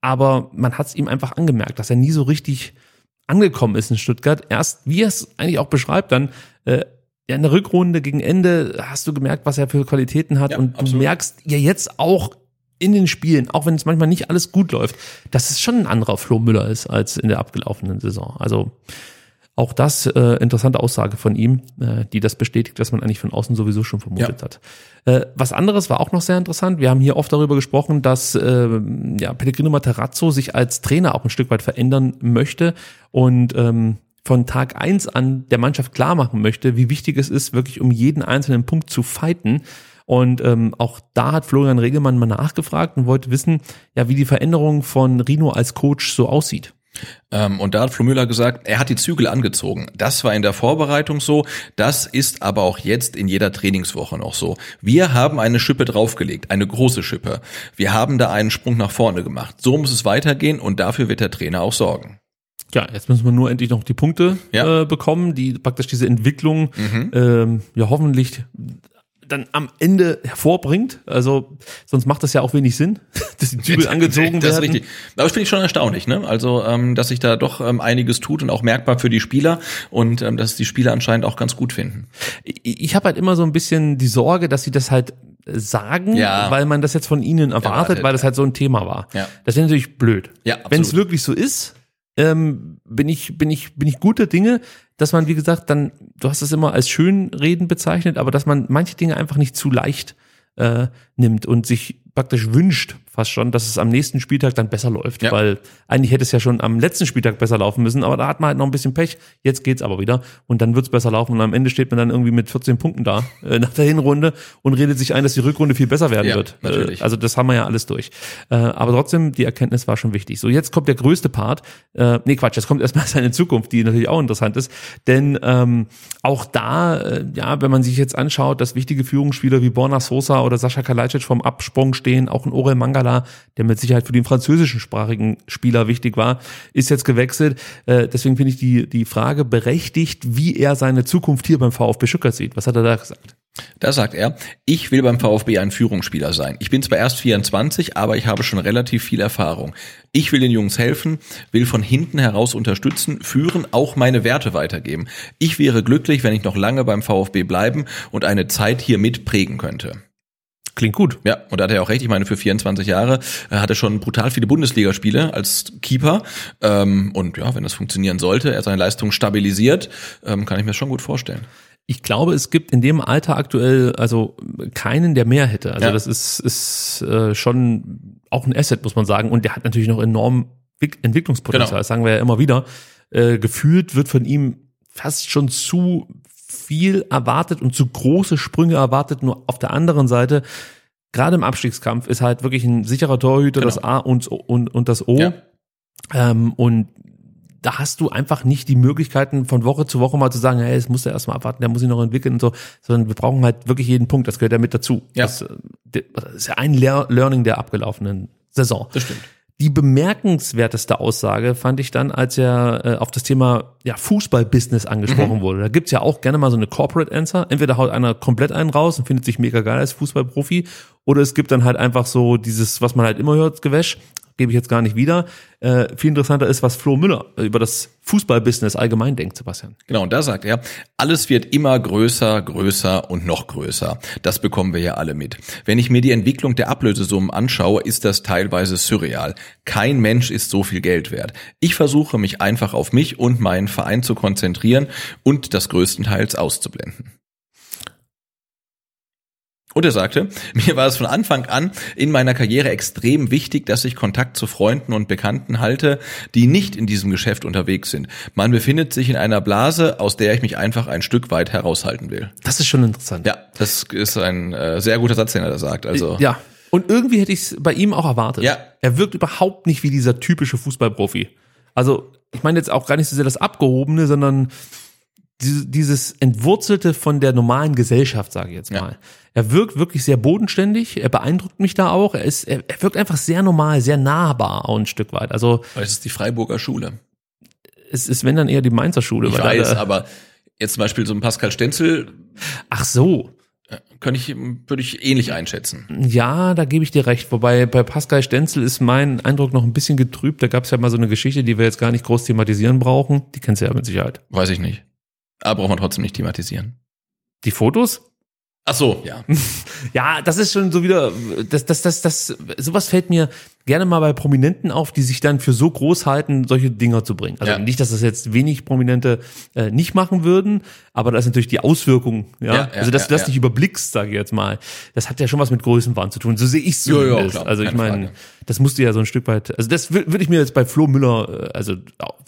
S1: aber man hat es ihm einfach angemerkt, dass er nie so richtig angekommen ist in Stuttgart. Erst, wie er es eigentlich auch beschreibt, dann äh, ja, in der Rückrunde gegen Ende hast du gemerkt, was er für Qualitäten hat
S2: Ja,
S1: und du
S2: absolut.
S1: merkst ja jetzt auch in den Spielen, auch wenn es manchmal nicht alles gut läuft, dass es schon ein anderer Flo Müller ist als in der abgelaufenen Saison. Also auch das äh, interessante Aussage von ihm, äh, die das bestätigt, was man eigentlich von außen sowieso schon vermutet
S2: Ja.
S1: hat. Äh, was anderes war auch noch sehr interessant. Wir haben hier oft darüber gesprochen, dass äh, ja, Pellegrino Materazzo sich als Trainer auch ein Stück weit verändern möchte und ähm, von Tag eins an der Mannschaft klar machen möchte, wie wichtig es ist, wirklich um jeden einzelnen Punkt zu fighten. Und ähm, auch da hat Florian Regelmann mal nachgefragt und wollte wissen, ja, wie die Veränderung von Rino als Coach so aussieht.
S2: Ähm, und da hat Flo Müller gesagt, er hat die Zügel angezogen. Das war in der Vorbereitung so, das ist aber auch jetzt in jeder Trainingswoche noch so. Wir haben eine Schippe draufgelegt, eine große Schippe. Wir haben da einen Sprung nach vorne gemacht. So muss es weitergehen und dafür wird der Trainer auch sorgen.
S1: Ja, jetzt müssen wir nur endlich noch die Punkte
S2: Ja.
S1: äh, bekommen, die praktisch diese Entwicklung
S2: Mhm.
S1: ähm, ja hoffentlich dann am Ende hervorbringt. Also sonst macht das ja auch wenig Sinn, dass die Zügel angezogen
S2: das
S1: werden.
S2: ist richtig. Aber das finde ich schon erstaunlich, ne? Also, ähm, dass sich da doch ähm, einiges tut und auch merkbar für die Spieler und ähm, dass die Spieler anscheinend auch ganz gut finden.
S1: Ich, ich habe halt immer so ein bisschen die Sorge, dass sie das halt sagen,
S2: Ja.
S1: weil man das jetzt von ihnen erwartet,
S2: Erwartet,
S1: weil das halt so ein Thema war.
S2: Ja.
S1: Das wäre natürlich blöd.
S2: Ja,
S1: Wenn es wirklich so ist, ähm, bin ich bin ich bin ich guter Dinge, dass man wie gesagt dann, du hast es immer als Schönreden bezeichnet, aber dass man manche Dinge einfach nicht zu leicht äh, nimmt und sich praktisch wünscht, fast schon, dass es am nächsten Spieltag dann besser läuft,
S2: Ja.
S1: weil eigentlich hätte es ja schon am letzten Spieltag besser laufen müssen, aber da hat man halt noch ein bisschen Pech. Jetzt geht's aber wieder und dann wird's besser laufen und am Ende steht man dann irgendwie mit 14 Punkten da äh, nach der Hinrunde und redet sich ein, dass die Rückrunde viel besser werden
S2: Ja,
S1: wird.
S2: natürlich.
S1: Äh, also das haben wir ja alles durch. Äh, aber trotzdem, die Erkenntnis war schon wichtig. So, jetzt kommt der größte Part. Äh, nee, Quatsch, jetzt kommt erstmal seine Zukunft, die natürlich auch interessant ist. Denn ähm, auch da, äh, ja, wenn man sich jetzt anschaut, dass wichtige Führungsspieler wie Borna Sosa oder Sascha Kalajdzic vom Absprung stehen, auch ein Orel Mangala, der mit Sicherheit für den französischen sprachigen Spieler wichtig war, ist jetzt gewechselt. Äh, deswegen finde ich die, die Frage berechtigt, wie er seine Zukunft hier beim VfB Stuttgart sieht. Was hat er da gesagt?
S2: Da sagt er, ich will beim VfB ein Führungsspieler sein. Ich bin zwar erst 24, aber ich habe schon relativ viel Erfahrung. Ich will den Jungs helfen, will von hinten heraus unterstützen, führen, auch meine Werte weitergeben. Ich wäre glücklich, wenn ich noch lange beim VfB bleiben und eine Zeit hier mitprägen könnte.
S1: Klingt gut.
S2: Ja, und da hat er auch recht. Ich meine, für 24 Jahre äh, hat er schon brutal viele Bundesligaspiele als Keeper. Ähm, und ja, wenn das funktionieren sollte, er seine Leistung stabilisiert, ähm, kann ich mir das schon gut vorstellen.
S1: Ich glaube, es gibt in dem Alter aktuell also keinen, der mehr hätte. Also
S2: Ja.
S1: das ist, ist äh, schon auch ein Asset, muss man sagen. Und der hat natürlich noch enorm Wick- Entwicklungspotenzial.
S2: Genau.
S1: Das sagen wir ja immer wieder. Äh, gefühlt wird von ihm fast schon zu viel erwartet und zu große Sprünge erwartet. Nur auf der anderen Seite, gerade im Abstiegskampf, ist halt wirklich ein sicherer Torhüter,
S2: Genau.
S1: das A und, und, und das O.
S2: Ja.
S1: Ähm, und da hast du einfach nicht die Möglichkeiten von Woche zu Woche mal zu sagen, hey, das muss er erstmal abwarten, der muss sich noch entwickeln und so, sondern wir brauchen halt wirklich jeden Punkt, das gehört ja mit dazu.
S2: Ja.
S1: Das, äh, das ist ja ein Lear Learning der abgelaufenen Saison.
S2: Das stimmt.
S1: Die bemerkenswerteste Aussage fand ich dann, als er äh, auf das Thema ja, Fußball-Business angesprochen
S2: Mhm.
S1: wurde. Da gibt's ja auch gerne mal so eine Corporate Answer. Entweder haut einer komplett einen raus und findet sich mega geil als Fußballprofi, oder es gibt dann halt einfach so dieses, was man halt immer hört, Gewäsch, gebe ich jetzt gar nicht wieder. Äh, viel interessanter ist, was Flo Müller über das Fußball-Business allgemein denkt, Sebastian.
S2: Genau, und da sagt er, alles wird immer größer, größer und noch größer. Das bekommen wir ja alle mit. Wenn ich mir die Entwicklung der Ablösesummen anschaue, ist das teilweise surreal. Kein Mensch ist so viel Geld wert. Ich versuche mich einfach auf mich und meinen Verein zu konzentrieren und das größtenteils auszublenden. Und er sagte, mir war es von Anfang an in meiner Karriere extrem wichtig, dass ich Kontakt zu Freunden und Bekannten halte, die nicht in diesem Geschäft unterwegs sind. Man befindet sich in einer Blase, aus der ich mich einfach ein Stück weit heraushalten will.
S1: Das ist schon interessant.
S2: Ja, das ist ein äh, sehr guter Satz, den er da sagt. Also
S1: Ja. Und irgendwie hätte ich es bei ihm auch erwartet.
S2: Ja.
S1: Er wirkt überhaupt nicht wie dieser typische Fußballprofi. Also, ich meine jetzt auch gar nicht so sehr das Abgehobene, sondern dieses Entwurzelte von der normalen Gesellschaft, sage ich jetzt
S2: Ja.
S1: mal. Er wirkt wirklich sehr bodenständig, er beeindruckt mich da auch. Er, ist, er, er wirkt einfach sehr normal, sehr nahbar auch ein Stück weit. Also
S2: es ist die Freiburger Schule.
S1: es ist, wenn dann eher die Mainzer Schule.
S2: Ich weiß,
S1: da-
S2: aber jetzt zum Beispiel so ein Pascal Stenzel
S1: Ach so.
S2: könnte ich, würde ich ähnlich einschätzen.
S1: Ja, da gebe ich dir recht. Wobei bei Pascal Stenzel ist mein Eindruck noch ein bisschen getrübt. Da gab es ja mal so eine Geschichte, die wir jetzt gar nicht groß thematisieren brauchen. Die kennst du ja mit Sicherheit.
S2: Weiß ich nicht. Aber braucht man trotzdem nicht thematisieren.
S1: Die Fotos?
S2: Ach so, ja.
S1: Ja, das ist schon so wieder, das, das, das, das, sowas fällt mir gerne mal bei Prominenten auf, die sich dann für so groß halten, solche Dinger zu bringen. Also
S2: Ja.
S1: nicht, dass das jetzt wenig Prominente äh, nicht machen würden, aber das ist natürlich die Auswirkung, ja.
S2: Ja,
S1: also dass du das nicht überblickst, sage ich jetzt mal. Das hat ja schon was mit Größenwahn zu tun. So sehe ich es zumindest.
S2: klar,
S1: also ich meine, das musste ja so ein Stück weit, also das wür- würde ich mir jetzt bei Flo Müller, äh, also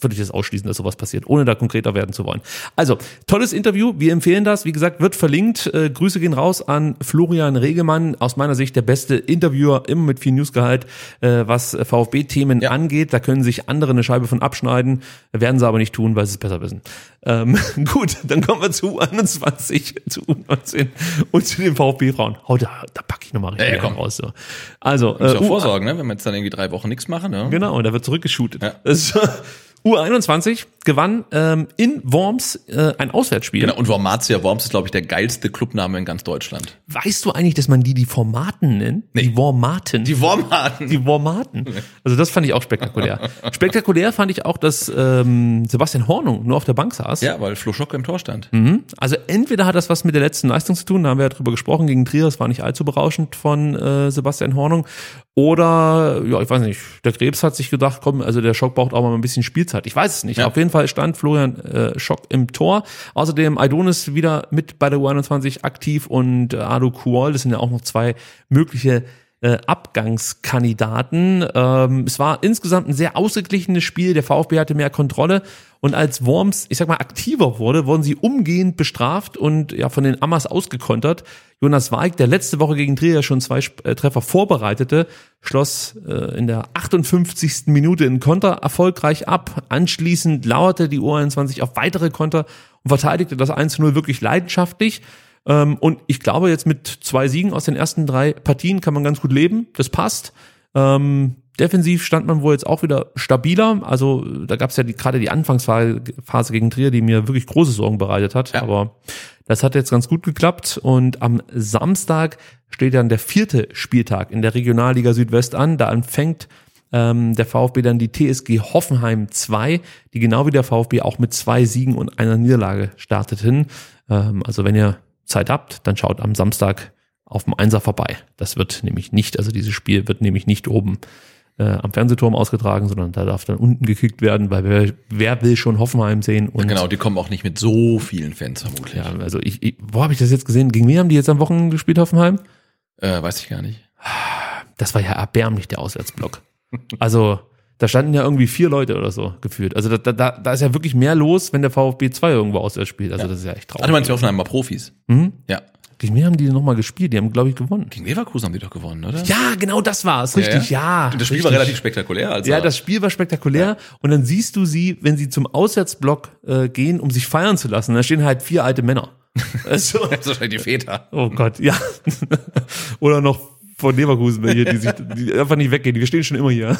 S1: würde ich das ausschließen, dass sowas passiert, ohne da konkreter werden zu wollen. Also, tolles Interview, wir empfehlen das, wie gesagt, wird verlinkt. Äh, Grüße gehen raus an Florian Regemann, aus meiner Sicht der beste Interviewer, immer mit viel Newsgehalt, äh, was VfB-Themen
S2: Ja.
S1: angeht. Da können sich andere eine Scheibe von abschneiden, werden sie aber nicht tun, weil sie es besser wissen. Ähm, gut, dann kommen wir zu U21, zu U19 und zu den VfB-Frauen. Oh, da, da packe ich nochmal richtig
S2: Ja,
S1: raus. So. Also, äh,
S2: auch
S1: U-
S2: vorsorgen, ne? wenn wir jetzt dann irgendwie drei Wochen nichts machen. Ne?
S1: Genau, und da wird zurückgeshootet.
S2: Ja.
S1: Das ist, U21 gewann ähm, in Worms äh, ein Auswärtsspiel.
S2: Genau. Und Wormatia Worms ist, glaube ich, der geilste Clubname in ganz Deutschland.
S1: Weißt du eigentlich, dass man die die Formaten nennt?
S2: Nee.
S1: Die Wormaten.
S2: Die Wormaten.
S1: Die Wormaten. Also das fand ich auch spektakulär. spektakulär fand ich auch, dass ähm, Sebastian Hornung nur auf der Bank saß.
S2: Ja, weil Flo Schocke im Tor stand.
S1: Mhm. Also entweder hat das was mit der letzten Leistung zu tun, da haben wir ja drüber gesprochen, gegen Trier, das war nicht allzu berauschend von äh, Sebastian Hornung. Oder, ja, ich weiß nicht, der Krebs hat sich gedacht, komm, also der Schock braucht auch mal ein bisschen Spielzeit. Ich weiß es nicht.
S2: Ja.
S1: Auf jeden Fall stand Florian äh, Schock im Tor. Außerdem Aidonis wieder mit bei der U21 aktiv und äh, Adu Kuol, das sind ja auch noch zwei mögliche äh, Abgangskandidaten. Ähm, es war insgesamt ein sehr ausgeglichenes Spiel. Der VfB hatte mehr Kontrolle. Und als Worms, ich sag mal, aktiver wurde, wurden sie umgehend bestraft und ja von den Ammers ausgekontert. Jonas Weig, der letzte Woche gegen Trier schon zwei äh, Treffer vorbereitete, schloss äh, in der 58. Minute in Konter erfolgreich ab. Anschließend lauerte die U21 auf weitere Konter und verteidigte das 1-0 wirklich leidenschaftlich. Ähm, und ich glaube, jetzt mit zwei Siegen aus den ersten drei Partien kann man ganz gut leben. Das passt. Ähm, defensiv stand man wohl jetzt auch wieder stabiler. Also da gab es ja die, gerade die Anfangsphase gegen Trier, die mir wirklich große Sorgen bereitet hat.
S2: Ja.
S1: Aber das hat jetzt ganz gut geklappt. Und am Samstag steht dann der vierte Spieltag in der Regionalliga Südwest an. Da empfängt ähm, der VfB dann die TSG Hoffenheim 2, die genau wie der VfB auch mit zwei Siegen und einer Niederlage starteten. Ähm, also wenn ihr Zeit habt, dann schaut am Samstag auf dem Einser vorbei. Das wird nämlich nicht, also dieses Spiel wird nämlich nicht oben äh, am Fernsehturm ausgetragen, sondern da darf dann unten gekickt werden, weil wer, wer will schon Hoffenheim sehen? Und
S2: genau, die kommen auch nicht mit so vielen Fans vermutlich.
S1: ja, also ich, ich wo habe ich das jetzt gesehen? Gegen wen haben die jetzt am Wochenende gespielt, Hoffenheim?
S2: Äh, weiß ich gar nicht.
S1: Das war ja erbärmlich, der Auswärtsblock. Also, da standen ja irgendwie vier Leute oder so gefühlt. Also da, da, da ist ja wirklich mehr los, wenn der VfB 2 irgendwo auswärts spielt. Also das ist ja echt traurig.
S2: du meinst, die Hoffenheim mal Profis?
S1: Mhm.
S2: Ja.
S1: Gegen wen haben die nochmal gespielt? Die haben, glaube ich, gewonnen.
S2: Gegen Leverkusen haben die doch gewonnen, oder?
S1: Ja, genau das war's. Richtig, ja.
S2: Und das Spiel
S1: richtig.
S2: war relativ spektakulär. Also
S1: Ja, das Spiel war spektakulär. Und dann siehst du sie, wenn sie zum Auswärtsblock äh, gehen, um sich feiern zu lassen. Da stehen halt vier alte Männer. Also,
S2: das ist wahrscheinlich die Väter.
S1: oh Gott, ja. Oder noch von Leverkusen welche, die sich die einfach nicht weggehen. Wir stehen schon immer hier.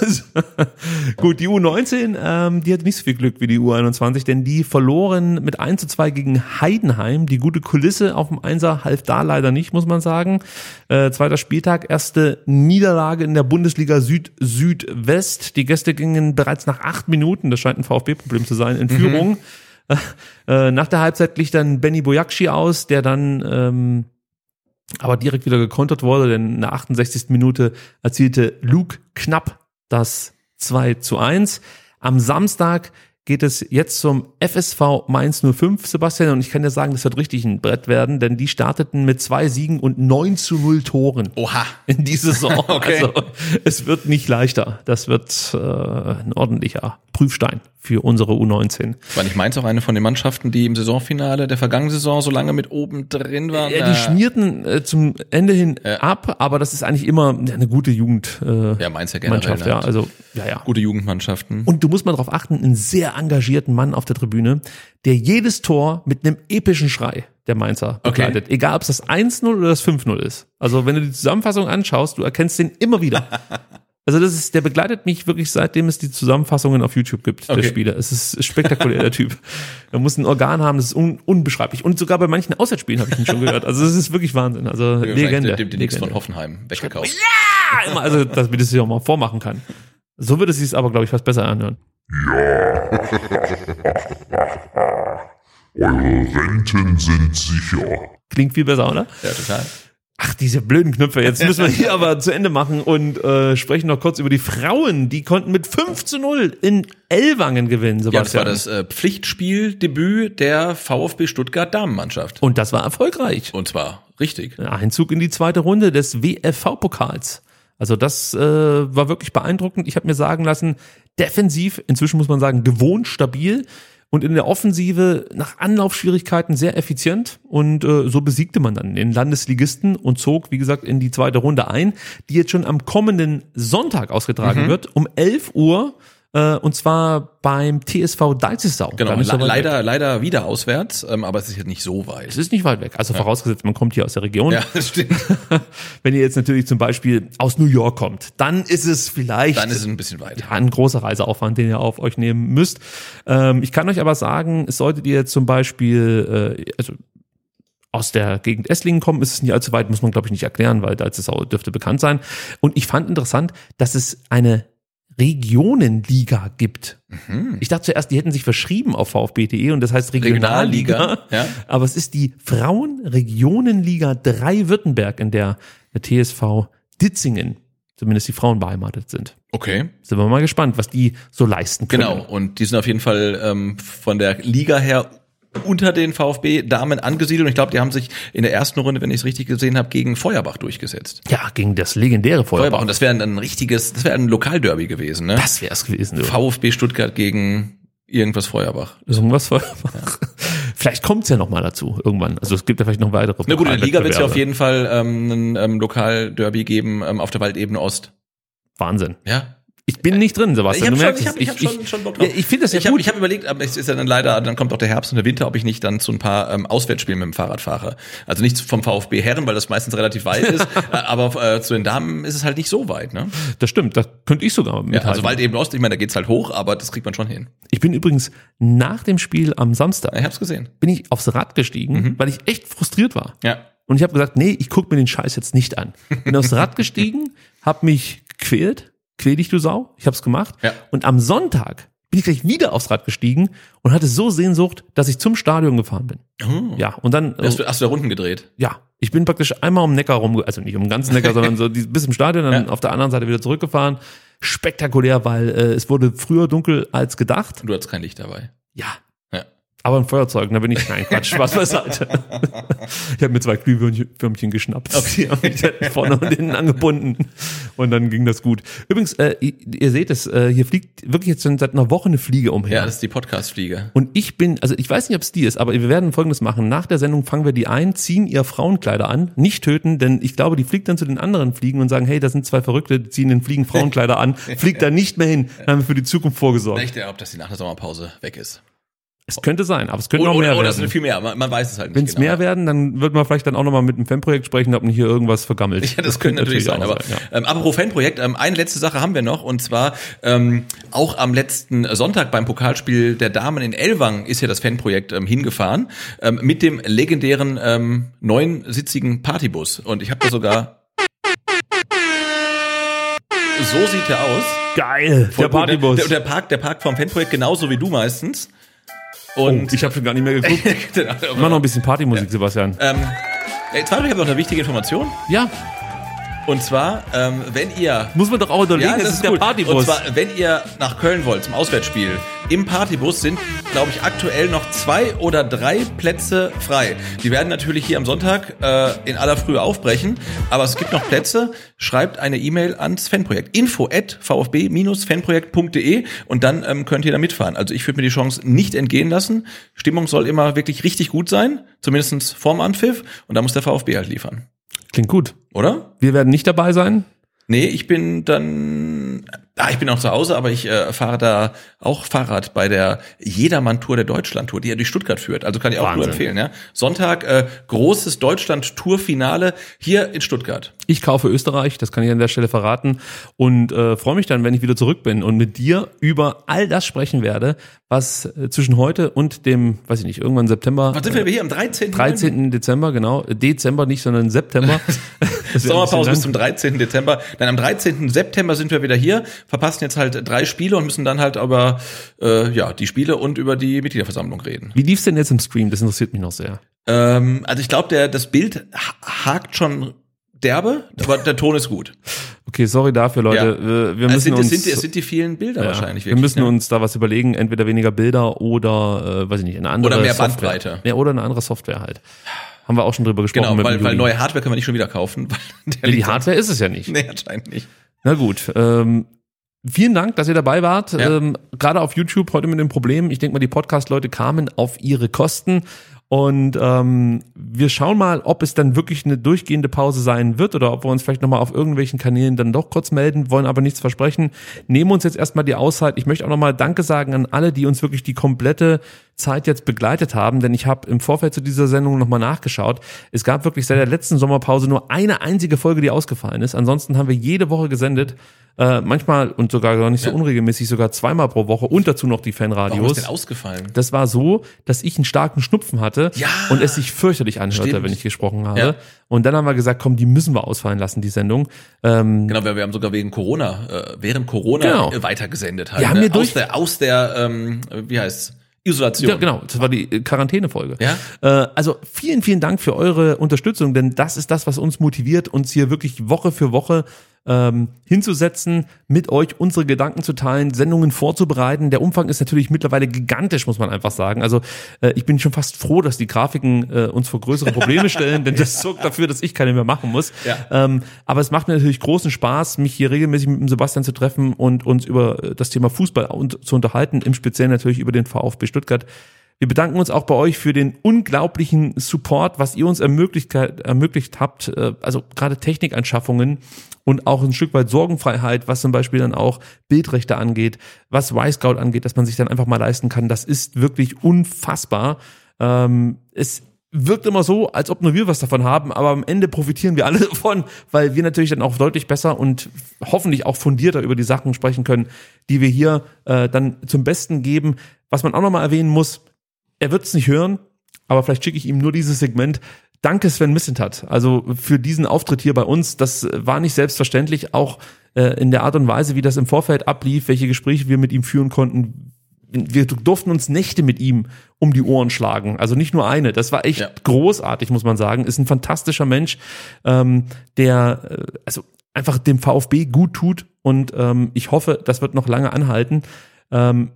S1: Gut, die U19, ähm, die hat nicht so viel Glück wie die U21, denn die verloren mit 1 zu 2 gegen Heidenheim. Die gute Kulisse auf dem Einser half da leider nicht, muss man sagen. Äh, zweiter Spieltag, erste Niederlage in der Bundesliga Süd-Südwest. Die Gäste gingen bereits nach acht Minuten, das scheint ein VfB-Problem zu sein, in Führung. Äh, nach der Halbzeit glich dann Benny Bojakci aus, der dann ähm, aber direkt wieder gekontert wurde, denn in der 68. Minute erzielte Luke knapp das 2 zu 1. Am Samstag geht es jetzt zum FSV Mainz 05, Sebastian, und ich kann dir sagen, das wird richtig ein Brett werden, denn die starteten mit zwei Siegen und 9 zu 0 Toren
S2: Oha.
S1: in die Saison.
S2: Okay.
S1: Also es wird nicht leichter. Das wird äh, ein ordentlicher Prüfstein für unsere U19.
S2: War nicht Mainz auch eine von den Mannschaften, die im Saisonfinale der vergangenen Saison so lange mit oben drin waren?
S1: Ja, die schmierten äh, zum Ende hin
S2: Ja.
S1: ab, aber das ist eigentlich immer eine gute Jugend. Äh,
S2: Ja, Mainz ja generell
S1: Mannschaft, ja,
S2: halt.
S1: also ja, ja.
S2: Gute Jugendmannschaften.
S1: Und du musst mal darauf achten, einen sehr engagierten Mann auf der Tribüne, der jedes Tor mit einem epischen Schrei der Mainzer
S2: Okay.
S1: begleitet. Egal, ob es das 1-0 oder das 5-0 ist. Also wenn du die Zusammenfassung anschaust, du erkennst den immer wieder. Also das ist, der begleitet mich wirklich seitdem es die Zusammenfassungen auf YouTube gibt, der
S2: Okay.
S1: Spieler. Es ist spektakulär, der Typ. Er muss ein Organ haben, das ist un unbeschreiblich. Und sogar bei manchen Auswärtsspielen habe ich ihn schon gehört. Also es ist wirklich Wahnsinn. Also Legende.
S2: Dem, dem von Hoffenheim weggekauft.
S1: Ja, immer, also damit es sich auch mal vormachen kann. So würde es sich aber, glaube ich, fast besser anhören.
S7: Eure Renten sind sicher.
S1: Klingt viel besser, oder?
S2: Ja, total.
S1: Ach, diese blöden Knöpfe. Jetzt müssen wir hier aber zu Ende machen und äh, sprechen noch kurz über die Frauen. Die konnten mit 5 zu 0 in Ellwangen gewinnen,
S2: Ja, das war
S1: Sebastian.
S2: das äh, Pflichtspieldebüt der VfB Stuttgart Damenmannschaft.
S1: und das war erfolgreich.
S2: Und zwar richtig.
S1: Einzug in die zweite Runde des WFV-Pokals. Also das äh, war wirklich beeindruckend. Ich habe mir sagen lassen, defensiv, inzwischen muss man sagen, gewohnt stabil und in der Offensive nach Anlaufschwierigkeiten sehr effizient. Und äh, so besiegte man dann den Landesligisten und zog, wie gesagt, in die zweite Runde ein, die jetzt schon am kommenden Sonntag ausgetragen wird, um 11 Uhr. Äh, und zwar beim TSV Deizesau.
S2: Genau, le
S1: weg.
S2: leider, leider wieder auswärts, ähm, aber es ist jetzt nicht so weit.
S1: Es ist nicht weit weg. Also vorausgesetzt, man kommt hier aus der Region.
S2: Ja, das stimmt.
S1: Wenn ihr jetzt natürlich zum Beispiel aus New York kommt, dann ist es vielleicht
S2: Dann ist es ein bisschen weit.
S1: ja, ein großer Reiseaufwand, den ihr auf euch nehmen müsst. Ähm, ich kann euch aber sagen, solltet ihr zum Beispiel, äh, also aus der Gegend Esslingen kommen, ist es nicht allzu weit, muss man glaube ich nicht erklären, weil Dalzesau dürfte bekannt sein. Und ich fand interessant, dass es eine Regionenliga gibt. Ich dachte zuerst, die hätten sich verschrieben auf VfB.de und das heißt Regionalliga.
S2: Regionalliga, ja.
S1: Aber es ist die Frauenregionenliga 3 Württemberg, in der der TSV Ditzingen, zumindest die Frauen beheimatet sind.
S2: Okay,
S1: Sind wir mal gespannt, was die so leisten können.
S2: genau. Und die sind auf jeden Fall ähm, von der Liga her unter den VfB-Damen angesiedelt. Und ich glaube, die haben sich in der ersten Runde, wenn ich es richtig gesehen habe, gegen Feuerbach durchgesetzt.
S1: Ja, gegen das legendäre Feuerbach.
S2: Feuerbach. Und das wäre ein richtiges, das wäre ein Lokalderby gewesen. Ne?
S1: Das wäre es gewesen. Du.
S2: VfB Stuttgart gegen irgendwas Feuerbach.
S1: Irgendwas Feuerbach. Vielleicht kommt's ja noch mal dazu irgendwann. Also es gibt ja vielleicht noch weitere.
S2: Na gut, in der Liga wird es ja auf jeden Fall ähm, ein ähm, Lokalderby geben ähm, auf der Waldebene Ost.
S1: Wahnsinn.
S2: Ja.
S1: Ich bin nicht drin, Sebastian.
S2: Ich habe schon, ich hab, ich hab schon, schon Bock
S1: Ja,
S2: drauf.
S1: ich finde das ja
S2: ich hab,
S1: gut.
S2: Ich habe überlegt, aber es ist ja dann leider, dann kommt auch der Herbst und der Winter, ob ich nicht dann zu ein paar ähm, Auswärtsspielen mit dem Fahrrad fahre. Also nicht vom VfB Herren, weil das meistens relativ weit ist, äh, aber äh, zu den Damen ist es halt nicht so weit. Ne?
S1: Das stimmt, da könnte ich sogar
S2: Ja,
S1: mithalten.
S2: also Waldebene Ost, ich meine, da geht's halt hoch, aber das kriegt man schon hin.
S1: Ich bin übrigens nach dem Spiel am Samstag,
S2: Ich hab's gesehen.
S1: bin ich aufs Rad gestiegen,
S2: Mhm.
S1: weil ich echt frustriert war.
S2: Ja.
S1: Und ich habe gesagt, nee, ich guck mir den Scheiß jetzt nicht an. Bin aufs Rad gestiegen, hab mich gequält, quäl dich du Sau, ich hab's gemacht.
S2: Ja.
S1: Und am Sonntag bin ich gleich wieder aufs Rad gestiegen und hatte so Sehnsucht, dass ich zum Stadion gefahren bin.
S2: Oh.
S1: Ja, und dann
S2: Hast du, hast du da Runden gedreht?
S1: ja, ich bin praktisch einmal um den Neckar rum, also nicht um den ganzen Neckar, sondern so bis im Stadion, dann
S2: Ja.
S1: auf der anderen Seite wieder zurückgefahren. Spektakulär, weil äh, es wurde früher dunkel als gedacht.
S2: Und du hattest kein Licht dabei.
S1: Ja. Aber ein Feuerzeug, da bin ich, nein, Quatsch, Spaß beiseite. ich habe mir zwei Glühwürmchen geschnappt. Die haben mich vorne und hinten angebunden. Und dann ging das gut. Übrigens, äh, ihr, ihr seht es, äh, hier fliegt wirklich jetzt schon seit einer Woche eine Fliege umher.
S2: Ja, das ist die Podcast-Fliege.
S1: Und ich bin, also ich weiß nicht, ob es die ist, aber wir werden Folgendes machen. Nach der Sendung fangen wir die ein, ziehen ihr Frauenkleider an, nicht töten, denn ich glaube, die fliegt dann zu den anderen Fliegen und sagen, hey, da sind zwei Verrückte, die ziehen den Fliegen Frauenkleider an, fliegt da nicht mehr hin, dann haben wir für die Zukunft vorgesorgt.
S2: Ich glaube, dass die nach der Sommerpause weg ist.
S1: Es könnte sein, aber es könnte
S2: Oder,
S1: noch mehr
S2: oder, oder es
S1: werden.
S2: sind viel mehr, man, man weiß es halt nicht
S1: Wenn es
S2: genau.
S1: mehr werden, dann wird man vielleicht dann auch nochmal mit dem Fanprojekt sprechen, ob man hier irgendwas vergammelt.
S2: Ja, das könnte natürlich sein. Aber
S1: ja.
S2: ähm, apropos Fanprojekt, ähm, eine letzte Sache haben wir noch und zwar ähm, auch am letzten Sonntag beim Pokalspiel der Damen in Elwang ist ja das Fanprojekt ähm, hingefahren ähm, mit dem legendären ähm, neunsitzigen Partybus und ich habe da sogar so sieht er aus.
S1: Geil,
S2: Voll
S1: der? Partybus.
S2: Der, der Park, der Park vom Fanprojekt genauso wie du meistens.
S1: Oh,
S2: Und
S1: ich habe schon gar nicht mehr geguckt. Mach noch ein bisschen Partymusik, Sebastian.
S2: ähm, jetzt warte, ich habe noch eine wichtige Information.
S1: Ja,
S2: Und zwar, ähm, wenn ihr
S1: muss man doch auch überlegen,
S2: das
S1: es ist der
S2: gut.
S1: Partybus.
S2: Und zwar, wenn ihr nach Köln wollt zum Auswärtsspiel, im Partybus sind, glaube ich, aktuell noch zwei oder drei Plätze frei. Die werden natürlich hier am Sonntag äh, in aller Frühe aufbrechen, aber es gibt noch Plätze. Schreibt eine E-Mail ans Fanprojekt. info at vfb-fanprojekt.de und dann ähm, könnt ihr da mitfahren. Also ich würde mir die Chance nicht entgehen lassen. Stimmung soll immer wirklich richtig gut sein, zumindestens vorm Anpfiff und da muss der VfB halt liefern.
S1: Klingt gut.
S2: Oder?
S1: Wir werden nicht dabei sein.
S2: Nee, ich bin dann, ah, ich bin auch zu Hause, aber ich äh, fahre da auch Fahrrad bei der Jedermann-Tour der Deutschland-Tour, die ja durch Stuttgart führt. Also kann ich auch nur
S1: Wahnsinn.
S2: empfehlen. Ja? Sonntag, äh, großes Deutschland-Tour-Finale hier in Stuttgart.
S1: Ich kaufe Österreich, das kann ich an der Stelle verraten und äh, freue mich dann, wenn ich wieder zurück bin und mit dir über all das sprechen werde, was äh, zwischen heute und dem, weiß ich nicht, irgendwann September,
S2: Was sind wir hier am 13.
S1: 13. Dezember, genau, Dezember nicht, sondern September.
S2: Sommerpause bis zum 13. Dezember. Dann am 13. September sind wir wieder hier, verpassen jetzt halt drei Spiele und müssen dann halt über äh, ja die Spiele und über die Mitgliederversammlung reden.
S1: Wie lief's denn jetzt im Stream? Das interessiert mich noch sehr.
S2: Ähm, also ich glaube, der das Bild ha- hakt schon derbe, aber der Ton ist gut.
S1: Okay, sorry dafür, Leute.
S2: Ja.
S1: Wir, wir
S2: es,
S1: müssen
S2: sind,
S1: uns,
S2: es, sind, die- es sind die vielen Bilder
S1: ja,
S2: wahrscheinlich.
S1: wir
S2: wirklich,
S1: müssen
S2: ne?
S1: uns da was überlegen, entweder weniger Bilder oder, äh, weiß ich nicht, eine andere
S2: Oder mehr
S1: Software.
S2: Bandbreite.
S1: Ja, oder eine andere Software halt. Haben wir auch schon drüber gesprochen.
S2: Genau, weil, weil neue Hardware können wir nicht schon wieder kaufen. Weil
S1: Ja, die Hardware ist es ja nicht.
S2: Nee, anscheinend nicht.
S1: Na gut. Ähm, vielen Dank, dass ihr dabei wart.
S2: Ja.
S1: Ähm, Gerade auf YouTube heute mit dem Problem. Ich denke mal, die Podcast-Leute kamen auf ihre Kosten. Und ähm, wir schauen mal, ob es dann wirklich eine durchgehende Pause sein wird oder ob wir uns vielleicht nochmal auf irgendwelchen Kanälen dann doch kurz melden, wollen aber nichts versprechen. Nehmen uns jetzt erstmal die Auszeit. Ich möchte auch nochmal Danke sagen an alle, die uns wirklich die komplette Zeit jetzt begleitet haben, denn ich habe im Vorfeld zu dieser Sendung nochmal nachgeschaut. Es gab wirklich seit der letzten Sommerpause nur eine einzige Folge, die ausgefallen ist. Ansonsten haben wir jede Woche gesendet. Äh, manchmal und sogar gar nicht so
S2: Ja.
S1: unregelmäßig, sogar zweimal pro Woche und dazu noch die
S2: Warum ist
S1: Fanradios.
S2: denn ausgefallen?
S1: Das war so, dass ich einen starken Schnupfen hatte
S2: Ja.
S1: und es sich fürchterlich anhörte,
S2: Stimmt.
S1: wenn ich gesprochen habe.
S2: Ja.
S1: Und dann haben wir gesagt, komm, die müssen wir ausfallen lassen, die Sendung. Ähm,
S2: Genau, wir, wir haben sogar wegen Corona, äh, während Corona
S1: Genau.
S2: weitergesendet halt.
S1: Wir haben
S2: ne?
S1: hier durch-
S2: aus der, aus der, ähm, wie heißt Isolation.
S1: Ja, genau, das war die äh, Quarantänefolge.
S2: Ja.
S1: Äh, also vielen, vielen Dank für eure Unterstützung, denn das ist das, was uns motiviert, uns hier wirklich Woche für Woche ähm, hinzusetzen, mit euch unsere Gedanken zu teilen, Sendungen vorzubereiten. Der Umfang ist natürlich mittlerweile gigantisch, muss man einfach sagen. Also äh, ich bin schon fast froh, dass die Grafiken äh, uns vor größere Probleme stellen, denn das sorgt dafür, dass ich keine mehr machen muss.
S2: Ja.
S1: Ähm, aber es macht mir natürlich großen Spaß, mich hier regelmäßig mit dem Sebastian zu treffen und uns über äh, das Thema Fußball und, zu unterhalten, im Speziellen natürlich über den VfB Stuttgart. Wir bedanken uns auch bei euch für den unglaublichen Support, was ihr uns ermöglicht, ermöglicht habt, äh, also gerade Technikanschaffungen und auch ein Stück weit Sorgenfreiheit, was zum Beispiel dann auch Bildrechte angeht, was Y-Scout angeht, dass man sich dann einfach mal leisten kann. Das ist wirklich unfassbar. Ähm, es wirkt immer so, als ob nur wir was davon haben, aber am Ende profitieren wir alle davon, weil wir natürlich dann auch deutlich besser und hoffentlich auch fundierter über die Sachen sprechen können, die wir hier äh, dann zum Besten geben. Was man auch nochmal erwähnen muss, er wird es nicht hören, aber vielleicht schicke ich ihm nur dieses Segment. Danke Sven Missentat, also für diesen Auftritt hier bei uns. Das war nicht selbstverständlich, auch äh, in der Art und Weise, wie das im Vorfeld ablief, welche Gespräche wir mit ihm führen konnten. Wir durften uns Nächte mit ihm um die Ohren schlagen. Also nicht nur eine. Das war echt ja. großartig, muss man sagen. Ist ein fantastischer Mensch, ähm, der äh, also einfach dem VfB gut tut und ähm, ich hoffe, das wird noch lange anhalten. Ähm,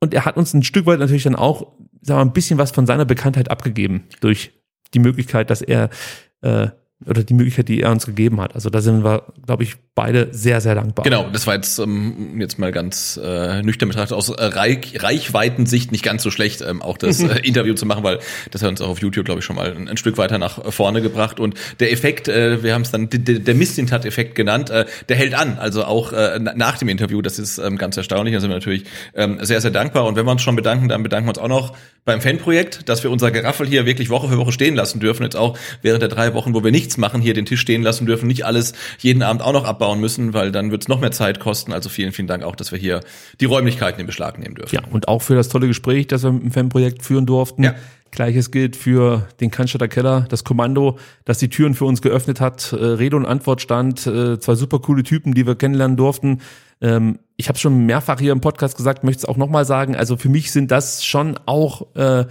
S1: und er hat uns ein Stück weit natürlich dann auch sagen wir, ein bisschen was von seiner Bekanntheit abgegeben durch die Möglichkeit, dass er äh, oder die Möglichkeit, die er uns gegeben hat. Also da sind wir, glaube ich, beide sehr, sehr dankbar.
S2: Genau, das war jetzt ähm, jetzt mal ganz äh, nüchtern betrachtet aus Reich, Reichweitensicht nicht ganz so schlecht, ähm, auch das äh, Interview zu machen, weil das hat uns auch auf YouTube, glaube ich, schon mal ein, ein, Stück weiter nach vorne gebracht. Und der Effekt, äh, wir haben es dann der, Mistintat-Effekt genannt, äh, der hält an. Also auch äh, nach dem Interview, das ist ähm, ganz erstaunlich. Da sind wir natürlich ähm, sehr, sehr dankbar. Und wenn wir uns schon bedanken, dann bedanken wir uns auch noch beim Fanprojekt, dass wir unser Geraffel hier wirklich Woche für Woche stehen lassen dürfen. Jetzt auch während der drei Wochen, wo wir nichts machen, hier den Tisch stehen lassen dürfen, nicht alles jeden Abend auch noch abbauen müssen, weil dann wird es noch mehr Zeit kosten. Also vielen, vielen Dank auch, dass wir hier die Räumlichkeiten in Beschlag nehmen dürfen.
S1: Ja, und auch für das tolle Gespräch, das wir mit dem Fanprojekt führen durften. Ja. Gleiches gilt für den Cannstatter Keller, das Kommando, das die Türen für uns geöffnet hat. Äh, Rede und Antwort stand, äh, zwei super coole Typen, die wir kennenlernen durften. Ähm, ich habe schon mehrfach hier im Podcast gesagt, möchte es auch nochmal sagen. Also für mich sind das schon auch, äh,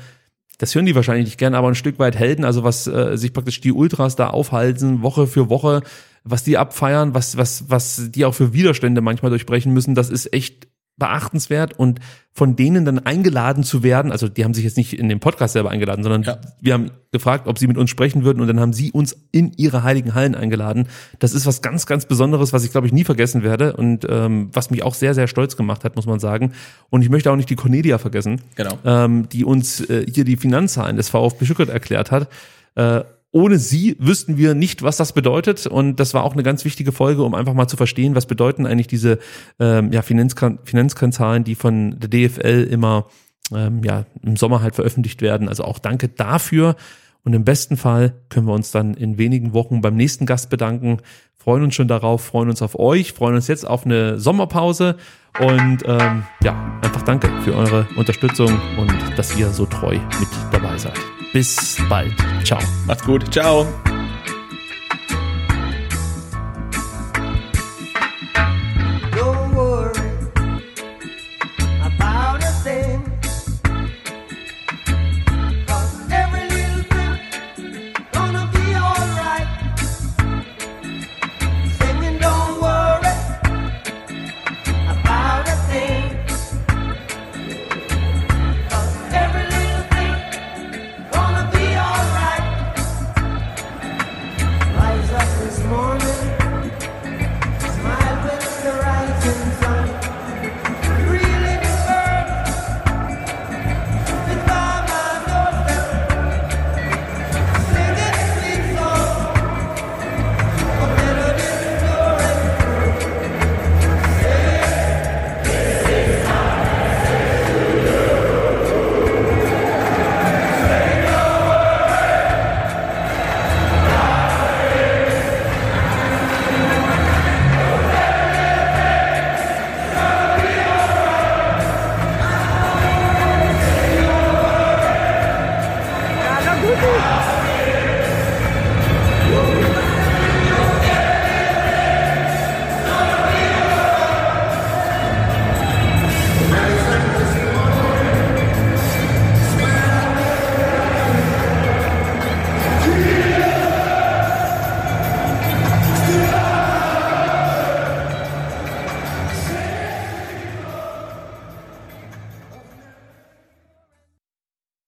S1: das hören die wahrscheinlich nicht gern, aber ein Stück weit Helden. Also was äh, sich praktisch die Ultras da aufhalten, Woche für Woche, was die abfeiern, was was was die auch für Widerstände manchmal durchbrechen müssen, das ist echt beachtenswert und von denen dann eingeladen zu werden, also die haben sich jetzt nicht in den Podcast selber eingeladen, sondern ja. wir haben gefragt, ob sie mit uns sprechen würden und dann haben sie uns in ihre heiligen Hallen eingeladen. Das ist was ganz, ganz Besonderes, was ich glaube ich nie vergessen werde und ähm, was mich auch sehr, sehr stolz gemacht hat, muss man sagen. Und ich möchte auch nicht die Cornelia vergessen,
S2: genau.
S1: ähm, die uns äh, hier die Finanzzahlen des VfB Stuttgart erklärt hat. Äh, ohne sie wüssten wir nicht, was das bedeutet. Und das war auch eine ganz wichtige Folge, um einfach mal zu verstehen, was bedeuten eigentlich diese ähm, ja, Finanzkennzahlen, die von der DFL immer ähm, ja, im Sommer halt veröffentlicht werden. Also auch danke dafür. Und im besten Fall können wir uns dann in wenigen Wochen beim nächsten Gast bedanken. Freuen uns schon darauf, freuen uns auf euch, freuen uns jetzt auf eine Sommerpause. Und ähm, ja, einfach danke für eure Unterstützung und dass ihr so treu mit dabei seid. Bis bald. Ciao.
S2: Macht's gut. Ciao.